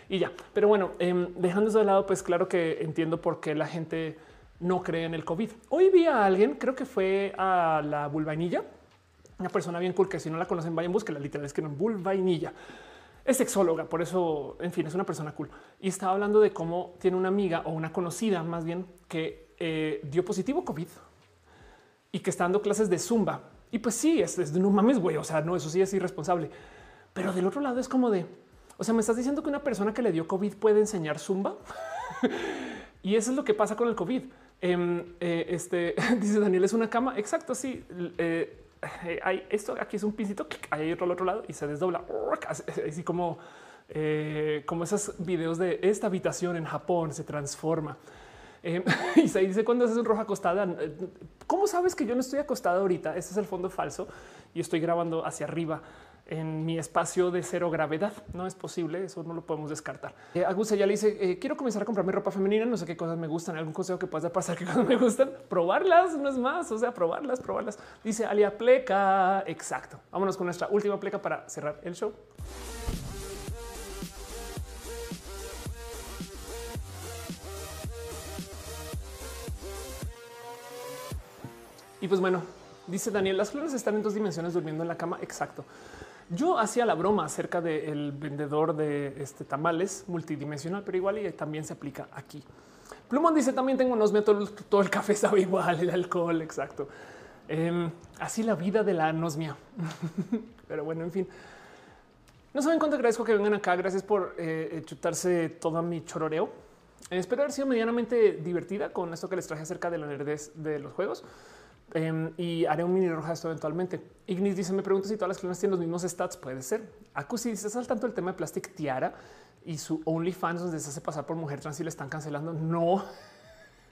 y ya. Pero bueno, em, dejando eso de lado, pues claro que entiendo por qué la gente no cree en el COVID. Hoy vi a alguien, creo que fue a la vulvainilla, una persona bien cool que si no la conocen, vayan, la literal, es que no vulvainilla. Es sexóloga, por eso, en fin, es una persona cool. Y estaba hablando de cómo tiene una amiga o una conocida más bien que eh, dio positivo COVID y que está dando clases de zumba. Y pues sí, es, de no mames, güey. O sea, no, eso sí es irresponsable. Pero del otro lado es como de, o sea, me estás diciendo que una persona que le dio COVID puede enseñar zumba. y eso es lo que pasa con el COVID. Em, eh, este dice Daniel es una cama. Exacto. Sí. Eh, hay esto aquí es un pincito, hay otro al otro lado y se desdobla así como, eh, como esos videos de esta habitación en Japón se transforma. Em, y se dice cuando haces un rojo acostada. ¿Cómo sabes que yo no estoy acostada ahorita? Este es el fondo falso y estoy grabando hacia arriba en mi espacio de cero gravedad. No es posible, eso no lo podemos descartar. Eh, ya le dice, eh, quiero comenzar a comprarme ropa femenina, no sé qué cosas me gustan, algún consejo que puedas dar para qué cosas me gustan, probarlas, no es más, o sea, probarlas, probarlas. Dice Alia Pleca, exacto. Vámonos con nuestra última pleca para cerrar el show. Y pues bueno, dice Daniel, las flores están en dos dimensiones durmiendo en la cama. Exacto. Yo hacía la broma acerca del vendedor de este tamales multidimensional, pero igual y también se aplica aquí. Plumón dice también tengo unos métodos, todo el café sabe igual, el alcohol, exacto. Em, así la vida de la anosmia. pero bueno, en fin. No saben cuánto agradezco que vengan acá. Gracias por eh, chutarse todo mi chororeo. espero haber sido medianamente divertida con esto que les traje acerca de la nerdez de los juegos. Em, y haré un mini roja esto eventualmente. Ignis dice: Me pregunto si todas las clones tienen los mismos stats. Puede ser. Akusi dice: ¿Estás al tanto del tema de Plastic Tiara y su OnlyFans donde se hace pasar por mujer trans y le están cancelando? No.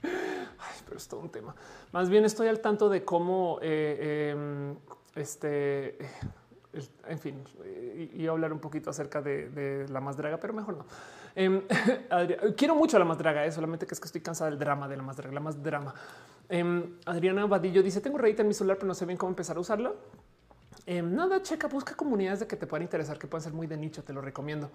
pero es todo un tema. Más bien estoy al tanto de cómo eh, em, este. en fin, y, hablar un poquito acerca de, la más draga, pero mejor no. Em, quiero mucho la más draga, eh, solamente que es que estoy cansada del drama de la más draga, la más drama. Em, Adriana Vadillo dice: Tengo Reddit en mi celular, pero no sé bien cómo empezar a usarlo. Em, nada, checa, busca comunidades de que te puedan interesar, que puedan ser muy de nicho. Te lo recomiendo.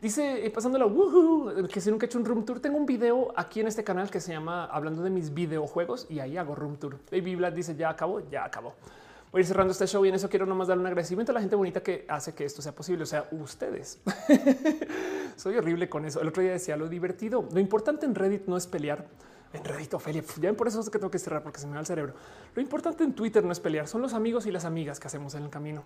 Dice eh, pasando la que si nunca he hecho un room tour, tengo un video aquí en este canal que se llama hablando de mis videojuegos y ahí hago room tour. Baby Vlad dice ya acabó, ya acabó. Voy a ir cerrando este show y en eso quiero nomás dar un agradecimiento a la gente bonita que hace que esto sea posible. O sea, ustedes. Soy horrible con eso. El otro día decía lo divertido. Lo importante en Reddit no es pelear en Reddit, Ophelia. Ya por eso es que tengo que cerrar porque se me va el cerebro. Lo importante en Twitter no es pelear, son los amigos y las amigas que hacemos en el camino.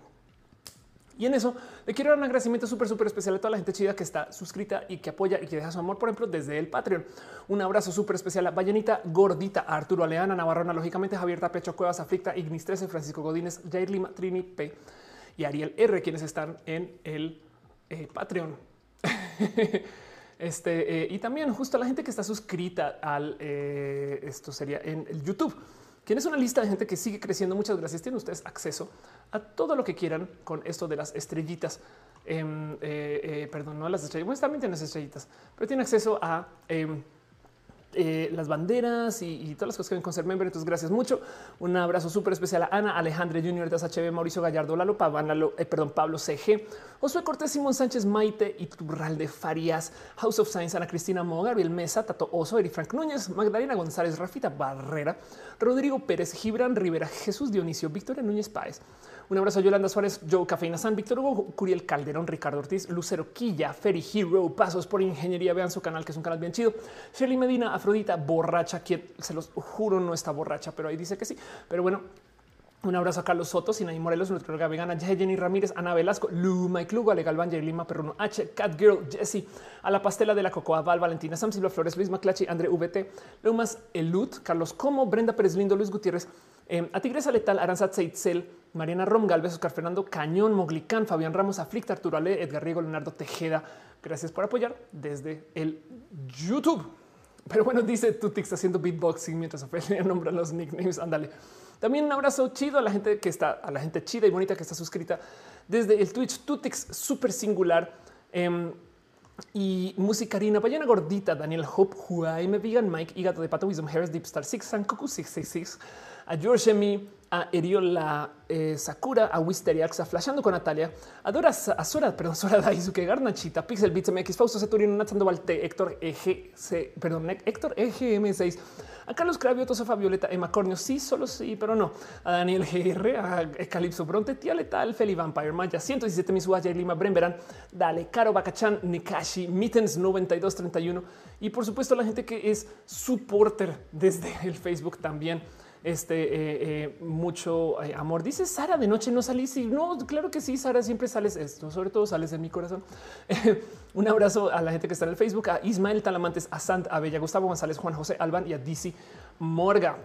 Y en eso le quiero dar un agradecimiento súper, súper especial a toda la gente chida que está suscrita y que apoya y que deja su amor, por ejemplo, desde el Patreon. Un abrazo súper especial a Vallenita Gordita, a Arturo Aleana, Navarrona, lógicamente Javier Tapecho, Cuevas, Aflicta, Ignis 13, Francisco Godínez, Jair Lima, Trini P y Ariel R, quienes están en el eh, Patreon. Este eh, y también justo a la gente que está suscrita al eh, esto sería en YouTube quien es una lista de gente que sigue creciendo. Muchas gracias. Tienen ustedes acceso a todo lo que quieran con esto de las estrellitas. Em, eh, eh, perdón, no las estrellitas, bueno, también tienen acceso pero tiene acceso a em, eh, las banderas y, todas las cosas que ven con ser member. Entonces, gracias mucho. Un abrazo súper especial a Ana, Alejandra Junior de Mauricio Gallardo, Lalo Pavana, eh, perdón, Pablo CG, Josué Cortés, Simón Sánchez, Maite y Turral de Farías, House of Science, Ana Cristina Mo, Gabriel Mesa, Tato Oso, Eri Frank Núñez, Magdalena González, Rafita Barrera, Rodrigo Pérez, Gibran Rivera, Jesús Dionisio, Victoria Núñez Páez. Un abrazo a Yolanda Suárez, Joe Cafeína San, Víctor Hugo, Curiel Calderón, Ricardo Ortiz, Lucero Quilla, Ferry Hero, Pasos por Ingeniería. Vean su canal, que es un canal bien chido. Shirley Medina, Afrodita, borracha, quien se los juro no está borracha, pero ahí dice que sí. Pero bueno, un abrazo a Carlos Soto, Sinaí Morelos, nuestra vegana, Jenny Ramírez, Ana Velasco, Lu, Mike Lugo, Ale Galván, Lima Perruno, H, Cat Girl, Jesse, a la pastela de la Cocoa, Val, Valentina, Sam Silva Flores, Luis Maclachi, André VT, Leumas, Elut, Carlos Como, Brenda Pérez Lindo, Luis Gutiérrez, eh, a Tigresa Letal, Aranzat Seitzel, Mariana Rom, Galvez, Oscar Fernando Cañón, Moglicán, Fabián Ramos, Aflicta, Arturo Ale, Edgar Riego, Leonardo Tejeda. Gracias por apoyar desde el YouTube. Pero bueno, dice Tutix haciendo beatboxing mientras Ophelia nombra los nicknames. Ándale. También un abrazo chido a la gente que está, a la gente chida y bonita que está suscrita desde el Twitch Tutix súper singular. Eh, y musicarina, Ballena Gordita, Daniel Hope, Jaime Vegan, Mike, Igato de Pato, Wisdom Harris, Deep Star Six, Sankoku 666, a George Emi, a Eriola eh, Sakura, a Wisteriax, a Flashando con Natalia, a Dora, a Sora, perdón, Sora Daisuke, Garnachita, Pixel Beats MX, Fausto Saturino, Nathan Valte, Héctor EGC, perdón, Héctor EGM6, a Carlos Cravio, Sofa Violeta, Emma Cornio, sí, solo sí, pero no, a Daniel GR, a Calipso Bronte, Tía Letal, Feli Vampire, Maya, 117 Misua, Lima, Bremberan, Dale, Caro Bacachan, Nikashi, Mittens 9231 y por supuesto la gente que es supporter desde el Facebook también este eh, eh, mucho eh, amor. Dice Sara de noche no salís y no, claro que sí, Sara siempre sales esto, sobre todo sales de mi corazón. Un abrazo a la gente que está en el Facebook, a Ismael Talamantes, a Sant, a Bella Gustavo González, Juan José Alban y a DC Morga.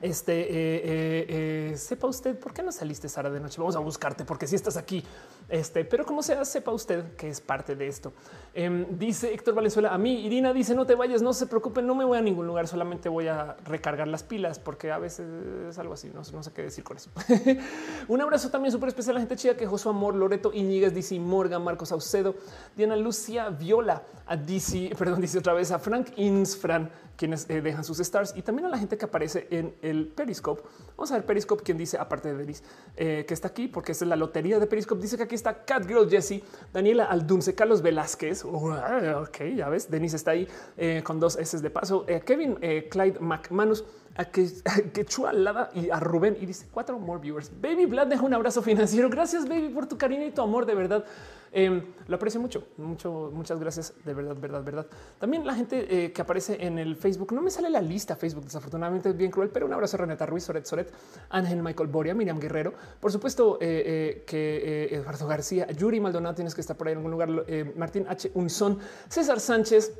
Este eh, eh, eh, sepa usted por qué no saliste Sara de noche. Vamos a buscarte porque si estás aquí, este, pero como sea, sepa usted que es parte de esto. Em, dice Héctor Valenzuela a mí. Irina dice no te vayas, no se preocupen, no me voy a ningún lugar, solamente voy a recargar las pilas porque a veces es algo así. No, sé qué decir con eso. Un abrazo también súper especial a la gente chida que Josué Amor, Loreto Iñiguez, dice Morgan, Marcos Saucedo, Diana Lucia Viola, a DC, perdón, dice otra vez a Frank Insfran quienes eh, dejan sus stars y también a la gente que aparece en el Periscope. Vamos a ver Periscope, quien dice, aparte de Denis, eh, que está aquí, porque es la lotería de Periscope. Dice que aquí está Cat Girl Jessie, Daniela Aldunce, Carlos Velázquez. ok, ya ves, Denis está ahí eh, con dos S de paso. Kevin Clyde McManus, a que, Quechua Lada y a Rubén y dice cuatro more viewers. Baby Vlad deja un abrazo financiero. Gracias, baby, por tu cariño y tu amor. De verdad, Em, lo aprecio mucho, mucho, muchas gracias. De verdad, verdad, verdad. También la gente eh, que aparece en el Facebook, no me sale la lista Facebook, desafortunadamente es bien cruel, pero un abrazo a Renata Ruiz, Soret Soret, Ángel Michael Boria, Miriam Guerrero, por supuesto eh, eh, que Eduardo García, Yuri Maldonado, tienes que estar por ahí en algún lugar, Martín H. Unzón, César Sánchez,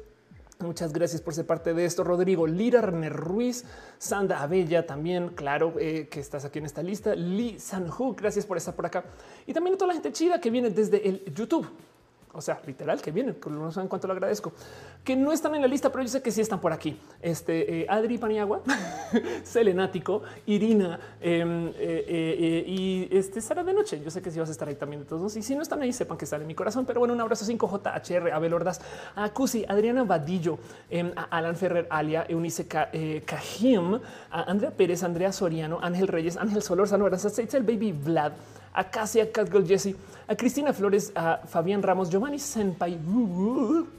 Muchas gracias por ser parte de esto. Rodrigo Lira, Ruiz, Sandra Abella también, claro eh, que estás aquí en esta lista. Lee Sanhu, gracias por estar por acá. Y también a toda la gente chida que viene desde el YouTube o sea, literal que vienen, no saben cuánto lo agradezco, que no están en la lista, pero yo sé que sí están por aquí. Este eh, Adri Paniagua, Selenático, Irina em, eh, eh, y este Sara de Noche. Yo sé que sí vas a estar ahí también. Todos y si no están ahí, sepan que están en mi corazón. Pero bueno, un abrazo 5JHR, Abel Ordaz, a Cusi, Adriana Vadillo, em, a Alan Ferrer, Alia, Eunice Cajim, a Andrea Pérez, Andrea Soriano, Ángel Reyes, Ángel Solórzano, el Baby Vlad a Cassia, Catgirl Jessie, a Cristina Flores, a Fabián Ramos, Giovanni Senpai,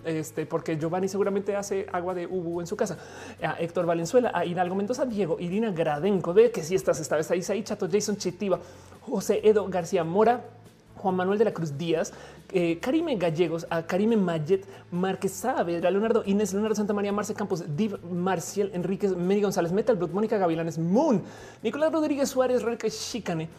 este, porque Giovanni seguramente hace agua de ubu en su casa, a Héctor Valenzuela, a Hidalgo Mendoza, Diego, Irina Gradenco, ve que si estás esta vez ahí, Chato, Jason Chitiva, José Edo García Mora, Juan Manuel de la Cruz Díaz, eh, Karime Gallegos, a Karime Mayet, Márquez Saavedra, Leonardo Inés, Leonardo Santa María, Marce Campos, Div Marcial Enríquez, Mary González, Metal Blood, Mónica Gavilanes, Moon, Nicolás Rodríguez Suárez, Reque Chicane,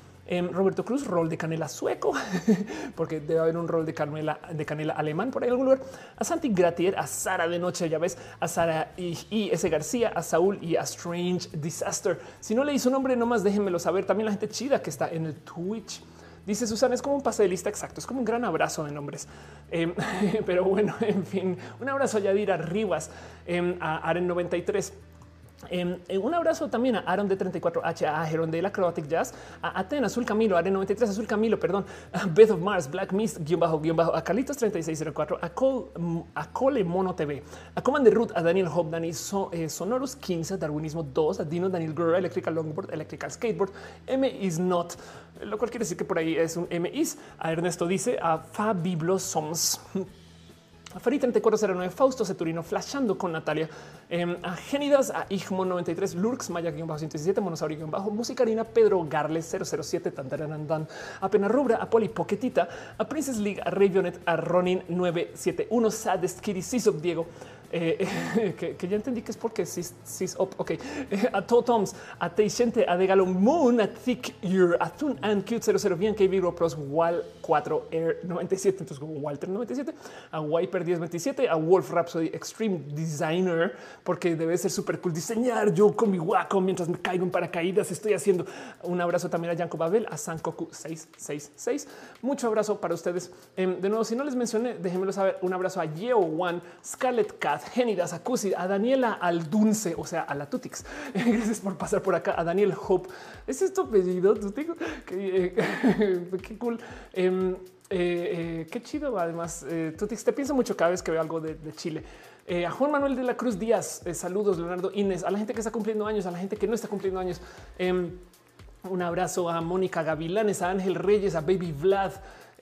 Roberto Cruz, rol de canela sueco, porque debe haber un rol de canela, de canela alemán por ahí en algún lugar. A Santi Gratier, a Sara de Noche, ya ves, a Sara y, S. García, a Saúl y a Strange Disaster. Si no leí su nombre, nomás déjenmelo saber. También la gente chida que está en el Twitch. Dice Susana, es como un pase de exacto, es como un gran abrazo de nombres. Em, pero bueno, en fin, un abrazo a Yadira Rivas, em, a Aren 93 Em, eh, un abrazo también a Aaron de 34H, a Jeron de la Acrobatic Jazz, a Atena, Azul Camilo, a 93 Azul Camilo, perdón, a Beth of Mars, Black Mist, guion bajo, guion bajo, a Carlitos 3604, a, Cole, mm, a Cole Mono TV, a Command de Root, a Daniel Hope, Dani eh, Sonorus 15, Darwinismo 2, a Dino Daniel Girl, Electrical Longboard, Electrical Skateboard, M is not, lo cual quiere decir que por ahí es un M is. A Ernesto dice a Fabiblo Soms. Farid 3409, Fausto Ceturino, flashando con Natalia, eh, a Genidas, a Igmo 93, Lurks, Maya 117, Monosaurio bajo, Musicarina, Pedro Garles 007, Tantaranandan, a Penarrubra, a Poli Poquetita, a Princess League, a Ravionet, a Ronin 971, Sadest Kitty, Sisop Diego, eh, que, ya entendí que es porque sis, sis op, ok, a Totoms, a Teixente, a Degalo Moon, a Thick Your, a Tun and Cute 00 bien, KB Vibro Pros, Wal 4 Air 97, entonces como Walter 97, a Wiper 1027, a Wolf Rhapsody Extreme Designer, porque debe ser súper cool diseñar yo con mi guaco mientras me caigo en paracaídas. Estoy haciendo un abrazo también a Yanko Babel, a Sankoku 666. Mucho abrazo para ustedes. Em, de nuevo, si no les mencioné, déjenmelo saber. Un abrazo a Yeo One, Scarlet Cat, Génidas, a Cusi, a Daniela Aldunce, o sea, a la Tutix. Gracias por pasar por acá. A Daniel Hope. ¿Es esto apellido? Qué, eh, qué cool. Em, eh, eh, qué chido. Además, Tutix, te pienso mucho cada vez que veo algo de, Chile. a Juan Manuel de la Cruz Díaz, saludos, Leonardo Inés, a la gente que está cumpliendo años, a la gente que no está cumpliendo años. Em, un abrazo a Mónica Gavilanes, a Ángel Reyes, a Baby Vlad,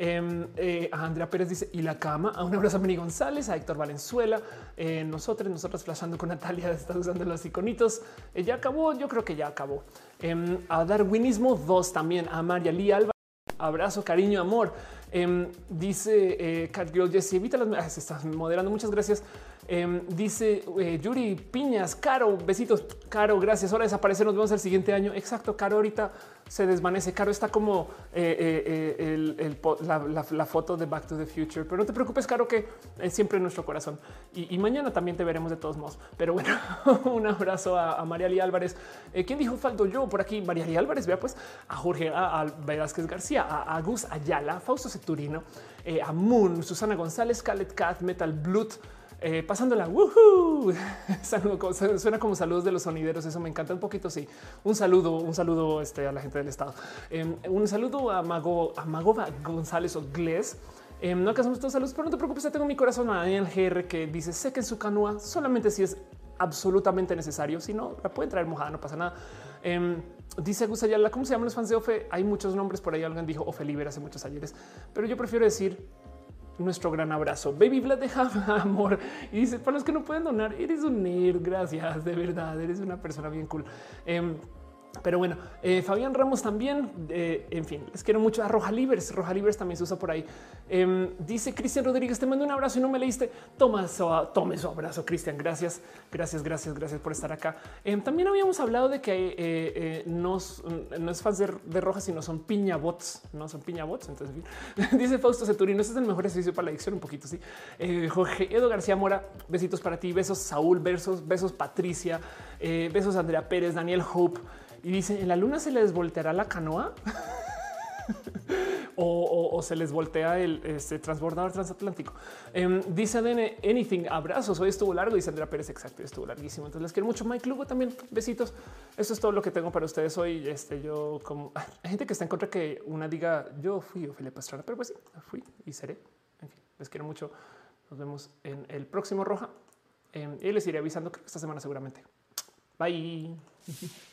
Em, eh, Andrea Pérez dice y la cama. A un abrazo a Meni González, a Héctor Valenzuela. Eh, nosotros, nosotras flashando con Natalia, está usando los iconitos. Eh, ya acabó. Yo creo que ya acabó. Em, a Darwinismo 2 también. A María Lee Alba. Abrazo, cariño, amor. Em, dice Cat Girl Jesse, evita las. Se está moderando. Muchas gracias. dice Yuri Piñas, Caro, besitos, Caro, gracias. Ahora desaparece, nos vemos el siguiente año. Exacto, Caro, ahorita se desvanece. Caro está como eh, eh, eh, la, foto de Back to the Future, pero no te preocupes, Caro, que es siempre en nuestro corazón. Y, mañana también te veremos de todos modos. Pero bueno, un abrazo a, María Lee Álvarez. ¿Quién dijo falto yo por aquí? María Lee Álvarez, vea pues a Jorge, a, Velázquez García, a, Gus Ayala, Fausto Ceturino, a Moon, Susana González, Calet Cat, Metal Blood. Eh, pasándola, woohoo. suena como saludos de los sonideros. Eso me encanta un poquito. Sí, un saludo, un saludo este, a la gente del estado. Em, un saludo a Mago, a Mago González o Gles. Eh, no hacemos todos saludos, pero no te preocupes. Tengo mi corazón a Daniel GR que dice sé que en su canoa solamente si es absolutamente necesario. Si no, la pueden traer mojada, no pasa nada. Eh, dice Gus ¿cómo se llaman los fans de Ofe? Hay muchos nombres por ahí. Alguien dijo Ofe Liber hace muchos ayeres, pero yo prefiero decir nuestro gran abrazo. Baby Vlad deja amor y dice para los que no pueden donar, eres un. Gracias, de verdad, eres una persona bien cool. Em, pero bueno, eh, Fabián Ramos también, eh, en fin, les quiero mucho a Roja Libres. Roja Libres también se usa por ahí. Em, dice Cristian Rodríguez, te mando un abrazo y no me leíste. Toma su, tome su abrazo, Cristian. Gracias, gracias, gracias, gracias por estar acá. Em, también habíamos hablado de que eh, no, es fans de, Roja, sino son piña bots, no son piña bots. Entonces, dice Fausto Ceturino, este es el mejor ejercicio para la adicción, un poquito. Sí, Jorge Edo García Mora, besitos para ti, besos Saúl, besos, besos Patricia, besos Andrea Pérez, Daniel Hope. Y dice, ¿en la luna se les volteará la canoa? o, se les voltea el este, transbordador transatlántico. Em, dice ADN anything, abrazos. Hoy estuvo largo y Sandra Pérez, exacto, estuvo larguísimo. Entonces les quiero mucho. Mike Lugo también, besitos. Eso es todo lo que tengo para ustedes hoy. Este, yo como hay gente que está en contra que una diga yo fui Ophelia Pastrana, pero pues sí, fui y seré. En fin, les quiero mucho. Nos vemos en el próximo Roja em, y les iré avisando creo que esta semana seguramente. Bye.